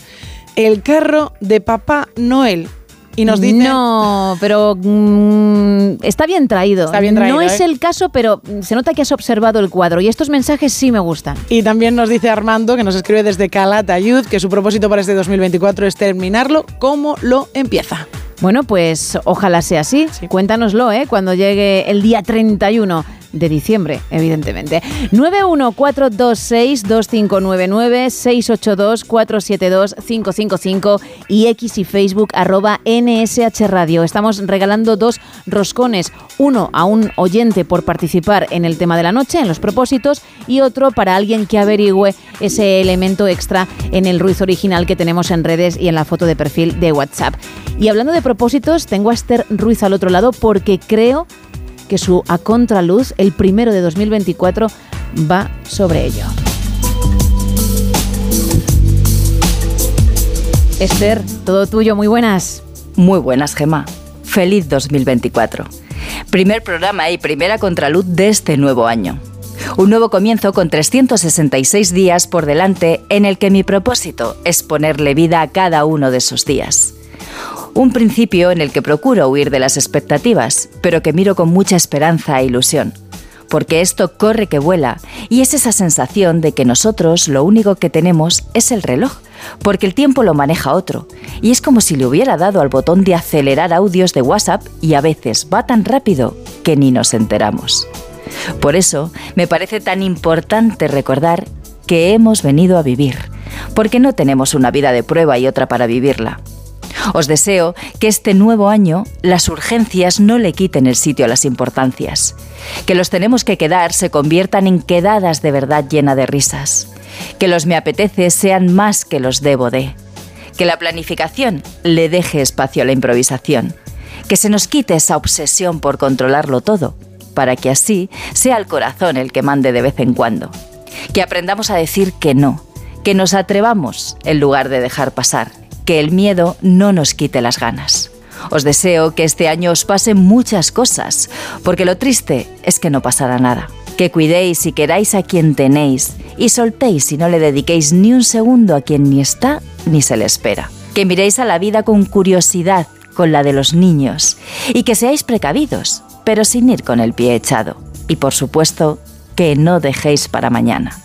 Speaker 5: el carro de Papá Noel. Y nos dicen...
Speaker 4: No, pero mm, está bien traído.
Speaker 5: Está bien traído,
Speaker 4: No es
Speaker 5: ¿eh?
Speaker 4: el caso, pero se nota que has observado el cuadro y estos mensajes sí me gustan.
Speaker 5: Y también nos dice Armando, que nos escribe desde Calatayud, que su propósito para este 2024 es terminarlo como lo empieza.
Speaker 4: Bueno, pues ojalá sea así. Cuéntanoslo, ¿eh? Cuando llegue el día 31 de diciembre, evidentemente. 914262599, 682472555 y X y Facebook arroba NSH Radio. Estamos regalando dos roscones, uno a un oyente por participar en el tema de la noche, en los propósitos, y otro para alguien que averigüe ese elemento extra en el ruiz original que tenemos en redes y en la foto de perfil de WhatsApp. Y hablando de propósitos, tengo a Esther Ruiz al otro lado porque creo que su A Contraluz, el primero de 2024, va sobre ello. Esther, todo tuyo, muy buenas.
Speaker 34: Muy buenas, Gema. Feliz 2024. Primer programa y primera contraluz de este nuevo año. Un nuevo comienzo con 366 días por delante en el que mi propósito es ponerle vida a cada uno de esos días. Un principio en el que procuro huir de las expectativas, pero que miro con mucha esperanza e ilusión. Porque esto corre que vuela y es esa sensación de que nosotros lo único que tenemos es el reloj, porque el tiempo lo maneja otro. Y es como si le hubiera dado al botón de acelerar audios de WhatsApp y a veces va tan rápido que ni nos enteramos. Por eso me parece tan importante recordar que hemos venido a vivir, porque no tenemos una vida de prueba y otra para vivirla. Os deseo que este nuevo año las urgencias no le quiten el sitio a las importancias, que los tenemos que quedar se conviertan en quedadas de verdad llena de risas, que los me apetece sean más que los debo de, que la planificación le deje espacio a la improvisación, que se nos quite esa obsesión por controlarlo todo, para que así sea el corazón el que mande de vez en cuando, que aprendamos a decir que no, que nos atrevamos en lugar de dejar pasar que el miedo no nos quite las ganas. Os deseo que este año os pasen muchas cosas, porque lo triste es que no pasará nada. Que cuidéis y queráis a quien tenéis y soltéis y no le dediquéis ni un segundo a quien ni está ni se le espera. Que miréis a la vida con curiosidad, con la de los niños, y que seáis precavidos, pero sin ir con el pie echado. Y por supuesto, que no dejéis para mañana.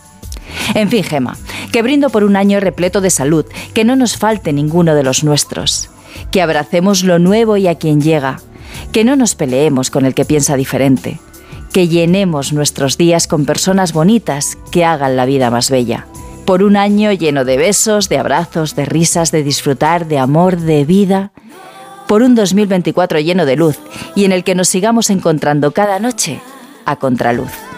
Speaker 34: En fin, Gema, que brindo por un año repleto de salud, que no nos falte ninguno de los nuestros, que abracemos lo nuevo y a quien llega, que no nos peleemos con el que piensa diferente, que llenemos nuestros días con personas bonitas que hagan la vida más bella. Por un año lleno de besos, de abrazos, de risas, de disfrutar, de amor, de vida. Por un 2024 lleno de luz y en el que nos sigamos encontrando cada noche a contraluz.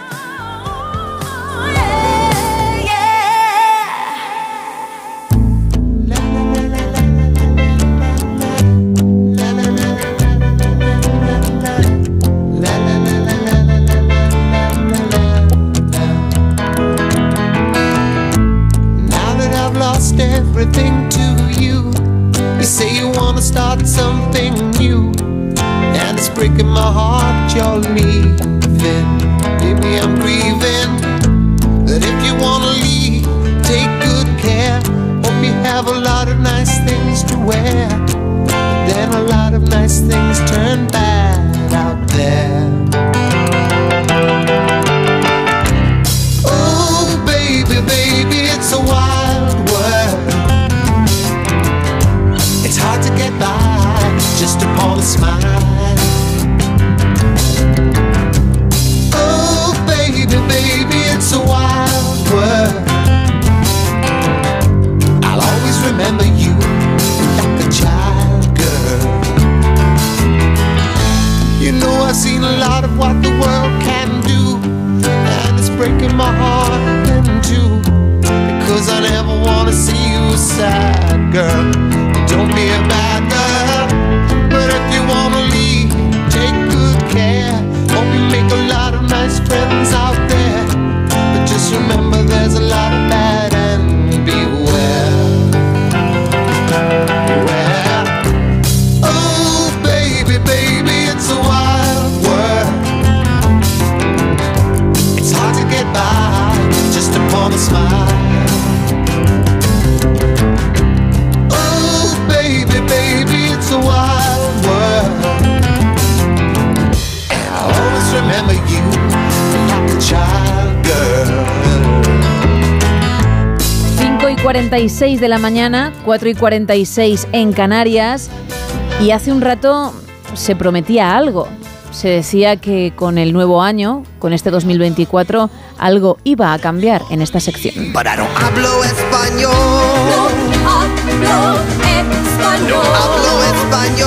Speaker 4: 46 de la mañana, 4 y 46 en Canarias. Y hace un rato se prometía algo. Se decía que con el nuevo año, con este 2024, algo iba a cambiar en esta sección.
Speaker 19: Hablo español.
Speaker 30: hablo español.
Speaker 19: Hablo español.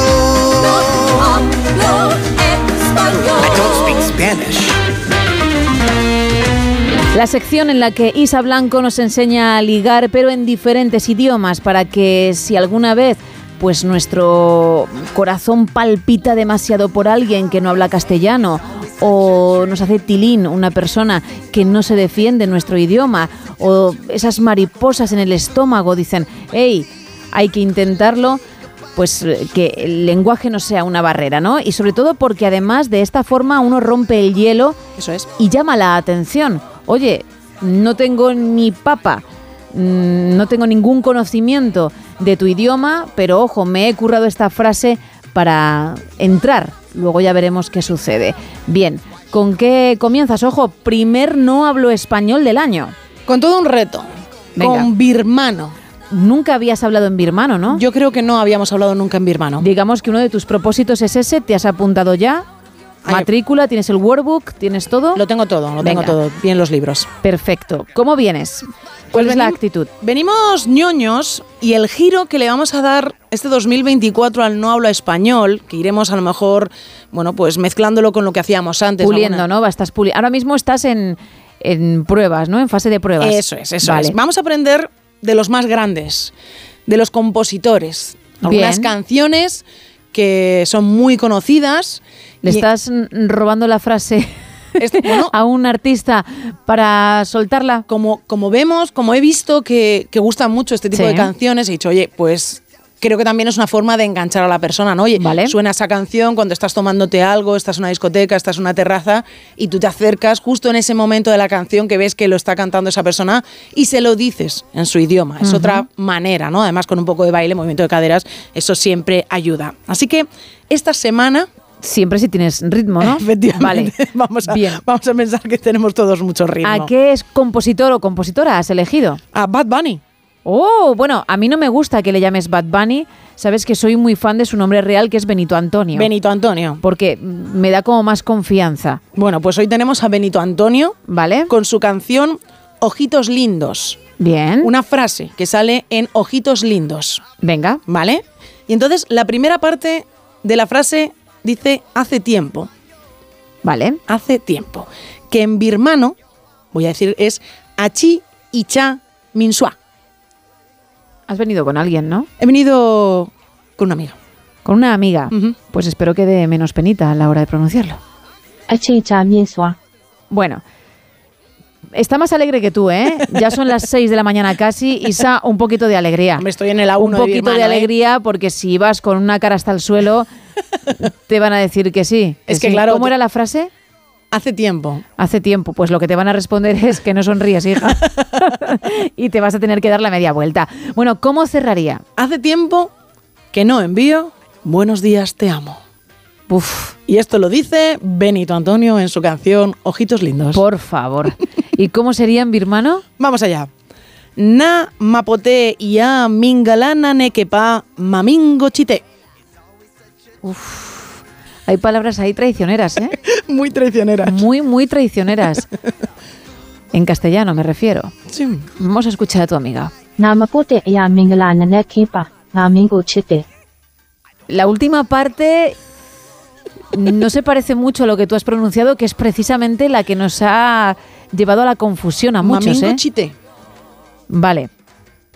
Speaker 4: La sección en la que Isa Blanco nos enseña a ligar, pero en diferentes idiomas, para que si alguna vez pues nuestro corazón palpita demasiado por alguien que no habla castellano o nos hace tilín una persona que no se defiende en nuestro idioma o esas mariposas en el estómago dicen, hey, hay que intentarlo, pues que el lenguaje no sea una barrera, ¿no? Y sobre todo porque además de esta forma uno rompe el hielo
Speaker 5: Eso es.
Speaker 4: y llama la atención. Oye, no tengo ni papa, mm, no tengo ningún conocimiento de tu idioma, pero ojo, me he currado esta frase para entrar. Luego ya veremos qué sucede. Bien, ¿con qué comienzas? Ojo, primer no hablo español del año.
Speaker 5: Con todo un reto.
Speaker 4: Venga.
Speaker 5: Con birmano.
Speaker 4: Nunca habías hablado en birmano, ¿no?
Speaker 5: Yo creo que no habíamos hablado nunca en birmano.
Speaker 4: Digamos que uno de tus propósitos es ese, te has apuntado ya. Matrícula, tienes el workbook, tienes todo.
Speaker 5: Lo tengo todo, lo tengo todo. Bien los libros.
Speaker 4: Perfecto. ¿Cómo vienes? ¿Cuál es la actitud?
Speaker 5: Venimos ñoños y el giro que le vamos a dar este 2024 al no habla español, que iremos a lo mejor, bueno, pues mezclándolo con lo que hacíamos antes.
Speaker 4: Puliendo,
Speaker 5: alguna-
Speaker 4: ¿no? Estás puli- Ahora mismo estás en, en pruebas, ¿no? En fase de pruebas.
Speaker 5: Eso es, eso
Speaker 4: Vale.
Speaker 5: es. Vamos a aprender de los más grandes, de los compositores. Algunas
Speaker 4: Bien.
Speaker 5: canciones que son muy conocidas.
Speaker 4: Le
Speaker 5: y-
Speaker 4: estás robando la frase (laughs)
Speaker 5: bueno, (laughs)
Speaker 4: a un artista para soltarla.
Speaker 5: como, como vemos, como he visto que, que gustan mucho este tipo
Speaker 4: Sí.
Speaker 5: de canciones, he dicho, oye, pues creo que también es una forma de enganchar a la persona, ¿no? Oye,
Speaker 4: Vale.
Speaker 5: suena esa canción cuando estás tomándote algo, estás en una discoteca, estás en una terraza y tú te acercas justo en ese momento de la canción que ves que lo está cantando esa persona y se lo dices en su idioma. Es otra manera, ¿no? Además con un poco de baile, movimiento de caderas, eso siempre ayuda. Así que esta semana
Speaker 4: Siempre si tienes ritmo, ¿no? (laughs)
Speaker 5: Efectivamente.
Speaker 4: Vale.
Speaker 5: Vamos a,
Speaker 4: Bien.
Speaker 5: vamos a pensar que tenemos todos mucho ritmo.
Speaker 4: ¿A qué es compositor o compositora has elegido?
Speaker 5: A Bad Bunny.
Speaker 4: Oh, bueno, a mí no me gusta que le llames Bad Bunny. Sabes que soy muy fan de su nombre real, que es Benito Antonio.
Speaker 5: Benito Antonio.
Speaker 4: Porque me da como más confianza.
Speaker 5: Bueno, pues hoy tenemos a Benito Antonio
Speaker 4: ¿Vale?
Speaker 5: con su canción Ojitos Lindos.
Speaker 4: Bien.
Speaker 5: Una frase que sale en Ojitos Lindos.
Speaker 4: Venga.
Speaker 5: ¿Vale? Y entonces la primera parte de la frase dice hace tiempo.
Speaker 4: Vale.
Speaker 5: Hace tiempo. Que en birmano, voy a decir, es Achi Icha Minsua.
Speaker 4: Has venido con alguien, ¿no?
Speaker 5: He venido con una amiga.
Speaker 4: Con una amiga. Pues espero que dé menos penita a la hora de pronunciarlo. Bueno, está más alegre que tú, ¿eh? Ya son las 6 de la mañana casi. Isa, un poquito de alegría.
Speaker 5: Me estoy en el A1
Speaker 4: un
Speaker 5: de
Speaker 4: poquito
Speaker 5: birmano,
Speaker 4: de
Speaker 5: ¿eh?
Speaker 4: alegría porque si vas con una cara hasta el suelo, te van a decir que sí.
Speaker 5: Es que
Speaker 4: sí.
Speaker 5: claro,
Speaker 4: ¿Cómo era la frase?
Speaker 5: Hace tiempo.
Speaker 4: Hace tiempo. Pues lo que te van a responder es que no sonríes, hija. (laughs) (laughs) y te vas a tener que dar la media vuelta. Bueno, ¿cómo cerraría?
Speaker 5: Hace tiempo que no envío Buenos días, te amo.
Speaker 4: Uf.
Speaker 5: Y esto lo dice Benito Antonio en su canción Ojitos Lindos.
Speaker 4: Por favor. ¿Y cómo sería en birmano?
Speaker 5: Vamos allá. Na mapote ya mingalana nekepa mamingo chite.
Speaker 4: Uf. Hay palabras ahí traicioneras, ¿eh? (laughs)
Speaker 5: muy traicioneras.
Speaker 4: Muy, muy traicioneras. (laughs) En castellano me refiero.
Speaker 5: Sí.
Speaker 4: Vamos a escuchar a tu amiga. La última parte no se parece mucho a lo que tú has pronunciado, que es precisamente la que nos ha llevado a la confusión a muchos. ¿eh?
Speaker 5: chite.
Speaker 4: Vale.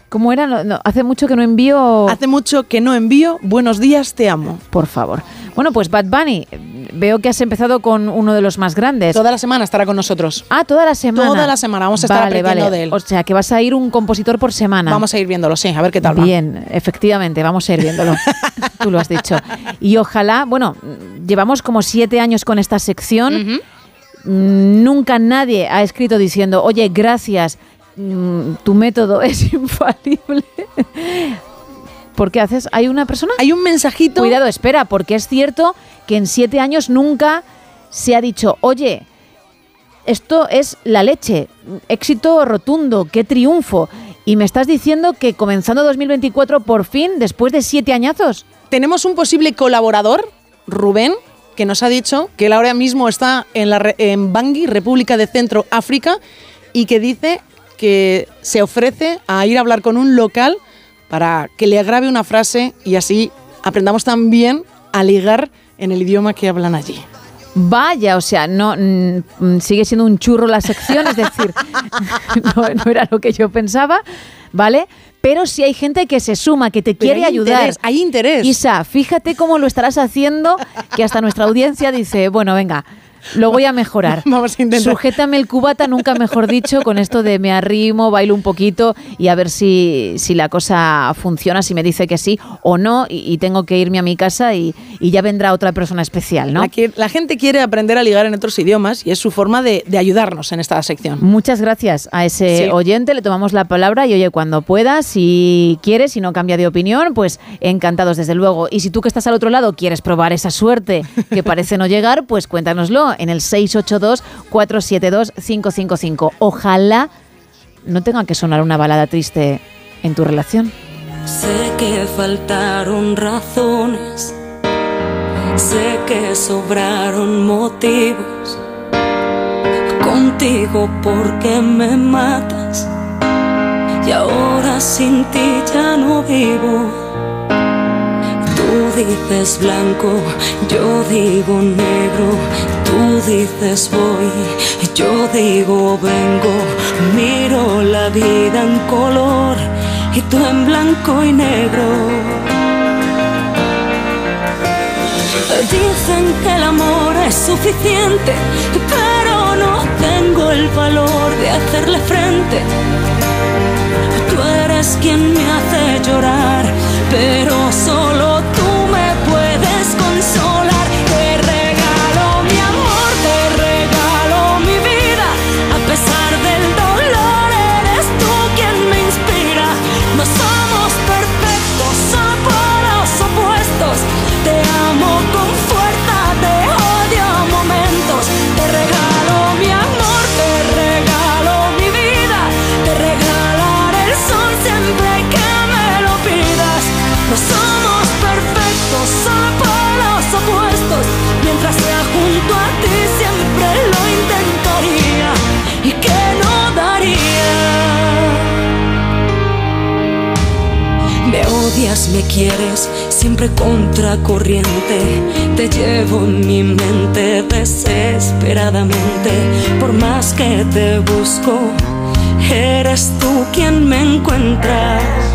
Speaker 4: ¿Cómo era? No, no, hace mucho que no envío.
Speaker 5: Hace mucho que no envío Buenos días, te amo.
Speaker 4: Por favor. Bueno, pues Bad Bunny, veo que has empezado con uno de los más grandes.
Speaker 5: Toda la semana estará con nosotros.
Speaker 4: Ah, toda la semana.
Speaker 5: Toda la semana vamos a estar
Speaker 4: vale,
Speaker 5: aprendiendo
Speaker 4: vale.
Speaker 5: de él.
Speaker 4: O sea, que vas a ir un compositor por semana.
Speaker 5: Vamos a ir viéndolo, sí, a ver qué tal va.
Speaker 4: Bien, efectivamente, vamos a ir viéndolo. (laughs) Tú lo has dicho. Y ojalá, bueno, llevamos como siete años con esta sección. Mm, Nunca nadie ha escrito diciendo, oye, gracias, mm, tu método (laughs) es infalible. ¿Por qué haces? ¿Hay una persona?
Speaker 5: Hay un mensajito.
Speaker 4: Cuidado, espera, porque es cierto que en siete años nunca se ha dicho, oye, esto es la leche, éxito rotundo, qué triunfo. Y me estás diciendo que comenzando 2024, por fin, después de siete añazos.
Speaker 5: Tenemos un posible colaborador, Rubén, que nos ha dicho que él ahora mismo está en, la, en Bangui, República de Centro África, y que dice que se ofrece a ir a hablar con un local para que le grabe una frase y así aprendamos también a ligar en el idioma que hablan allí.
Speaker 4: Vaya, o sea, no mm, sigue siendo un churro la sección, es decir, (laughs) no, no era lo que yo pensaba, ¿vale? Pero si hay gente que se suma, que te
Speaker 5: Pero
Speaker 4: quiere
Speaker 5: hay
Speaker 4: ayudar.
Speaker 5: interés, hay interés.
Speaker 4: Isa, fíjate cómo lo estarás haciendo, que hasta nuestra audiencia dice, bueno, venga, lo voy a mejorar. (laughs)
Speaker 5: Vamos a intentar.
Speaker 4: Sujétame el cubata, nunca mejor dicho, con esto de me arrimo, bailo un poquito y a ver si, si la cosa funciona, si me dice que sí o no, y, y tengo que irme a mi casa y, y ya vendrá otra persona especial, ¿no?
Speaker 5: La, que- la gente quiere aprender a ligar en otros idiomas y es su forma de, de ayudarnos en esta sección.
Speaker 4: Muchas gracias a ese
Speaker 5: Sí.
Speaker 4: oyente, le tomamos la palabra y oye, cuando puedas, si quieres, si no cambia de opinión, pues encantados desde luego. Y si tú que estás al otro lado quieres probar esa suerte que parece no llegar, pues cuéntanoslo en el 682-472-555. Ojalá no tenga que sonar una balada triste en tu relación.
Speaker 35: Sé que faltaron razones, sé que sobraron motivos. Contigo porque me matas y ahora sin ti ya no vivo. Tú dices blanco, yo digo negro. Tú dices voy, yo digo vengo. Miro la vida en color y tú en blanco y negro. Dicen que el amor es suficiente, pero no tengo el valor de hacerle frente. Tú eres quien me hace llorar, pero solo tú me quieres, siempre contracorriente. Te llevo en mi mente desesperadamente. Por más que te busco, eres tú quien me encuentra.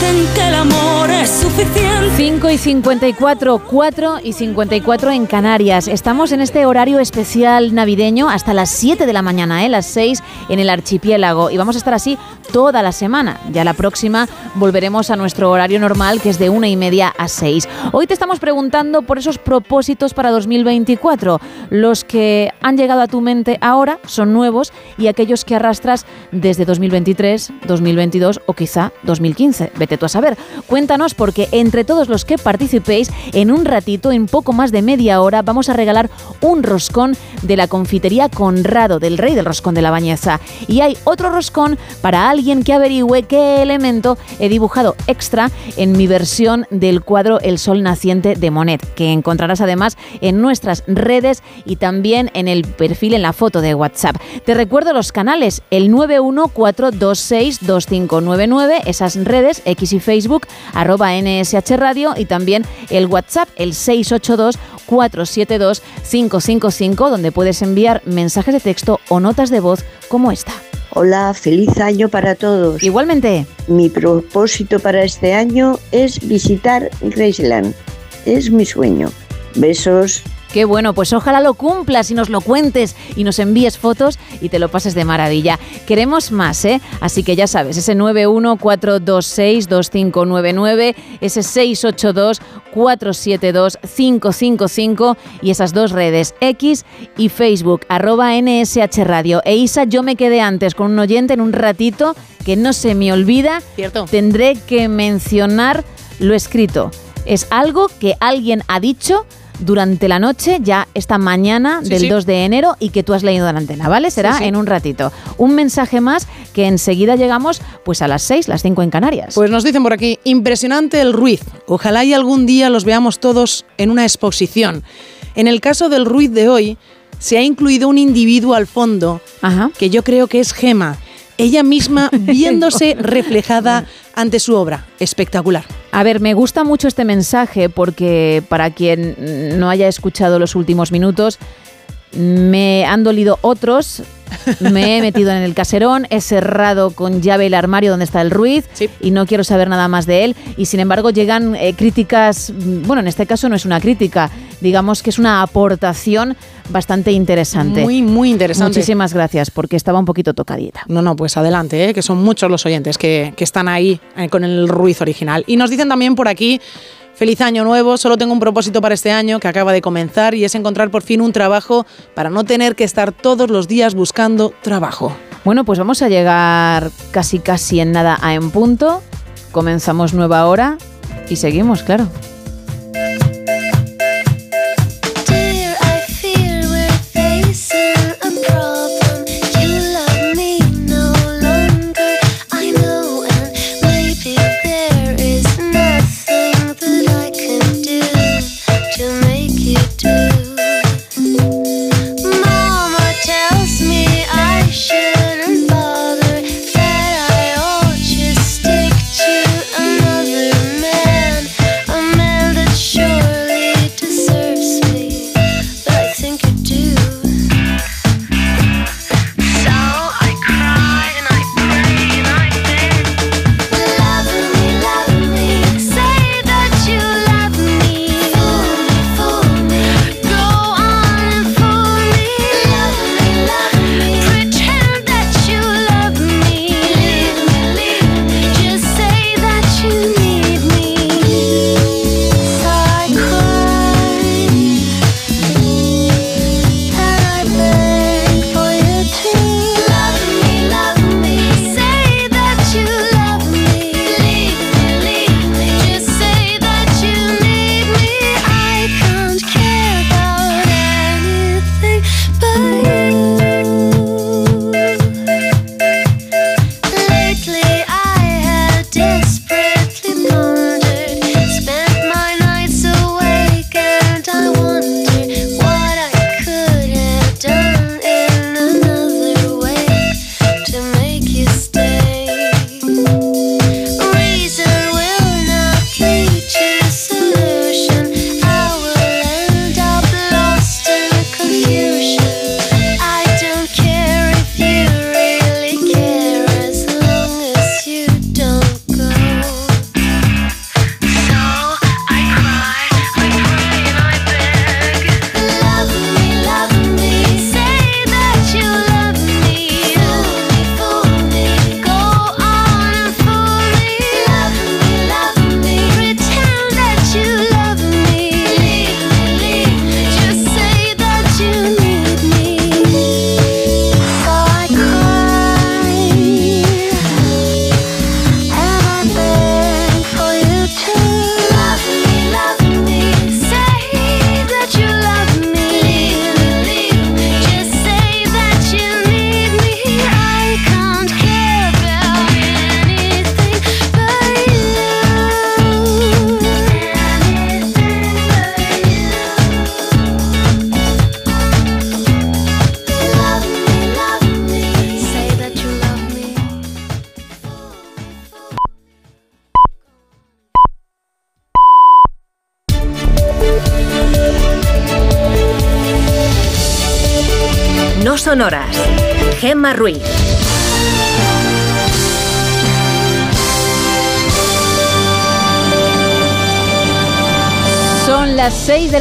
Speaker 35: Que el amor es suficiente.
Speaker 4: 5 y 54, 4 y 54 en Canarias. Estamos en este horario especial navideño hasta las 7 de la mañana, ¿eh? las 6 en el archipiélago. Y vamos a estar así toda la semana. Ya la próxima volveremos a nuestro horario normal, que es de 1 y media a 6. Hoy te estamos preguntando por esos propósitos para 2024. Los que han llegado a tu mente ahora son nuevos y aquellos que arrastras desde 2023, 2022 o quizá 2015. Tú a saber. Cuéntanos porque entre todos los que participéis, en un ratito, en poco más de media hora, vamos a regalar un roscón de la confitería Conrado, del rey del roscón de la Bañeza. Y hay otro roscón para alguien que averigüe qué elemento he dibujado extra en mi versión del cuadro El Sol Naciente de Monet, que encontrarás además en nuestras redes y también en el perfil en la foto de WhatsApp. Te recuerdo los canales, el 914262599, esas redes, X y Facebook, arroba NSH Radio y también el WhatsApp, el 682-472-555, donde puedes enviar mensajes de texto o notas de voz como esta.
Speaker 36: Hola, feliz año para todos.
Speaker 4: Igualmente.
Speaker 36: Mi propósito para este año es visitar Graceland. Es mi sueño. Besos.
Speaker 4: Qué bueno, pues ojalá lo cumplas y nos lo cuentes y nos envíes fotos y te lo pases de maravilla. Queremos más, ¿eh? Así que ya sabes, ese 914262599, ese 682472555 y esas dos redes, X y Facebook, arroba NSH Radio. E Isa, yo me quedé antes con un oyente en un ratito que no se me olvida.
Speaker 5: Cierto.
Speaker 4: Tendré que mencionar lo escrito. Es algo que alguien ha dicho durante la noche, ya esta mañana
Speaker 5: Sí,
Speaker 4: del
Speaker 5: sí.
Speaker 4: 2 de enero y que tú has leído en la antena, ¿vale? Será
Speaker 5: Sí,
Speaker 4: en un ratito. Un mensaje más que enseguida llegamos pues a las 6, las 5 en Canarias.
Speaker 5: Pues nos dicen por aquí, impresionante el Ruiz. Ojalá y algún día los veamos todos en una exposición. En el caso del Ruiz de hoy, se ha incluido un individuo al fondo, que yo creo que es Gema. Ella misma (laughs) viéndose (laughs) reflejada ante su obra. Espectacular.
Speaker 4: A ver, me gusta mucho este mensaje porque para quien no haya escuchado los últimos minutos, me han dolido otros, me he metido en el caserón, he cerrado con llave el armario donde está el Ruiz y no quiero saber nada más de él. Y sin embargo llegan eh, críticas, mm, bueno, en este caso no es una crítica, digamos que es una aportación bastante interesante.
Speaker 5: Muy, muy interesante.
Speaker 4: Muchísimas gracias porque estaba un poquito tocadita.
Speaker 5: No, no, pues adelante, ¿eh? que son muchos los oyentes que, que están ahí eh, con el Ruiz original. Y nos dicen también por aquí, feliz año nuevo, solo tengo un propósito para este año que acaba de comenzar y es encontrar por fin un trabajo para no tener que estar todos los días buscando trabajo.
Speaker 4: Bueno, pues vamos a llegar casi casi en nada a en punto. Comenzamos nueva hora y seguimos, claro.
Speaker 30: Dear, I fear we're facing a problem.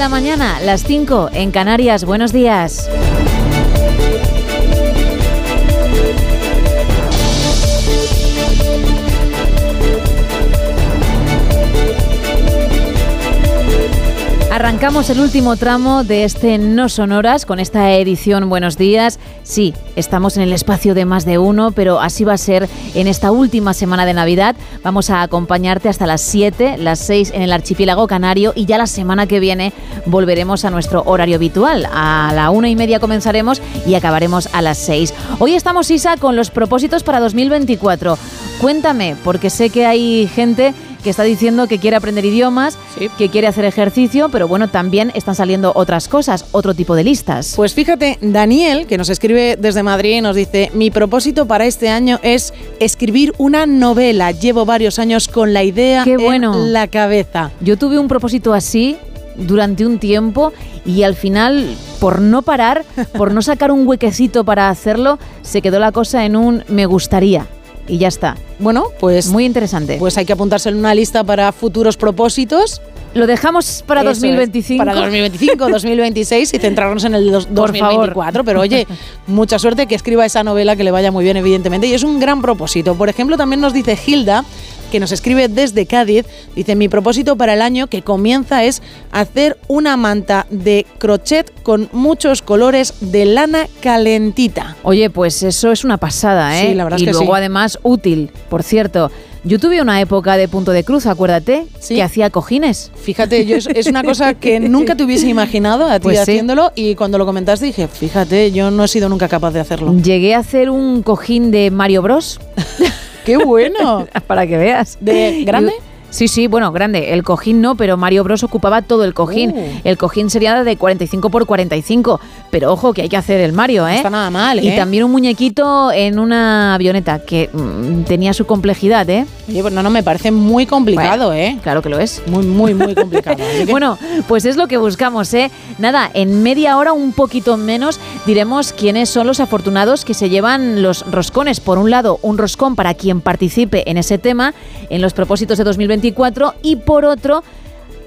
Speaker 4: La mañana, las 5 en Canarias. Buenos días. Arrancamos el último tramo de este No Sonoras con esta edición Buenos días. Sí, estamos en el espacio de más de uno, pero así va a ser en esta última semana de Navidad. Vamos a acompañarte hasta las 7, las 6 en el archipiélago canario y ya la semana que viene volveremos a nuestro horario habitual. A la una y media comenzaremos y acabaremos a las 6. Hoy estamos, Isa, con los propósitos para 2024. Cuéntame, porque sé que hay gente que está diciendo que quiere aprender idiomas, que quiere hacer ejercicio, pero bueno, también están saliendo otras cosas, otro tipo de listas.
Speaker 5: Pues fíjate, Daniel, que nos escribe desde Madrid, nos dice, mi propósito para este año es escribir una novela. Llevo varios años con la idea
Speaker 4: Qué bueno.
Speaker 5: en la cabeza.
Speaker 4: Yo tuve un propósito así durante un tiempo y al final, por no parar, por no sacar un huequecito para hacerlo, se quedó la cosa en un me gustaría. Y ya está.
Speaker 5: Bueno, pues...
Speaker 4: Muy interesante.
Speaker 5: Pues hay que apuntarse en una lista para futuros propósitos.
Speaker 4: Lo dejamos para
Speaker 5: Eso es,
Speaker 4: 2025.
Speaker 5: para 2025, 2026 y centrarnos en el dos-
Speaker 4: Por
Speaker 5: 2024. Pero oye, (laughs) mucha suerte que escriba esa novela que le vaya muy bien, evidentemente. Y es un gran propósito. Por ejemplo, también nos dice Hilda, que nos escribe desde Cádiz, dice, mi propósito para el año que comienza es hacer una manta de crochet con muchos colores de lana calentita.
Speaker 4: Oye, pues eso es una pasada, ¿eh?
Speaker 5: Sí, la verdad
Speaker 4: y
Speaker 5: es que
Speaker 4: luego
Speaker 5: sí.
Speaker 4: además útil. Por cierto, yo tuve una época de punto de cruz, acuérdate, que hacía cojines.
Speaker 5: Fíjate, yo es, es una (laughs) cosa que nunca te hubiese imaginado a ti
Speaker 4: Pues sí.
Speaker 5: haciéndolo y cuando lo comentaste dije, fíjate, yo no he sido nunca capaz de hacerlo.
Speaker 4: Llegué a hacer un cojín de Mario Bros. (laughs)
Speaker 5: ¡Qué bueno! (laughs)
Speaker 4: Para que veas.
Speaker 5: ¿De grande?
Speaker 4: Sí, sí, bueno, grande. El cojín no, pero Mario Bros ocupaba todo el cojín.
Speaker 5: Uh.
Speaker 4: El cojín sería de 45 por 45. Pero ojo, que hay que hacer el Mario, ¿eh?
Speaker 5: está nada mal,
Speaker 4: Y
Speaker 5: ¿eh?
Speaker 4: también un muñequito en una avioneta, que mm, tenía su complejidad, ¿eh?
Speaker 5: Oye, pues no, no, me parece muy complicado,
Speaker 4: Bueno,
Speaker 5: ¿eh?
Speaker 4: Claro que lo es.
Speaker 5: Muy, muy, muy complicado. (laughs) Que-
Speaker 4: Bueno, pues es lo que buscamos, ¿eh? Nada, en media hora, un poquito menos, diremos quiénes son los afortunados que se llevan los roscones. Por un lado, un roscón para quien participe en ese tema, en los propósitos de 2024, y por otro,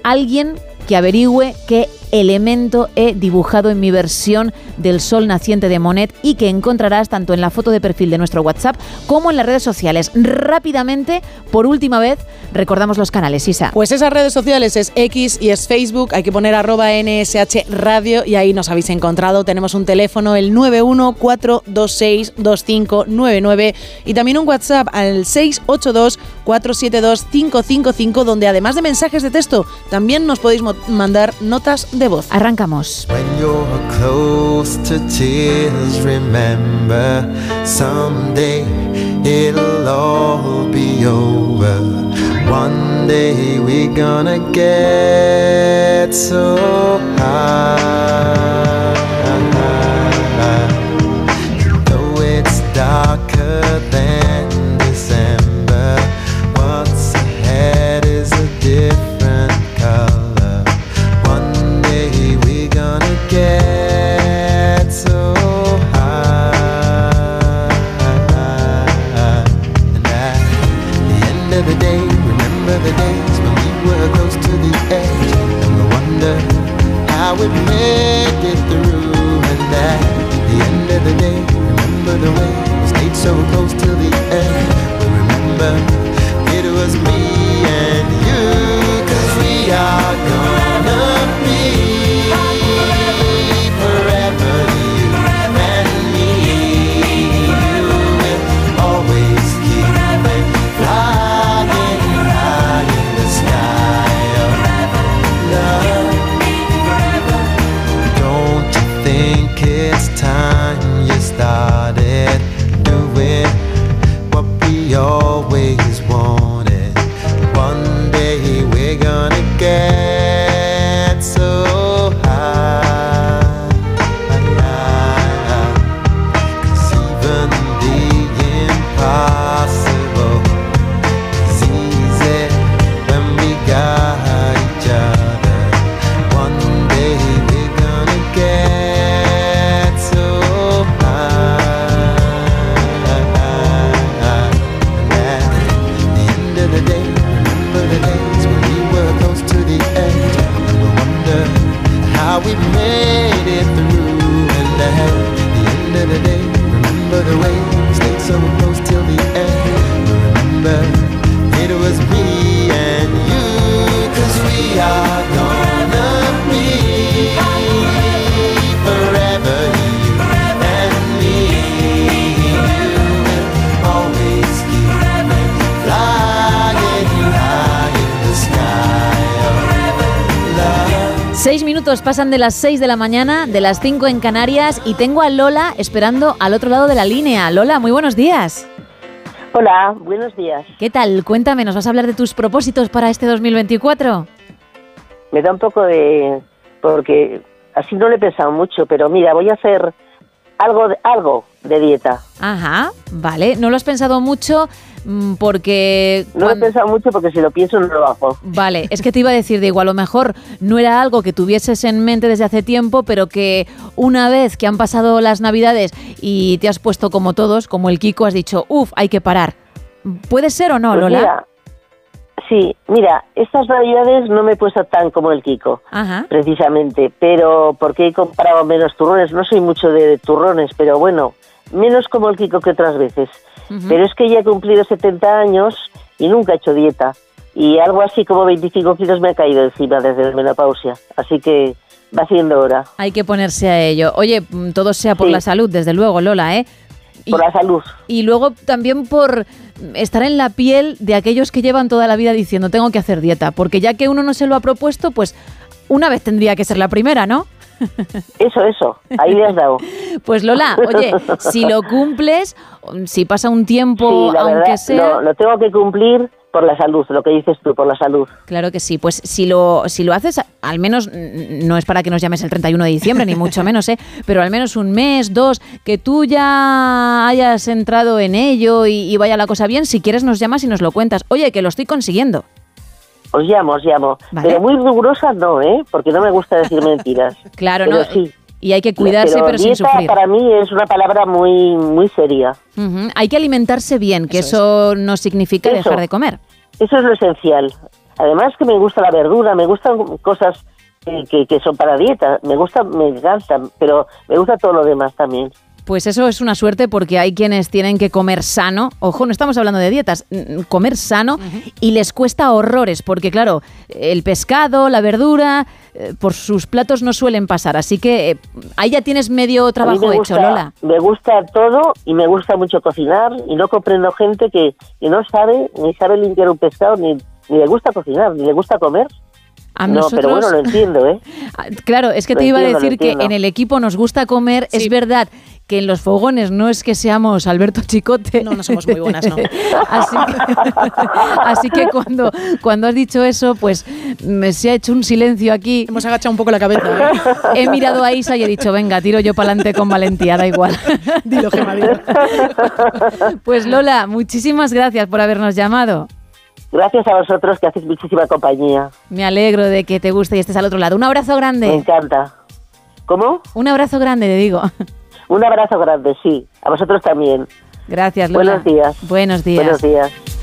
Speaker 4: alguien que averigüe qué elemento he dibujado en mi versión del sol naciente de Monet y que encontrarás tanto en la foto de perfil de nuestro WhatsApp como en las redes sociales. Rápidamente, por última vez, recordamos los canales, Isa.
Speaker 5: Pues esas redes sociales es X y es Facebook, hay que poner arroba NSH Radio y ahí nos habéis encontrado. Tenemos un teléfono, el 914262599 y también un WhatsApp al 682472555 donde además de mensajes de texto también nos podéis mandar notas
Speaker 37: When you're close to tears, remember someday it'll all be over. One day we're gonna get so high. So close to the end. We remember it was me and you. Cause we are gonna
Speaker 4: pasan de las seis de la mañana, de las cinco en Canarias, y tengo a Lola esperando al otro lado de la línea. Lola, muy buenos días.
Speaker 38: Hola, buenos días.
Speaker 4: ¿Qué tal? Cuéntame, ¿nos vas a hablar de tus propósitos para este 2024?
Speaker 38: Me da un poco de... porque así no le he pensado mucho, pero mira, voy a hacer algo de, algo de dieta.
Speaker 4: Ajá, vale. ¿No lo has pensado mucho? Mm, Porque...
Speaker 38: No lo he pensado mucho porque si lo pienso no lo hago.
Speaker 4: Vale, es que te iba a decir, digo, a lo mejor no era algo que tuvieses en mente desde hace tiempo, pero que una vez que han pasado las navidades y te has puesto como todos, como el Kiko, has dicho, uff, hay que parar. ¿Puede ser o no,
Speaker 38: Pues
Speaker 4: Lola?
Speaker 38: mira, sí, mira, estas navidades no me he puesto tan como el Kiko,
Speaker 4: Ajá.
Speaker 38: precisamente, pero porque he comprado menos turrones, no soy mucho de turrones, pero bueno, menos como el Kiko que otras veces. Pero es que ya he cumplido 70 años y nunca he hecho dieta. Y algo así como 25 kilos me ha caído encima desde la menopausia. Así que va siendo hora.
Speaker 4: Hay que ponerse a ello. Oye, mm, todo sea por
Speaker 38: Sí.
Speaker 4: la salud, desde luego, Lola, ¿eh? Y-
Speaker 38: Por la salud.
Speaker 4: Y luego también por estar en la piel de aquellos que llevan toda la vida diciendo tengo que hacer dieta, porque ya que uno no se lo ha propuesto, pues una vez tendría que ser la primera, ¿no?
Speaker 38: Eso, eso. Ahí le has dado. (laughs)
Speaker 4: Pues Lola, oye, si lo cumples, si pasa un tiempo,
Speaker 38: Sí, la
Speaker 4: aunque
Speaker 38: verdad,
Speaker 4: sea...
Speaker 38: lo, lo tengo que cumplir por la salud, lo que dices tú, por la salud.
Speaker 4: Claro que sí, pues si lo, si lo haces, al menos no es para que nos llames el 31 de diciembre, ni mucho menos, ¿eh? pero al menos un mes, dos, que tú ya hayas entrado en ello y, y vaya la cosa bien, si quieres nos llamas y nos lo cuentas. Oye, que lo estoy consiguiendo.
Speaker 38: Os llamo, os llamo.
Speaker 4: Vale.
Speaker 38: Pero muy rigurosa no, ¿eh? Porque no me gusta decir mentiras. (laughs)
Speaker 4: Claro,
Speaker 38: Pero
Speaker 4: ¿no?
Speaker 38: sí.
Speaker 4: Y hay que cuidarse,
Speaker 38: pero,
Speaker 4: pero, sin sufrir.
Speaker 38: para mí es una palabra muy, muy seria.
Speaker 4: Hay que alimentarse bien, que eso, no significa
Speaker 38: Eso.
Speaker 4: dejar de comer.
Speaker 38: Eso es lo esencial. Además que me gusta la verdura, me gustan cosas que, que- que son para dieta, me gusta, me encantan, pero me gusta todo lo demás también.
Speaker 4: Pues eso es una suerte porque hay quienes tienen que comer sano. Ojo, no estamos hablando de dietas, comer sano y les cuesta horrores porque claro, el pescado, la verdura, eh, por sus platos no suelen pasar. Así que eh, ahí ya tienes medio trabajo
Speaker 38: me
Speaker 4: hecho, Lola.
Speaker 38: Me gusta todo y me gusta mucho cocinar y no comprendo gente que, que no sabe ni sabe limpiar un pescado ni, ni le gusta cocinar ni le gusta comer.
Speaker 4: A
Speaker 38: no, pero
Speaker 4: nosotros-
Speaker 38: bueno, lo entiendo, ¿eh? (laughs)
Speaker 4: Ah, Claro, es que
Speaker 38: Lo
Speaker 4: te iba a
Speaker 38: entiendo,
Speaker 4: decir que en el equipo nos gusta comer. Es verdad que en los fogones no es que seamos Alberto Chicote.
Speaker 5: No, no somos muy buenas, no. (laughs)
Speaker 4: así que, (laughs) así que cuando, cuando has dicho eso, pues me se ha hecho un silencio aquí.
Speaker 5: Hemos agachado un poco la cabeza. ¿eh?
Speaker 4: He mirado a Isa y he dicho, venga, tiro yo para adelante con valentía, da igual. (laughs)
Speaker 5: Dilo, Gemma, dilo.
Speaker 4: Pues Lola, muchísimas gracias por habernos llamado.
Speaker 38: Gracias a vosotros que hacéis muchísima compañía.
Speaker 4: Me alegro de que te guste y estés al otro lado. Un abrazo
Speaker 38: Me
Speaker 4: grande.
Speaker 38: encanta. ¿Cómo?
Speaker 4: Un abrazo grande, te digo.
Speaker 38: Un abrazo grande, sí. A vosotros también.
Speaker 4: Gracias, Lola.
Speaker 38: Buenos días.
Speaker 4: Buenos días.
Speaker 38: Buenos días.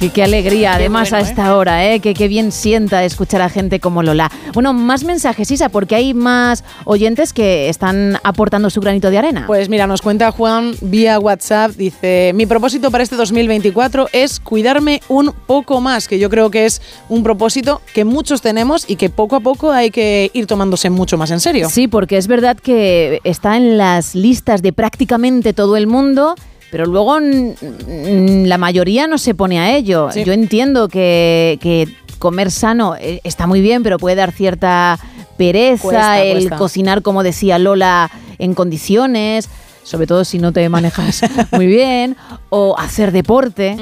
Speaker 4: Qué, qué alegría, además
Speaker 5: bueno,
Speaker 4: a esta hora, ¿eh? Que qué bien sienta escuchar a gente como Lola. Bueno, más mensajes, Isa, porque hay más oyentes que están aportando su granito de arena.
Speaker 5: Pues mira, nos cuenta Juan vía WhatsApp, dice, mi propósito para este 2024 es cuidarme un poco más, que yo creo que es un propósito que muchos tenemos y que poco a poco hay que ir tomándose mucho más en serio.
Speaker 4: Sí, porque es verdad que está en las listas de prácticamente todo el mundo. Pero luego la mayoría no se pone a ello.
Speaker 5: Sí.
Speaker 4: Yo entiendo que, que comer sano eh, está muy bien, pero puede dar cierta pereza
Speaker 5: Cuesta,
Speaker 4: el
Speaker 5: cuesta.
Speaker 4: cocinar, como decía Lola, en condiciones, sobre todo si no te manejas (laughs) muy bien, o hacer deporte.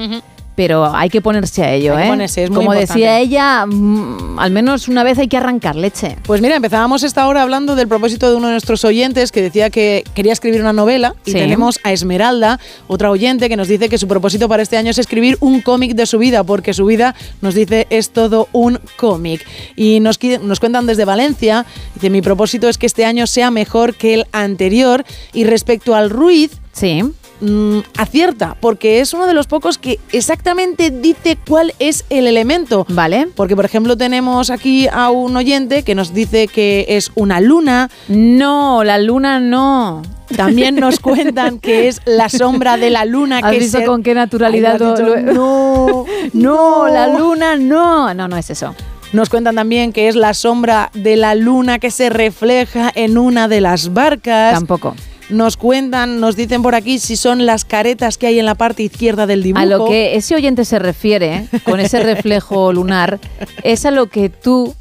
Speaker 4: Pero hay que ponerse a ello,
Speaker 5: Hay que
Speaker 4: ¿eh?
Speaker 5: ponerse, es muy
Speaker 4: como
Speaker 5: importante.
Speaker 4: decía ella, mm, al menos una vez hay que arrancar leche.
Speaker 5: Pues mira, empezábamos esta hora hablando del propósito de uno de nuestros oyentes que decía que quería escribir una novela y
Speaker 4: Sí.
Speaker 5: tenemos a Esmeralda, otra oyente que nos dice que su propósito para este año es escribir un cómic de su vida porque su vida nos dice es todo un cómic. Y nos, nos cuentan desde Valencia, dice mi propósito es que este año sea mejor que el anterior y respecto al Ruiz,
Speaker 4: Sí.
Speaker 5: Mm, acierta, porque es uno de los pocos que exactamente dice cuál es el elemento.
Speaker 4: Vale.
Speaker 5: Porque, por ejemplo, tenemos aquí a un oyente que nos dice que es una luna.
Speaker 4: No, la luna no.
Speaker 5: También nos (laughs) cuentan que es la sombra de la luna.
Speaker 4: ¿Has
Speaker 5: que
Speaker 4: visto
Speaker 5: se-
Speaker 4: con qué naturalidad
Speaker 5: Ay, lo has
Speaker 4: lo-
Speaker 5: dicho,
Speaker 4: lo- (laughs)
Speaker 5: No,
Speaker 4: No, la luna no. No, no es eso.
Speaker 5: Nos cuentan también que es la sombra de la luna que se refleja en una de las barcas.
Speaker 4: Tampoco.
Speaker 5: Nos cuentan, nos dicen por aquí si son las caretas que hay en la parte izquierda del dibujo.
Speaker 4: A lo que ese oyente se refiere, con ese reflejo (laughs) lunar, es a lo que tú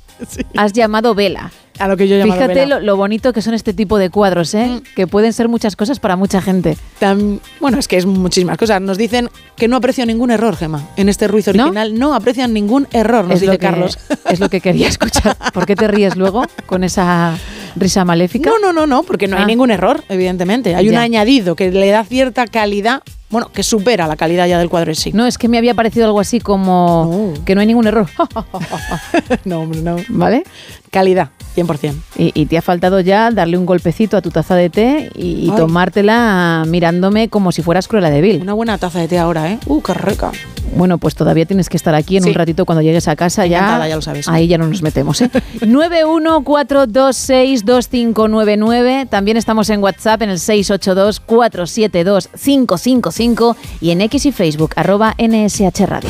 Speaker 4: has llamado vela.
Speaker 5: A lo que yo
Speaker 4: Fíjate lo, lo bonito que son este tipo de cuadros, ¿eh? Que pueden ser muchas cosas para mucha gente.
Speaker 5: Tam- bueno, es que es muchísimas cosas. Nos dicen que no aprecian ningún error, Gema. En este Ruiz original no, aprecian ningún error, nos
Speaker 4: es
Speaker 5: dice
Speaker 4: lo que,
Speaker 5: Carlos.
Speaker 4: Es lo que quería (laughs) escuchar. ¿Por qué te ríes luego con esa risa maléfica?
Speaker 5: No, no, no, no, porque no hay
Speaker 4: Ah.
Speaker 5: ningún error, evidentemente. Hay un añadido que le da cierta calidad, bueno, que supera la calidad ya del cuadro en sí.
Speaker 4: No, es que me había parecido algo así como que no hay ningún error. (laughs)
Speaker 5: no, hombre, no.
Speaker 4: ¿Vale?
Speaker 5: Calidad, 100%.
Speaker 4: Y, y te ha faltado ya darle un golpecito a tu taza de té y, tomártela mirándome como si fueras Cruella de Vil.
Speaker 5: Una buena taza de té ahora, ¿eh? Uh, qué rica.
Speaker 4: Bueno, pues todavía tienes que estar aquí en
Speaker 5: Sí.
Speaker 4: un ratito cuando llegues a casa. Ya
Speaker 5: lo sabes.
Speaker 4: Ahí ya no nos metemos. ¿eh? (laughs) 914262599. También estamos en WhatsApp en el 682472555 y en X y Facebook arroba NSH Radio.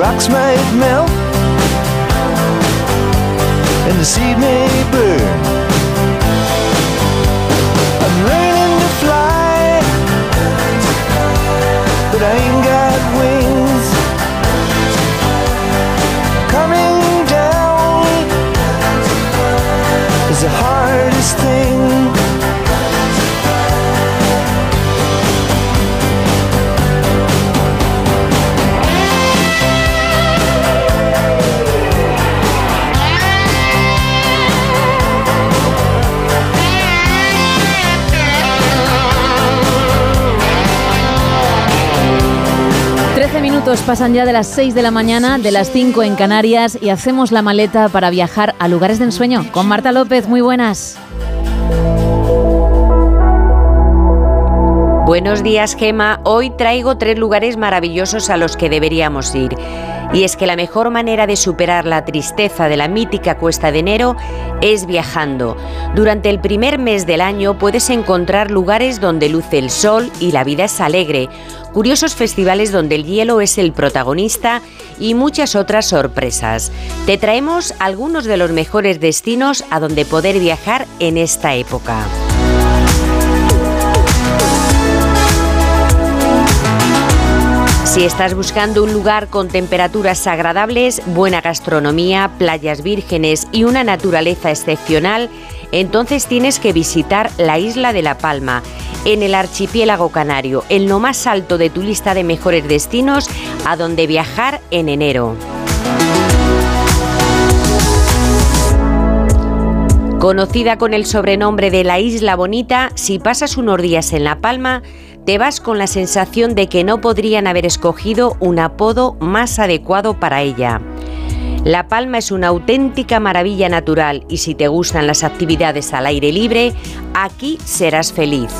Speaker 10: rocks might melt, and the seed may burn. I'm learning to fly, but I ain't got
Speaker 4: pasan ya de las 6 de la mañana, de las 5 en Canarias y hacemos la maleta para viajar a lugares de ensueño. Con Marta López, muy buenas.
Speaker 39: Buenos días, Gema. Hoy traigo tres lugares maravillosos a los que deberíamos ir. Y es que la mejor manera de superar la tristeza de la mítica cuesta de enero es viajando. Durante el primer mes del año puedes encontrar lugares donde luce el sol y la vida es alegre, curiosos festivales donde el hielo es el protagonista y muchas otras sorpresas. Te traemos algunos de los mejores destinos a donde poder viajar en esta época. Si estás buscando un lugar con temperaturas agradables, buena gastronomía, playas vírgenes y una naturaleza excepcional, entonces tienes que visitar la isla de La Palma, en el archipiélago canario, en lo más alto de tu lista de mejores destinos a donde viajar en enero. Conocida con el sobrenombre de la Isla Bonita, si pasas unos días en La Palma, te vas con la sensación de que no podrían haber escogido un apodo más adecuado para ella. La Palma es una auténtica maravilla natural y si te gustan las actividades al aire libre, aquí serás feliz.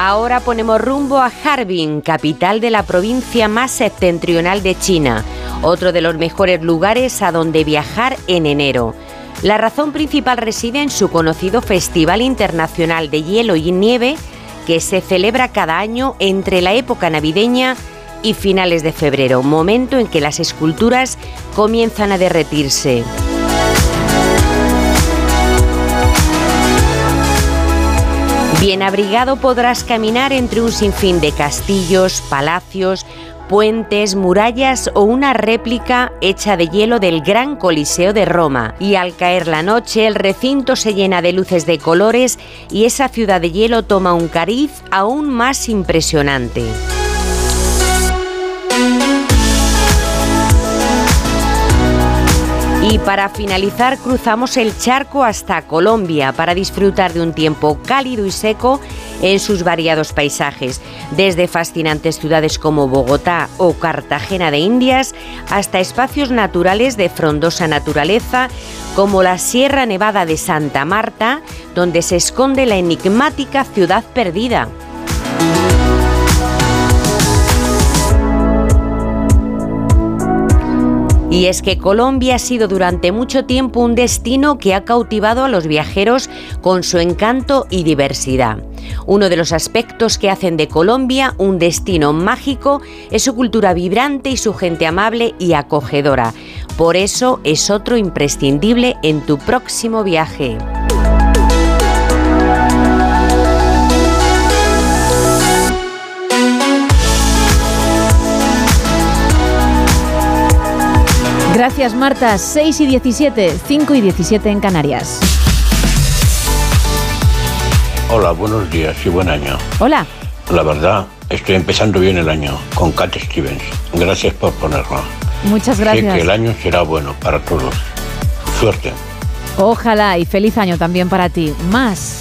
Speaker 39: Ahora ponemos rumbo a Harbin, capital de la provincia más septentrional de China, otro de los mejores lugares a donde viajar en enero. La razón principal reside en su conocido Festival Internacional de Hielo y Nieve, que se celebra cada año entre la época navideña y finales de febrero, momento en que las esculturas comienzan a derretirse. Bien abrigado podrás caminar entre un sinfín de castillos, palacios, puentes, murallas o una réplica hecha de hielo del Gran Coliseo de Roma. Y al caer la noche, el recinto se llena de luces de colores y esa ciudad de hielo toma un cariz aún más impresionante. Y para finalizar cruzamos el charco hasta Colombia para disfrutar de un tiempo cálido y seco en sus variados paisajes, desde fascinantes ciudades como Bogotá o Cartagena de Indias hasta espacios naturales de frondosa naturaleza como la Sierra Nevada de Santa Marta, donde se esconde la enigmática ciudad perdida. Y es que Colombia ha sido durante mucho tiempo un destino que ha cautivado a los viajeros con su encanto y diversidad. Uno de los aspectos que hacen de Colombia un destino mágico es su cultura vibrante y su gente amable y acogedora. Por eso es otro imprescindible en tu próximo viaje.
Speaker 4: Gracias Marta, 6 y 17, 5 y 17 en Canarias.
Speaker 40: Hola, buenos días y buen año.
Speaker 4: Hola.
Speaker 40: La verdad, estoy empezando bien el año con Cat Stevens. Gracias por ponerla.
Speaker 4: Muchas
Speaker 40: Sé
Speaker 4: gracias.
Speaker 40: que el año será bueno para todos. Suerte.
Speaker 4: Ojalá y feliz año también para ti. Más.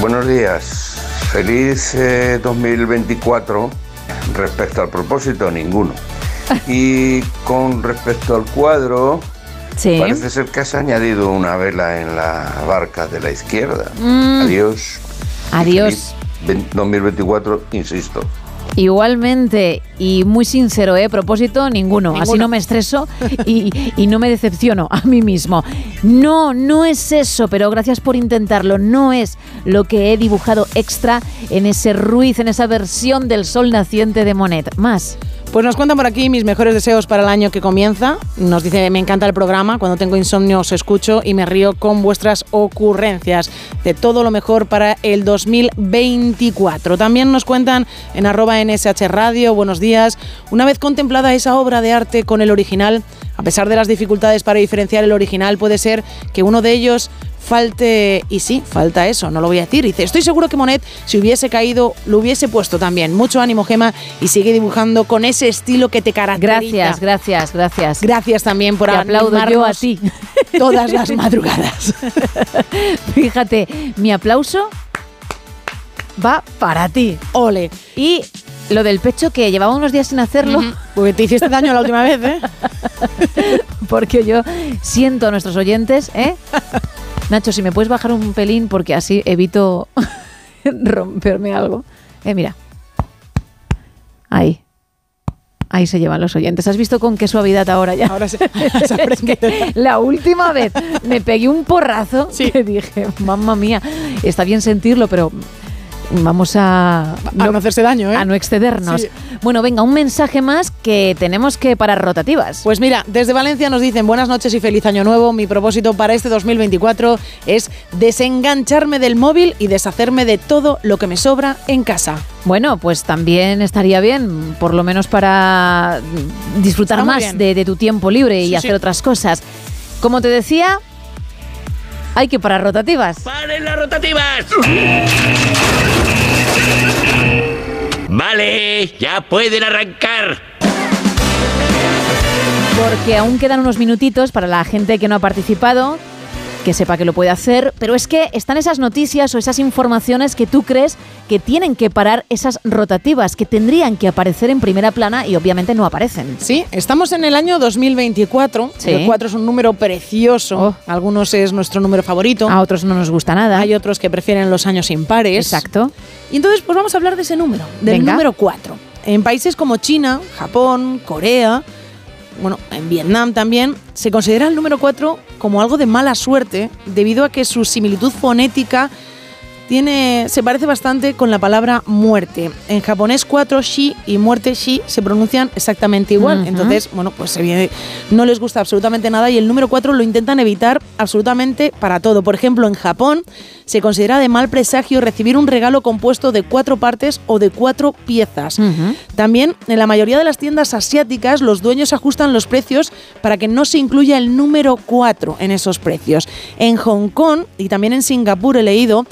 Speaker 41: Buenos días. Feliz eh, 2024. Respecto al propósito, ninguno. (laughs) Y con respecto al cuadro,
Speaker 4: Sí.
Speaker 41: parece ser que has añadido una vela en la barca de la izquierda.
Speaker 4: Mm.
Speaker 41: Adiós.
Speaker 4: Adiós.
Speaker 41: Feliz 2024, insisto.
Speaker 4: Igualmente, y muy sincero, ¿eh? Propósito, ninguno. Así no me estreso y, y no me decepciono a mí mismo. No, no es eso, pero gracias por intentarlo. No es lo que he dibujado extra en ese Ruiz, en esa versión del sol naciente de Monet. Más.
Speaker 5: Pues nos cuentan por aquí mis mejores deseos para el año que comienza. Nos dice, me encanta el programa, cuando tengo insomnio os escucho y me río con vuestras ocurrencias. De todo lo mejor para el 2024. También nos cuentan en arroba NSH Radio, buenos días. Una vez contemplada esa obra de arte con el original, a pesar de las dificultades para diferenciar el original, puede ser que uno de ellos falte, y sí, falta eso, no lo voy a decir. Dice, estoy seguro que Monet, si hubiese caído, lo hubiese puesto también. Mucho ánimo, Gema, y sigue dibujando con ese estilo que te caracteriza.
Speaker 4: Gracias, gracias, gracias.
Speaker 5: Gracias también por
Speaker 4: Te aplaudo yo a ti. (laughs)
Speaker 5: todas las madrugadas. (laughs)
Speaker 4: Fíjate, mi aplauso va para ti.
Speaker 5: Ole.
Speaker 4: Y lo del pecho que llevaba unos días sin hacerlo.
Speaker 5: Porque te hiciste daño la última vez, ¿eh? (laughs)
Speaker 4: porque yo siento a nuestros oyentes, ¿eh? Nacho, si me puedes bajar un pelín porque así evito (laughs) romperme algo. Eh, mira. Ahí. Ahí se llevan los oyentes. ¿Has visto con qué suavidad ahora ya?
Speaker 5: Ahora se, (laughs)
Speaker 4: Es que la última vez me pegué un porrazo que dije, mamma mía, está bien sentirlo, pero vamos a...
Speaker 5: A no hacerse daño, ¿eh?
Speaker 4: A no excedernos.
Speaker 5: Sí.
Speaker 4: Bueno, venga, un mensaje más que tenemos que parar rotativas.
Speaker 5: Pues mira, desde Valencia nos dicen buenas noches y feliz año nuevo. Mi propósito para este 2024 es desengancharme del móvil y deshacerme de todo lo que me sobra en casa.
Speaker 4: Bueno, pues también estaría bien, por lo menos para disfrutar más de, de tu tiempo libre y hacer
Speaker 5: sí.
Speaker 4: otras cosas. Como te decía, hay que parar rotativas.
Speaker 26: ¡Paren las rotativas! Vale, ya pueden arrancar.
Speaker 4: Porque aún quedan unos minutitos para la gente que no ha participado, que sepa que lo puede hacer, pero es que están esas noticias o esas informaciones que tú crees que tienen que parar esas rotativas, que tendrían que aparecer en primera plana y obviamente no aparecen.
Speaker 5: Sí, estamos en el año 2024.
Speaker 4: Sí.
Speaker 5: El 4 es un número precioso. Algunos es nuestro número favorito.
Speaker 4: A otros no nos gusta nada.
Speaker 5: Hay otros que prefieren los años impares.
Speaker 4: Exacto.
Speaker 5: Y entonces, pues vamos a hablar de ese número, del
Speaker 4: Venga.
Speaker 5: número 4. En países como China, Japón, Corea, bueno, en Vietnam también, se considera el número 4 como algo de mala suerte debido a que su similitud fonética tiene, se parece bastante con la palabra muerte. En japonés 4 shi y muerte shi se pronuncian exactamente igual. Entonces, bueno, pues se viene- no les gusta absolutamente nada y el número 4 lo intentan evitar absolutamente para todo. Por ejemplo, en Japón se considera de mal presagio recibir un regalo compuesto de cuatro partes o de cuatro piezas. También en la mayoría de las tiendas asiáticas los dueños ajustan los precios para que no se incluya el número 4 en esos precios. En Hong Kong y también en Singapur he leído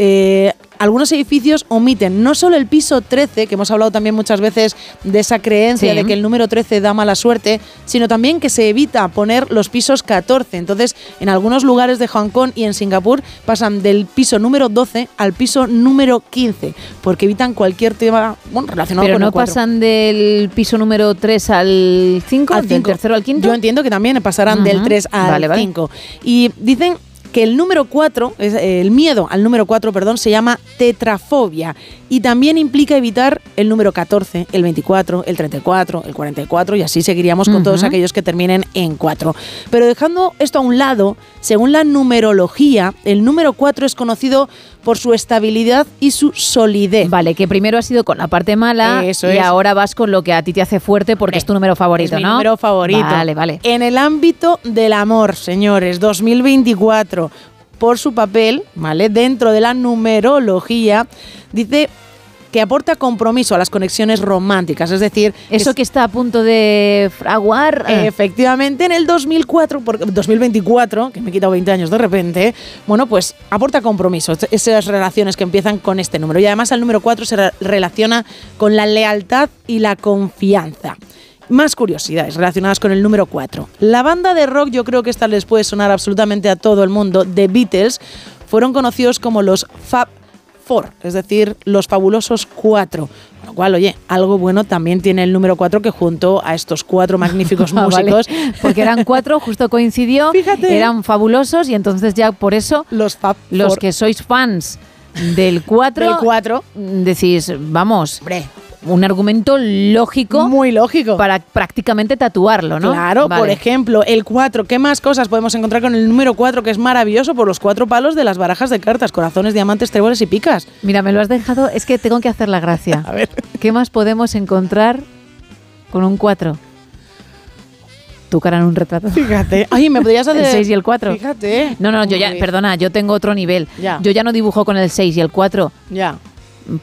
Speaker 5: eh, algunos edificios omiten no solo el piso 13, que hemos hablado también muchas veces de esa creencia
Speaker 4: Sí.
Speaker 5: de que el número 13 da mala suerte, sino también que se evita poner los pisos 14. Entonces, en algunos lugares de Hong Kong y en Singapur pasan del piso número 12 al piso número 15, porque evitan cualquier tema bueno, relacionado
Speaker 4: Pero
Speaker 5: con
Speaker 4: no
Speaker 5: el 4.
Speaker 4: pasan del piso número 3 al 5,
Speaker 5: Al
Speaker 4: del tercero al quinto.
Speaker 5: Yo entiendo que también pasarán del
Speaker 4: Ujú.
Speaker 5: 3 al
Speaker 4: Vale, vale.
Speaker 5: 5. Y dicen que el número 4, es, eh, el miedo al número 4, perdón, se llama tetrafobia y también implica evitar el número 14, el 24, el 34, el 44 y así seguiríamos con todos
Speaker 4: Ujú.
Speaker 5: aquellos que terminen en 4. Pero dejando esto a un lado, según la numerología, el número 4 es conocido por su estabilidad y su solidez.
Speaker 4: Vale, que primero has ido con la parte mala
Speaker 5: Eso
Speaker 4: y
Speaker 5: es.
Speaker 4: ahora vas con lo que a ti te hace fuerte porque es tu número favorito,
Speaker 5: Es mi
Speaker 4: ¿no?
Speaker 5: número favorito.
Speaker 4: Vale, vale.
Speaker 5: En el ámbito del amor, señores, 2024, por su papel, ¿vale? Dentro de la numerología, dice que aporta compromiso a las conexiones románticas, es decir,
Speaker 4: Eso
Speaker 5: es-
Speaker 4: que está a punto de fraguar.
Speaker 5: Efectivamente, en el 2004, por- 2024, que me he quitado 20 años de repente, bueno, pues aporta compromiso, es- esas relaciones que empiezan con este número. Y además el número 4 se re- relaciona con la lealtad y la confianza. Más curiosidades relacionadas con el número 4. La banda de rock, yo creo que esta les puede sonar absolutamente a todo el mundo, The Beatles, fueron conocidos como los Fab Four, es decir, los fabulosos cuatro. Con lo cual, oye, algo bueno también tiene el número 4 que junto a estos cuatro (laughs) magníficos (laughs)
Speaker 4: Ah, vale.
Speaker 5: músicos,
Speaker 4: Porque eran cuatro, justo coincidió. (laughs)
Speaker 5: Fíjate.
Speaker 4: Eran fabulosos y entonces ya por eso
Speaker 5: los,
Speaker 4: los
Speaker 5: Four.
Speaker 4: que sois fans del 4
Speaker 5: Del cuatro.
Speaker 4: decís, vamos, un argumento lógico.
Speaker 5: Muy lógico.
Speaker 4: Para prácticamente tatuarlo, ¿no?
Speaker 5: Claro,
Speaker 4: Vale.
Speaker 5: por ejemplo, el 4. ¿Qué más cosas podemos encontrar con el número 4 que es maravilloso por los cuatro palos de las barajas de cartas? Corazones, diamantes, tréboles y picas.
Speaker 4: Mira, me lo has dejado, es que tengo que hacer la gracia. (laughs)
Speaker 5: A ver.
Speaker 4: ¿Qué más podemos encontrar con un 4? Tu cara en un retrato.
Speaker 5: Fíjate. Ay, me podrías (laughs) hacer.
Speaker 4: El 6 y el 4.
Speaker 5: Fíjate.
Speaker 4: No, no, yo ya, perdona, yo tengo otro nivel.
Speaker 5: Ya.
Speaker 4: Yo ya no dibujo con el 6 y el 4.
Speaker 5: Ya.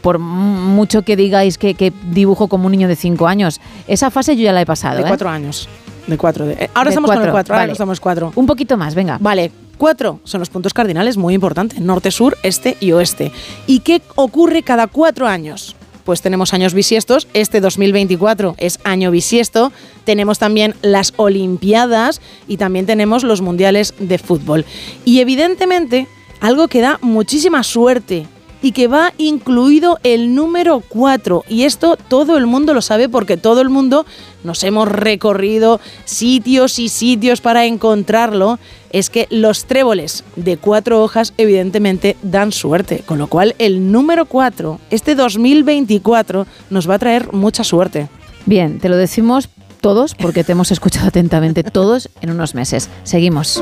Speaker 4: Por mucho que digáis que, que dibujo como un niño de 5 años. Esa fase yo ya la he pasado.
Speaker 5: De
Speaker 4: ¿eh?
Speaker 5: cuatro años. De cuatro. de- eh, ahora
Speaker 4: De
Speaker 5: estamos con el
Speaker 4: cuatro,
Speaker 5: 4. Ahora
Speaker 4: vale.
Speaker 5: estamos 4.
Speaker 4: Un poquito más, venga.
Speaker 5: Vale, cuatro son los puntos cardinales muy importantes, norte, sur, este y oeste. ¿Y qué ocurre cada cuatro años? Pues tenemos años bisiestos, este 2024 es año bisiesto, tenemos también las Olimpiadas y también tenemos los Mundiales de Fútbol. Y evidentemente, algo que da muchísima suerte y que va incluido el número 4. Y esto todo el mundo lo sabe porque todo el mundo nos hemos recorrido sitios y sitios para encontrarlo. Es que los tréboles de cuatro hojas evidentemente dan suerte. Con lo cual el número 4, este 2024, nos va a traer mucha suerte.
Speaker 4: Bien, te lo decimos todos porque te hemos escuchado atentamente todos en unos meses. Seguimos.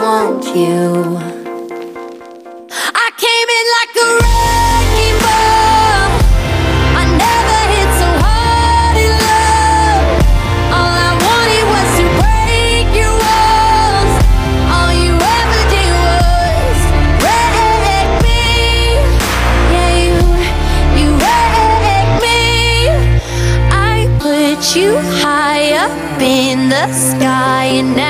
Speaker 30: want you. I came in like a wrecking ball. I never hit so hard in love. All I wanted was to break your walls. All you ever did was wreck me. Yeah, you, you wrecked me. I put you high up in the sky, and now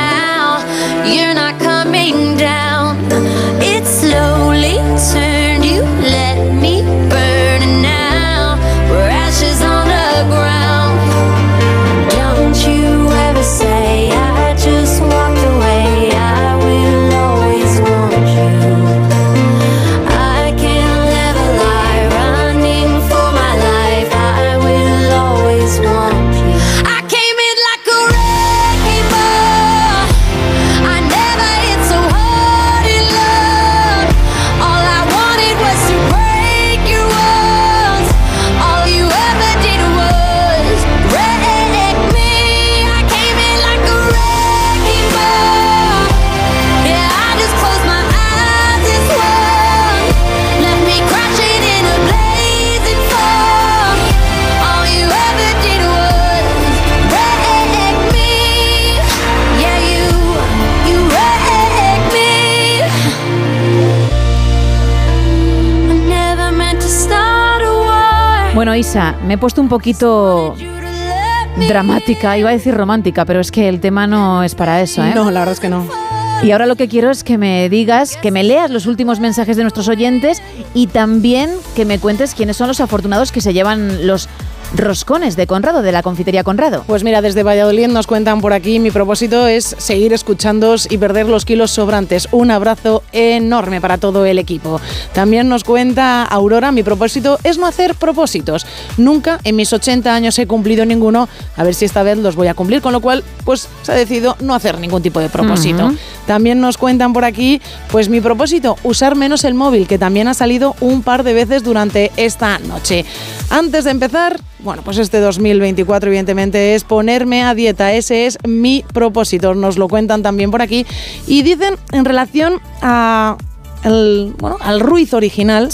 Speaker 4: Isa, me he puesto un poquito dramática, iba a decir romántica, pero es que el tema no es para eso, ¿eh?
Speaker 5: No, la verdad es que no.
Speaker 4: Y ahora lo que quiero es que me digas, que me leas los últimos mensajes de nuestros oyentes y también que me cuentes quiénes son los afortunados que se llevan los roscones de Conrado, de la confitería Conrado.
Speaker 5: Pues mira, desde Valladolid nos cuentan por aquí, mi propósito es seguir escuchándos y perder los kilos sobrantes. Un abrazo enorme para todo el equipo. También nos cuenta Aurora, mi propósito es no hacer propósitos. Nunca en mis 80 años he cumplido ninguno, a ver si esta vez los voy a cumplir, con lo cual pues se ha decidido no hacer ningún tipo de propósito. También nos cuentan por aquí, pues mi propósito, usar menos el móvil, que también ha salido un par de veces durante esta noche. Antes de empezar, bueno, pues este 2024 evidentemente es ponerme a dieta, ese es mi propósito, nos lo cuentan también por aquí. Y dicen en relación a el, bueno, al Ruiz original,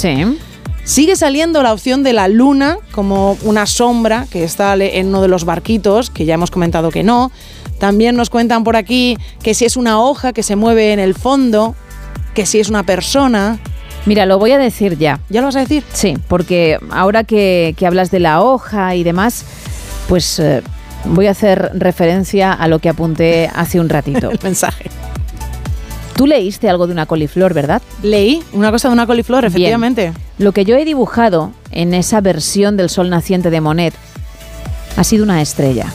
Speaker 5: sigue saliendo la opción de la luna como una sombra que está en uno de los barquitos, que ya hemos comentado que no. También nos cuentan por aquí que si es una hoja que se mueve en el fondo, que si es una persona.
Speaker 4: Mira, lo voy a decir ya.
Speaker 5: ¿Ya lo vas a decir?
Speaker 4: Sí, porque ahora que, que hablas de la hoja y demás, pues eh, voy a hacer referencia a lo que apunté hace un ratito. (laughs)
Speaker 5: El mensaje.
Speaker 4: Tú leíste algo de una coliflor, ¿verdad?
Speaker 5: Leí una cosa de una coliflor, efectivamente.
Speaker 4: Lo que yo he dibujado en esa versión del sol naciente de Monet ha sido una estrella.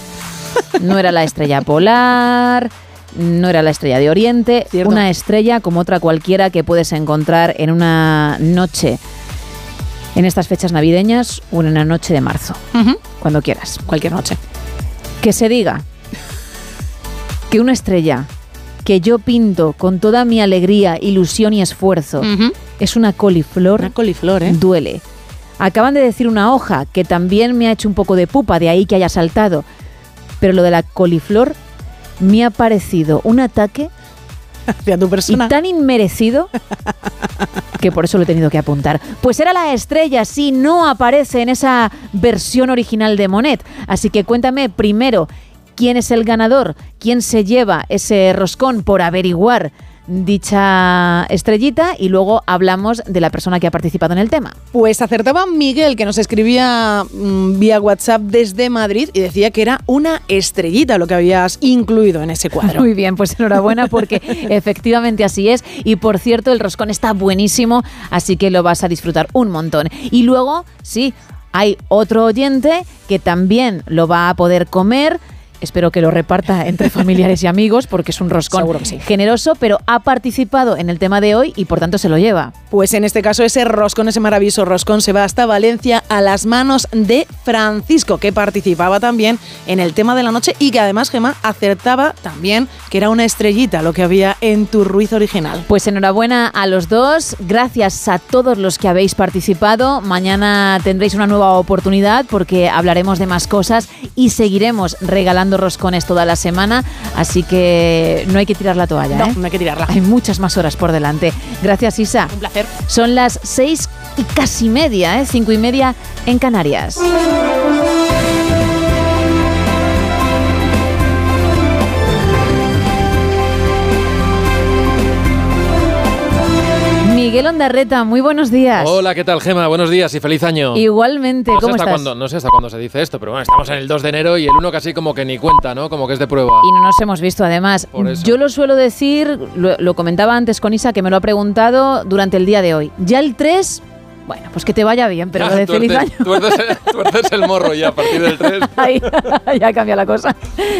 Speaker 4: No era la estrella polar, no era la estrella de Oriente,
Speaker 5: Cierto.
Speaker 4: una estrella como otra cualquiera que puedes encontrar en una noche en estas fechas navideñas o en una noche de marzo, cuando quieras.
Speaker 5: Cualquier noche.
Speaker 4: Que se diga que una estrella que yo pinto con toda mi alegría, ilusión y esfuerzo es una coliflor,
Speaker 5: Una coliflor, ¿eh?
Speaker 4: duele. Acaban de decir una hoja que también me ha hecho un poco de pupa, de ahí que haya saltado. Pero lo de la coliflor me ha parecido un ataque (laughs)
Speaker 5: Hacia tu persona.
Speaker 4: y tan inmerecido que por eso lo he tenido que apuntar. Pues era la estrella, sí, no aparece en esa versión original de Monet. Así que cuéntame primero quién es el ganador, quién se lleva ese roscón por averiguar dicha estrellita y luego hablamos de la persona que ha participado en el tema.
Speaker 5: Pues acertaba Miguel, que nos escribía mm, vía WhatsApp desde Madrid y decía que era una estrellita lo que habías incluido en ese cuadro. (laughs)
Speaker 4: Muy bien, pues enhorabuena porque (laughs) efectivamente así es. Y por cierto, el roscón está buenísimo, así que lo vas a disfrutar un montón. Y luego, sí, hay otro oyente que también lo va a poder comer. Espero que lo reparta entre (laughs) familiares y amigos porque es un roscón
Speaker 5: sí.
Speaker 4: generoso, pero ha participado en el tema de hoy y por tanto se lo lleva.
Speaker 5: Pues en este caso ese roscón, ese maravilloso roscón se va hasta Valencia a las manos de Francisco, que participaba también en el tema de la noche y que además Gemma acertaba también que era una estrellita lo que había en tu Ruiz original.
Speaker 4: Pues enhorabuena a los dos, gracias a todos los que habéis participado. Mañana tendréis una nueva oportunidad porque hablaremos de más cosas y seguiremos regalando roscones toda la semana, así que no hay que tirar la toalla.
Speaker 5: No,
Speaker 4: ¿eh?
Speaker 5: no hay que tirarla.
Speaker 4: Hay muchas más horas por delante. Gracias, Isa.
Speaker 5: Un placer.
Speaker 4: Son las seis y casi media, ¿eh? cinco y media en Canarias. Miguel Ondarreta, muy buenos días.
Speaker 42: Hola, ¿qué tal, Gema? Buenos días y feliz año.
Speaker 4: Igualmente,
Speaker 42: no sé
Speaker 4: ¿cómo
Speaker 42: hasta
Speaker 4: estás?
Speaker 42: cuándo, no sé hasta cuándo se dice esto, pero bueno, estamos en el 2 de enero y el 1 casi como que ni cuenta, ¿no? Como que es de prueba.
Speaker 4: Y no nos hemos visto además. Yo lo suelo decir, lo, lo comentaba antes con Isa, que me lo ha preguntado durante el día de hoy. Ya el 3, bueno, pues que te vaya bien, pero lo de feliz año.
Speaker 42: tuerces- (laughs) tuerces el morro ya a partir del 3. (laughs)
Speaker 4: Ahí, (laughs) ya cambia la cosa.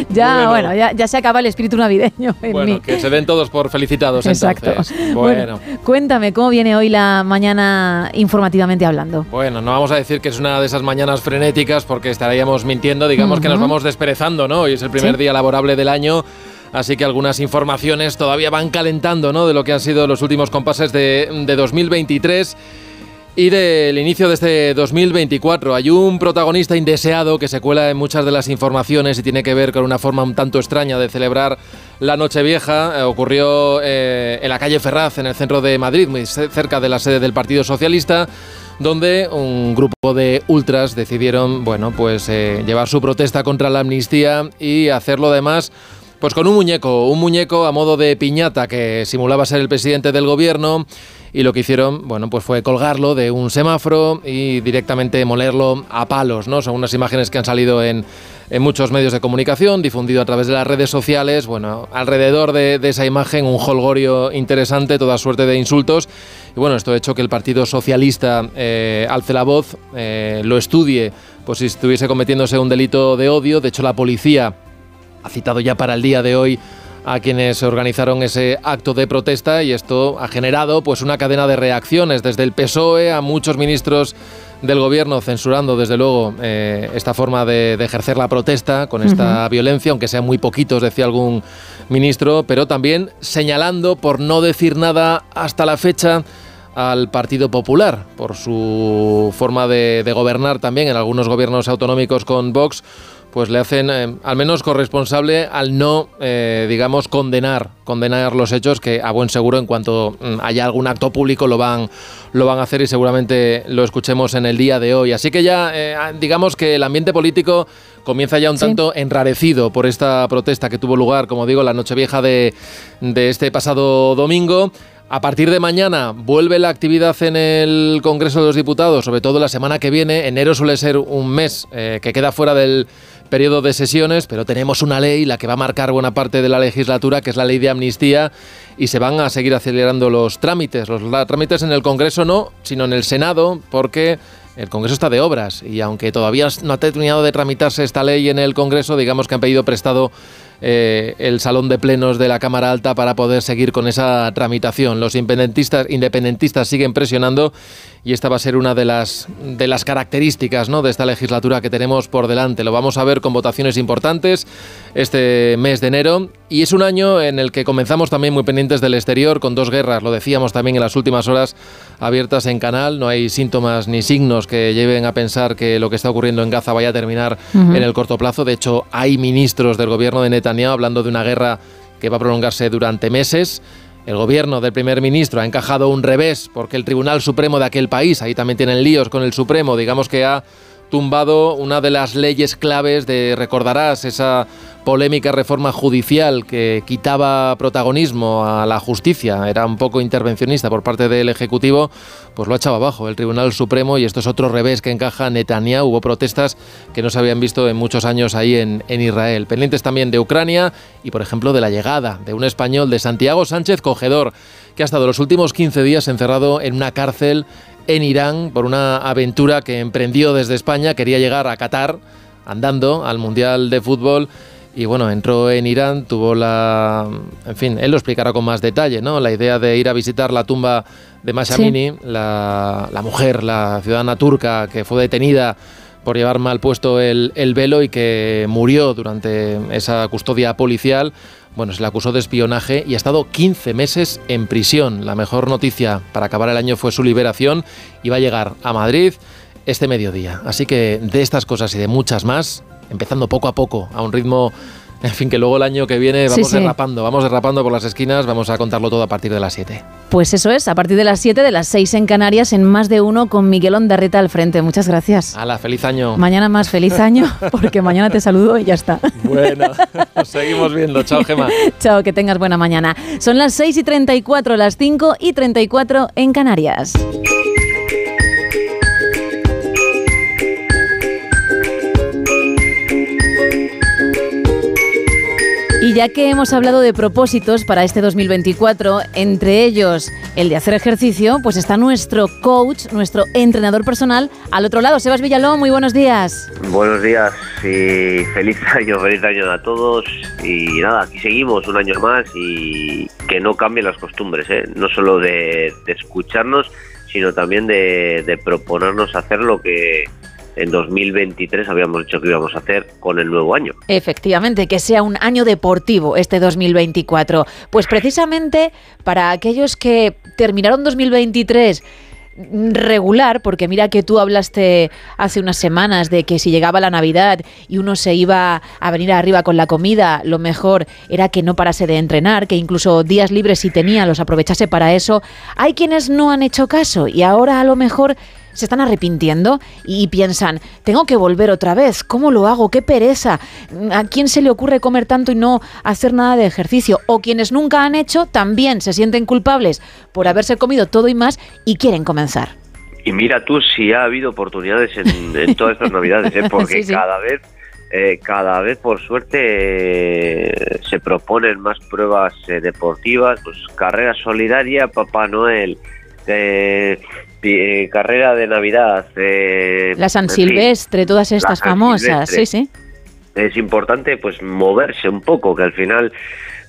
Speaker 4: Ya,
Speaker 42: Bueno.
Speaker 4: bueno, ya, ya se acaba el espíritu navideño en
Speaker 42: Bueno,
Speaker 4: mí.
Speaker 42: que se den todos por felicitados
Speaker 4: Exacto.
Speaker 42: entonces. Bueno.
Speaker 4: Cuéntame, ¿cómo viene hoy la mañana informativamente hablando?
Speaker 42: Bueno, no vamos a decir que es una de esas mañanas frenéticas porque estaríamos mintiendo, digamos que nos vamos desperezando, ¿no? Hoy es el primer
Speaker 4: Sí.
Speaker 42: día laborable del año, así que algunas informaciones todavía van calentando, ¿no? De lo que han sido los últimos compases de, de 2023 y del inicio de este 2024. Hay un protagonista indeseado que se cuela en muchas de las informaciones y tiene que ver con una forma un tanto extraña de celebrar la Nochevieja. Eh, ocurrió eh, en la calle Ferraz, en el centro de Madrid, muy ce- cerca de la sede del Partido Socialista donde un grupo de ultras decidieron, bueno, pues eh, llevar su protesta contra la amnistía y hacerlo además pues con un muñeco, un muñeco a modo de piñata que simulaba ser el presidente del gobierno y lo que hicieron, bueno, pues fue colgarlo de un semáforo y directamente molerlo a palos, ¿no? Son unas imágenes que han salido en, muchos medios de comunicación, difundido a través de las redes sociales. Bueno, alrededor de, de esa imagen un holgorio interesante, toda suerte de insultos. Y bueno, esto ha hecho que el Partido Socialista eh, alce la voz, eh, lo estudie, pues si estuviese cometiéndose un delito de odio. De hecho, la policía ha citado ya para el día de hoy a quienes organizaron ese acto de protesta y esto ha generado pues una cadena de reacciones desde el PSOE a muchos ministros del gobierno censurando desde luego eh, esta forma de, de ejercer la protesta con esta violencia, aunque sean muy poquitos, decía algún ministro, pero también señalando por no decir nada hasta la fecha al Partido Popular por su forma de, de gobernar también en algunos gobiernos autonómicos con Vox pues le hacen eh, al menos corresponsable al no, eh, digamos, condenar, condenar los hechos que a buen seguro en cuanto mm, haya algún acto público lo van, lo van a hacer y seguramente lo escuchemos en el día de hoy. Así que ya, eh, digamos que el ambiente político comienza ya un tanto enrarecido por esta protesta que tuvo lugar, como digo, la Nochevieja de, de este pasado domingo. A partir de mañana vuelve la actividad en el Congreso de los Diputados, sobre todo la semana que viene. Enero suele ser un mes eh, que queda fuera del periodo de sesiones, pero tenemos una ley, la que va a marcar buena parte de la legislatura, que es la ley de amnistía, y se van a seguir acelerando los trámites. Los trámites en el Congreso no, sino en el Senado, porque el Congreso está de obras y aunque todavía no ha terminado de tramitarse esta ley en el Congreso, digamos que han pedido prestado eh, el salón de plenos de la Cámara Alta para poder seguir con esa tramitación. Los independentistas, independentistas siguen presionando y esta va a ser una de las, de las características ¿no? de esta legislatura que tenemos por delante. Lo vamos a ver con votaciones importantes este mes de enero y es un año en el que comenzamos también muy pendientes del exterior con dos guerras, lo decíamos también en las últimas horas abiertas en canal, no hay síntomas ni signos que lleven a pensar que lo que está ocurriendo en Gaza vaya a terminar en el corto plazo. De hecho, hay ministros del gobierno de Netanyahu hablando de una guerra que va a prolongarse durante meses. El gobierno del primer ministro ha encajado un revés porque el Tribunal Supremo de aquel país, ahí también tienen líos con el Supremo, digamos que ha tumbado una de las leyes claves de, recordarás, esa polémica reforma judicial que quitaba protagonismo a la justicia, era un poco intervencionista por parte del Ejecutivo, pues lo ha echado abajo el Tribunal Supremo y esto es otro revés que encaja Netanyahu. Hubo protestas que no se habían visto en muchos años ahí en, en Israel. Pendientes también de Ucrania y, por ejemplo, de la llegada de un español de Santiago Sánchez Cogedor, que ha estado los últimos 15 días encerrado en una cárcel en Irán por una aventura que emprendió desde España. Quería llegar a Qatar andando al Mundial de Fútbol. Y bueno, entró en Irán, tuvo la... En fin, él lo explicará con más detalle, ¿no? La idea de ir a visitar la tumba de Mashamini, la, la mujer, la ciudadana turca que fue detenida por llevar mal puesto el, el velo y que murió durante esa custodia policial. Bueno, se le acusó de espionaje y ha estado 15 meses en prisión. La mejor noticia para acabar el año fue su liberación y va a llegar a Madrid este mediodía. Así que de estas cosas y de muchas más, empezando poco a poco, a un ritmo, (laughs) en fin, que luego el año que viene vamos
Speaker 4: sí.
Speaker 42: derrapando, vamos derrapando por las esquinas, vamos a contarlo todo a partir de las 7.
Speaker 4: Pues eso es, a partir de las 7 de las 6 en Canarias, en más de uno con Miguel Ondarreta al frente. Muchas gracias.
Speaker 42: ¡Hala, feliz año!
Speaker 4: Mañana más feliz año, (laughs) porque mañana te saludo y ya está.
Speaker 42: Bueno, (laughs) nos seguimos viendo. Chao, Gema.
Speaker 4: Chao, que tengas buena mañana. Son las 6 y 34, las 5 y 34 en Canarias. Y ya que hemos hablado de propósitos para este 2024, entre ellos el de hacer ejercicio, pues está nuestro coach, nuestro entrenador personal al otro lado. Sebas Villalón, muy buenos días.
Speaker 43: Buenos días y feliz (laughs) año, feliz año a todos. Y nada, aquí seguimos un año más y que no cambien las costumbres, ¿eh? no solo de, escucharnos, sino también de proponernos hacer lo que en 2023 habíamos dicho que íbamos a hacer con el nuevo año.
Speaker 4: Efectivamente, que sea un año deportivo este 2024. Pues precisamente para aquellos que terminaron 2023 regular, porque mira que tú hablaste hace unas semanas de que si llegaba la Navidad y uno se iba a venir arriba con la comida, lo mejor era que no parase de entrenar, que incluso días libres si tenía los aprovechase para eso. Hay quienes no han hecho caso y ahora a lo mejor se están arrepintiendo y piensan, tengo que volver otra vez, ¿cómo lo hago? ¡Qué pereza! ¿A quién se le ocurre comer tanto y no hacer nada de ejercicio? O quienes nunca han hecho también se sienten culpables por haberse comido todo y más y quieren comenzar.
Speaker 43: Y mira tú si ha habido oportunidades en, en todas estas navidades, ¿eh? porque (laughs)
Speaker 4: Sí, sí.
Speaker 43: cada vez, eh, cada vez por suerte eh, se proponen más pruebas deportivas, pues carrera solidaria, Papá Noel, eh, eh, carrera de Navidad, eh,
Speaker 4: La San Silvestre, todas estas famosas,
Speaker 43: Silvestre.
Speaker 4: sí, sí.
Speaker 43: es importante pues moverse un poco, que al final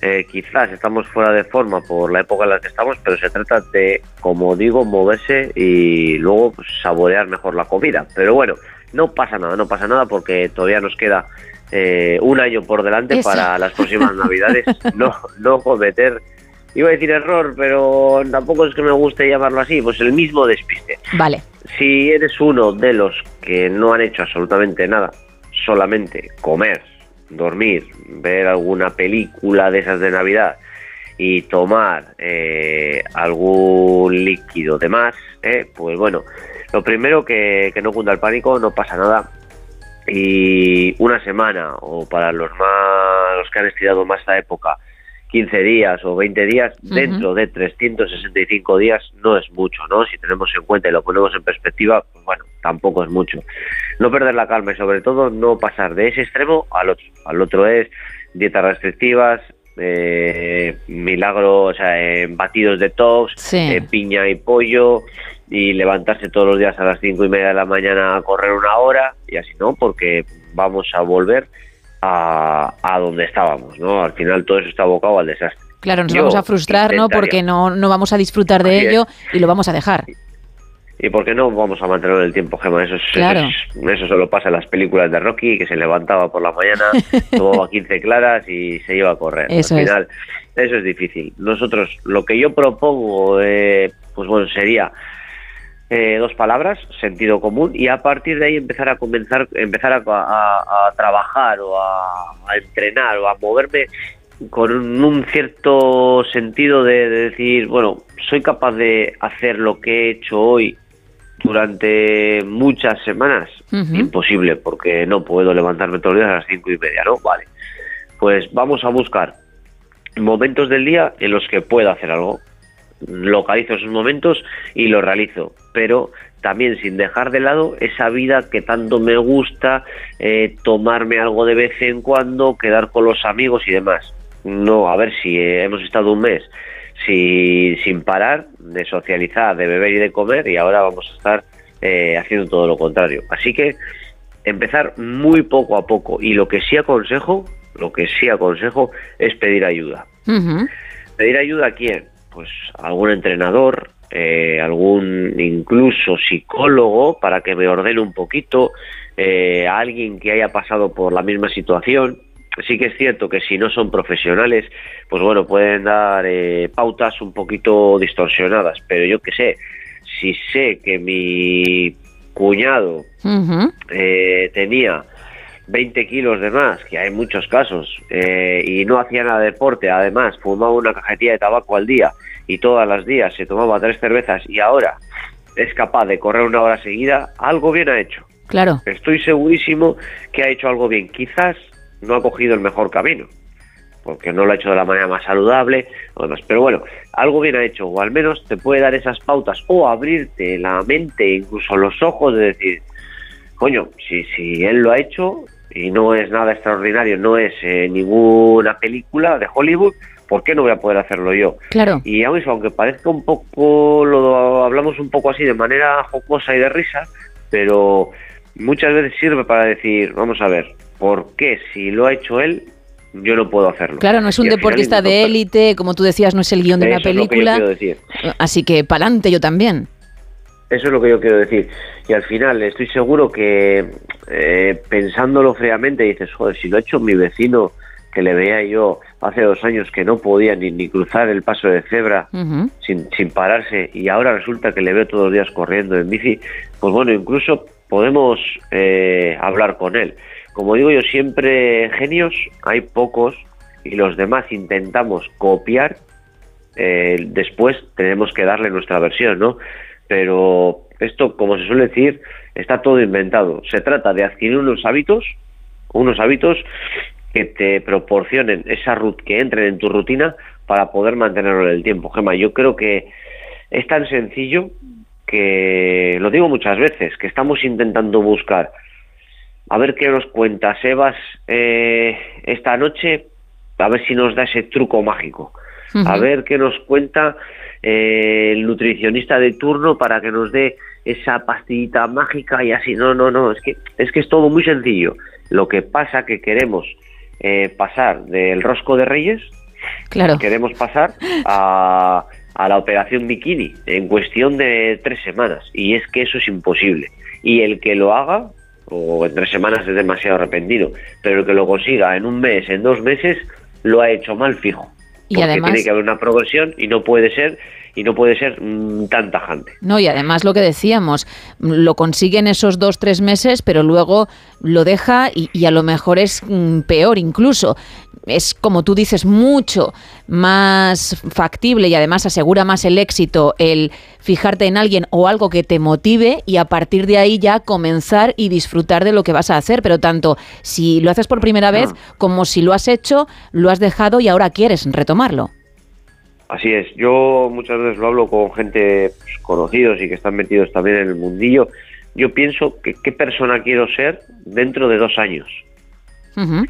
Speaker 43: eh, quizás estamos fuera de forma por la época en la que estamos, pero se trata de, como digo, moverse y luego pues, saborear mejor la comida. Pero bueno, no pasa nada, no pasa nada porque todavía nos queda eh, un año por delante
Speaker 4: Eso.
Speaker 43: para las próximas (laughs) navidades. No, no cometer, iba a decir error, pero tampoco es que me guste llamarlo así, pues el mismo despiste.
Speaker 4: Vale.
Speaker 43: Si eres uno de los que no han hecho absolutamente nada, solamente comer, dormir, ver alguna película de esas de Navidad y tomar eh, algún líquido de más, eh, pues bueno, lo primero que, que no cunda el pánico, no pasa nada. Y una semana, o para los más los que han estirado más esta época, 15 días o 20 días,
Speaker 44: Ujú.
Speaker 43: dentro de 365 días no es mucho, ¿no? Si tenemos en cuenta y lo ponemos en perspectiva, pues bueno, tampoco es mucho. No perder la calma y sobre todo no pasar de ese extremo al otro. Al otro es dietas restrictivas, eh, milagro, o sea, eh, batidos de tox,
Speaker 4: Sí.
Speaker 43: eh, piña y pollo y levantarse todos los días a las cinco y media de la mañana a correr una hora y así no, porque vamos a volver a, a donde estábamos, ¿no? Al final todo eso está abocado al desastre.
Speaker 4: Claro, nos
Speaker 43: Yo
Speaker 4: vamos a frustrar, ¿no? Porque no, no vamos a disfrutar de
Speaker 43: Así es.
Speaker 4: ello y lo vamos a dejar.
Speaker 43: ¿Y por qué no vamos a mantener el tiempo, Gema? Eso, es,
Speaker 4: Claro.
Speaker 43: eso, es- eso solo pasa en las películas de Rocky, que se levantaba por la mañana, (laughs) tomaba 15 claras y se iba a correr.
Speaker 4: Eso
Speaker 43: Al
Speaker 4: es.
Speaker 43: final, eso es difícil. Nosotros, lo que yo propongo, eh, pues bueno, sería eh, dos palabras, sentido común, y a partir de ahí empezar a comenzar, empezar a, a- a trabajar o a, a entrenar o a moverme con un, un cierto sentido de, de decir, bueno, soy capaz de hacer lo que he hecho hoy durante muchas semanas. Imposible, porque no puedo levantarme todos los días a las cinco y media, ¿no? Vale. Pues vamos a buscar momentos del día en los que pueda hacer algo. Localizo esos momentos y lo realizo, pero también sin dejar de lado esa vida que tanto me gusta, eh, tomarme algo de vez en cuando, quedar con los amigos y demás. No, a ver si eh, hemos estado un mes si, sin parar de socializar, de beber y de comer y ahora vamos a estar eh, haciendo todo lo contrario. Así que empezar muy poco a poco y lo que sí aconsejo, lo que sí aconsejo es pedir ayuda. ¿Pedir ayuda a quién? Pues a algún entrenador, eh, algún incluso psicólogo para que me ordene un poquito, eh, a alguien que haya pasado por la misma situación. Sí que es cierto que si no son profesionales, pues bueno, pueden dar eh, pautas un poquito distorsionadas, pero yo qué sé, si sé que mi cuñado eh, tenía 20 kilos de más, que hay muchos casos, eh, y no hacía nada de deporte, además fumaba una cajetilla de tabaco al día y todas las días se tomaba tres cervezas y ahora es capaz de correr una hora seguida, algo bien ha hecho.
Speaker 4: Claro.
Speaker 43: Estoy segurísimo que ha hecho algo bien. Quizás no ha cogido el mejor camino, porque no lo ha hecho de la manera más saludable, pero bueno, algo bien ha hecho, o al menos te puede dar esas pautas, o abrirte la mente, incluso los ojos, de decir, coño, si, si él lo ha hecho y no es nada extraordinario, no es eh, ninguna película de Hollywood, ¿por qué no voy a poder hacerlo yo?
Speaker 4: Claro.
Speaker 43: Y aún aunque parezca un poco, lo hablamos un poco así de manera jocosa y de risa, pero muchas veces sirve para decir, vamos a ver, ¿por qué si lo ha hecho él, yo no puedo hacerlo?
Speaker 4: Claro, no es un
Speaker 43: final
Speaker 4: deportista de élite, como tú decías, no es el guion de una
Speaker 43: Eso es lo que yo
Speaker 4: película.
Speaker 43: quiero decir.
Speaker 4: Así que pa'lante yo también.
Speaker 43: Eso es lo que yo quiero decir. Y al final estoy seguro que eh, pensándolo fríamente dices, joder, si lo ha hecho mi vecino que le veía yo hace dos años que no podía ni, ni cruzar el paso de cebra sin, sin pararse y ahora resulta que le veo todos los días corriendo en bici, pues bueno, incluso podemos eh, hablar con él. Como digo yo siempre, genios hay pocos y los demás intentamos copiar, eh, después tenemos que darle nuestra versión, ¿no? Pero Esto, como se suele decir, está todo inventado. Se trata de adquirir unos hábitos, unos hábitos que te proporcionen esa rut que entren en tu rutina para poder mantenerlo en el tiempo. Gemma, yo creo que es tan sencillo que lo digo muchas veces, que estamos intentando buscar a ver qué nos cuenta Sebas eh, esta noche, a ver si nos da ese truco mágico, a ver qué nos cuenta eh, el nutricionista de turno para que nos dé esa pastillita mágica y así. No, no, no, es que es que es todo muy sencillo. Lo que pasa que queremos eh, pasar del rosco de Reyes,
Speaker 4: Claro.
Speaker 43: queremos pasar a, a la operación bikini en cuestión de tres semanas y es que eso es imposible. Y el que lo haga, o en tres semanas es demasiado repentino, pero el que lo consiga en un mes, en dos meses, lo ha hecho mal fijo.
Speaker 4: Y
Speaker 43: Porque
Speaker 4: además-
Speaker 43: tiene que haber una progresión y no puede ser y no puede ser mm, tan tajante.
Speaker 4: No, y además lo que decíamos, lo consigue en esos dos, tres meses, pero luego lo deja y, y a lo mejor es mm, peor incluso. Es, como tú dices, mucho más factible y además asegura más el éxito el fijarte en alguien o algo que te motive y a partir de ahí ya comenzar y disfrutar de lo que vas a hacer. Pero tanto si lo haces por primera vez como si lo has hecho, lo has dejado y ahora quieres retomarlo.
Speaker 43: Así es, yo muchas veces lo hablo con gente pues, conocidos y que están metidos también en el mundillo. Yo pienso que qué persona quiero ser dentro de dos años.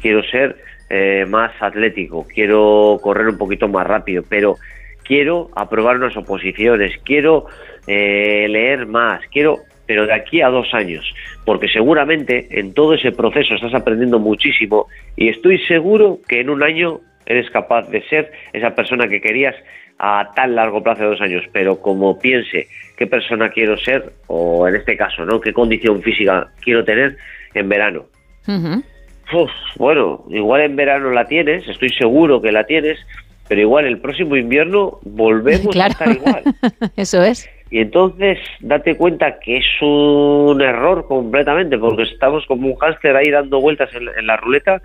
Speaker 43: Quiero ser eh, más atlético, quiero correr un poquito más rápido, pero quiero aprobar unas oposiciones, quiero eh, leer más, quiero, pero de aquí a dos años, porque seguramente en todo ese proceso estás aprendiendo muchísimo y estoy seguro que en un año eres capaz de ser esa persona que querías a tan largo plazo de dos años, pero como piense qué persona quiero ser, o en este caso, ¿no? qué condición física quiero tener en verano. Uf, bueno, igual en verano la tienes, estoy seguro que la tienes, pero igual el próximo invierno volvemos (laughs)
Speaker 4: Claro.
Speaker 43: a estar igual. (laughs)
Speaker 4: Eso es.
Speaker 43: Y entonces date cuenta que es un error completamente, porque estamos como un hámster ahí dando vueltas en, en la ruleta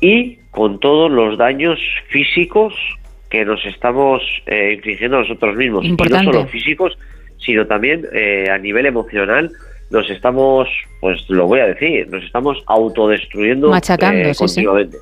Speaker 43: y con todos los daños físicos que nos estamos eh, infligiendo a nosotros mismos. Y no solo físicos, sino también eh, a nivel emocional. Nos estamos, pues lo voy a decir, nos estamos autodestruyendo
Speaker 4: Machacando,
Speaker 43: eh,
Speaker 4: sí, sí.
Speaker 43: continuamente.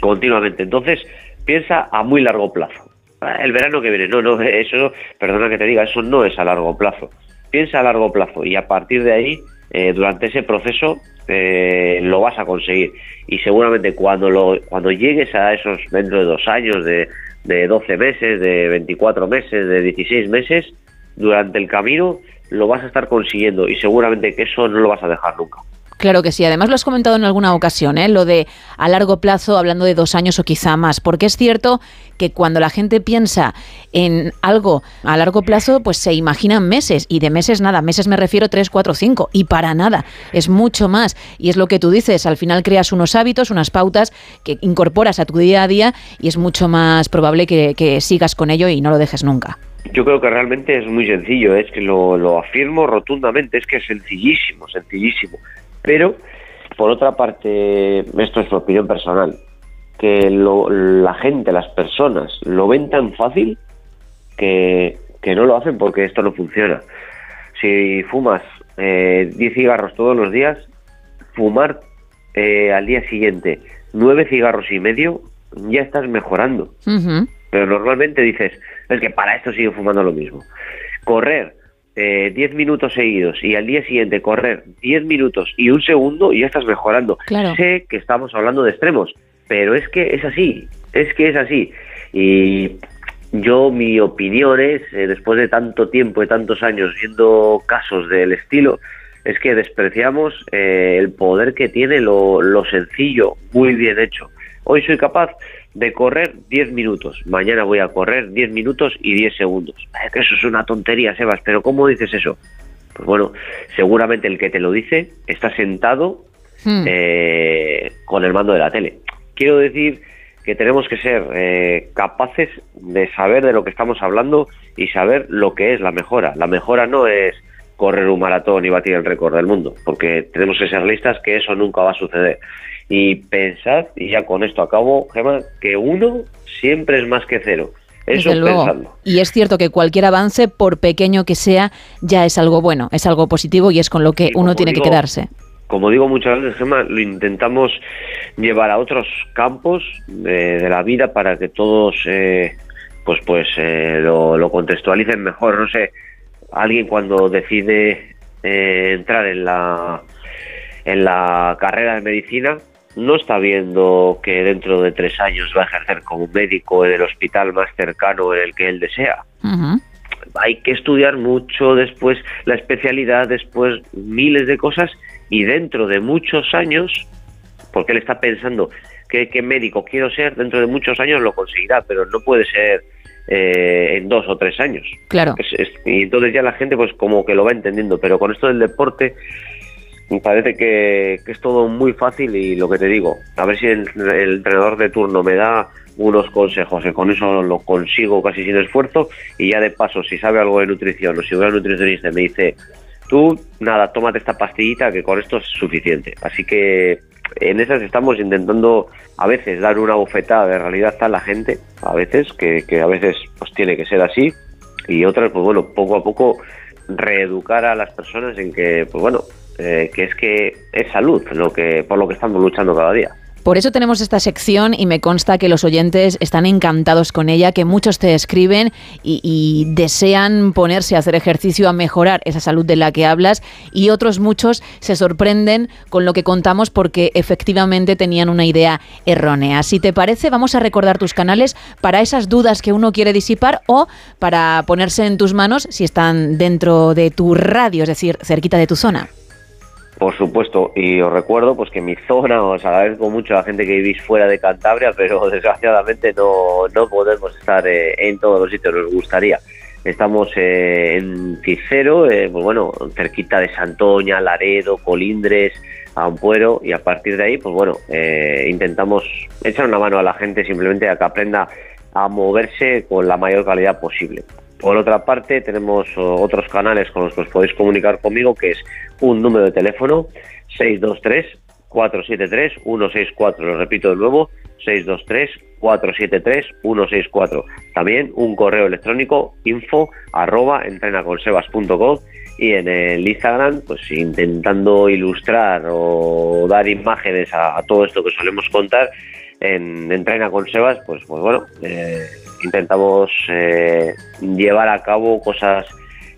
Speaker 43: Continuamente. Entonces, piensa a muy largo plazo. Ah, El verano que viene, no, no, eso, perdona que te diga, eso no es a largo plazo. Piensa a largo plazo y a partir de ahí, eh, durante ese proceso, eh, lo vas a conseguir. Y seguramente cuando, lo, cuando llegues a esos dentro de dos años, de, de 12 meses, de 24 meses, de 16 meses, durante el camino lo vas a estar consiguiendo y seguramente que eso no lo vas a dejar nunca.
Speaker 4: Claro que sí, además lo has comentado en alguna ocasión, ¿eh? lo de a largo plazo, hablando de dos años o quizá más, porque es cierto que cuando la gente piensa en algo a largo plazo, pues se imaginan meses, y de meses nada, meses me refiero tres, cuatro, cinco, y para nada, es mucho más, y es lo que tú dices, al final creas unos hábitos, unas pautas que incorporas a tu día a día, y es mucho más probable que, que sigas con ello y no lo dejes nunca.
Speaker 43: Yo creo que realmente es muy sencillo, es que lo, lo afirmo rotundamente, es que es sencillísimo, sencillísimo. Pero, por otra parte, esto es mi opinión personal, que lo- la gente, las personas, lo ven tan fácil que, que no lo hacen porque esto no funciona. Si fumas eh, 10 cigarros todos los días, fumar eh, al día siguiente 9 cigarros y medio, ya estás mejorando. Pero normalmente dices, es que para esto sigo fumando lo mismo. Correr eh, 10 minutos seguidos y al día siguiente correr 10 minutos y un segundo y ya estás mejorando.
Speaker 4: Claro.
Speaker 43: Sé que estamos hablando de extremos, pero es que es así, es que es así. Y yo mi opinión es, eh, después de tanto tiempo, de tantos años viendo casos del estilo, es que despreciamos eh, el poder que tiene lo, lo sencillo, muy bien hecho. Hoy soy capaz de correr 10 minutos, mañana voy a correr 10 minutos y 10 segundos. Es que eso es una tontería, Sebas, pero ¿cómo dices eso? Pues bueno, seguramente el que te lo dice está sentado eh, con el mando de la tele. Quiero decir que tenemos que ser eh, capaces de saber de lo que estamos hablando y saber lo que es la mejora. La mejora no es correr un maratón y batir el récord del mundo, porque tenemos que ser listas que eso nunca va a suceder. Y pensad, y ya con esto acabo, Gemma, que uno siempre es más que cero.
Speaker 4: Desde
Speaker 43: Eso es
Speaker 4: luego.
Speaker 43: pensando.
Speaker 4: Y es cierto que cualquier avance, por pequeño que sea, ya es algo bueno, es algo positivo y es con lo que uno tiene que quedarse.
Speaker 43: Como digo muchas veces, Gemma, lo intentamos llevar a otros campos de, de la vida para que todos eh, pues pues eh, lo, lo contextualicen mejor. No sé, alguien cuando decide eh, entrar en la en la carrera de medicina no está viendo que dentro de tres años va a ejercer como médico en el hospital más cercano en el que él desea. Hay que estudiar mucho después la especialidad, después miles de cosas y dentro de muchos años, porque él está pensando qué, qué médico quiero ser, dentro de muchos años lo conseguirá, pero no puede ser eh, en dos o tres años.
Speaker 4: Claro.
Speaker 43: Es- es- y entonces ya la gente pues como que lo va entendiendo, pero con esto del deporte me parece que, es todo muy fácil y lo que te digo, a ver si el, entrenador de turno me da unos consejos, que con eso lo consigo casi sin esfuerzo y ya de paso si sabe algo de nutrición o si al nutricionista me dice tú nada, tómate esta pastillita que con esto es suficiente. Así que en esas estamos intentando a veces dar una bofetada de realidad a la gente, a veces, que, que a veces pues tiene que ser así, y otras, pues bueno, poco a poco reeducar a las personas en que, pues bueno, eh, que es que es salud por lo que estamos luchando cada día.
Speaker 4: Por eso tenemos esta sección y me consta que los oyentes están encantados con ella, que muchos te escriben y desean ponerse a hacer ejercicio a mejorar esa salud de la que hablas y otros muchos se sorprenden con lo que contamos porque efectivamente tenían una idea errónea. Si te parece, vamos a recordar tus canales para esas dudas que uno quiere disipar o para ponerse en tus manos si están dentro de tu radio, es decir, cerquita de tu zona.
Speaker 43: Por supuesto, y os recuerdo pues que mi zona, (laughs) os agradezco mucho a la gente que vivís fuera de Cantabria, pero (laughs) desgraciadamente no, no podemos estar eh, en todos los sitios, nos gustaría. Estamos eh, en Cicero, eh, pues bueno, cerquita de Santoña, Laredo, Colindres, Ampuero, y a partir de ahí, pues bueno, eh, intentamos echar una mano a la gente simplemente a que aprenda a moverse con la mayor calidad posible. Por otra parte, tenemos oh, otros canales con los que os podéis comunicar conmigo, que es un número de teléfono 623-473-164. Lo repito de nuevo, 623-473-164. También un correo electrónico info arroba entrenaconsebas.com y en el Instagram, pues intentando ilustrar o dar imágenes a, todo esto que solemos contar en Entrena con Sebas, pues, pues bueno, eh, intentamos eh, llevar a cabo cosas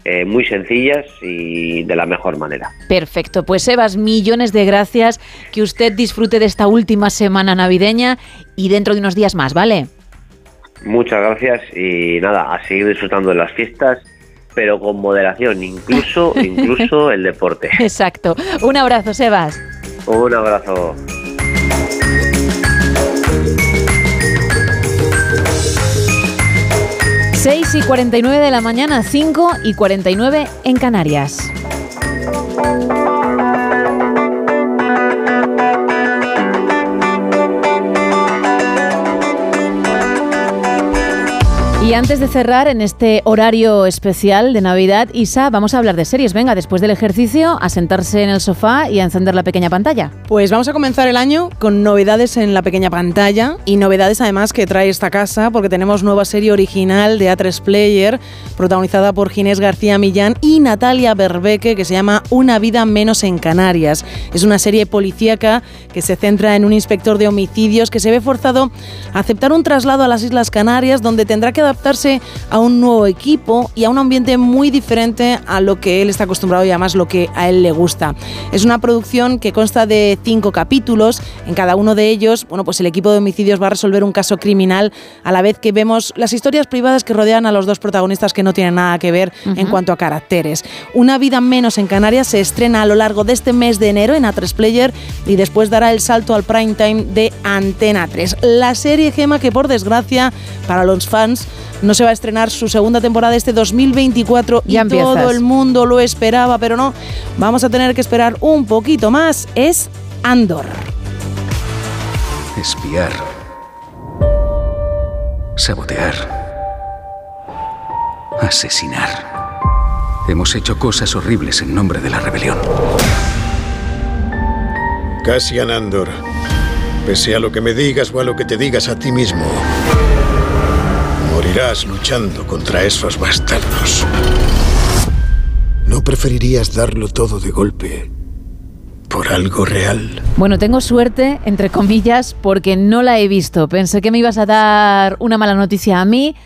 Speaker 43: eh, muy sencillas y de la mejor manera.
Speaker 4: Perfecto, pues Sebas, millones de gracias, que usted disfrute de esta última semana navideña y dentro de unos días más, ¿vale?
Speaker 43: Muchas gracias y nada, a seguir disfrutando de las fiestas, pero con moderación, incluso, (laughs) incluso el deporte.
Speaker 4: Exacto. Un abrazo, Sebas.
Speaker 43: Un abrazo.
Speaker 4: Seis y 49 de la mañana, 5 y 49 en Canarias. Y antes de cerrar en este horario especial de Navidad, Isa, vamos a hablar de series. Venga, después del ejercicio, a sentarse en el sofá y a encender la pequeña pantalla.
Speaker 5: Pues vamos a comenzar el año con novedades en la pequeña pantalla y novedades además que trae esta casa porque tenemos nueva serie original de A3 Player protagonizada por Ginés García Millán y Natalia Berbeque que se llama Una vida menos en Canarias. Es una serie policíaca que se centra en un inspector de homicidios que se ve forzado a aceptar un traslado a las Islas Canarias donde tendrá que adaptarse a un nuevo equipo y a un ambiente muy diferente a lo que él está acostumbrado y además lo que a él le gusta. Es una producción que consta de cinco capítulos. En cada uno de ellos, bueno, pues el equipo de homicidios va a resolver un caso criminal a la vez que vemos las historias privadas que rodean a los dos protagonistas que no tienen nada que ver en cuanto a caracteres. Una vida menos en Canarias se estrena a lo largo de este mes de enero en A3 Player y después dará el salto al prime time de Antena 3. La serie Gema que por desgracia para los fans no se va a estrenar su segunda temporada este 2024 y
Speaker 4: Ya
Speaker 5: todo el mundo lo esperaba, pero no, vamos a tener que esperar un poquito más. Es Andor.
Speaker 44: Espiar. Sabotear. Asesinar. Hemos hecho cosas horribles en nombre de la rebelión.
Speaker 45: Cassian Andor. Pese a lo que me digas o a lo que te digas a ti mismo, Morirás luchando contra esos bastardos. ¿No preferirías darlo todo de golpe por algo real?
Speaker 4: Bueno, tengo suerte, entre comillas, porque no la he visto. Pensé que me ibas a dar una mala noticia a mí.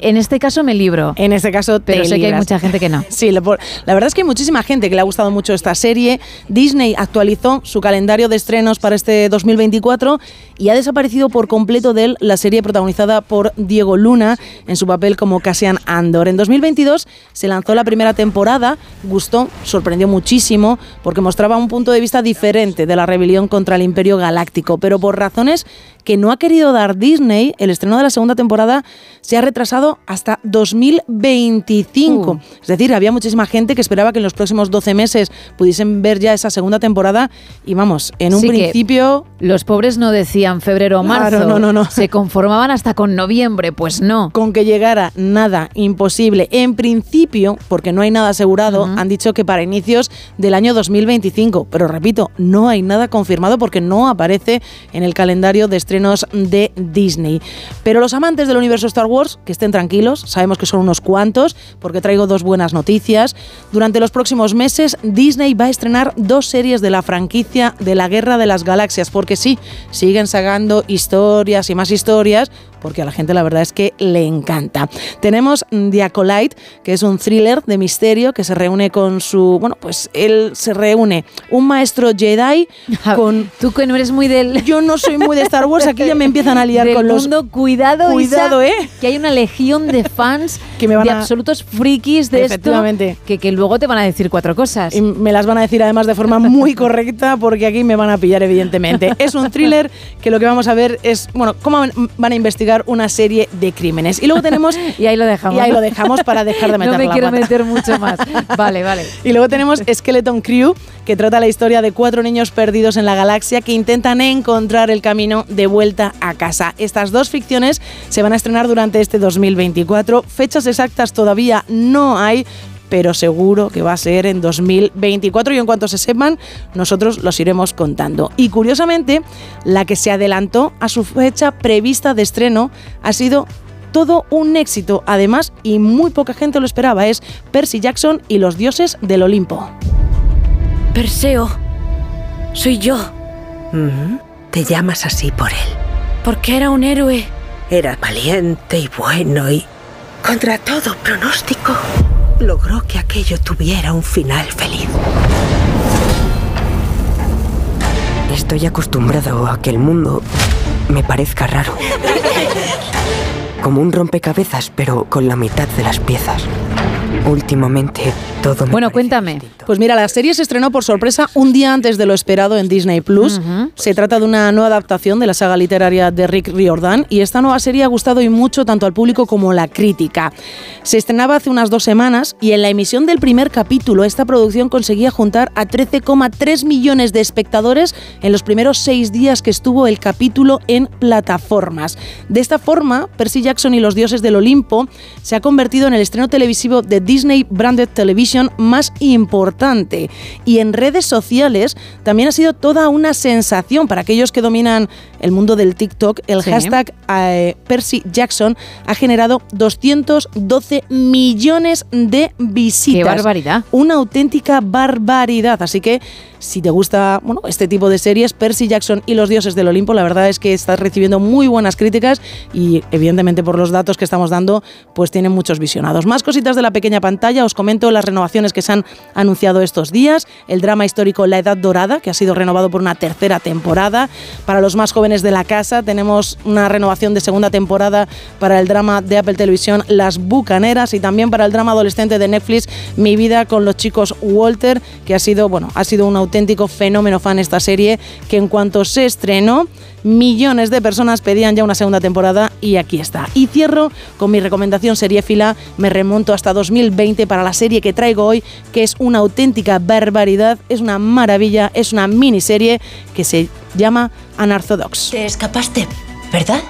Speaker 4: En este caso me libro.
Speaker 5: En este caso te
Speaker 4: Pero sé que hay mucha gente que no. (laughs)
Speaker 5: Sí, la, la verdad es que hay muchísima gente que le ha gustado mucho esta serie. Disney actualizó su calendario de estrenos para este 2024 y ha desaparecido por completo de él la serie protagonizada por Diego Luna en su papel como Cassian Andor. En 2022 se lanzó la primera temporada, gustó, sorprendió muchísimo porque mostraba un punto de vista diferente de la rebelión contra el Imperio Galáctico, pero por razones que no ha querido dar Disney, el estreno de la segunda temporada se ha retrasado hasta 2025.
Speaker 4: Uh.
Speaker 5: Es decir, había muchísima gente que esperaba que en los próximos 12 meses pudiesen ver ya esa segunda temporada y vamos, en un
Speaker 4: Sí
Speaker 5: principio...
Speaker 4: Los pobres no decían febrero o marzo.
Speaker 5: Claro, no, no, no.
Speaker 4: Se conformaban hasta con noviembre. Pues no.
Speaker 5: Con que llegara nada, imposible. En principio, porque no hay nada asegurado, han dicho que para inicios del año 2025. Pero repito, no hay nada confirmado porque no aparece en el calendario de estrenos de Disney. Pero los amantes del universo Star Wars, que estén tranquilos, sabemos que son unos cuantos, porque traigo dos buenas noticias. Durante los próximos meses, Disney va a estrenar dos series de la franquicia de la Guerra de las Galaxias, porque sí, siguen sacando historias y más historias, porque a la gente la verdad es que le encanta. Tenemos The Acolyte, que es un thriller de misterio que se reúne con su, bueno, pues él se reúne un maestro Jedi (laughs) con
Speaker 4: tú que no eres muy del
Speaker 5: Yo no soy muy de Star Wars, aquí ya me empiezan a liar
Speaker 4: Del
Speaker 5: con los
Speaker 4: mundo, cuidado,
Speaker 5: Cuidado,
Speaker 4: Isa,
Speaker 5: ¿eh?
Speaker 4: Que hay una legión de (laughs) fans
Speaker 5: Que me van
Speaker 4: de
Speaker 5: a-
Speaker 4: absolutos frikis de
Speaker 5: Efectivamente.
Speaker 4: esto que, que luego te van a decir cuatro cosas.
Speaker 5: Y me las van a decir además de forma muy correcta porque aquí me van a pillar evidentemente. Es un thriller que lo que vamos a ver es, bueno, cómo van- a investigar una serie de crímenes. Y luego tenemos... (laughs)
Speaker 4: y ahí lo dejamos.
Speaker 5: Y ahí lo dejamos para dejar de (laughs) meter
Speaker 4: No me
Speaker 5: la
Speaker 4: quiero
Speaker 5: pata.
Speaker 4: meter mucho más. Vale, vale.
Speaker 5: Y luego tenemos Skeleton Crew, que trata la historia de cuatro niños perdidos en la galaxia que intentan encontrar el camino de vuelta a casa. Estas dos ficciones se van a estrenar durante este 2024. Fechas exactas todavía no hay. Pero seguro que va a ser en 2024 y en cuanto se sepan, nosotros los iremos contando. Y curiosamente, la que se adelantó a su fecha prevista de estreno ha sido todo un éxito, además, y muy poca gente lo esperaba, es Percy Jackson y los dioses del Olimpo.
Speaker 46: Perseo, soy yo.
Speaker 47: Te llamas así por él.
Speaker 46: Porque era un héroe.
Speaker 47: Era valiente y bueno y, contra todo pronóstico, logró que aquello tuviera un final feliz.
Speaker 48: Estoy acostumbrado a que el mundo me parezca raro. (laughs) Como un rompecabezas, pero con la mitad de las piezas. Últimamente todo me
Speaker 4: Bueno, cuéntame.
Speaker 5: Pues mira, la serie se estrenó por sorpresa un día antes de lo esperado en Disney Plus. Se trata de una nueva adaptación de la saga literaria de Rick Riordan y esta nueva serie ha gustado y mucho tanto al público como a la crítica. Se estrenaba hace unas dos semanas y en la emisión del primer capítulo esta producción conseguía juntar a 13,3 millones de espectadores en los primeros seis días que estuvo el capítulo en plataformas. De esta forma, Percy Jackson y los dioses del Olimpo se ha convertido en el estreno televisivo de Disney Branded Television más importante. Y en redes sociales también ha sido toda una sensación para aquellos que dominan el mundo del TikTok. El
Speaker 4: Sí.
Speaker 5: hashtag eh, Percy Jackson ha generado 212 millones de visitas.
Speaker 4: ¡Qué barbaridad!
Speaker 5: Una auténtica barbaridad. Así que si te gusta bueno, este tipo de series, Percy Jackson y los dioses del Olimpo, la verdad es que estás recibiendo muy buenas críticas y evidentemente por los datos que estamos dando, pues tienen muchos visionados. Más cositas de la pequeña pantalla, os comento las renovaciones que se han anunciado estos días, el drama histórico La Edad Dorada, que ha sido renovado por una tercera temporada. Para los más jóvenes de la casa tenemos una renovación de segunda temporada para el drama de Apple Televisión Las Bucaneras y también para el drama adolescente de Netflix Mi vida con los chicos Walter, que ha sido, bueno, ha sido un auténtico fenómeno fan esta serie que en cuanto se estrenó millones de personas pedían ya una segunda temporada y aquí está. Y cierro con mi recomendación seriéfila, me remonto hasta 2020 para la serie que traigo hoy, que es una auténtica barbaridad, es una maravilla, es una miniserie que se llama Unorthodox.
Speaker 49: Te escapaste, ¿verdad?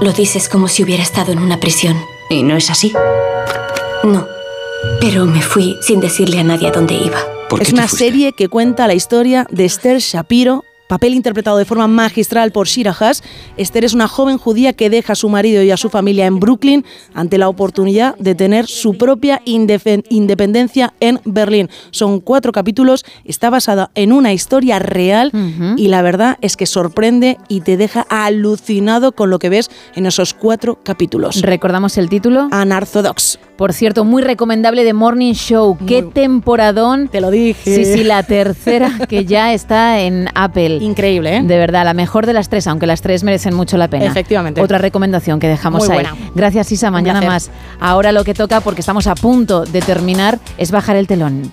Speaker 49: Lo dices como si hubiera estado en una prisión. ¿Y no es así? No. Pero me fui sin decirle a nadie a dónde iba.
Speaker 5: Es una serie que cuenta la historia de Esther Shapiro, papel interpretado de forma magistral por Shira Haas. Esther es una joven judía que deja a su marido y a su familia en Brooklyn ante la oportunidad de tener su propia independencia en Berlín. Son cuatro capítulos, está basada en una historia real y la verdad es que sorprende y te deja alucinado con lo que ves en esos cuatro capítulos.
Speaker 4: Recordamos el título.
Speaker 5: Unorthodox.
Speaker 4: Por cierto, muy recomendable de Morning Show. Qué temporadón.
Speaker 5: Te lo dije.
Speaker 4: Sí, sí, la (laughs) tercera que ya está en Apple.
Speaker 5: Increíble, ¿eh?
Speaker 4: De verdad, la mejor de las tres, aunque las tres merecen mucho la pena.
Speaker 5: Efectivamente.
Speaker 4: Otra recomendación que dejamos
Speaker 5: Muy
Speaker 4: ahí.
Speaker 5: buena.
Speaker 4: Gracias, Isa. Mañana más. Ahora lo que toca, porque estamos a punto de terminar, es bajar el telón.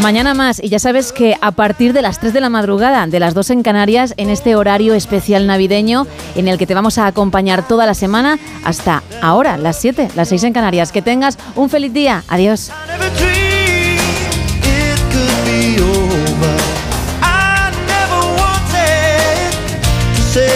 Speaker 4: Mañana más, y ya sabes que a partir de las 3 de la madrugada, de las 2 en Canarias, en este horario especial navideño, en el que te vamos a acompañar toda la semana hasta ahora, las 7, las 6 en Canarias. Que tengas un feliz día. Adiós.